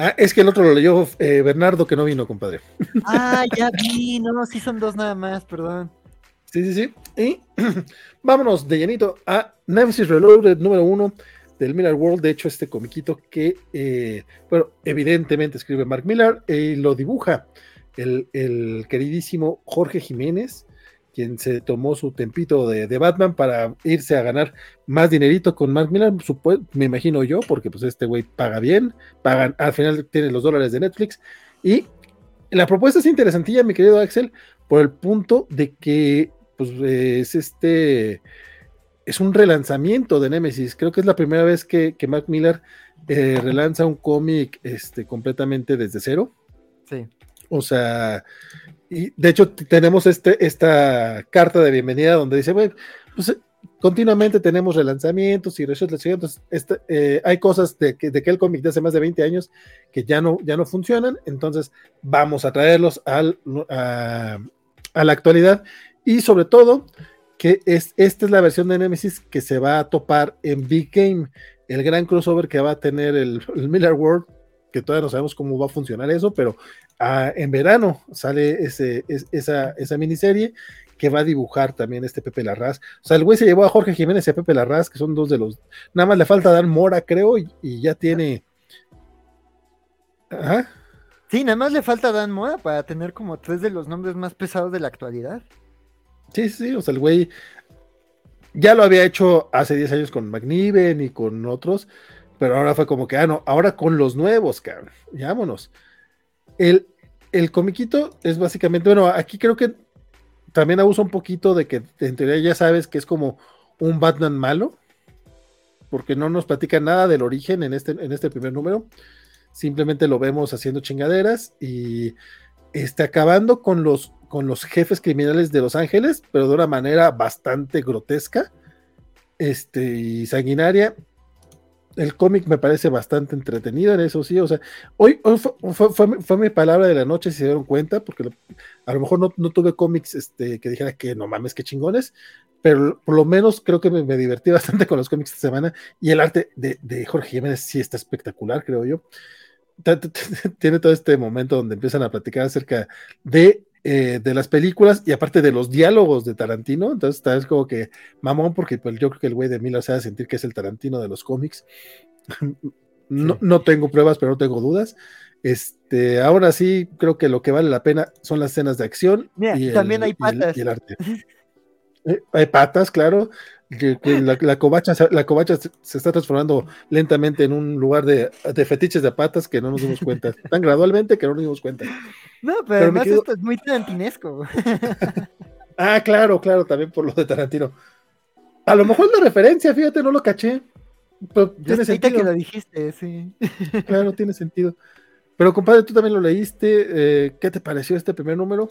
Ah, es que el otro lo leyó eh, Bernardo, que no vino, compadre. Ah, ya vi, no, sí son dos nada más, perdón. Sí, sí, sí. Y vámonos de llenito a Nemesis Reloaded número uno del Miller World. De hecho, este comiquito que, eh, bueno, evidentemente escribe Mark Miller y lo dibuja el, el queridísimo Jorge Jiménez quien se tomó su tempito de, Batman para irse a ganar más dinerito con Mark Miller, me imagino yo, porque pues este güey paga bien, pagan, al final tiene los dólares de Netflix. Y la propuesta es interesantilla, mi querido Axel, por el punto de que pues es este es un relanzamiento de Nemesis. Creo que es la primera vez que, que Mark Miller eh, relanza un cómic este, completamente desde cero. Sí. O sea, y de hecho tenemos este, esta carta de bienvenida donde dice, pues continuamente tenemos relanzamientos y relanzamientos. Este, eh, hay cosas de de que el cómic de hace más de 20 años que ya no, ya no funcionan, entonces vamos a traerlos al, a, la actualidad y sobre todo que es, esta es la versión de Nemesis que se va a topar en Big Game, el gran crossover que va a tener el Miller World que todavía no sabemos cómo va a funcionar eso, pero ah, en verano sale ese, esa, esa, miniserie que va a dibujar también este Pepe Larraz. O sea, el güey se llevó a Jorge Jiménez y a Pepe Larraz, que son dos de los. Nada más le falta dar Mora, creo, y, ya tiene. Ajá. Sí, nada más le falta Dan Mora para tener como tres de los nombres más pesados de la actualidad. Sí, sí, o sea, el güey ya lo había hecho hace 10 años con McNiven y con otros, pero ahora fue como que, ah, no, ahora con los nuevos, cabrón. Vámonos. El, el comiquito es básicamente, bueno, aquí creo que también abusa un poquito de que en teoría ya sabes que es como un Batman malo, porque no nos platica nada del origen en este, en este primer número. Simplemente lo vemos haciendo chingaderas y está acabando con los, con los jefes criminales de Los Ángeles, pero de una manera bastante grotesca este, y sanguinaria el cómic me parece bastante entretenido en eso, sí. O sea, hoy, fue, mi palabra de la noche, si se dieron cuenta, porque a lo mejor no, tuve cómics este, que dijera que no mames, que chingones, pero por lo menos creo que me, divertí bastante con los cómics esta semana y el arte de, Jorge Jiménez sí está espectacular, creo yo. Tiene todo este momento donde empiezan a platicar acerca de eh, de las películas y aparte de los diálogos de Tarantino, entonces es como que mamón, porque pues, yo creo que el güey de Miller se va a sentir que es el Tarantino de los cómics. no, no, tengo pruebas, pero no tengo dudas. Este, ahora sí, creo que lo que vale la pena son las escenas de acción. y también hay patas. Y el, arte. Eh, hay patas, claro. La, la, covacha, la covacha se está transformando lentamente en un lugar de, de, fetiches de patas que no nos dimos cuenta. Tan gradualmente que no nos dimos cuenta. No, pero, además esto es muy tarantinesco. ah, claro, claro, también por lo de Tarantino. A lo mejor la referencia, fíjate, no lo caché. Pero tiene sentido. que lo dijiste, sí. Claro, tiene sentido. Pero compadre, tú también lo leíste. Eh, ¿Qué te pareció este primer número?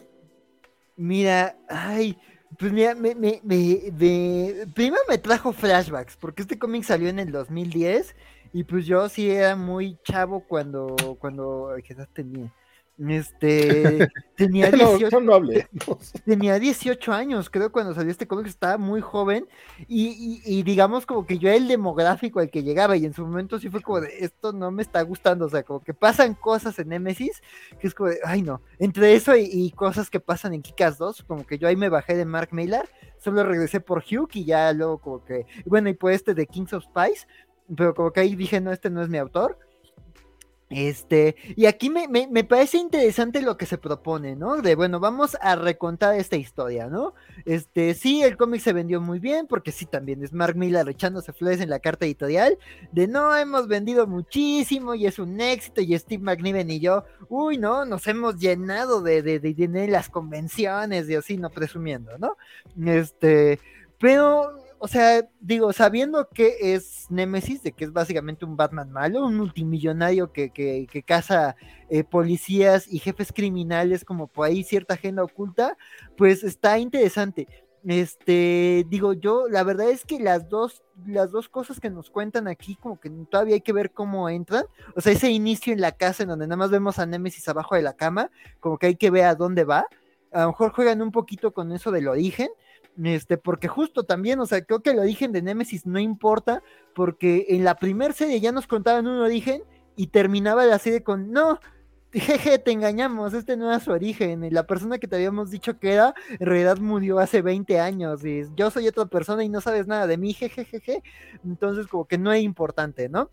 Mira, ay, pues mira, me, me, me, primero me trajo flashbacks, porque este cómic salió en el 2010 y pues yo sí era muy chavo cuando, cuando, ¿qué tenía? Este tenía 18, no, tenía 18 años, creo, cuando salió este cómic, estaba muy joven, y, y, digamos como que yo era el demográfico al que llegaba, y en su momento sí fue como de esto no me está gustando, o sea, como que pasan cosas en Nemesis, que es como de, ay no, entre eso y, cosas que pasan en Kikas 2, como que yo ahí me bajé de Mark Miller, solo regresé por Hugh y ya luego como que, bueno, y por este de Kings of Spice, pero como que ahí dije, no, este no es mi autor. Este, y aquí me, me, parece interesante lo que se propone, ¿no? De bueno, vamos a recontar esta historia, ¿no? Este, sí, el cómic se vendió muy bien, porque sí, también es Mark Miller echándose flores en la carta editorial, de no, hemos vendido muchísimo y es un éxito, y Steve McNiven y yo, uy, no, nos hemos llenado de, de, de, de las convenciones y así, no presumiendo, ¿no? Este, pero o sea, digo, sabiendo que es Nemesis, de que es básicamente un Batman malo, un multimillonario que, que, que caza eh, policías y jefes criminales como por ahí cierta agenda oculta, pues está interesante. Este, digo yo, la verdad es que las dos, las dos cosas que nos cuentan aquí, como que todavía hay que ver cómo entran. O sea, ese inicio en la casa en donde nada más vemos a Nemesis abajo de la cama, como que hay que ver a dónde va. A lo mejor juegan un poquito con eso del origen, este, porque justo también, o sea, creo que el origen de Nemesis no importa, porque en la primera serie ya nos contaban un origen y terminaba la serie con, no, jeje, te engañamos, este no era su origen, y la persona que te habíamos dicho que era, en realidad murió hace 20 años, y yo soy otra persona y no sabes nada de mí, jejejeje, entonces como que no es importante, ¿no?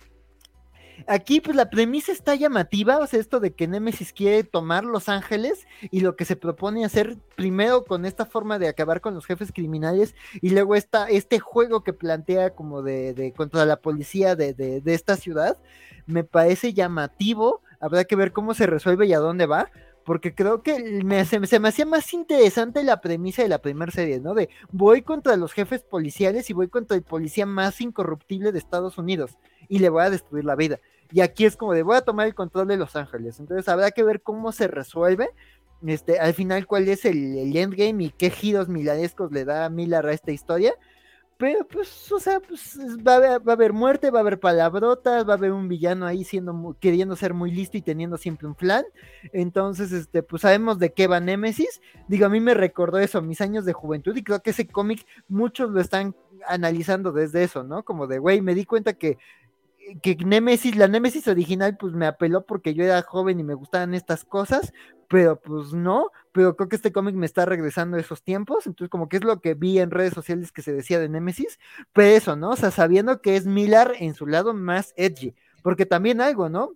Aquí, pues la premisa está llamativa, o sea, esto de que Nemesis quiere tomar Los Ángeles y lo que se propone hacer primero con esta forma de acabar con los jefes criminales y luego esta, este juego que plantea como de, contra la policía de, de, esta ciudad, me parece llamativo. Habrá que ver cómo se resuelve y a dónde va, porque creo que me, se, se, me hacía más interesante la premisa de la primera serie, ¿no? De voy contra los jefes policiales y voy contra el policía más incorruptible de Estados Unidos y le voy a destruir la vida. Y aquí es como de voy a tomar el control de Los Ángeles. Entonces habrá que ver cómo se resuelve. Este, al final, cuál es el, endgame y qué giros milanescos le da a Miller a esta historia. Pues, o sea, pues va a, haber, muerte, va a haber palabrotas, va a haber un villano ahí siendo queriendo ser muy listo y teniendo siempre un plan. Entonces, este, pues sabemos de qué va Némesis. Digo, a mí me recordó eso, mis años de juventud, y creo que ese cómic muchos lo están analizando desde eso, ¿no? Como de, güey, me di cuenta que que Nemesis, la Nemesis original, pues me apeló porque yo era joven y me gustaban estas cosas, pero pues no, pero creo que este cómic me está regresando a esos tiempos, entonces como que es lo que vi en redes sociales que se decía de Nemesis, pero eso, ¿no? O sea, sabiendo que es Miller en su lado más edgy, porque también algo, ¿no?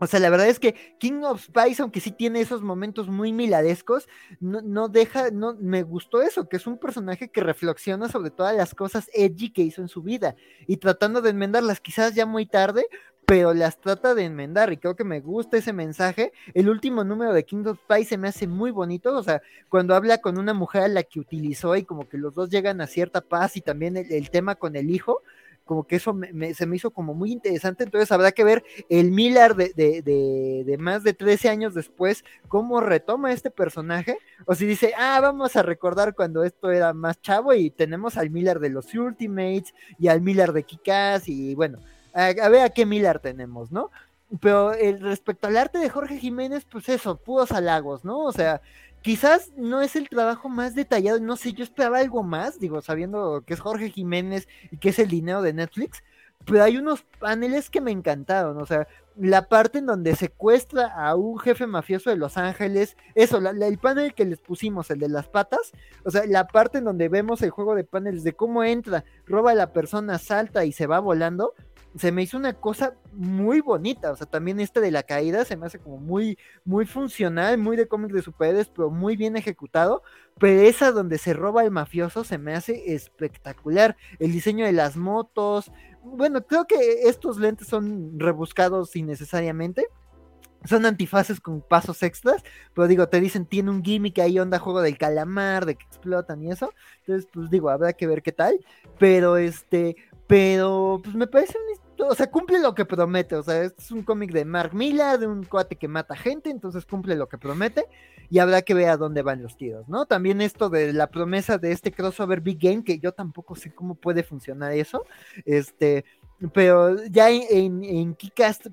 O sea, la verdad es que King of Spice, aunque sí tiene esos momentos muy milarescos, no, no, deja, no, me gustó eso, que es un personaje que reflexiona sobre todas las cosas edgy que hizo en su vida y tratando de enmendarlas, quizás ya muy tarde, pero las trata de enmendar y creo que me gusta ese mensaje. El último número de King of Spice se me hace muy bonito, o sea, cuando habla con una mujer a la que utilizó y como que los dos llegan a cierta paz y también el tema con el hijo, como que eso se me hizo como muy interesante, entonces habrá que ver el Miller de, de, más de 13 años después, cómo retoma este personaje, o si dice, ah, vamos a recordar cuando esto era más chavo y tenemos al Miller de los Ultimates y al Miller de Kikas y bueno, a, ver a qué Miller tenemos, ¿no? Pero respecto al arte de Jorge Jiménez, pues eso, puros halagos, ¿no? O sea, quizás no es el trabajo más detallado, no sé, yo esperaba algo más, digo, sabiendo que es Jorge Jiménez y que es el dinero de Netflix, pero hay unos paneles que me encantaron, o sea, la parte en donde secuestra a un jefe mafioso de Los Ángeles, eso, el panel que les pusimos, el de las patas, o sea, la parte en donde vemos el juego de paneles de cómo entra, roba a la persona, salta y se va volando, se me hizo una cosa muy bonita, o sea, también este de la caída se me hace como muy, muy funcional, muy de cómics de superhéroes, pero muy bien ejecutado, pero esa donde se roba el mafioso se me hace espectacular, el diseño de las motos, bueno, creo que estos lentes son rebuscados innecesariamente, son antifaces con pasos extras, pero digo, te dicen, tiene un gimmick ahí, onda juego del calamar, de que explotan y eso. Entonces, pues digo, habrá que ver qué tal. Pero este, pero pues me parece un, o sea, cumple lo que promete, o sea, este es un cómic de Mark Miller, de un cuate que mata gente, entonces cumple lo que promete y habrá que ver a dónde van los tiros, ¿no? También esto de la promesa de este crossover Big Game, que yo tampoco sé cómo puede funcionar eso, este, pero ya en, en,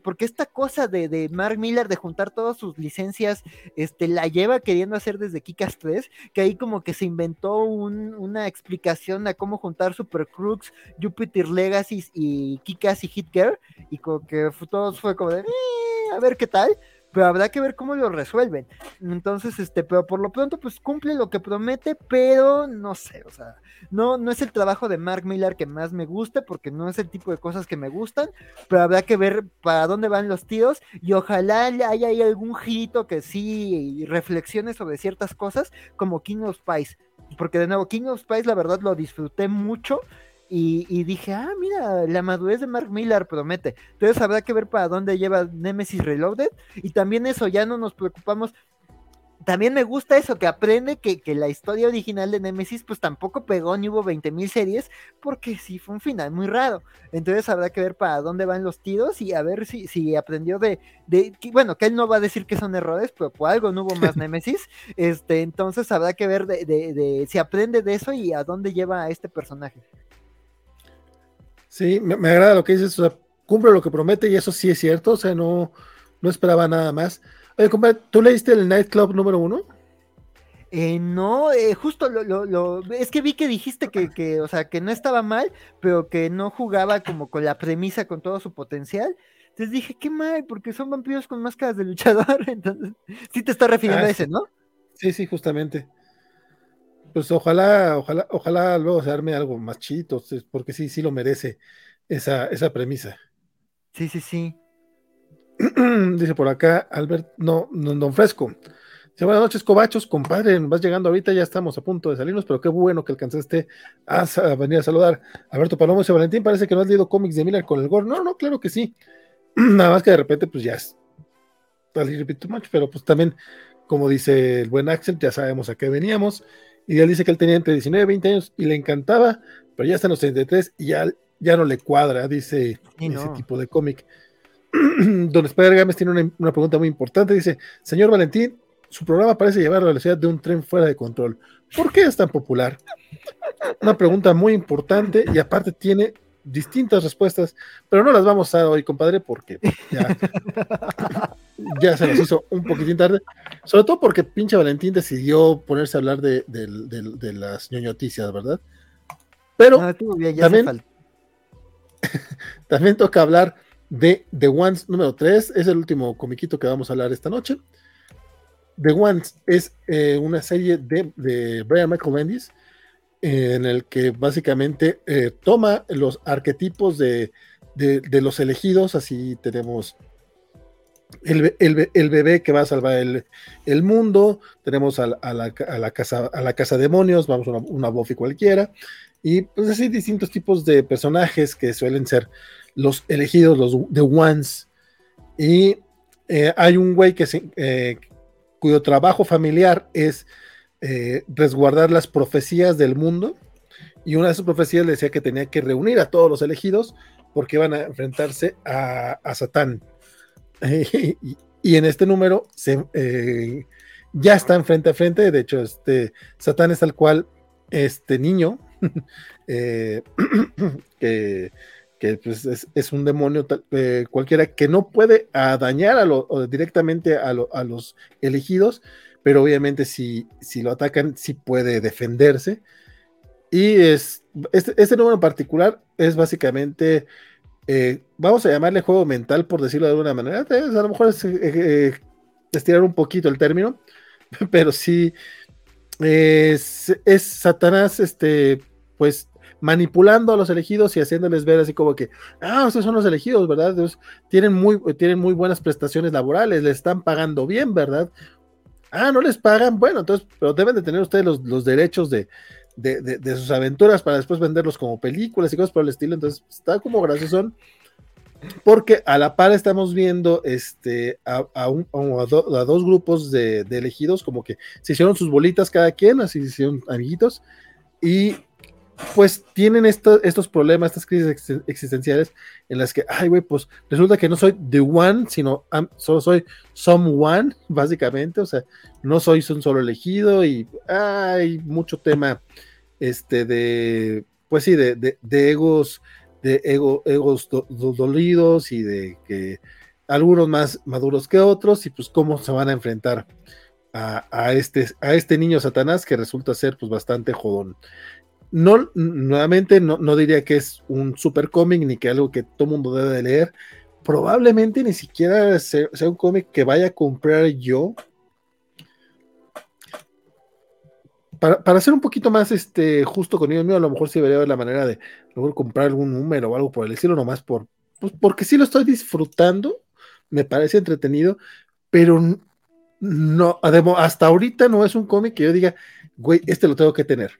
porque esta cosa de, de, Mark Miller de juntar todas sus licencias, este, la lleva queriendo hacer desde Kicast 3, que ahí como que se inventó una explicación a cómo juntar Super Crooks, Jupiter Legacy y Kickass y Hit Girl, y como que todos fue como de, eh, a ver qué tal, pero habrá que ver cómo lo resuelven. Entonces, este, pero por lo pronto, pues cumple lo que promete, pero no sé, o sea, no, no es el trabajo de Mark Miller que más me guste, porque no es el tipo de cosas que me gustan, pero habrá que ver para dónde van los tiros y ojalá haya algún girito que sí reflexione sobre ciertas cosas, como King of Spice. Porque de nuevo, King of Spice, la verdad, lo disfruté mucho y, dije, ah, mira, la madurez de Mark Millar promete. Entonces habrá que ver para dónde lleva Nemesis Reloaded. Y también eso, ya no nos preocupamos. También me gusta eso, que aprende que, la historia original de Nemesis pues tampoco pegó ni hubo 20.000 series, porque sí fue un final muy raro. Entonces habrá que ver para dónde van los tiros y a ver si, si aprendió de, de bueno, que él no va a decir que son errores, pero por algo no hubo más Nemesis. este, entonces habrá que ver de, de, de si aprende de eso y a dónde lleva a este personaje. Sí, me, agrada lo que dices, o sea, cumple lo que promete y eso sí es cierto, o sea, no, no esperaba nada más. Oye, compadre, ¿tú leíste el Nightclub número uno? Eh, no, eh, justo lo, lo, lo, es que vi que dijiste que, que, o sea, que no estaba mal, pero que no jugaba como con la premisa, con todo su potencial. Entonces dije, qué mal, porque son vampiros con máscaras de luchador. Entonces, sí te está refiriendo a ah, ese, ¿no? Sí, sí, justamente pues ojalá, ojalá, ojalá luego se arme algo más chito, porque sí, sí lo merece esa, esa premisa. Sí, sí, sí. Dice por acá, Albert, no, no, don Fresco. Dice, buenas noches, cobachos, compadre, vas llegando ahorita, ya estamos a punto de salirnos, pero qué bueno que alcanzaste a, venir a saludar. Alberto Palomo dice, Valentín, parece que no has leído cómics de Miller con el gore. No, no, claro que sí. Nada más que de repente, pues ya es pero pues también, como dice el buen Axel, ya sabemos a qué veníamos. Y él dice que él tenía entre 19 y 20 años y le encantaba, pero ya está en los 33 y ya, ya no le cuadra, dice ese tipo de cómic. Don Spider Games tiene una, una, pregunta muy importante. Dice: Señor Valentín, su programa parece llevar a la velocidad de un tren fuera de control. ¿Por qué es tan popular? Una pregunta muy importante y aparte tiene distintas respuestas, pero no las vamos a dar hoy, compadre, porque ya, ya se nos hizo un poquitín tarde. Sobre todo porque pinche Valentín decidió ponerse a hablar de, las ñoñoticias, ¿verdad? Pero también, también toca hablar de The Ones número 3, es el último comiquito que vamos a hablar esta noche. The Ones es eh, una serie de, de Brian Michael Bendis en el que básicamente eh, toma los arquetipos de, los elegidos, así tenemos el, bebé que va a salvar el, mundo, tenemos a, la, casa, a la casa demonios, vamos a una, Buffy cualquiera, y pues así distintos tipos de personajes que suelen ser los elegidos, los The Ones, y eh, hay un güey que eh, cuyo trabajo familiar es eh, resguardar las profecías del mundo. Y una de esas profecías le decía que tenía que reunir a todos los elegidos porque iban a enfrentarse a, Satán. y, en este número se, eh, ya están frente a frente. De hecho, este Satán es tal cual este niño eh, que, pues, es, un demonio cualquiera que no puede dañar directamente a, a, los elegidos, pero obviamente si, si lo atacan, sí puede defenderse. Y es, este, este número en particular es básicamente eh, vamos a llamarle juego mental, por decirlo de alguna manera. A lo mejor es estirar un poquito el término, pero sí es, Satanás, este, pues manipulando a los elegidos y haciéndoles ver así como que, ah, ustedes son los elegidos, ¿verdad? tienen, muy, tienen muy buenas prestaciones laborales, les están pagando bien, ¿verdad? Ah, no les pagan, bueno, entonces, pero deben de tener ustedes los, derechos de, de, sus aventuras para después venderlos como películas y cosas por el estilo, entonces está como gracioso porque a la par estamos viendo este, a, un, a, dos grupos de, elegidos, como que se hicieron sus bolitas cada quien, así se hicieron amiguitos, y pues tienen estos problemas, estas crisis existenciales en las que, ay, güey, pues resulta que no soy the one, sino solo soy someone, básicamente, o sea, no soy un solo elegido y hay mucho tema, este, de, pues sí, de, de egos de ego, egos dolidos y de que algunos más maduros que otros y pues cómo se van a enfrentar a, este, a este niño Satanás que resulta ser pues bastante jodón. No, nuevamente no, no diría que es un super cómic ni que algo que todo mundo debe de leer. Probablemente ni siquiera sea un cómic que vaya a comprar yo para, para, ser un poquito más este, justo conmigo mío, a lo mejor sí vería la manera de comprar algún número o algo por el estilo, nomás por, pues porque sí lo estoy disfrutando, me parece entretenido, pero no, además, hasta ahorita no es un cómic que yo diga, güey, este lo tengo que tener.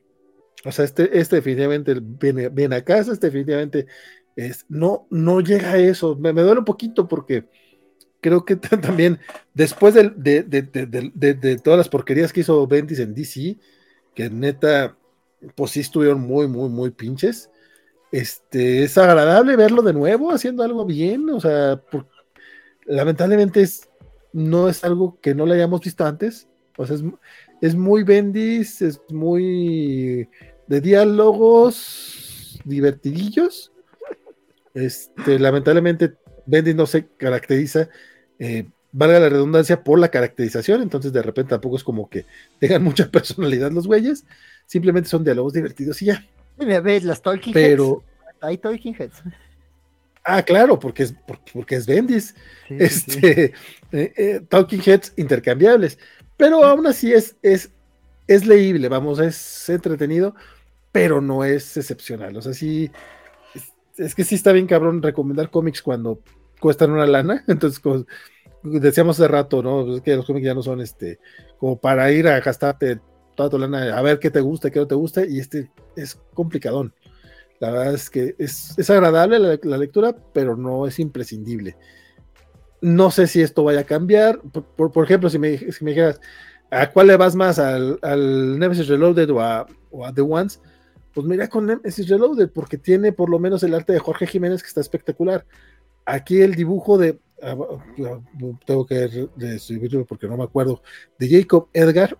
O sea, este, este definitivamente viene, viene a casa, este definitivamente es, no, no llega a eso. Me, me duele un poquito porque creo que también después de, de, de, de, todas las porquerías que hizo Bendis en DC, que neta, pues sí estuvieron muy, muy, muy pinches. Este, es agradable verlo de nuevo haciendo algo bien, o sea, lamentablemente es, no es algo que no le hayamos visto antes, o sea, es, muy bendis, es muy de diálogos divertidillos. Este, lamentablemente, Bendis no se caracteriza eh, valga la redundancia, por la caracterización, entonces de repente tampoco es como que tengan mucha personalidad los güeyes, simplemente son diálogos divertidos y ya. ves las Talking Pero... Heads. Hay Talking Heads. Ah, claro, porque es, porque, es Bendis. este, eh, eh, Talking Heads intercambiables. Pero aún así es, es, es leíble, vamos, es entretenido, pero no es excepcional. O sea, sí, es, es que sí está bien cabrón recomendar cómics cuando cuestan una lana. Entonces, como, decíamos hace rato, ¿no? Es que los cómics ya no son este, como para ir a gastarte toda tu lana a ver qué te gusta, qué no te gusta, y este es complicadón. La verdad es que es, agradable la, lectura, pero no es imprescindible. No sé si esto vaya a cambiar. Por, ejemplo, si me, si me, dijeras, ¿a cuál le vas más? ¿Al, al Nemesis Reloaded o a, The Ones? Pues mira con Nemesis Reloaded, porque tiene por lo menos el arte de Jorge Jiménez que está espectacular. Aquí el dibujo de, tengo que recibirlo porque no me acuerdo, de Jacob Edgar.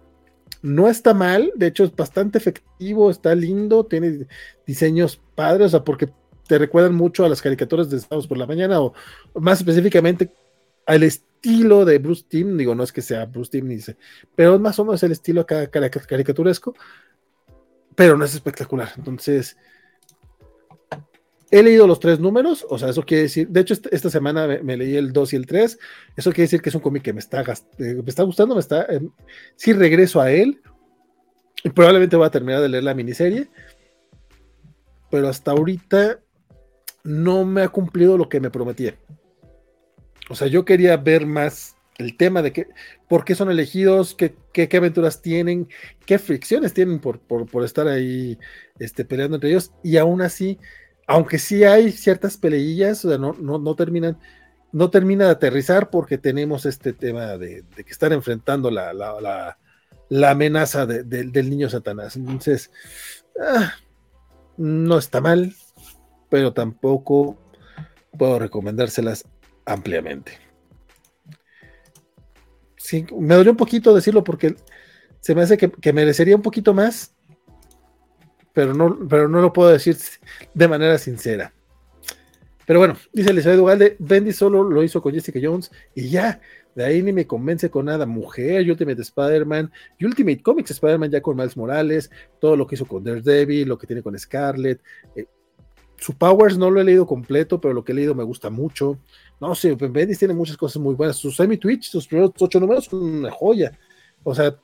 No está mal, de hecho es bastante efectivo, está lindo, tiene diseños padres, o sea, porque te recuerdan mucho a las caricaturas de Estados por la Mañana, o más específicamente al estilo de Bruce Timm, digo, no es que sea Bruce Timm, dice, pero es más o menos el estilo acá caricaturesco, pero no es espectacular. Entonces, He leído los tres números, o sea, eso quiere decir, de hecho esta, semana me, leí el 2 y el 3, eso quiere decir que es un cómic que me está, eh, me está gustando, me está, eh, sí regreso a él, probablemente voy a terminar de leer la miniserie, pero hasta ahorita no me ha cumplido lo que me prometía. O sea, yo quería ver más el tema de qué, por qué son elegidos, qué, qué, aventuras tienen, qué fricciones tienen por, por, por estar ahí este, peleando entre ellos, y aún así aunque sí hay ciertas peleillas, o sea, no, terminan, no termina de aterrizar porque tenemos este tema de, que están enfrentando la, la, amenaza del niño Satanás. Entonces, ah, no está mal, pero tampoco puedo recomendárselas ampliamente. Sí, me dolió un poquito decirlo porque se me hace que, que merecería un poquito más, pero no, pero no lo puedo decir de manera sincera. Pero bueno, dice Elizabeth Ugalde, Bendy solo lo hizo con Jessica Jones y ya, de ahí ni me convence con nada. Mujer, Ultimate Spider-Man, Ultimate Comics Spider-Man ya con Miles Morales, todo lo que hizo con Daredevil, lo que tiene con Scarlet. Eh, su Powers no lo he leído completo, pero lo que he leído me gusta mucho. No sé, Bendis tiene muchas cosas muy buenas. Sus semi-twitch, sus primeros ocho números son una joya. O sea,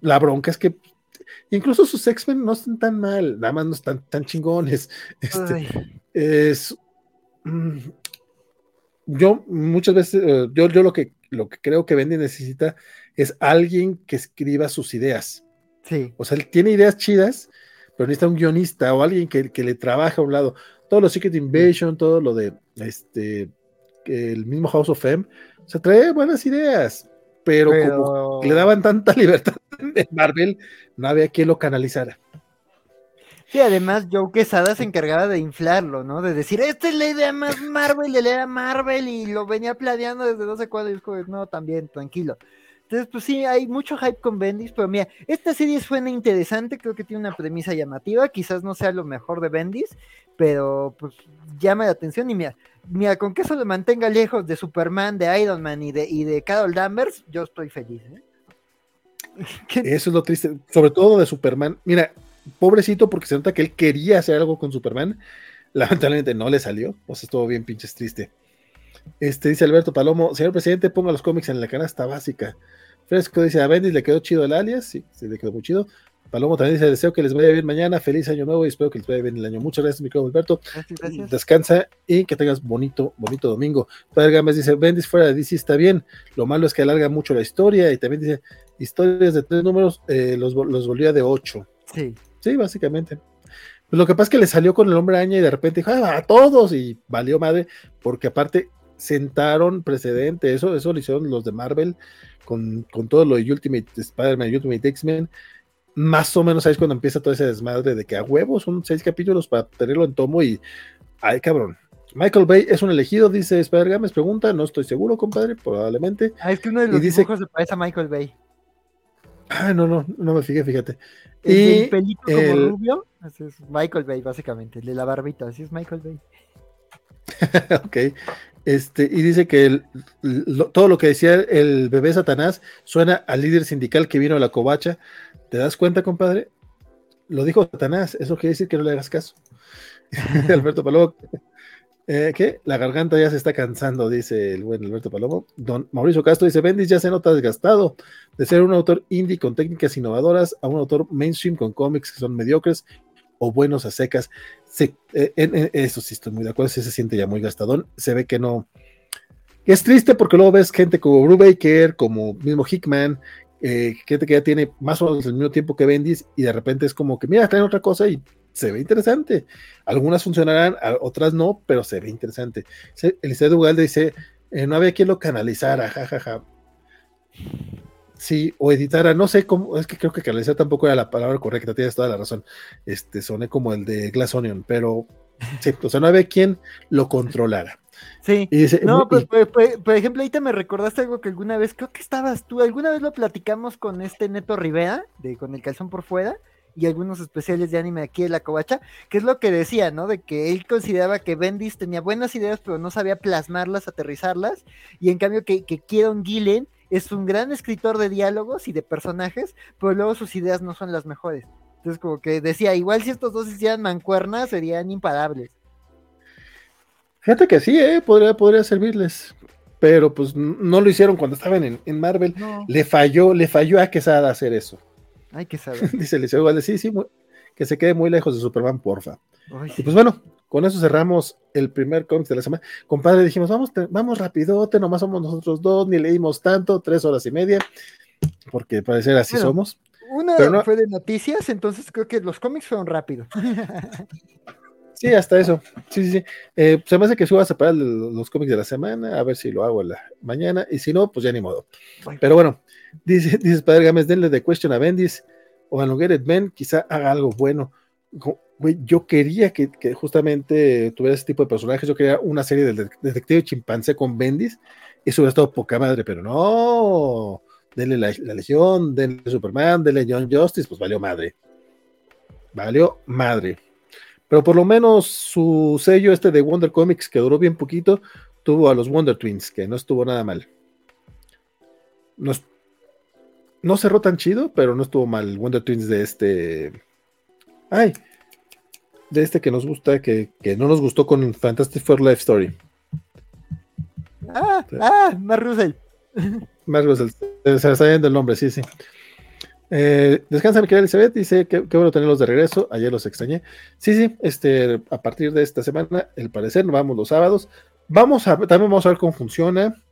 la bronca es que incluso sus X-Men no están tan mal, nada más no están tan chingones. Este, es, mm, yo muchas veces, eh, yo, yo lo, que, lo que creo que Bendy necesita es alguien que escriba sus ideas. Sí. O sea, él tiene ideas chidas, pero necesita un guionista o alguien que, que le trabaje a un lado. Todo lo Secret Invasion, todo lo de este, el mismo House of M, o sea, trae buenas ideas, pero, como le daban tanta libertad en Marvel, no había quien lo canalizara. Sí, además Joe Quesada se encargaba de inflarlo, ¿no? De decir, esta es la idea más Marvel de leer a Marvel y lo venía planeando desde no sé cuándo y no, también, tranquilo. Entonces, pues sí, hay mucho hype con Bendis, pero mira, esta serie suena interesante, creo que tiene una premisa llamativa, quizás no sea lo mejor de Bendis, pero pues llama la atención y mira, mira, con que eso lo mantenga lejos de Superman, de Iron Man y de, y de Carol Danvers, yo estoy feliz, ¿eh? Eso es lo triste, sobre todo de Superman. Mira, pobrecito, porque se nota que él quería hacer algo con Superman. Lamentablemente no le salió. O sea, estuvo bien pinches triste. Este dice Alberto Palomo: Señor presidente, ponga los cómics en la canasta básica. Fresco dice: A Bendis le quedó chido el alias. Sí, sí, le quedó muy chido. Palomo también dice: Deseo que les vaya bien mañana. Feliz año nuevo y espero que les vaya bien el año. Muchas gracias, mi querido Alberto. Descansa y que tengas bonito, bonito domingo. Padre Gámez dice: Bendis fuera de DC está bien. Lo malo es que alarga mucho la historia. Y también dice: Historias de tres números eh, los, los volvía de ocho. Sí. Sí, básicamente. Pues lo que pasa es que le salió con el hombre araña y de repente dijo, ah, a todos, y valió madre, porque aparte sentaron precedente, eso, eso lo hicieron los de Marvel con, todo lo de Ultimate Spider-Man, Ultimate X-Men. Más o menos sabes cuando empieza todo ese desmadre de que a huevos son seis capítulos para tenerlo en tomo y. Ay, cabrón. Michael Bay es un elegido, dice Spider Games, pregunta, no estoy seguro, compadre, probablemente. Ah, es que uno de los dice, dibujos se parece a Michael Bay. Ah, no, no, no me fijé, fíjate. y el pelito como rubio, así es Michael Bay, básicamente, el de la barbita, así es Michael Bay. ok. Este, y dice que todo lo que decía el bebé Satanás suena al líder sindical que vino a la covacha. ¿Te das cuenta, compadre? Lo dijo Satanás, eso quiere decir que no le hagas caso. Alberto Paloma, eh. La garganta ya se está cansando, dice el buen Alberto Palomo. Don Mauricio Castro dice: Bendis ya se nota desgastado de ser un autor indie con técnicas innovadoras a un autor mainstream con cómics que son mediocres o buenos a secas. Eh, eso sí estoy muy de acuerdo, se siente ya muy gastadón. Se ve que no. Es triste porque luego ves gente como Brubaker, como mismo Hickman, eh, gente que ya tiene más o menos el mismo tiempo que Bendis y de repente es como que, mira, traen otra cosa y se ve interesante. Algunas funcionarán, otras no, pero se ve interesante. Eliseo Ugalde dice, eh, no había quien lo canalizara, jajaja. Sí, o editara, no sé cómo, es que creo que canalizar tampoco era la palabra correcta, tienes toda la razón. Este, soné como el de Glass Onion, pero sí, o sea, no había quien lo controlara. Sí, dice, no, pues, pues, pues, por ejemplo, ahorita me recordaste algo que alguna vez, creo que estabas tú, alguna vez lo platicamos con este Neto Rivera, de con el calzón por fuera, y algunos especiales de anime aquí en la covacha, que es lo que decía, ¿no? De que él consideraba que Bendis tenía buenas ideas, pero no sabía plasmarlas, aterrizarlas, y en cambio que, que Kieron Gillen es un gran escritor de diálogos y de personajes, pero luego sus ideas no son las mejores. Entonces, como que decía, igual si estos dos hicieran mancuernas, serían imparables. Fíjate que sí, ¿eh? podría, podría servirles. Pero pues no lo hicieron cuando estaban en, Marvel. Le falló, le falló a Quesada hacer eso. Hay que saber. Dice Eliseo Valdez, sí, sí, que se quede muy lejos de Superman, porfa. Y pues bueno, con eso cerramos el primer cómic de la semana. Compadre, dijimos, vamos, vamos rapidote, nomás somos nosotros dos, ni leímos tanto, tres horas y media, porque parecer así somos. Una fue de noticias, entonces creo que los cómics fueron rápidos. Sí, hasta eso. Sí, sí, sí. Eh, se me hace que suba a separar los cómics de la semana, a ver si lo hago la mañana, y si no, pues ya ni modo. Pero bueno, dice, dice Padre Gámez, denle de Question a Bendis o a Logueret Ben, quizá haga algo bueno. yo quería que, justamente tuviera ese tipo de personajes, yo quería una serie del detective chimpancé con Bendis, eso hubiera estado poca madre, pero no, denle la, la Legión, denle Superman, denle John Justice, pues valió madre. Valió madre. Pero por lo menos su sello este de Wonder Comics, que duró bien poquito, tuvo a los Wonder Twins, que no estuvo nada mal. No, cerró tan chido, pero no estuvo mal. Wonder Twins de este. Ay. de este que nos gusta, que, no nos gustó con Fantastic Four Life Story. Ah, ah, Mark Russell. Mark Russell, se está yendo el nombre, sí, sí. Eh, descansa, mi querida Elizabeth, dice que qué bueno tenerlos de regreso, ayer los extrañé. Sí, sí, este, a partir de esta semana, el parecer, nos vamos los sábados. Vamos a, también vamos a ver cómo funciona.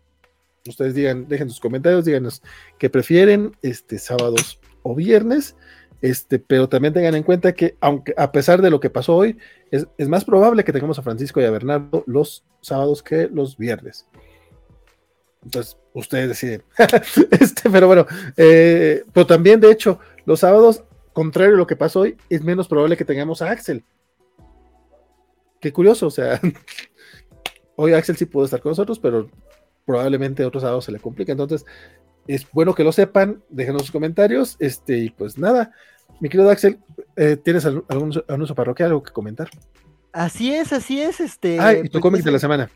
Ustedes digan, dejen sus comentarios, díganos qué prefieren, este, sábados o viernes. Este, pero también tengan en cuenta que, aunque a pesar de lo que pasó hoy, es, más probable que tengamos a Francisco y a Bernardo los sábados que los viernes. Entonces, ustedes deciden. este, pero bueno, eh, pero también, de hecho, los sábados, contrario a lo que pasó hoy, es menos probable que tengamos a Axel. Qué curioso, o sea, hoy Axel sí pudo estar con nosotros, pero probablemente otros sábados se le complica. Entonces, es bueno que lo sepan, déjenos sus comentarios, este, y pues nada, mi querido Axel, eh, ¿tienes algún, anuncio parroquial, algo que comentar? Así es, así es, este. Ah, y tu pues, cómic de la semana.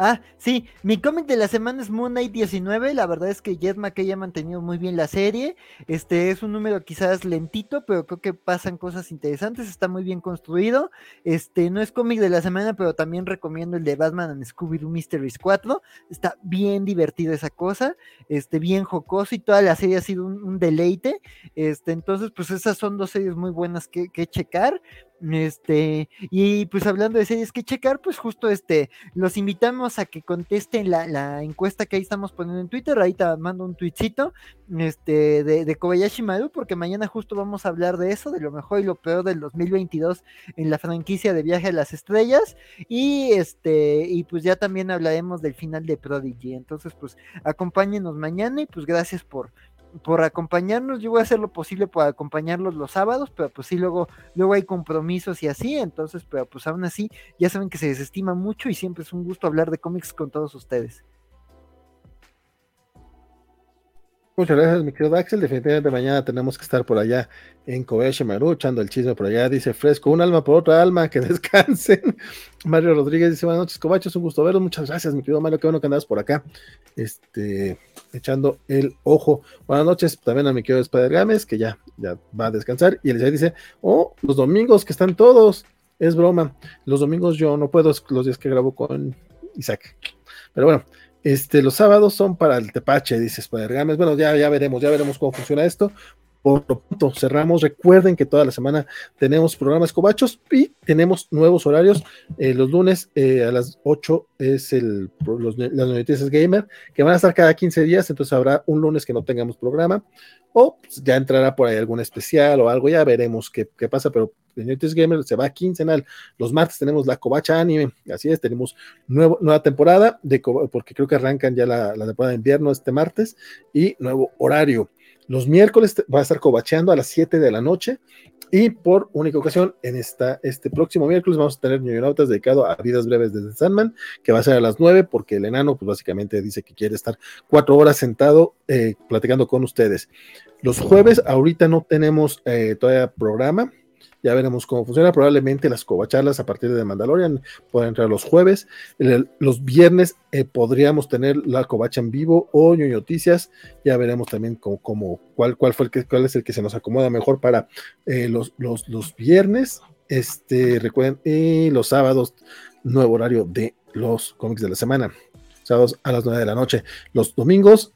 Ah, sí, mi cómic de la semana es Moon Knight 19. La verdad es que Jet McKay ha mantenido muy bien la serie. Este es un número quizás lentito, pero creo que pasan cosas interesantes. Está muy bien construido. Este no es cómic de la semana, pero también recomiendo el de Batman and Scooby-Doo Mysteries 4. Está bien divertido esa cosa. Este, bien jocoso y toda la serie ha sido un, deleite. Este, entonces, pues esas son dos series muy buenas que, que checar. Este, y pues hablando de series que checar, pues justo este, los invitamos a que contesten la, encuesta que ahí estamos poniendo en Twitter, ahí te mando un tweetcito, este, de, de, Kobayashi Maru, porque mañana justo vamos a hablar de eso, de lo mejor y lo peor del 2022 en la franquicia de Viaje a las Estrellas, y este, y pues ya también hablaremos del final de Prodigy, entonces pues acompáñenos mañana y pues gracias por, por acompañarnos. Yo voy a hacer lo posible por acompañarlos los sábados, pero pues sí, luego, luego hay compromisos y así, entonces, pero pues aún así, ya saben que se desestima mucho y siempre es un gusto hablar de cómics con todos ustedes. Muchas gracias, mi querido Axel. Definitivamente mañana tenemos que estar por allá en Kobayashi Maru, echando el chisme por allá. Dice Fresco, un alma por otra alma, que descansen. Mario Rodríguez dice, buenas noches, Cobacho, es un gusto verlos. Muchas gracias, mi querido Mario, qué bueno que andas por acá. Este, echando el ojo. Buenas noches también a mi querido Spider Games, que ya, ya va a descansar. Y él dice, oh, los domingos que están todos. Es broma. Los domingos yo no puedo, los días que grabo con Isaac. Pero bueno, este, los sábados son para el tepache, dice Spider Games. Bueno, ya, ya veremos, ya veremos cómo funciona esto. Por lo pronto, cerramos. Recuerden que toda la semana tenemos programas cobachos y tenemos nuevos horarios. Eh, los lunes eh, a las 8 es el, las noticias gamer, que van a estar cada 15 días, entonces habrá un lunes que no tengamos programa o pues, ya entrará por ahí algún especial o algo, ya veremos qué, qué pasa, pero Noticias Gamer se va quincenal. Los martes tenemos la Covacha Anime, así es, tenemos nuevo, nueva temporada, de, porque creo que arrancan ya la, la temporada de invierno este martes y nuevo horario. Los miércoles va a estar cobacheando a las 7 de la noche y por única ocasión, en esta, este próximo miércoles vamos a tener Ñoñonautas dedicado a Vidas Breves desde Sandman, que va a ser a las 9 porque el enano pues básicamente dice que quiere estar cuatro horas sentado eh, platicando con ustedes. Los jueves ahorita no tenemos eh, todavía programa, ya veremos cómo funciona. Probablemente las covacharlas a partir de Mandalorian pueden entrar los jueves. los viernes eh, podríamos tener la covacha en vivo o noticias. Ya veremos también cómo, cuál, cuál, fue el que, cuál es el que se nos acomoda mejor para eh, los, los, los, viernes. Este, recuerden, y los sábados, nuevo horario de los cómics de la semana. Sábados a las 9 de la noche. Los domingos,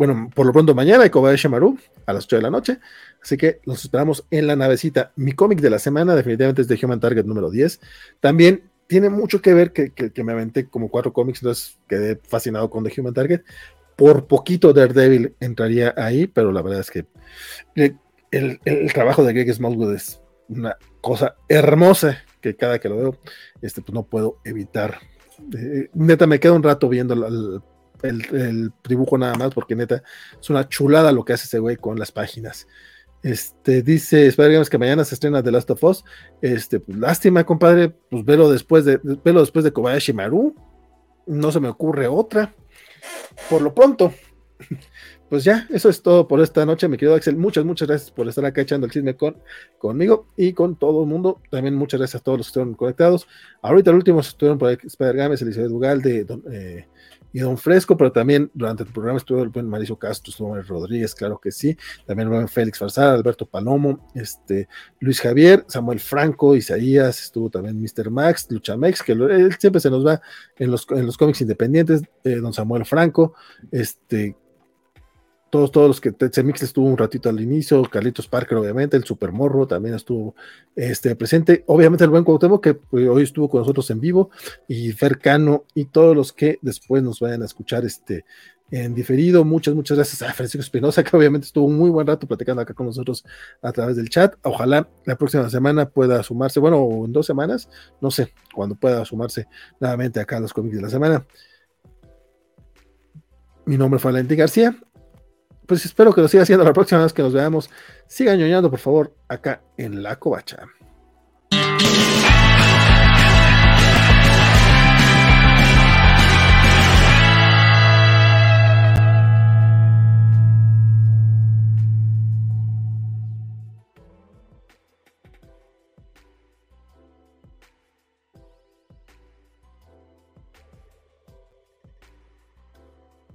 bueno, por lo pronto mañana hay Kobayashi Maru a las 8 de la noche. Así que los esperamos en la navecita. Mi cómic de la semana definitivamente es de Human Target número 10. También tiene mucho que ver que, me aventé como cuatro cómics, entonces quedé fascinado con The Human Target. Por poquito Daredevil entraría ahí, pero la verdad es que el, trabajo de Greg Smallwood es una cosa hermosa que cada que lo veo, este, pues no puedo evitar. Eh, neta, me quedo un rato viendo el, el, dibujo nada más, porque neta, es una chulada lo que hace ese güey con las páginas. Este, dice spider que mañana se estrena The Last of Us. Este, pues, lástima, compadre. Pues velo después de, velo después de Kobayashi Maru. No se me ocurre otra. Por lo pronto, pues ya, eso es todo por esta noche, mi querido Axel. Muchas, muchas gracias por estar acá echando el chisme con, conmigo y con todo el mundo. También muchas gracias a todos los que estuvieron conectados. Ahorita el último estuvieron por Spider Games, Elizabeth Bugal de eh, y Don Fresco, pero también durante el programa estuvo el buen Mauricio Castro, estuvo el Rodríguez, claro que sí, también el buen Félix Farsar, Alberto Palomo, este, Luis Javier, Samuel Franco, Isaías, estuvo también Mr. Max, Luchamex, que él siempre se nos va en los, en los cómics independientes, eh, Don Samuel Franco, este, todos, todos los que Mix estuvo un ratito al inicio, Carlitos Parker, obviamente, el Super Morro también estuvo este, presente, obviamente el buen Cuauhtémoc, que pues, hoy estuvo con nosotros en vivo, y Fercano, y todos los que después nos vayan a escuchar este, en diferido. Muchas, muchas gracias a Francisco Espinosa, que obviamente estuvo un muy buen rato platicando acá con nosotros a través del chat. Ojalá la próxima semana pueda sumarse, bueno, en dos semanas, no sé, cuando pueda sumarse nuevamente acá a los cómics de la semana. Mi nombre fue Valentín García pues espero que lo siga haciendo la próxima vez que nos veamos. Sigan ñoñando, por favor, acá en La Covacha.